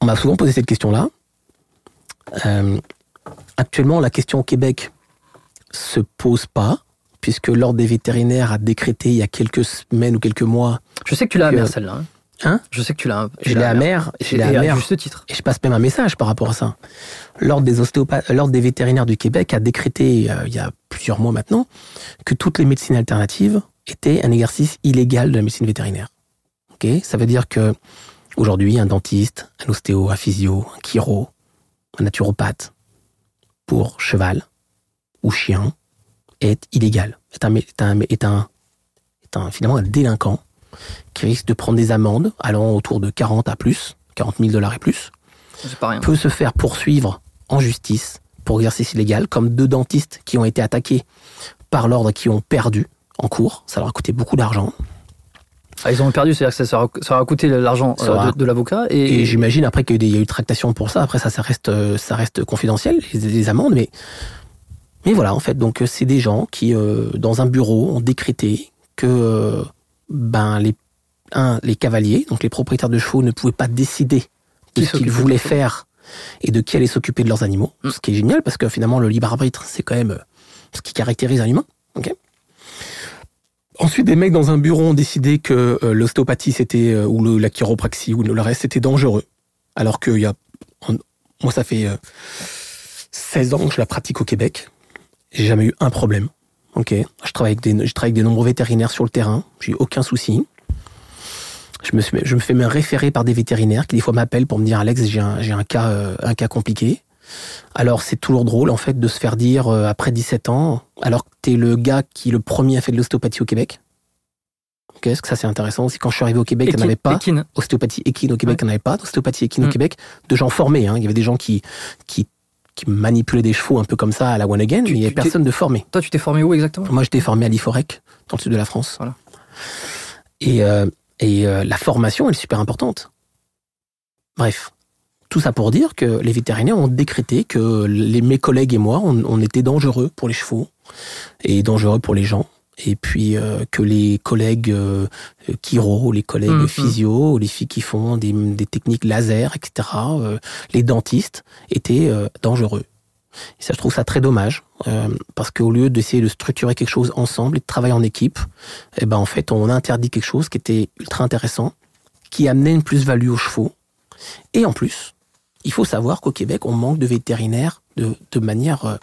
On m'a souvent posé cette question-là. Euh, actuellement, la question au Québec se pose pas, puisque l'Ordre des vétérinaires a décrété il y a quelques semaines ou quelques mois, Je sais que tu l'as amère, celle-là. Hein Hein? Je sais que tu l'as je l'ai amère, je l'ai amère, juste titre. et je passe même un message par rapport à ça. L'Ordre des, ostéopathes, l'Ordre des vétérinaires du Québec a décrété, euh, il y a plusieurs mois maintenant, que toutes les médecines alternatives étaient un exercice illégal de la médecine vétérinaire. Ok? Ça veut dire que aujourd'hui, un dentiste, un ostéo, un physio, un chiro, un naturopathe pour cheval ou chien est illégal. Est un, est un, est un, est un finalement un délinquant qui risque de prendre des amendes allant autour de 40 à plus, 40 000 dollars et plus, pas rien. peut se faire poursuivre en justice pour exercice illégal, comme deux dentistes qui ont été attaqués par l'ordre qui ont perdu en cours. Ça leur a coûté beaucoup d'argent. Ah, ils ont perdu, c'est-à-dire que ça, ça aura, coûté l'argent euh, de, de l'avocat. Et, Et, j'imagine après qu'il y a eu tractation pour ça. Après ça, ça reste, ça reste confidentiel, les, les amendes. Mais, mais voilà, en fait, donc euh, c'est des gens qui, euh, dans un bureau, ont décrété que euh, ben, les, un, les cavaliers, donc les propriétaires de chevaux, ne pouvaient pas décider de Qui ce qu'ils voulaient faire et de qui allait s'occuper de leurs animaux. Mm. Ce qui est génial parce que finalement, le libre arbitre, c'est quand même euh, ce qui caractérise un humain. ok? Ensuite, des mecs dans un bureau ont décidé que euh, l'ostéopathie, c'était, euh, ou le, la chiropraxie, ou le reste, c'était dangereux. Alors que il y a, en- moi, ça fait euh, 16 ans que je la pratique au Québec. J'ai jamais eu un problème. Ok, je travaille avec des, je travaille avec des nombreux vétérinaires sur le terrain. J'ai eu aucun souci. Je me, suis- je me fais même référer par des vétérinaires qui des fois m'appellent pour me dire Alex, j'ai un, j'ai un cas, euh, un cas compliqué. Alors c'est toujours drôle en fait de se faire dire euh, après 17 ans, alors que t'es le gars qui le premier a fait de l'ostéopathie au Québec. Ok, est-ce que ça c'est intéressant aussi quand je suis arrivé au Québec, il n'y en avait pas Équine. ostéopathie équine au Québec, il n'y en avait pas d'ostéopathie équine Mm. au Québec, de gens formés. Hein. Il y avait des gens qui, qui, qui manipulaient des chevaux un peu comme ça à la one again, Tu- mais il n'y avait personne de formé. Toi, tu t'es formé où exactement? Moi, j'étais formé à l'IFOREC, dans le sud de la France. Voilà. Et, euh, et euh, la formation, elle est super importante. Bref, tout ça pour dire que les vétérinaires ont décrété que les, mes collègues et moi, on, on était dangereux pour les chevaux et dangereux pour les gens. Et puis euh, que les collègues euh, chiro, les collègues Mhm. physio, les filles qui font des, des techniques laser, etc., euh, les dentistes étaient euh, dangereux. Et ça, je trouve ça très dommage, euh, parce qu'au lieu d'essayer de structurer quelque chose ensemble et de travailler en équipe, eh ben en fait, on interdit quelque chose qui était ultra intéressant, qui amenait une plus-value aux chevaux. Et en plus, il faut savoir qu'au Québec, on manque de vétérinaires de, de manière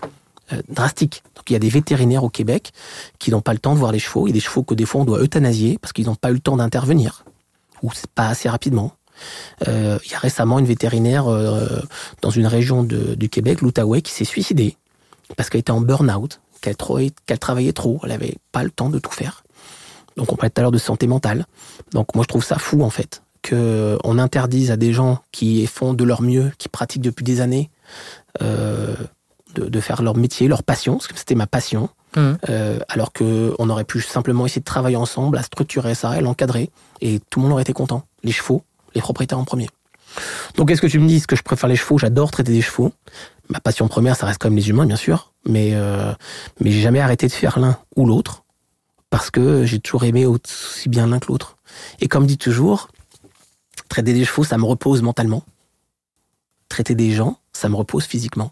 euh, drastique. Donc il y a des vétérinaires au Québec qui n'ont pas le temps de voir les chevaux. Il y a des chevaux que des fois on doit euthanasier parce qu'ils n'ont pas eu le temps d'intervenir ou c'est pas assez rapidement. Euh, il y a récemment une vétérinaire euh, dans une région de- du Québec, l'Outaouais, qui s'est suicidée parce qu'elle était en burn-out, qu'elle travaillait trop, elle avait pas le temps de tout faire. Donc on parlait tout à l'heure de santé mentale. Donc moi je trouve ça fou en fait que on interdise à des gens qui font de leur mieux, qui pratiquent depuis des années, euh, de, de faire leur métier, leur passion, parce que c'était ma passion, Mhm. euh, alors que on aurait pu simplement essayer de travailler ensemble, à structurer ça, et l'encadrer, et tout le monde aurait été content. Les chevaux, les propriétaires en premier. Donc est-ce que tu me dis est-ce que je préfère les chevaux? J'adore traiter des chevaux. Ma passion première, ça reste quand même les humains, bien sûr, mais euh, mais j'ai jamais arrêté de faire l'un ou l'autre parce que j'ai toujours aimé aussi bien l'un que l'autre. Et comme dit toujours, traiter des chevaux, ça me repose mentalement. Traiter des gens, ça me repose physiquement.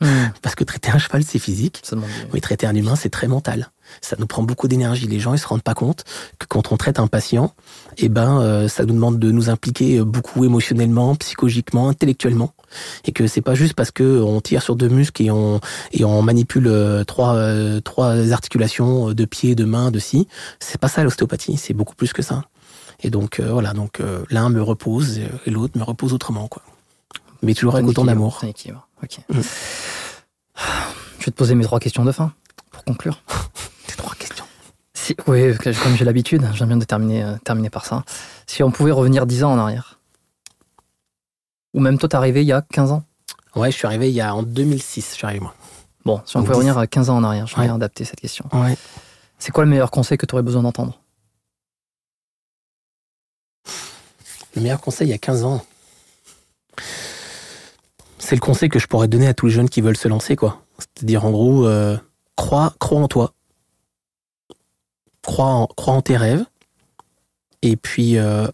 Parce que traiter un cheval, c'est physique. Ça demande Oui, traiter un humain, c'est très mental. Ça nous prend beaucoup d'énergie. Les gens, ils se rendent pas compte que quand on traite un patient, eh ben, euh, ça nous demande de nous impliquer euh, beaucoup émotionnellement, psychologiquement, intellectuellement, et que c'est pas juste parce que on tire sur deux muscles et on et on manipule euh, trois euh, trois articulations euh, de pieds, de mains, de scie. C'est pas ça l'ostéopathie. C'est beaucoup plus que ça. Et donc euh, voilà, donc euh, l'un me repose et l'autre me repose autrement, quoi. Mais toujours avec autant d'amour. Ok. Je vais te poser mes trois questions de fin pour conclure. Ces trois questions. Si, oui, comme j'ai l'habitude, j'aime bien de terminer, euh, terminer par ça. Si on pouvait revenir 10 ans en arrière, ou même toi, t'es arrivé il y a 15 ans. Ouais, je suis arrivé il y a en 2006. Je suis arrivé moi. Bon, si on pouvait 10. revenir à 15 ans en arrière, je vais adapter cette question. Ouais. C'est quoi le meilleur conseil que tu aurais besoin d'entendre? Le meilleur conseil il y a 15 ans. C'est le conseil que je pourrais donner à tous les jeunes qui veulent se lancer, quoi. C'est-à-dire, en gros, euh, crois, crois en toi. Crois en, crois en tes rêves. Et puis, euh,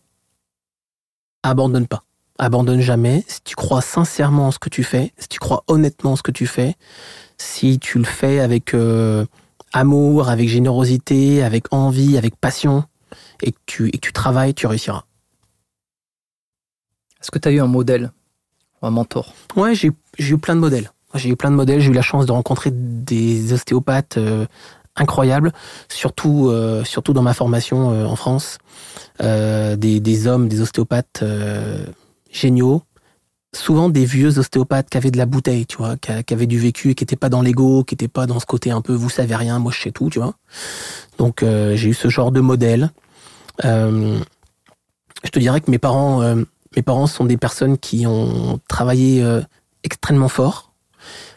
abandonne pas. Abandonne jamais. Si tu crois sincèrement en ce que tu fais, si tu crois honnêtement en ce que tu fais, si tu le fais avec euh, amour, avec générosité, avec envie, avec passion, et que tu, et que tu travailles, tu réussiras. Est-ce que tu as eu un modèle? Un mentor Ouais, j'ai eu- plein de modèles. J'ai eu plein de modèles. J'ai eu la chance de rencontrer des ostéopathes euh, incroyables, surtout, euh, surtout dans ma formation euh, en France. Euh, des, des hommes, des ostéopathes euh, géniaux. Souvent des vieux ostéopathes qui avaient de la bouteille, tu vois, qui, avaient du vécu et qui n'étaient pas dans l'ego, qui n'étaient pas dans ce côté un peu vous savez rien, moi je sais tout, tu vois. Donc euh, j'ai eu ce genre de modèle. Je te dirais que mes parents, mes parents sont des personnes qui ont travaillé euh, extrêmement fort,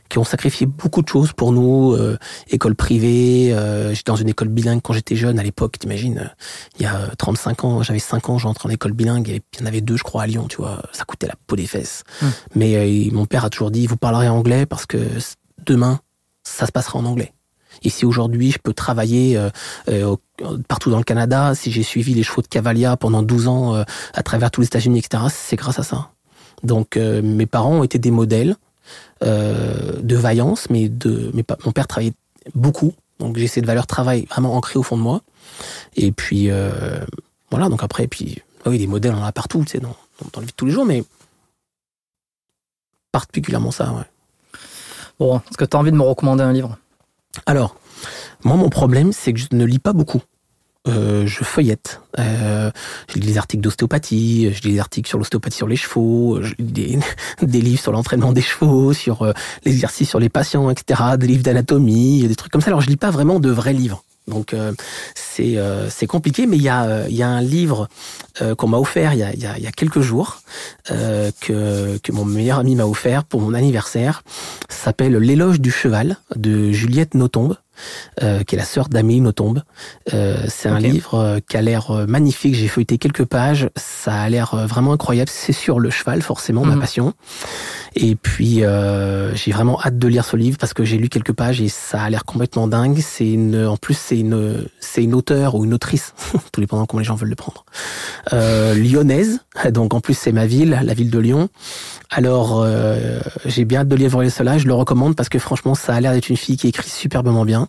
qui ont sacrifié beaucoup de choses pour nous. euh, école privée, euh, j'étais dans une école bilingue quand j'étais jeune à l'époque, t'imagines, euh, il y a euh, 35 ans, j'avais 5 ans, j'entre en école bilingue, et il y en avait deux, je crois, à Lyon, tu vois, ça coûtait la peau des fesses. Hmm. Mais euh, mon père a toujours dit, vous parlerez anglais parce que demain, ça se passera en anglais. Et si aujourd'hui je peux travailler euh, euh, partout dans le Canada, si j'ai suivi les chevaux de Cavalia pendant 12 ans euh, à travers tous les États-Unis, etc., c'est grâce à ça. Donc mes parents ont été des modèles de vaillance, mais de mon père travaillait beaucoup, donc j'ai cette valeur travail vraiment ancrée au fond de moi. Et puis voilà, donc après, et puis ah oui, des modèles on en a partout, tu sais, dans, dans, dans la vie de tous les jours, mais particulièrement ça, ouais. Bon, est-ce que tu as envie de me recommander un livre? Alors, moi, mon problème, c'est que je ne lis pas beaucoup. Euh, je feuillette. Euh, je lis des articles d'ostéopathie, je lis des articles sur l'ostéopathie sur les chevaux, des livres sur l'entraînement des chevaux, sur euh, l'exercice sur les patients, etc., des livres d'anatomie, des trucs comme ça. Alors, je lis pas vraiment de vrais livres. Donc, euh, c'est euh, c'est compliqué, mais il y a, euh, il y a un livre euh, qu'on m'a offert il y a, il y, y a quelques jours, que, que mon meilleur ami m'a offert pour mon anniversaire. S'appelle L'éloge du cheval de Juliette Notombe euh, qui est la sœur d'Amélie Nothomb. Euh, c'est un livre euh, qui a l'air euh, magnifique. J'ai feuilleté quelques pages. Ça a l'air euh, vraiment incroyable. C'est sur le cheval, forcément, ma Mhm. passion. Et puis, euh, j'ai vraiment hâte de lire ce livre parce que j'ai lu quelques pages et ça a l'air complètement dingue. C'est une, en plus, c'est une, c'est une auteure ou une autrice, tout dépendant comment les gens veulent le prendre, euh, lyonnaise. Donc, en plus, c'est ma ville, la ville de Lyon. Alors, euh, j'ai bien hâte de lire cela. Je le recommande parce que franchement, ça a l'air d'être une fille qui écrit superbement bien.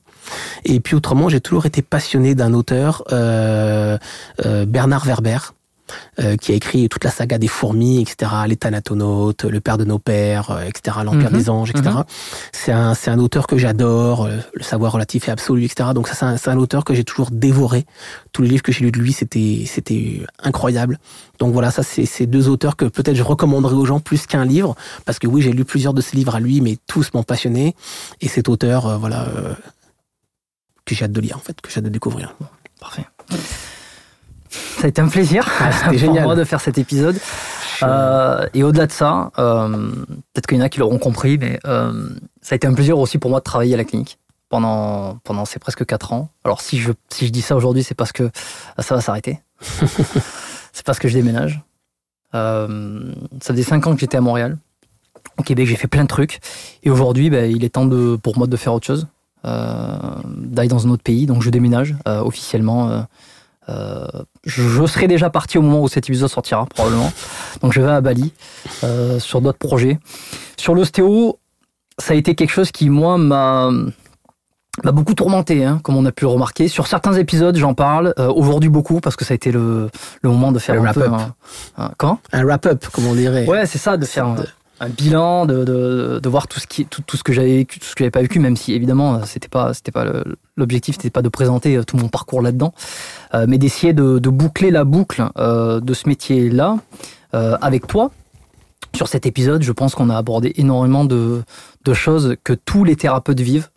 Et puis autrement, j'ai toujours été passionné d'un auteur, euh, euh, Bernard Werber, euh, qui a écrit toute la saga des fourmis, etc., les Thanatonautes, le père de nos pères, euh, etc., l'Empire Mhm, des anges, etc. mhm. C'est un, un auteur que j'adore, euh, le savoir relatif et absolu, etc. Donc ça, c'est un, un auteur que j'ai toujours dévoré. Tous les livres que j'ai lus de lui, c'était, c'était incroyable. Donc voilà, ça, c'est ces deux auteurs que peut-être je recommanderais aux gens plus qu'un livre, parce que oui, j'ai lu plusieurs de ses livres à lui, mais tous m'ont passionné. Et cet auteur, euh, voilà, euh, que j'ai hâte de lire, en fait, que j'ai hâte de découvrir. Parfait. Ça a été un plaisir Ah, pour génial. moi de faire cet épisode. Euh, et au-delà de ça, euh, peut-être qu'il y en a qui l'auront compris, mais euh, ça a été un plaisir aussi pour moi de travailler à la clinique pendant, pendant ces presque 4 ans. Alors si je, si je dis ça aujourd'hui, c'est parce que ça va s'arrêter. c'est parce que je déménage. Ça faisait 5 ans que j'étais à Montréal. Au Québec, j'ai fait plein de trucs. Et aujourd'hui, ben, il est temps de, pour moi de faire autre chose, d'aller dans un autre pays. Donc je déménage euh, officiellement. euh, euh, je, serai déjà parti au moment où cet épisode sortira, probablement. Donc je vais à Bali euh, sur d'autres projets. Sur l'ostéo, ça a été quelque chose qui, moi, m'a beaucoup tourmenté, hein, comme on a pu le remarquer. Sur certains épisodes, j'en parle. Euh, Aujourd'hui, beaucoup, parce que ça a été le, le moment de faire Le un peu wrap-up. un- un- Quand Un wrap-up, comme on dirait. Ouais, c'est ça, de faire un, de- un bilan, de, de, de voir tout ce qui, tout, tout ce que j'avais tout ce que j'avais pas vécu, même si évidemment c'était pas, c'était pas l'objectif, c'était pas de présenter euh, tout mon parcours là-dedans, euh, mais d'essayer de, de boucler la boucle euh, de ce métier-là euh, avec toi. Sur cet épisode, je pense qu'on a abordé énormément de, de choses que tous les thérapeutes vivent.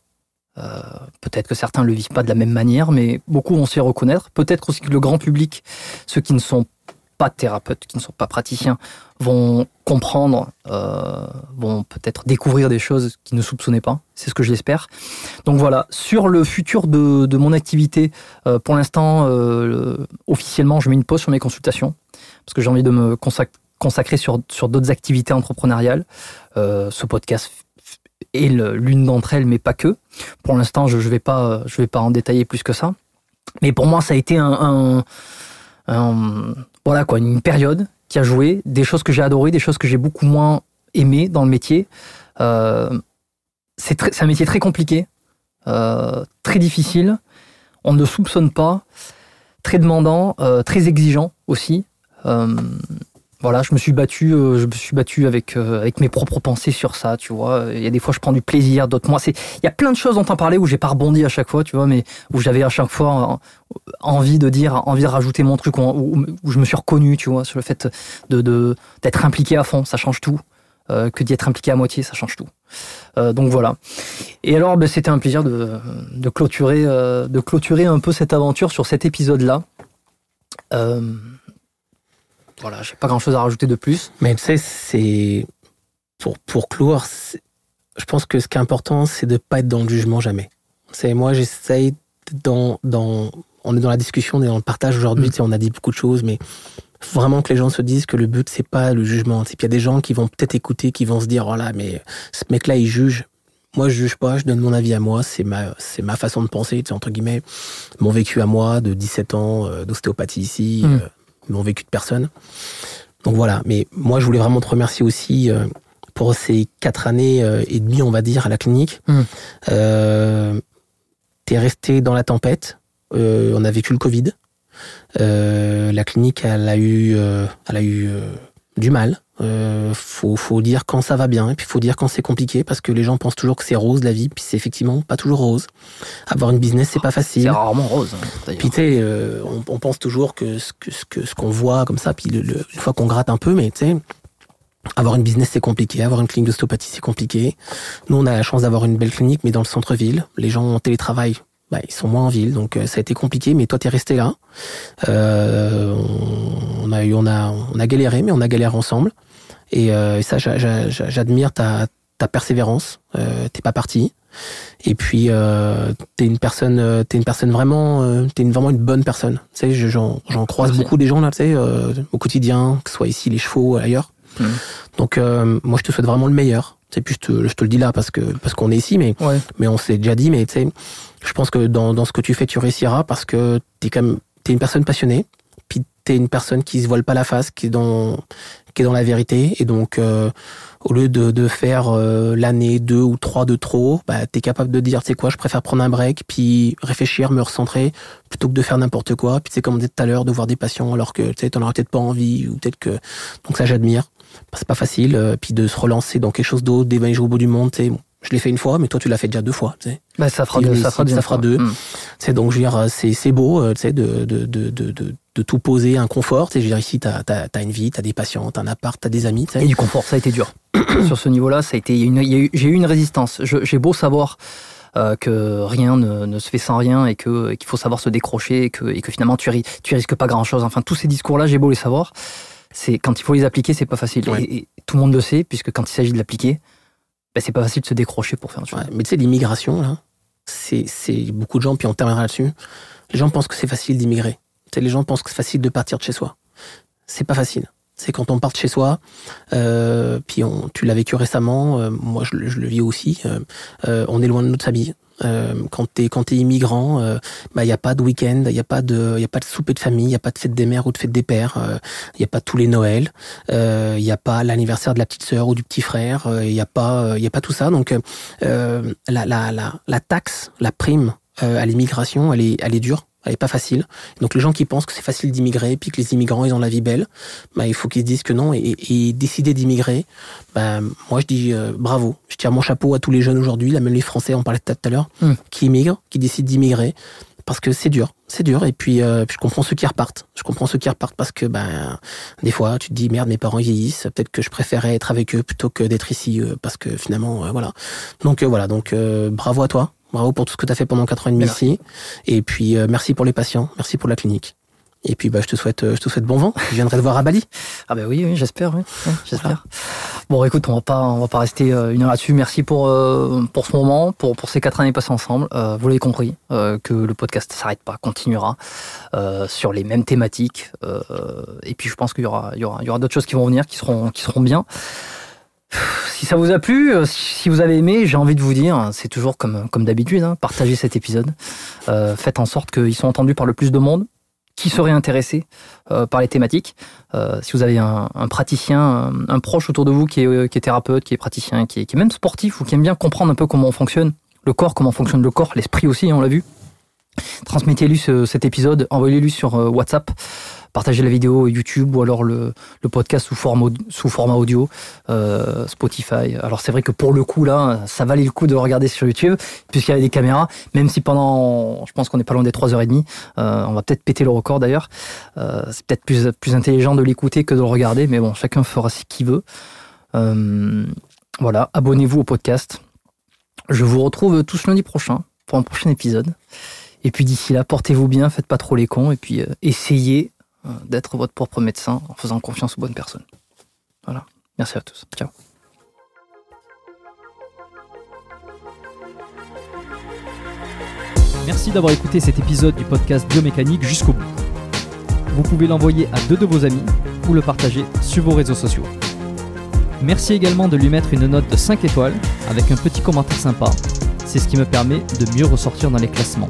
Euh, Peut-être que certains le vivent pas de la même manière, mais beaucoup vont s'y reconnaître. Peut-être aussi que le grand public, ceux qui ne sont pas thérapeutes, qui ne sont pas praticiens, vont comprendre, euh, vont peut-être découvrir des choses qu'ils ne soupçonnaient pas. C'est ce que j'espère. Donc voilà, sur le futur de, de mon activité, euh, pour l'instant, euh, le- officiellement, je mets une pause sur mes consultations parce que j'ai envie de me consac- consacrer sur, sur d'autres activités entrepreneuriales. Ce podcast est l'une d'entre elles, mais pas que. Pour l'instant, je ne vais, pas, je vais pas en détailler plus que ça. Mais pour moi, ça a été un- voilà quoi, une période qui a joué, des choses que j'ai adorées, des choses que j'ai beaucoup moins aimées dans le métier. Euh, c'est un métier très compliqué, euh, très difficile. On ne le soupçonne pas, très demandant, euh, très exigeant aussi. Voilà, je me suis battu, euh, je me suis battu avec euh, avec mes propres pensées sur ça, tu vois. Il y a des fois je prends du plaisir, d'autres moi c'est il y a plein de choses dont on parlait où j'ai pas rebondi à chaque fois, tu vois, mais où j'avais à chaque fois euh, envie de dire, envie de rajouter mon truc, où je me suis reconnu, tu vois, sur le fait de de- d'être impliqué à fond, ça change tout. Euh, que d'y être impliqué à moitié, ça change tout. Euh, donc voilà. Et alors, ben, c'était un plaisir de, de clôturer, euh, de clôturer un peu cette aventure sur cet épisode-là. Voilà, j'ai pas grand-chose à rajouter de plus. Mais tu sais, c'est. Pour, pour clore, je pense que ce qui est important, c'est de pas être dans le jugement jamais. C'est moi, j'essaye dans, dans. On est dans la discussion, on est dans le partage aujourd'hui, Mm. tu sais, on a dit beaucoup de choses, mais faut vraiment que les gens se disent que le but, c'est pas le jugement. Il y a des gens qui vont peut-être écouter, qui vont se dire, oh là, mais ce mec-là, il juge. Moi, je juge pas, je donne mon avis à moi, c'est ma, c'est ma façon de penser, tu sais, entre guillemets, mon vécu à moi de 17 ans euh, d'ostéopathie ici, Mm. euh, mon vécu de personne. Donc voilà, mais moi, je voulais vraiment te remercier aussi euh, pour ces quatre années euh, et demie, on va dire, à la clinique. Mm. Euh, T'es resté dans la tempête, euh, on a vécu le Covid. Euh, la clinique, elle a eu, elle a eu du mal. Euh, faut, faut dire quand ça va bien et puis faut dire quand c'est compliqué parce que les gens pensent toujours que c'est rose la vie puis c'est effectivement pas toujours rose. Avoir une business c'est pas facile. C'est rarement rose, hein. Puis tu sais, euh, on, on pense toujours que ce que ce que ce qu'on voit comme ça, puis le, le- une fois qu'on gratte un peu, mais tu sais, avoir une business c'est compliqué, avoir une clinique d'ostéopathie c'est compliqué. Nous on a la chance d'avoir une belle clinique, mais dans le centre-ville, les gens en télétravail, bah, ils sont moins en ville, donc euh, ça a été compliqué. Mais toi t'es resté là. Euh, on, on a eu, on a on a galéré, mais on a galéré ensemble. Et, euh, et ça, j'a- j'a- j'a- j'admire ta ta persévérance. Euh, t'es pas parti. Et puis euh, t'es une personne, euh, t'es une personne vraiment, euh, t'es une, vraiment une bonne personne. Tu sais, je- j'en, j'en croise beaucoup des gens là, tu sais, euh, au quotidien, que ce soit ici les chevaux ou ailleurs. Mhm. Donc euh, moi je te souhaite vraiment le meilleur. Tu sais, puis je te, je te le dis là parce que parce qu'on est ici, mais Ouais. mais on s'est déjà dit, mais tu sais, je pense que dans, dans ce que tu fais, tu réussiras parce que t'es quand même, t'es une personne passionnée, une personne qui se voile pas la face, qui est dans, la vérité, et donc euh, au lieu de, faire euh, l'année deux ou trois de trop, bah t'es capable de dire, tu sais quoi, je préfère prendre un break, puis réfléchir, me recentrer, plutôt que de faire n'importe quoi. Puis c'est comme on disait tout à l'heure, de voir des patients alors que tu sais, t'en auras peut-être pas envie, ou peut-être que, donc ça j'admire. C'est pas facile, euh, puis de se relancer dans quelque chose d'autre, d'évanger au bout du monde, tu je l'ai fait une fois, mais toi tu l'as fait déjà deux fois, tu sais. Bah, ça fera deux. Ça fera deux. ça fera fois. deux. C'est donc je veux dire c'est c'est beau euh, tu sais de de, de de de de tout poser un confort tu sais je veux dire ici t'as t'as t'as une vie t'as des patients t'as un appart t'as des amis tu Et du confort, ça a été dur. Sur ce niveau-là, ça a été. J'ai eu une résistance. J'ai beau savoir euh, que rien ne, ne se fait sans rien et que qu'il faut savoir se décrocher et que, et que finalement tu, ri- tu risques pas grand-chose. Enfin, tous ces discours-là, j'ai beau les savoir. C'est quand il faut les appliquer, c'est pas facile. Ouais. Et, et tout le monde le sait, puisque quand il s'agit de l'appliquer, ben, c'est pas facile de se décrocher pour faire un mais tu sais l'immigration là c'est beaucoup de gens puis on terminera là-dessus. Les gens pensent que c'est facile d'immigrer. Tu sais les gens pensent que c'est facile de partir de chez soi. C'est pas facile. C'est quand on part de chez soi euh, puis on tu l'as vécu récemment euh, moi je, le- vis aussi euh, on est loin de notre famille Euh, quand t'es quand t'es immigrant, euh, bah il y a pas de week-end, il y a pas de y a pas de souper de famille, il y a pas de fête des mères ou de fête des pères, il y a pas tous les Noëls, il y a pas l'anniversaire de la petite sœur ou du petit frère, il y a pas il y a pas tout ça. Donc la, la la la taxe, la prime à l'immigration, elle est elle est dure elle est pas facile. Donc les gens qui pensent que c'est facile d'immigrer, puis que les immigrants ils ont la vie belle, bah, il faut qu'ils se disent que non. Et, et décider d'immigrer, bah, moi je dis euh, bravo. Je tire mon chapeau à tous les jeunes aujourd'hui, là même les Français, on parlait tout à l'heure, hmm. qui immigrent, qui décident d'immigrer, parce que c'est dur, c'est dur. Et puis, euh, je comprends ceux qui repartent. Je comprends ceux qui repartent parce que ben des fois tu te dis merde mes parents vieillissent, peut-être que je préférais être avec eux plutôt que d'être ici euh, parce que finalement voilà. Donc voilà donc bravo à toi Bravo pour tout ce que tu as fait pendant 4 ans et demi ici. Et puis, euh, merci pour les patients. Merci pour la clinique. Et puis, bah, je te souhaite, euh, je te souhaite bon vent. Je viendrai te voir à Bali. Ah bah oui, oui j'espère, oui. j'espère. Bon, écoute, on va pas, on va pas rester euh, une heure là-dessus. Merci pour pour ce moment, pour pour ces quatre années passées ensemble. vous l'avez compris, que le podcast s'arrête pas, continuera sur les mêmes thématiques. et puis, je pense qu'il y aura, il y aura, il y aura d'autres choses qui vont venir, qui seront, qui seront bien. Si ça vous a plu, euh, si vous avez aimé, j'ai envie de vous dire, c'est toujours comme, comme d'habitude, hein, partagez cet épisode. Euh, faites en sorte qu'ils soient entendus par le plus de monde qui serait intéressé euh, par les thématiques. si vous avez un, praticien, un, proche autour de vous qui est, thérapeute, qui est praticien, qui est, même sportif ou qui aime bien comprendre un peu comment on fonctionne, le corps, comment fonctionne le corps, l'esprit aussi, on l'a vu, transmettez-lui cet épisode, envoyez-lui sur WhatsApp partager la vidéo YouTube ou alors le, podcast sous, format audio, euh, Spotify. Alors c'est vrai que pour le coup là, ça valait le coup de regarder sur YouTube puisqu'il y avait des caméras, même si pendant, je pense qu'on est pas loin des 3h30, euh, on va peut-être péter le record d'ailleurs. Euh, c'est peut-être plus, plus intelligent de l'écouter que de le regarder, mais bon, chacun fera ce qu'il veut. Voilà, abonnez-vous au podcast. Je vous retrouve tous lundi prochain pour un prochain épisode. Et puis d'ici là, portez-vous bien, faites pas trop les cons, et puis essayez d'être votre propre médecin en faisant confiance aux bonnes personnes. Voilà. Merci à tous. Ciao. Merci d'avoir écouté cet épisode du podcast Biomécanique jusqu'au bout. Vous pouvez l'envoyer à deux de vos amis ou le partager sur vos réseaux sociaux. Merci également de lui mettre une note de 5 étoiles avec un petit commentaire sympa. C'est ce qui me permet de mieux ressortir dans les classements.